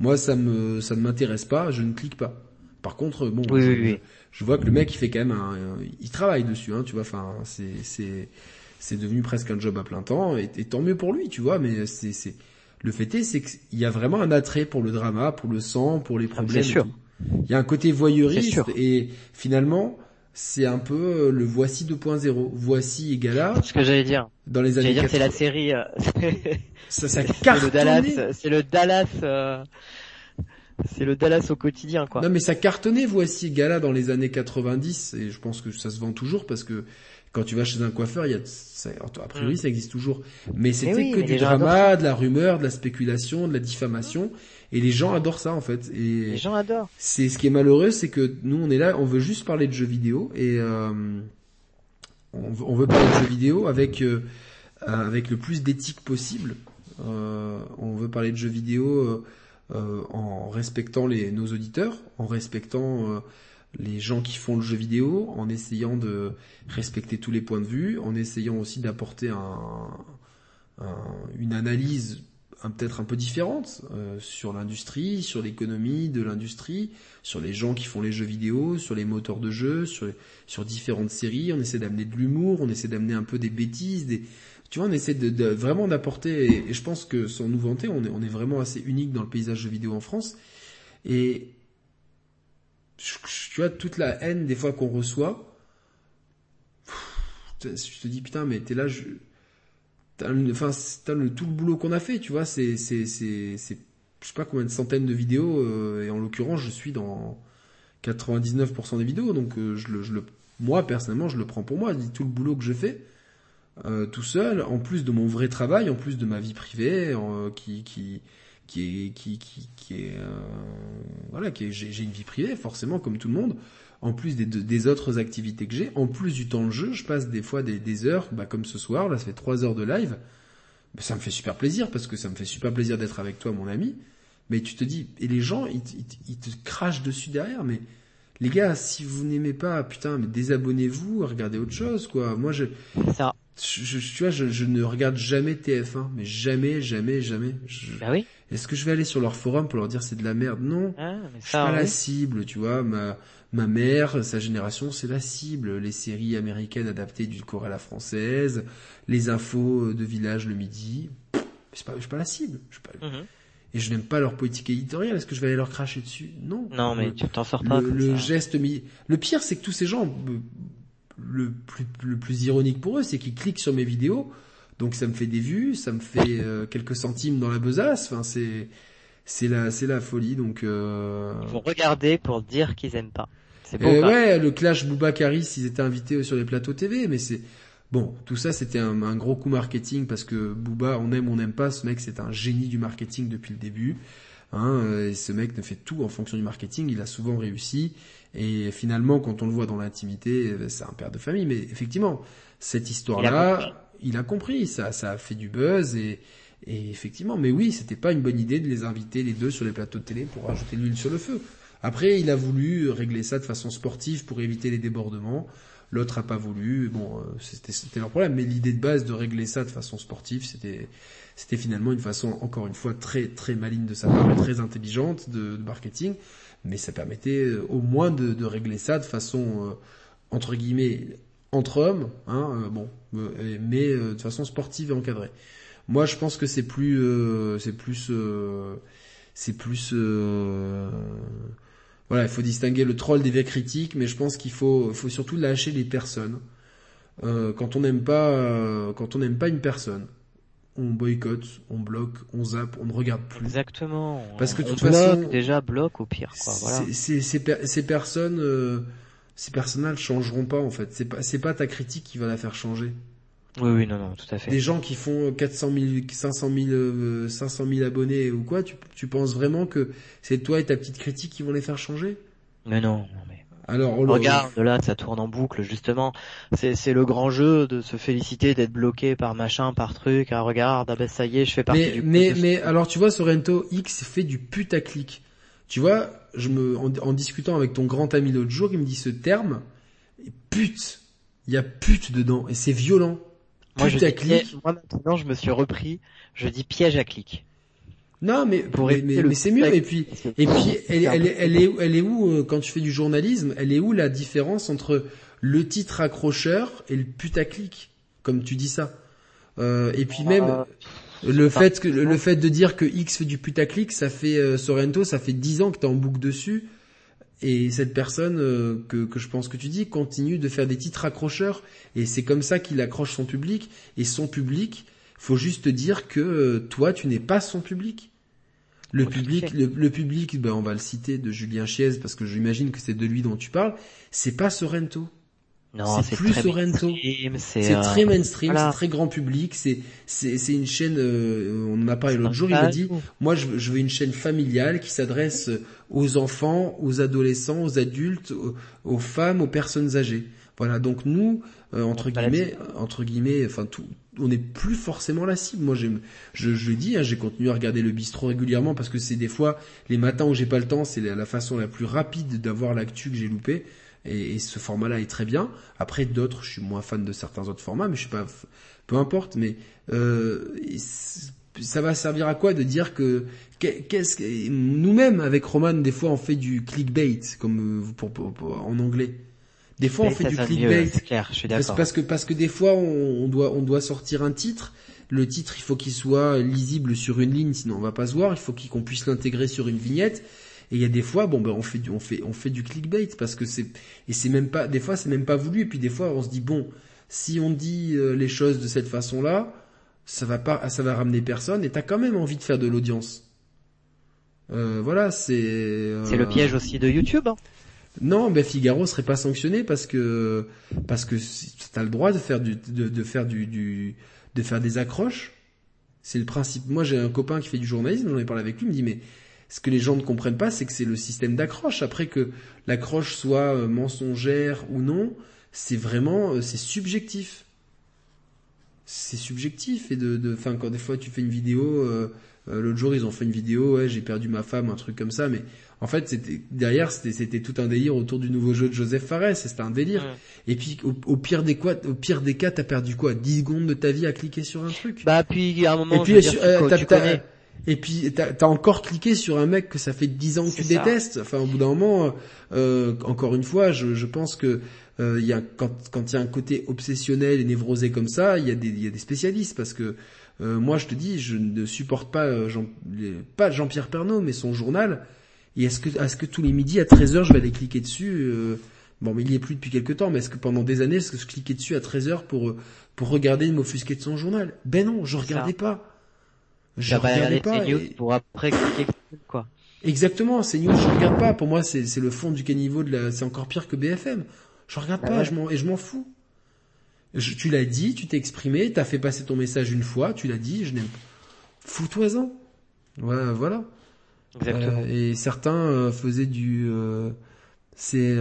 A: Moi, ça me ça ne m'intéresse pas, je ne clique pas. Par contre, bon, je, vois que le mec il fait quand même un, il travaille dessus, hein, tu vois. Enfin, c'est c'est c'est devenu presque un job à plein temps et, et tant mieux pour lui, tu vois. Mais c'est c'est le fait est, c'est qu'il y a vraiment un attrait pour le drama, pour le sang, pour les problèmes.
B: sûr.
A: Il y a un côté voyeuriste et finalement, c'est un peu euh, le voici 2.0. Voici égale à.
B: Ce que j'allais dire.
A: Dans les années.
B: Dire c'est la série. Euh,
A: ça, ça
B: C'est le Dallas. C'est le Dallas. Euh, c'est le Dallas au quotidien, quoi.
A: Non, mais ça cartonnait voici Gala dans les années 90 et je pense que ça se vend toujours parce que quand tu vas chez un coiffeur, il y a, ça, a priori, mm. ça existe toujours. Mais c'était que du drama, de la rumeur, de la spéculation, de la diffamation. Et les gens adorent ça, en fait. Et
B: les gens adorent.
A: C'est ce qui est malheureux, c'est que nous, on est là, on veut juste parler de jeux vidéo et euh, on, veut, on, veut, parler de jeux vidéo avec euh, avec le plus d'éthique possible. Euh, on veut parler de jeux vidéo euh, en respectant les, nos auditeurs, en respectant les gens qui font le jeu vidéo, en essayant de respecter tous les points de vue, en essayant aussi d'apporter un, une analyse peut-être un peu différente euh, sur l'industrie, sur l'économie de l'industrie, sur les gens qui font les jeux vidéo, sur les moteurs de jeux, sur, sur différentes séries. On essaie d'amener de l'humour, on essaie d'amener un peu des bêtises, des, tu vois, on essaie de, vraiment d'apporter. Et, je pense que sans nous vanter, on est, on est vraiment assez unique dans le paysage jeux vidéo en France. Et tu vois, toute la haine des fois qu'on reçoit, je te dis putain, mais t'es là, je, t'as, enfin, t'as le, tout le boulot qu'on a fait, tu vois, c'est, c'est, c'est, c'est, je sais pas combien de centaines de vidéos, euh, et en l'occurrence, je suis dans 99% des vidéos, donc euh, je, le, je le, moi personnellement, je le prends pour moi, tout le boulot que je fais, euh, tout seul, en plus de mon vrai travail, en plus de ma vie privée, qui qui qui est qui qui, qui est voilà, qui j'ai une vie privée forcément comme tout le monde. En plus des, des autres activités que j'ai, en plus du temps de jeu, je passe des fois des, des heures, bah comme ce soir, là ça fait trois heures de live. Bah, ça me fait super plaisir parce que ça me fait super plaisir d'être avec toi, mon ami. Mais tu te dis, et les gens, ils, ils, te crachent dessus derrière, mais les gars, si vous n'aimez pas, putain, mais désabonnez-vous, regardez autre chose, quoi. Moi, je,
B: ça.
A: Je, tu vois, je, je, ne regarde jamais TF1, mais jamais, jamais, jamais.
B: bah oui.
A: Est-ce que je vais aller sur leur forum pour leur dire c'est de la merde? Non. Ah, mais ça, je suis pas la cible, tu vois. Ma, ma mère, sa génération, c'est la cible. Les séries américaines adaptées du corps à la française, les infos de village le midi. Je pas, je suis pas la cible. Je suis pas. Mhm et je n'aime pas leur politique éditoriale, est-ce que je vais aller leur cracher dessus? Non.
B: Non, mais tu t'en sors pas.
A: Le, le geste le pire, c'est que tous ces gens, euh, le plus, le plus ironique pour eux, c'est qu'ils cliquent sur mes vidéos, donc ça me fait des vues, ça me fait euh, quelques centimes dans la besace. Enfin, c'est c'est la c'est la folie. Donc euh...
B: ils vont regarder pour dire qu'ils aiment pas.
A: C'est bon. Euh, ouais, le clash Boubacaris, ils étaient invités sur les plateaux TV, mais c'est Bon, tout ça c'était un, gros coup marketing parce que Booba, on aime, on n'aime pas, ce mec c'est un génie du marketing depuis le début. Hein, et ce mec ne fait tout en fonction du marketing, il a souvent réussi. Et finalement, quand on le voit dans l'intimité, euh, c'est un père de famille. Mais effectivement, cette histoire-là, il, a compris, ça, ça a fait du buzz et, et effectivement, mais oui, c'était pas une bonne idée de les inviter les deux sur les plateaux de télé pour rajouter l'huile sur le feu. Après, il a voulu régler ça de façon sportive pour éviter les débordements. L'autre a pas voulu. Bon, euh, c'était leur problème. Mais l'idée de base de régler ça de façon sportive, c'était c'était finalement une façon encore une fois très très maligne de sa part, très intelligente de, marketing. Mais ça permettait euh, au moins de, de régler ça de façon euh, entre guillemets entre hommes, hein, bon, mais de façon sportive et encadrée. Moi, je pense que c'est plus, c'est plus, c'est plus voilà, il faut distinguer le troll des vrais critiques, mais je pense qu'il faut, faut surtout lâcher les personnes. Euh, quand on n'aime pas, euh, quand on n'aime pas une personne, on boycotte, on bloque, on zappe, on ne regarde plus.
B: Exactement. Parce que de toute façon, déjà bloque au pire. Quoi, voilà.
A: Ces, ces, personnes, euh, ces personnes-là ne changeront pas en fait. C'est pas, c'est pas ta critique qui va la faire changer.
B: Oui, oui, non, non, tout à fait.
A: Des gens qui font 400 000, 500 000, 500 000 abonnés ou quoi, tu, tu penses vraiment que c'est toi et ta petite critique qui vont les faire changer?
B: Mais non, non, mais... Alors, regarde, là, ça tourne en boucle, justement. C'est, c'est le grand jeu de se féliciter d'être bloqué par machin, par truc. Ah, regarde, ah ben ça y est, je fais partie
A: mais,
B: du
A: Mais, mais, alors, tu vois, Sorrento X fait du putaclic. Tu vois, je me, en, en discutant avec ton grand ami l'autre jour, il me dit ce terme, pute. Il y a pute dedans, et c'est violent.
B: Moi, je moi maintenant, je me suis repris. Je dis piège à clic.
A: Non, mais mais, c'est mieux. Et puis et puis elle, elle, elle, est elle est où euh, quand tu fais du journalisme Elle est où la différence entre le titre accrocheur et le putaclic, comme tu dis ça? Euh, Et puis même le fait que le fait de dire que X fait du putaclic, ça fait euh, Sorrento, ça fait dix ans que t'es en boucle dessus. Et cette personne euh, que, que je pense que tu dis continue de faire des titres accrocheurs et c'est comme ça qu'il accroche son public et son public, faut juste dire que euh, toi tu n'es pas son public. Le public, le, public, ben on va le citer de Julien Chiez parce que j'imagine que c'est de lui dont tu parles. C'est pas Sorrento.
B: Non, c'est plus Sorrento.
A: C'est euh, très mainstream, c'est très grand public. C'est c'est une chaîne. Euh, on en a parlé l'autre jour. Il m'a dit, moi, je, je, veux une chaîne familiale qui s'adresse aux enfants, aux adolescents, aux adultes, aux, femmes, aux personnes âgées. Voilà. Donc nous, euh, entre guillemets, entre guillemets, enfin tout, on n'est plus forcément la cible. Moi, je, je le dis, hein, j'ai continué à regarder le bistrot régulièrement parce que c'est des fois les matins où j'ai pas le temps, c'est la, la façon la plus rapide d'avoir l'actu que j'ai loupé et, ce format-là est très bien. Après d'autres, je suis moins fan de certains autres formats, mais je suis pas, peu importe. Mais euh, ça va servir à quoi de dire que qu'est-ce que nous-mêmes avec Roman des fois on fait du clickbait comme euh, pour, en anglais. Des fois on fait du clickbait.
B: C'est clair, je suis
A: d'accord. Parce que parce que des fois on, on, doit on doit sortir un titre. Le titre il faut qu'il soit lisible sur une ligne, sinon on va pas se voir. Il faut qu'on puisse l'intégrer sur une vignette. Et il y a des fois, bon ben on fait du, on fait, on fait du clickbait parce que c'est et c'est même pas, des fois c'est même pas voulu. Et puis des fois on se dit bon, si on dit euh, les choses de cette façon-là, ça va pas, ça va ramener personne. Et t'as quand même envie de faire de l'audience. Euh, voilà, c'est.
B: Euh, c'est le piège aussi de YouTube. Hein.
A: Non, ben Figaro serait pas sanctionné parce que parce que t'as le droit de faire du de, de faire du, du de faire des accroches. C'est le principe. Moi, j'ai un copain qui fait du journalisme, j'en ai parlé avec lui, il me dit mais ce que les gens ne comprennent pas, c'est que c'est le système d'accroche. Après que l'accroche soit euh, mensongère ou non, c'est vraiment euh, c'est subjectif. C'est subjectif et de de enfin quand des fois tu fais une vidéo euh, l'autre jour ils ont fait une vidéo ouais, j'ai perdu ma femme un truc comme ça mais en fait, c'était derrière, c'était c'était tout un délire autour du nouveau jeu de Joseph Fares. C'était un délire. Et puis, au, pire des quoi, au pire des cas, t'as perdu quoi? 10 secondes de ta vie à cliquer sur un truc.
B: Bah puis à un moment, et puis, je euh, tu, connais.
A: Et puis t'as as encore cliqué sur un mec que ça fait 10 ans que tu détestes. Enfin, au bout d'un moment, euh, encore une fois, je, je pense que euh, y a, quand quand il y a un côté obsessionnel et névrosé comme ça, il y a des y a des spécialistes. Parce que euh, moi je te dis, je ne supporte pas euh, Jean, pas Jean-Pierre Pernaud, mais son journal. Et est-ce que, est-ce que tous les midis à 13h, je vais aller cliquer dessus euh, Bon, mais il y est plus depuis quelques temps, mais est-ce que pendant des années, est-ce que je cliquais dessus à 13h pour, pour regarder le m'offusquer de son journal? Ben non, je regardais pas.
B: Je regardais pas. Pour après quoi.
A: Exactement, c'est news, je regarde pas. Pour moi, c'est, c'est le fond du caniveau de la, c'est encore pire que BFM. Je regarde bah pas, je m'en, et je m'en fous. tu l'as dit, tu t'es exprimé, t'as fait passer ton message une fois, tu l'as dit, je n'aime pas. Fous-toi-en. Voilà, voilà.
B: Exactement.
A: Euh, et certains euh, faisaient du, euh, c'est,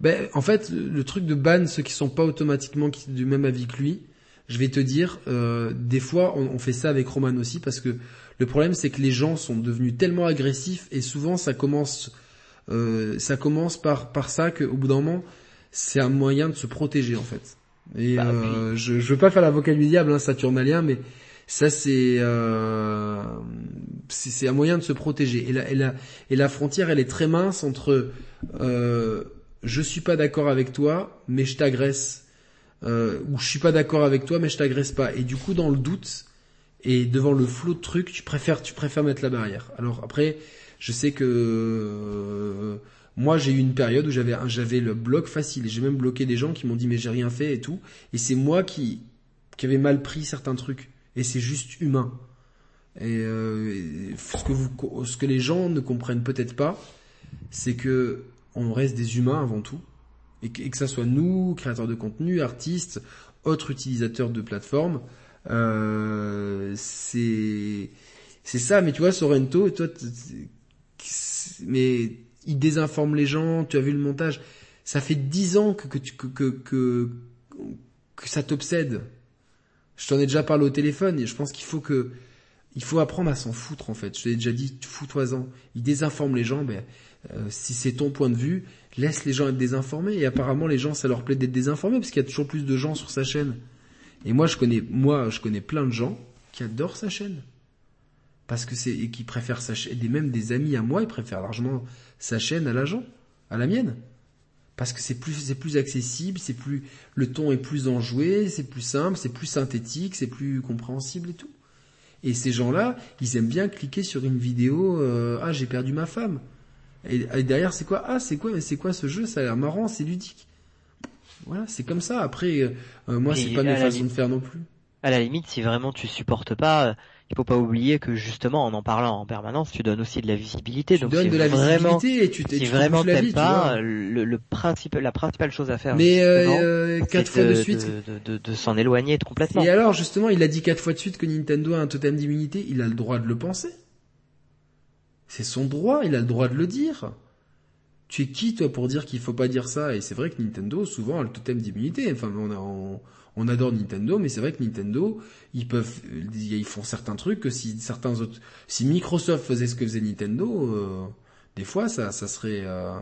A: ben, en fait, le truc de ban ceux qui sont pas automatiquement du même avis que lui, je vais te dire, des fois, on, fait ça avec Roman aussi parce que le problème, c'est que les gens sont devenus tellement agressifs et souvent ça commence, ça commence par par ça qu'au bout d'un moment, c'est un moyen de se protéger en fait. Et bah, je, je veux pas faire l'avocat du diable, hein, Saturnalien, mais ça, c'est euh, c'est un moyen de se protéger. Et la, et, la, et la frontière, elle est très mince entre euh, je suis pas d'accord avec toi, mais je t'agresse, euh, ou je suis pas d'accord avec toi, mais je t'agresse pas. Et du coup, dans le doute et devant le flot de trucs, tu préfères tu préfères mettre la barrière. Alors après, je sais que euh, moi j'ai eu une période où j'avais j'avais le bloc facile. J'ai même bloqué des gens qui m'ont dit mais j'ai rien fait et tout. Et c'est moi qui qui avait mal pris certains trucs et c'est juste humain. Et euh, ce que vous, ce que les gens ne comprennent peut-être pas, c'est que on reste des humains avant tout, et que, que ça soit nous, créateurs de contenu, artistes, autres utilisateurs de plateformes, euh, c'est c'est ça. Mais tu vois, Sorrento, toi, mais il désinforme les gens. Tu as vu le montage. Ça fait dix ans que que que que, que, ça t'obsède. Je t'en ai déjà parlé au téléphone et je pense qu'il faut que, il faut apprendre à s'en foutre en fait. Je t'ai déjà dit, fous-toi-en. Il désinforme les gens, ben, euh, si c'est ton point de vue, laisse les gens être désinformés. Et apparemment, les gens, ça leur plaît d'être désinformés parce qu'il y a toujours plus de gens sur sa chaîne. Et moi, je connais, moi, je connais plein de gens qui adorent sa chaîne. Parce que c'est, et qui préfèrent sa chaîne, et même des amis à moi, ils préfèrent largement sa chaîne à la mienne parce que c'est plus c'est plus accessible, c'est plus le ton est plus enjoué, c'est plus simple, c'est plus synthétique, c'est plus compréhensible et tout. Et ces gens-là, ils aiment bien cliquer sur une vidéo euh, ah j'ai perdu ma femme. Et, derrière c'est quoi Ah c'est quoi c'est quoi ce jeu Ça a l'air marrant, c'est ludique. Voilà, c'est comme ça. Après euh, moi c'est pas mes façons de faire non plus.
B: À la limite, si vraiment tu supportes pas, il faut pas oublier que justement en en parlant en permanence, tu donnes aussi de la visibilité.
A: Tu donnes de la visibilité et tu
B: si vraiment la vie, pas, le, le principe, la principale chose à faire.
A: Mais euh, quatre fois de, suite,
B: de, de, de, s'en éloigner complètement.
A: Et alors justement, il a dit quatre fois de suite que Nintendo a un totem d'immunité. Il a le droit de le penser. C'est son droit. Il a le droit de le dire. Tu es qui toi pour dire qu'il faut pas dire ça? Et c'est vrai que Nintendo souvent a le totem d'immunité. Enfin, on adore Nintendo, mais c'est vrai que Nintendo, ils peuvent, ils font certains trucs que si certains autres, si Microsoft faisait ce que faisait Nintendo, euh, des fois ça, ça serait, euh,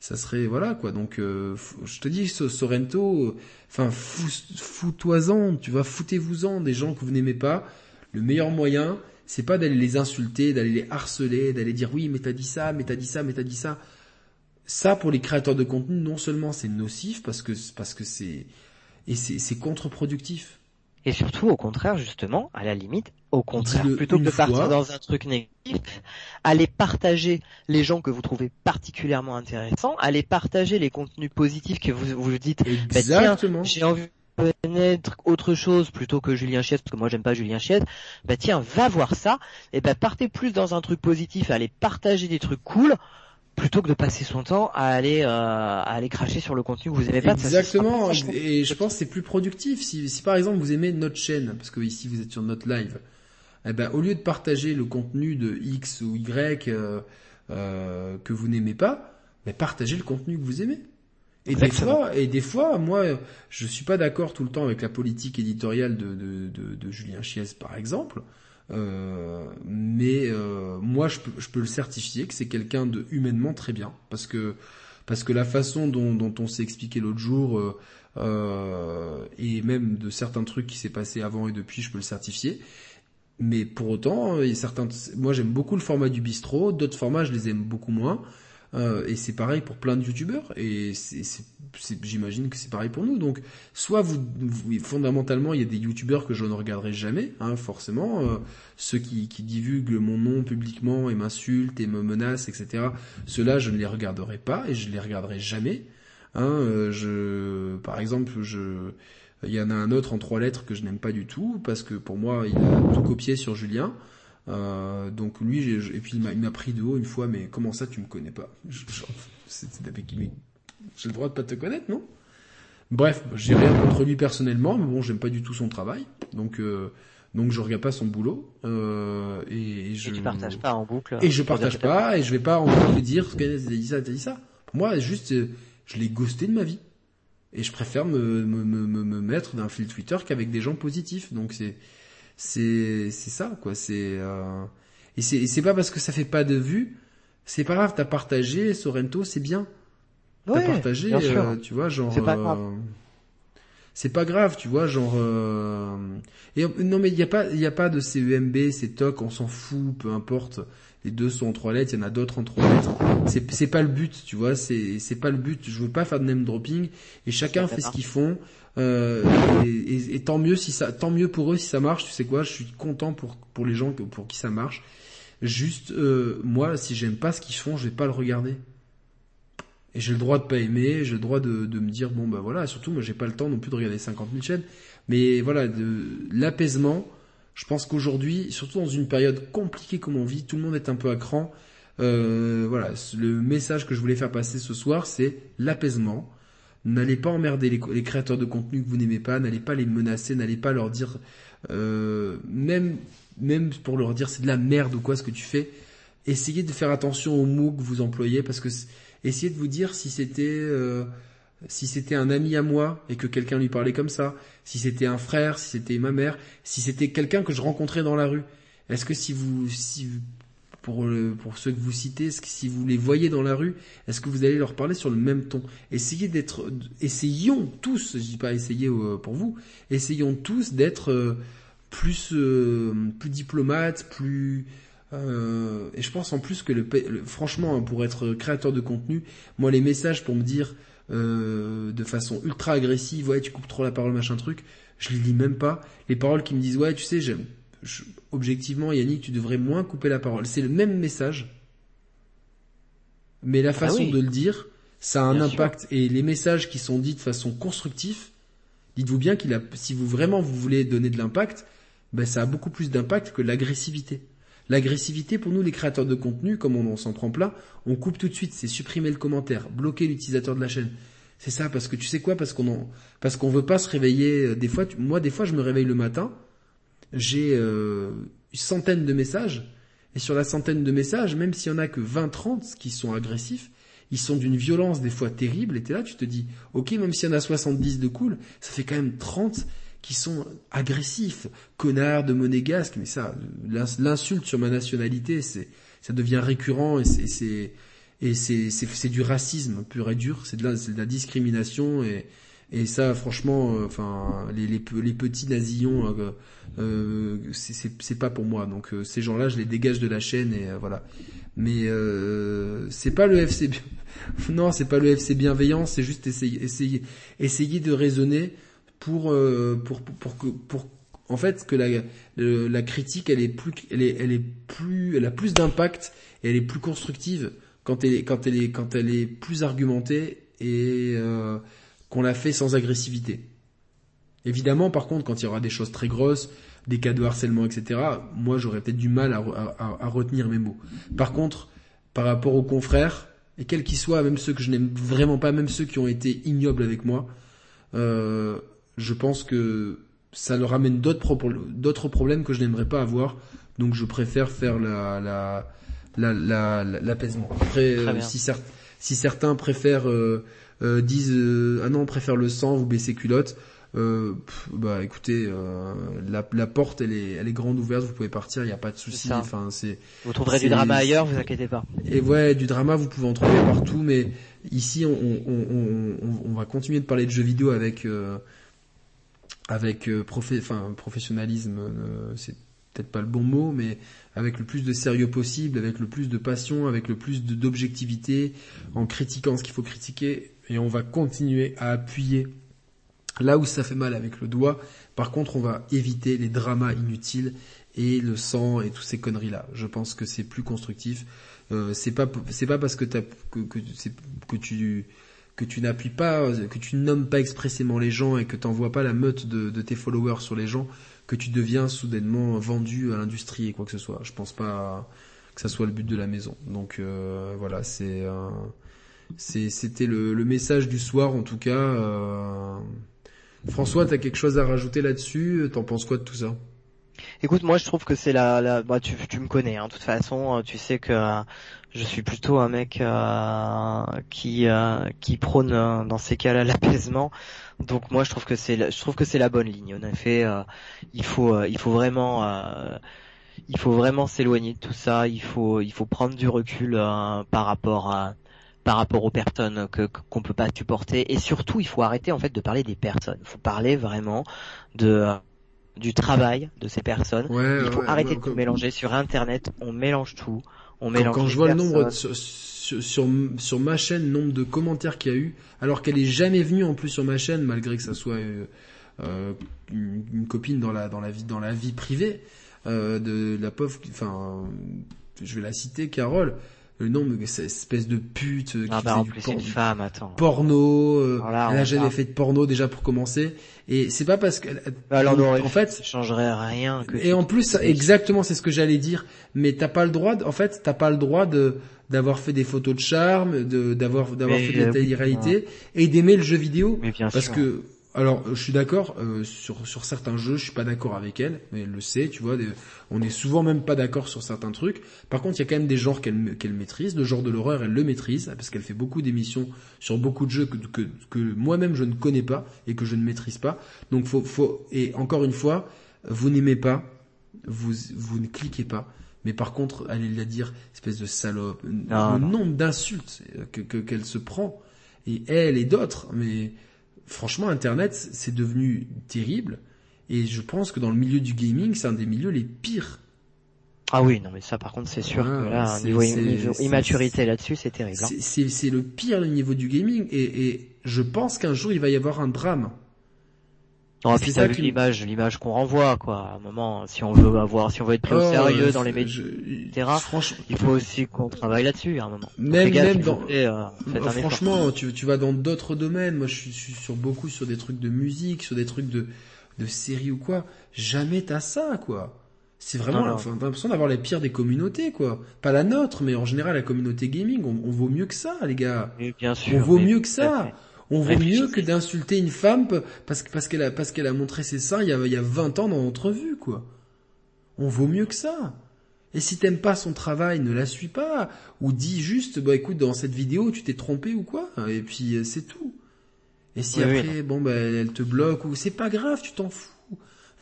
A: ça serait voilà quoi. Donc euh, je te dis Sorrento, enfin fous-toi-en, tu vois, foutez-vous-en des gens que vous n'aimez pas. Le meilleur moyen, c'est pas d'aller les insulter, d'aller les harceler, d'aller dire oui mais t'as dit ça, mais t'as dit ça, mais t'as dit ça. Ça pour les créateurs de contenu, non seulement c'est nocif parce que parce que c'est et c'est contre-productif.
B: Et surtout, au contraire, justement, à la limite, au contraire, plutôt que de partir dans un truc négatif, allez partager les gens que vous trouvez particulièrement intéressants, allez partager les contenus positifs que vous vous dites, bah,
A: Exactement.
B: j'ai envie connaître autre chose plutôt que Julien Chies, parce que moi j'aime pas Julien Chies, bah tiens, va voir ça, et bah partez plus dans un truc positif, allez partager des trucs cool, plutôt que de passer son temps à aller euh, à aller cracher sur le contenu que vous aimez pas.
A: Exactement. et je pense que c'est plus productif. Si, si par exemple vous aimez notre chaîne, parce que ici vous êtes sur notre live, eh ben au lieu de partager le contenu de X ou Y euh, euh, que vous n'aimez pas, mais partagez le contenu que vous aimez. Et des fois, et des fois, moi, je suis pas d'accord tout le temps avec la politique éditoriale de, de, de, de Julien Chies, par exemple. Euh, mais euh, moi, je peux, je peux le certifier que c'est quelqu'un de humainement très bien, parce que parce que la façon dont, dont on s'est expliqué l'autre jour euh, euh et même de certains trucs qui s'est passé avant et depuis, je peux le certifier. Mais pour autant, a certains, moi j'aime beaucoup le format du bistrot, d'autres formats je les aime beaucoup moins. Euh, et c'est pareil pour plein de youtubeurs. Et j'imagine que c'est pareil pour nous. Donc, soit vous, fondamentalement, il y a des youtubeurs que je ne regarderai jamais, hein, forcément. Euh, ceux qui, qui divulguent mon nom publiquement et m'insultent et me menacent, etc. Ceux-là, je ne les regarderai pas et je les regarderai jamais. Hein, euh, je, par exemple, je, il y en a un autre en trois lettres que je n'aime pas du tout parce que pour moi, il a tout copié sur Julien. Euh, donc lui, et puis il m'a pris de haut une fois, mais comment ça tu me connais pas? C'était avec lui. J'ai le droit de pas te connaître, non? Bref, j'ai rien contre lui personnellement, mais bon, j'aime pas du tout son travail, donc euh, donc je regarde pas son boulot euh, et, je.
B: Et tu partages pas en boucle.
A: Et je partage pas et je vais pas en boucle dire ce qu'elle a dit ça, t'as dit ça. Pour moi, juste, euh, je l'ai ghosté de ma vie et je préfère me me me, me mettre d'un fil Twitter qu'avec des gens positifs. Donc c'est c'est c'est ça quoi. C'est euh... et c'est c'est pas parce que ça fait pas de vues, c'est pas grave. T'as partagé Sorrento, c'est bien. T'as partagé, euh, tu vois, genre. C'est pas grave. Euh, c'est pas grave, tu vois, genre. Euh, et non mais il y a pas il y a pas de CEMB, c'est TOC, on s'en fout, peu importe. Les deux sont en trois lettres, il y en a d'autres en trois lettres. C'est c'est pas le but, tu vois, c'est c'est pas le but. Je veux pas faire de name dropping et chacun fait ce qu'ils font. Euh, et, tant mieux si ça, tant mieux pour eux si ça marche. Tu sais quoi, je suis content pour pour les gens pour qui ça marche. Juste euh, moi, si j'aime pas ce qu'ils font, je vais pas le regarder. Et j'ai le droit de pas aimer, j'ai le droit de, de me dire bon bah voilà. Surtout moi, j'ai pas le temps non plus de regarder 50 000 chaînes. Mais voilà, l'apaisement. Je pense qu'aujourd'hui, surtout dans une période compliquée comme on vit, tout le monde est un peu à cran. Euh, voilà, le message que je voulais faire passer ce soir, c'est l'apaisement. N'allez pas emmerder les, créateurs de contenu que vous n'aimez pas, n'allez pas les menacer, n'allez pas leur dire, euh, même, même pour leur dire c'est de la merde ou quoi ce que tu fais. Essayez de faire attention aux mots que vous employez parce que essayez de vous dire si c'était euh, si c'était un ami à moi et que quelqu'un lui parlait comme ça, si c'était un frère, si c'était ma mère, si c'était quelqu'un que je rencontrais dans la rue. Est-ce que si vous, si pour, pour ceux que vous citez, si vous les voyez dans la rue, est-ce que vous allez leur parler sur le même ton? Essayez d'être, essayons tous, je dis pas essayer euh, pour vous, essayons tous d'être euh, plus euh, plus diplomate, plus et je pense en plus que le, franchement pour être créateur de contenu, moi les messages pour me dire de façon ultra agressive, ouais tu coupes trop la parole machin truc, je les lis même pas. Les paroles qui me disent ouais tu sais j'aime objectivement, Yannick, tu devrais moins couper la parole. C'est le même message, mais la ah façon de le dire, ça a un impact. Et les messages qui sont dits de façon constructive, dites-vous bien qu'il a, si vous vraiment vous voulez donner de l'impact, ben ça a beaucoup plus d'impact que l'agressivité. L'agressivité, pour nous, les créateurs de contenu, comme on, s'en prend plein, on coupe tout de suite, c'est supprimer le commentaire, bloquer l'utilisateur de la chaîne. C'est ça, parce que tu sais quoi, parce qu'on parce qu'on veut pas se réveiller. Euh, des fois, moi, des fois, je me réveille le matin, j'ai euh, une centaine de messages, et sur la centaine de messages, même s'il y en a que 20-30 qui sont agressifs, ils sont d'une violence des fois terrible, et t'es là, tu te dis, ok, même s'il y en a 70 de cool, ça fait quand même 30 qui sont agressifs, connards de monégasque, mais ça, l'insulte sur ma nationalité, c'est, ça devient récurrent et c'est, et c'est, c'est, du racisme pur et dur, c'est de de la discrimination et, et ça, franchement, euh, enfin, les, les, petits nazillons, euh, euh c'est pas pour moi. Donc euh, ces gens-là, je les dégage de la chaîne et voilà. Mais c'est pas le FC. non, c'est pas le FC bienveillant. C'est juste essayer, essayer, essayer de raisonner pour pour pour, que pour en fait que la la critique elle est plus elle est elle est plus elle a plus d'impact et elle est plus constructive quand elle est quand elle est quand elle est plus argumentée et qu'on l'a fait sans agressivité. Évidemment, par contre, quand il y aura des choses très grosses, des cas de harcèlement, etc., moi j'aurais peut-être du mal à, retenir mes mots. Par contre, par rapport aux confrères, et quels qu'ils soient, même ceux que je n'aime vraiment pas, même ceux qui ont été ignobles avec moi, euh, je pense que ça leur amène d'autres problèmes que je n'aimerais pas avoir. Donc je préfère faire la la l'apaisement. La, Après, euh, si, si certains préfèrent euh, disent ah non on préfère le sang, vous baissez culotte. Euh, bah écoutez, euh, la, la, porte elle est, elle est grande ouverte, vous pouvez partir, il n'y a pas de souci. Enfin, c'est.
B: Vous trouverez du drama ailleurs, vous inquiétez pas.
A: Et ouais, du drama vous pouvez en trouver partout, mais ici on, on, on, on va continuer de parler de jeux vidéo avec euh, avec profé enfin, professionnalisme, c'est peut-être pas le bon mot, mais avec le plus de sérieux possible, avec le plus de passion, avec le plus d'objectivité, en critiquant ce qu'il faut critiquer, et on va continuer à appuyer Là où ça fait mal avec le doigt, par contre, on va éviter les dramas inutiles et le sang et toutes ces conneries là. Je pense que c'est plus constructif. Euh, c'est pas c'est pas parce que, que, que, tu que tu n'appuies pas, que tu nommes pas expressément les gens et que tu n'envoies pas la meute de, de, tes followers sur les gens que tu deviens soudainement vendu à l'industrie et quoi que ce soit. Je pense pas que ça soit le but de la maison. Donc euh, voilà, c'est c'était le, le, message du soir en tout cas. Euh, François, t'as quelque chose à rajouter là-dessus? T'en penses quoi de tout ça?
B: Écoute, moi je trouve que c'est la, la... Bah, tu, tu me connais, hein, de toute façon, euh, tu sais que euh, je suis plutôt un mec euh, qui qui prône dans ces cas-là l'apaisement. Donc moi je trouve que c'est je trouve que c'est la bonne ligne. En effet, il faut il faut vraiment il faut vraiment s'éloigner de tout ça. Il faut il faut prendre du recul par rapport à par rapport aux personnes que qu'on peut pas supporter. Et surtout il faut arrêter en fait de parler des personnes. Il faut parler vraiment de euh, du travail de ces personnes. Il faut arrêter de mélanger sur internet. On mélange tout. On mélange
A: quand, je vois le nombre sur, sur, sur ma chaîne nombre de commentaires qu'il y a eu alors qu'elle est jamais venue en plus sur ma chaîne malgré que ça soit euh, euh une, une, copine dans la dans la vie dans la vie privée euh, de la pauvre enfin je vais la citer Carole le nombre de cette espèce de pute
B: ah qui bah, en plus une femme, attends.
A: porno, euh, elle a jamais fait de porno déjà pour commencer. Et c'est pas parce que
B: bah, alors en fait ça changerait rien que
A: et en plus exactement c'est ce que j'allais dire. Mais t'as pas le droit en fait t'as pas le droit de d'avoir fait des photos de charme de d'avoir d'avoir fait de la télé-réalité et d'aimer le jeu vidéo.
B: Mais bien
A: parce que alors, je suis d'accord euh, sur sur certains jeux, je suis pas d'accord avec elle, mais elle le sait, tu vois. on est souvent même pas d'accord sur certains trucs. Par contre, il y a quand même des genres qu'elle qu'elle maîtrise. Le genre de l'horreur, elle le maîtrise parce qu'elle fait beaucoup d'émissions sur beaucoup de jeux que que, que moi-même je ne connais pas et que je ne maîtrise pas. Donc, faut faut et encore une fois, vous n'aimez pas, vous vous ne cliquez pas. Mais par contre, allez la dire, espèce de salope, le nombre d'insultes que qu'elle se prend et elle et d'autres, mais franchement, Internet, c'est devenu terrible. Et je pense que dans le milieu du gaming, c'est un des milieux les pires.
B: Ah oui, non mais ça par contre c'est sûr que là, niveau, immaturité là-dessus, c'est terrible. Hein.
A: C'est le pire le niveau du gaming et, et je pense qu'un jour il va y avoir un drame.
B: Non, puis t'as vu l'image, l'image qu'on renvoie, quoi. À un moment, si on veut avoir, si on veut être plus oh, sérieux dans les médias, etc. Il faut aussi qu'on travaille là-dessus, à un moment.
A: Même, même dans, euh, franchement, tu, tu vas dans d'autres domaines. Moi, je suis, sur beaucoup sur des trucs de musique, sur des trucs de, de séries ou quoi. Jamais t'as ça, quoi. C'est vraiment, enfin, t'as l'impression d'avoir les pires des communautés, quoi. Pas la nôtre, mais en général, la communauté gaming, on, vaut mieux que ça, les gars.
B: bien sûr.
A: On vaut mieux que ça. On vaut mieux que d'insulter une femme parce, parce qu'elle a, parce qu'elle a montré ses seins il y a, il y a 20 ans dans l'entrevue, quoi. On vaut mieux que ça. Et si t'aimes pas son travail, ne la suis pas. Ou dis juste, bah écoute, dans cette vidéo, tu t'es trompé ou quoi. Et puis, euh, c'est tout. Et si après, bon, bah, elle te bloque ou c'est pas grave, tu t'en fous.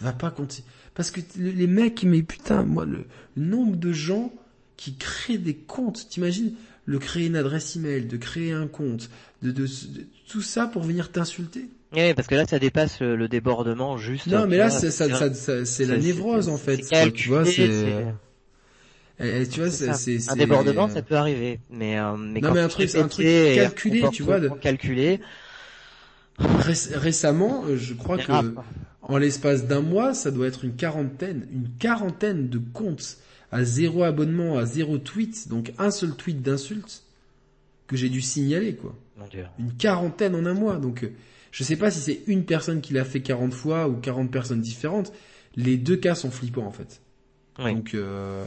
A: Va pas continuer. Parce que les mecs, mais putain, moi, le nombre de gens qui créent des comptes, t'imagines, le créer une adresse email, de créer un compte, de, de, tout ça pour venir t'insulter.
B: Oui, parce que là, ça dépasse le, débordement juste.
A: Non, mais là, c'est ça, ça, c'est la névrose en fait. tu vois, c'est. Et, tu vois, c'est
B: un débordement, ça peut arriver, mais euh, mais
A: non, mais un truc, un truc calculé, tu vois, de...
B: calculé.
A: récemment, euh, je crois que en l'espace d'un mois, ça doit être une quarantaine, une quarantaine de comptes à zéro abonnement, à zéro tweet, donc un seul tweet d'insulte que j'ai dû signaler, quoi. Une quarantaine en un mois, donc euh, je sais pas si c'est une personne qui l'a fait 40 fois ou 40 personnes différentes. Les deux cas sont flippants en fait. Donc euh,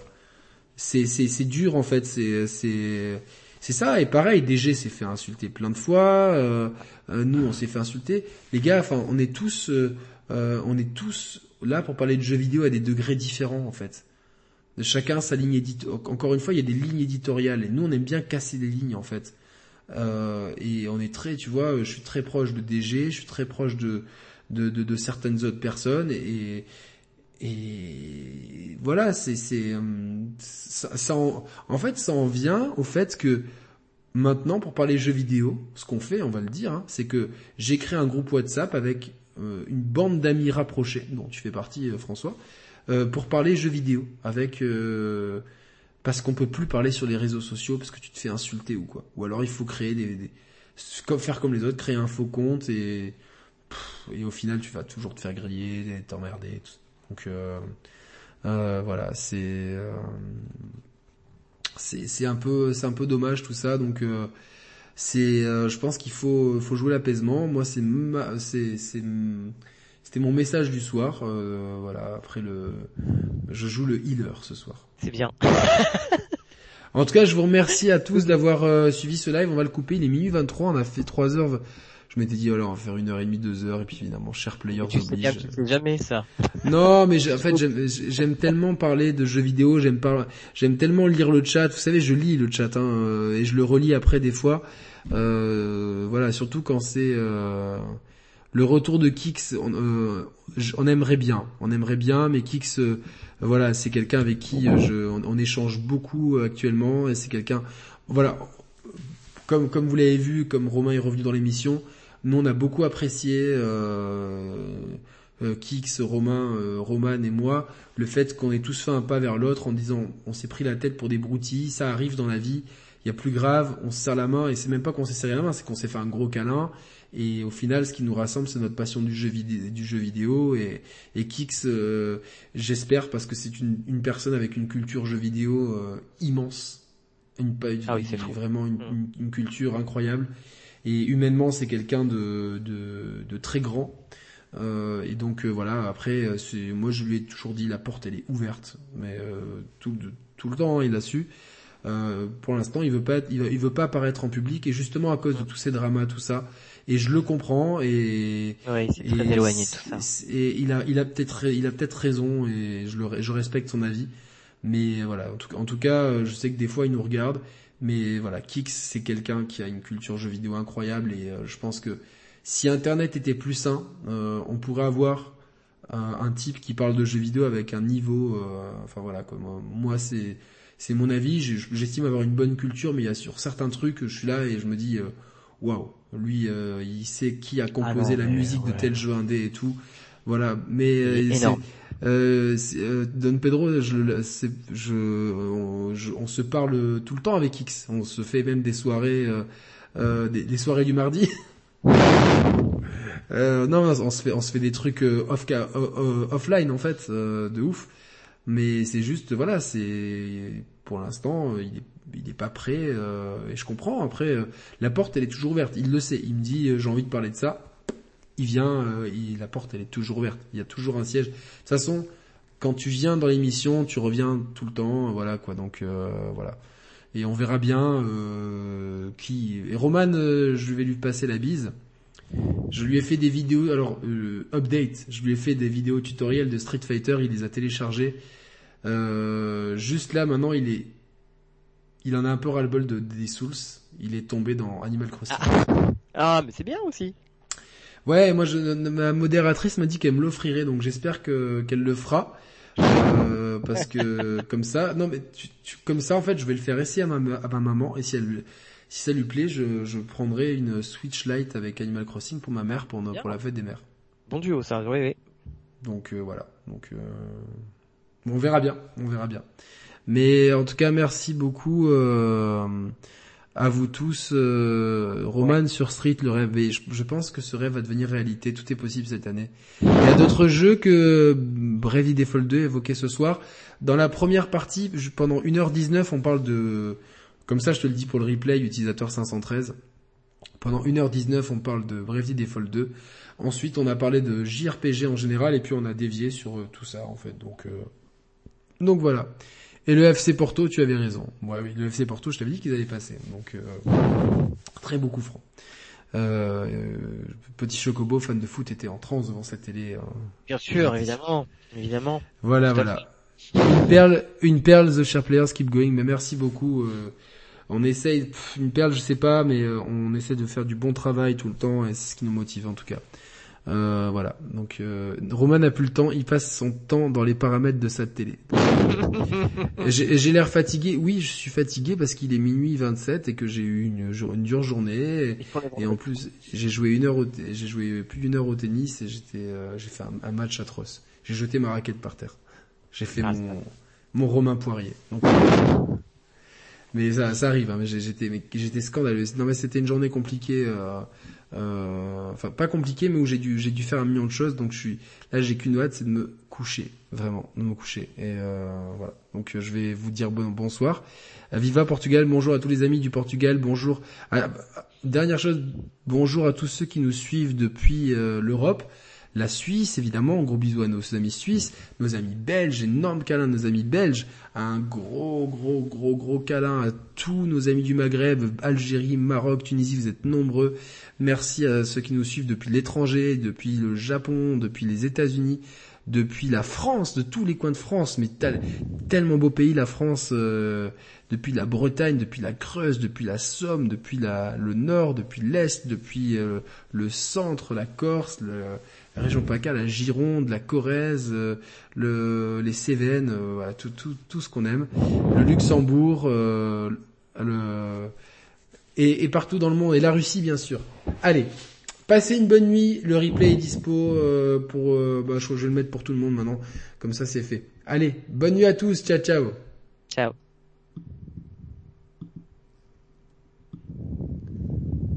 A: c'est c'est c'est dur en fait. C'est c'est c'est ça. Et pareil, DG s'est fait insulter plein de fois. Euh, nous, on s'est fait insulter. Les gars, enfin, on est tous, euh, on est tous là pour parler de jeux vidéo à des degrés différents en fait. Chacun sa ligne éditoriale. Encore une fois, il y a des lignes éditoriales et nous, on aime bien casser les lignes en fait. Et on est très, tu vois, je suis très proche de DG, je suis très proche de de, de, de certaines autres personnes et et voilà, c'est c'est ça, ça en, en, fait ça en vient au fait que maintenant pour parler jeux vidéo, ce qu'on fait, on va le dire, hein, c'est que j'ai créé un groupe WhatsApp avec euh, une bande d'amis rapprochés, dont tu fais partie euh, François, euh, pour parler jeux vidéo avec parce qu'on peut plus parler sur les réseaux sociaux parce que tu te fais insulter ou quoi. Ou alors il faut créer des, faire comme les autres, créer un faux compte et et au final tu vas toujours te faire griller, t'emmerder, donc euh, euh, voilà, c'est euh, c'est un peu c'est un peu dommage tout ça. Donc c'est je pense qu'il faut faut jouer l'apaisement. Moi c'est c'est c'était mon message du soir. voilà, après le je joue le healer ce soir.
B: C'est bien.
A: en tout cas, je vous remercie à tous d'avoir suivi ce live. On va le couper. Il est minuit 23. On a fait 3 heures je m'étais dit alors on va faire une heure et demie, deux heures et puis évidemment cher player
B: tu oblige. Sais jamais ça.
A: Non mais en fait j'aime tellement parler de jeux vidéo, j'aime pas, j'aime tellement lire le chat. Vous savez je lis le chat hein, euh, et je le relis après des fois. Euh, voilà surtout quand c'est euh, le retour de Kix, on, euh, on, aimerait bien, on aimerait bien, mais Kix, euh, voilà, c'est quelqu'un avec qui je, on, échange beaucoup actuellement, et c'est quelqu'un, voilà, comme comme vous l'avez vu, comme Romain est revenu dans l'émission, nous, on a beaucoup apprécié, euh, euh, Kix, Romain, euh, Roman et moi, le fait qu'on ait tous fait un pas vers l'autre en disant on s'est pris la tête pour des broutilles, ça arrive dans la vie, il y a plus grave, on se serre la main et c'est même pas qu'on s'est serré la main, c'est qu'on s'est fait un gros câlin. Et au final, ce qui nous rassemble, c'est notre passion du jeu, vidéo, du jeu vidéo. Et, et Kix, euh, j'espère, parce que c'est une, une, personne avec une culture jeu vidéo euh, immense. Une, ah oui, vraiment une, mm. une, culture incroyable. Et humainement, c'est quelqu'un de, de, de, très grand. Euh, et donc voilà, après, moi je lui ai toujours dit la porte elle est ouverte, mais tout, tout le temps hein, il a su. pour l'instant, il veut pas, il veut, pas apparaître en public et justement à cause de tous ces dramas, tout ça. Et je le comprends et
B: ouais, il très éloigné de tout ça.
A: Et il a, il a peut-être, il a peut-être raison et je le, je respecte son avis. Mais voilà, en tout, en tout cas, je sais que des fois il nous regarde mais voilà, Kix, c'est quelqu'un qui a une culture jeu vidéo incroyable et euh, je pense que si Internet était plus sain, euh, on pourrait avoir un, type qui parle de jeux vidéo avec un niveau, euh, enfin voilà, comme moi c'est c'est mon avis. J'estime avoir une bonne culture, mais il y a sur certains trucs, je suis là et je me dis, waouh, lui, il sait qui a composé ah la musique de tel jeu indé et tout. Voilà, mais euh, euh, Don Pedro, je, je, on, se parle tout le temps avec X. On se fait même des soirées, euh, euh des, soirées du mardi. euh, non, on se fait, on se fait des trucs euh, off, offline en fait, de ouf. Mais c'est juste, voilà, c'est pour l'instant, il est, il est pas prêt. et je comprends. Après, la porte, elle est toujours ouverte. Il le sait. Il me dit, j'ai envie de parler de ça il vient, euh, il, la porte elle est toujours ouverte. Il y a toujours un siège. De toute façon, quand tu viens dans l'émission, tu reviens tout le temps, voilà quoi. Donc euh, voilà. Et on verra bien euh, qui. Et Roman, je vais lui passer la bise. Je lui ai fait des vidéos, alors update. Je lui ai fait des vidéos tutoriels de Street Fighter. Il les a téléchargées. juste là, maintenant, il est, il en a un peu ras-le-bol de, des Souls. Il est tombé dans Animal Crossing.
B: Ah, ah mais c'est bien aussi.
A: Ouais, moi, je, ma modératrice m'a dit qu'elle me l'offrirait, donc j'espère que qu'elle le fera. Euh, parce que comme ça, non mais tu, tu, comme ça en fait, je vais le faire essayer à ma, à ma maman et si elle, si ça lui plaît, je, je prendrai une Switch Lite avec Animal Crossing pour ma mère pour, pour la fête des mères.
B: Bon duo ça, oui oui.
A: Donc euh, voilà, donc euh, on verra bien, on verra bien. Mais en tout cas, merci beaucoup. Euh, à vous tous, euh, Roman sur Street, le rêve. Et je, pense que ce rêve va devenir réalité. Tout est possible cette année. Il y a d'autres jeux que Bravely Default 2 évoqué ce soir. Dans la première partie, pendant 1h19, on parle de... Comme ça, je te le dis pour le replay, utilisateur 513. Pendant 1h19, on parle de Bravely Default 2. Ensuite, on a parlé de JRPG en général, et puis on a dévié sur euh, tout ça, en fait. Donc, euh... donc voilà. Et le FC Porto, tu avais raison. Ouais, oui, le FC Porto, je t'avais dit qu'ils allaient passer. Donc, euh, très beau coup franc. Euh, petit Chocobo, fan de foot, était en transe devant cette télé. Hein.
B: Bien sûr, évidemment, évidemment.
A: Voilà, voilà. Une perle, une perle, The Sharp Players, keep going. Mais merci beaucoup. Euh, on essaye, une perle, je sais pas, mais euh, on essaie de faire du bon travail tout le temps et c'est ce qui nous motive en tout cas. Euh, voilà. Donc euh, Roman n'a plus le temps, il passe son temps dans les paramètres de sa télé. j'ai l'air fatigué. Oui, je suis fatigué parce qu'il est minuit 27 et que j'ai eu une, une, dure journée et, en plus j'ai joué une heure, j'ai joué plus d'une heure au tennis et j'étais, euh, j'ai fait un, match atroce. J'ai jeté ma raquette par terre. J'ai fait ah, mon, mon Romain Poirier. Donc, mais ça, ça arrive. Hein, j'étais scandaleux. Non, mais c'était une journée compliquée. Euh, euh, enfin, pas compliquée, mais où j'ai dû, faire un million de choses. Donc, je suis là, j'ai qu'une hâte, c'est de me coucher, vraiment, de me coucher. Et euh, voilà. Donc, je vais vous dire bon, bonsoir. Viva Portugal. Bonjour à tous les amis du Portugal. Bonjour. dernière chose, bonjour à tous ceux qui nous suivent depuis euh, l'Europe la Suisse, évidemment, gros bisous à nos amis suisses, nos amis belges, énorme câlin à nos amis belges, un gros, gros, gros, gros câlin à tous nos amis du Maghreb, Algérie, Maroc, Tunisie, vous êtes nombreux. Merci à ceux qui nous suivent depuis l'étranger, depuis le Japon, depuis les États-Unis, depuis la France, de tous les coins de France, mais tellement beau pays la France, euh, depuis la Bretagne, depuis la Creuse, depuis la Somme, depuis le Nord, depuis l'Est, depuis euh, le centre, la Corse, le, la région PACA, la Gironde, la Corrèze, euh, le, les Cévennes, euh, voilà, tout, tout, tout ce qu'on aime, le Luxembourg, euh, le, et, et, partout dans le monde, et la Russie bien sûr. Allez, passez une bonne nuit, le replay est dispo pour, bah, je, je vais le mettre pour tout le monde maintenant, comme ça c'est fait. Allez, bonne nuit à tous, ciao ciao.
B: Ciao.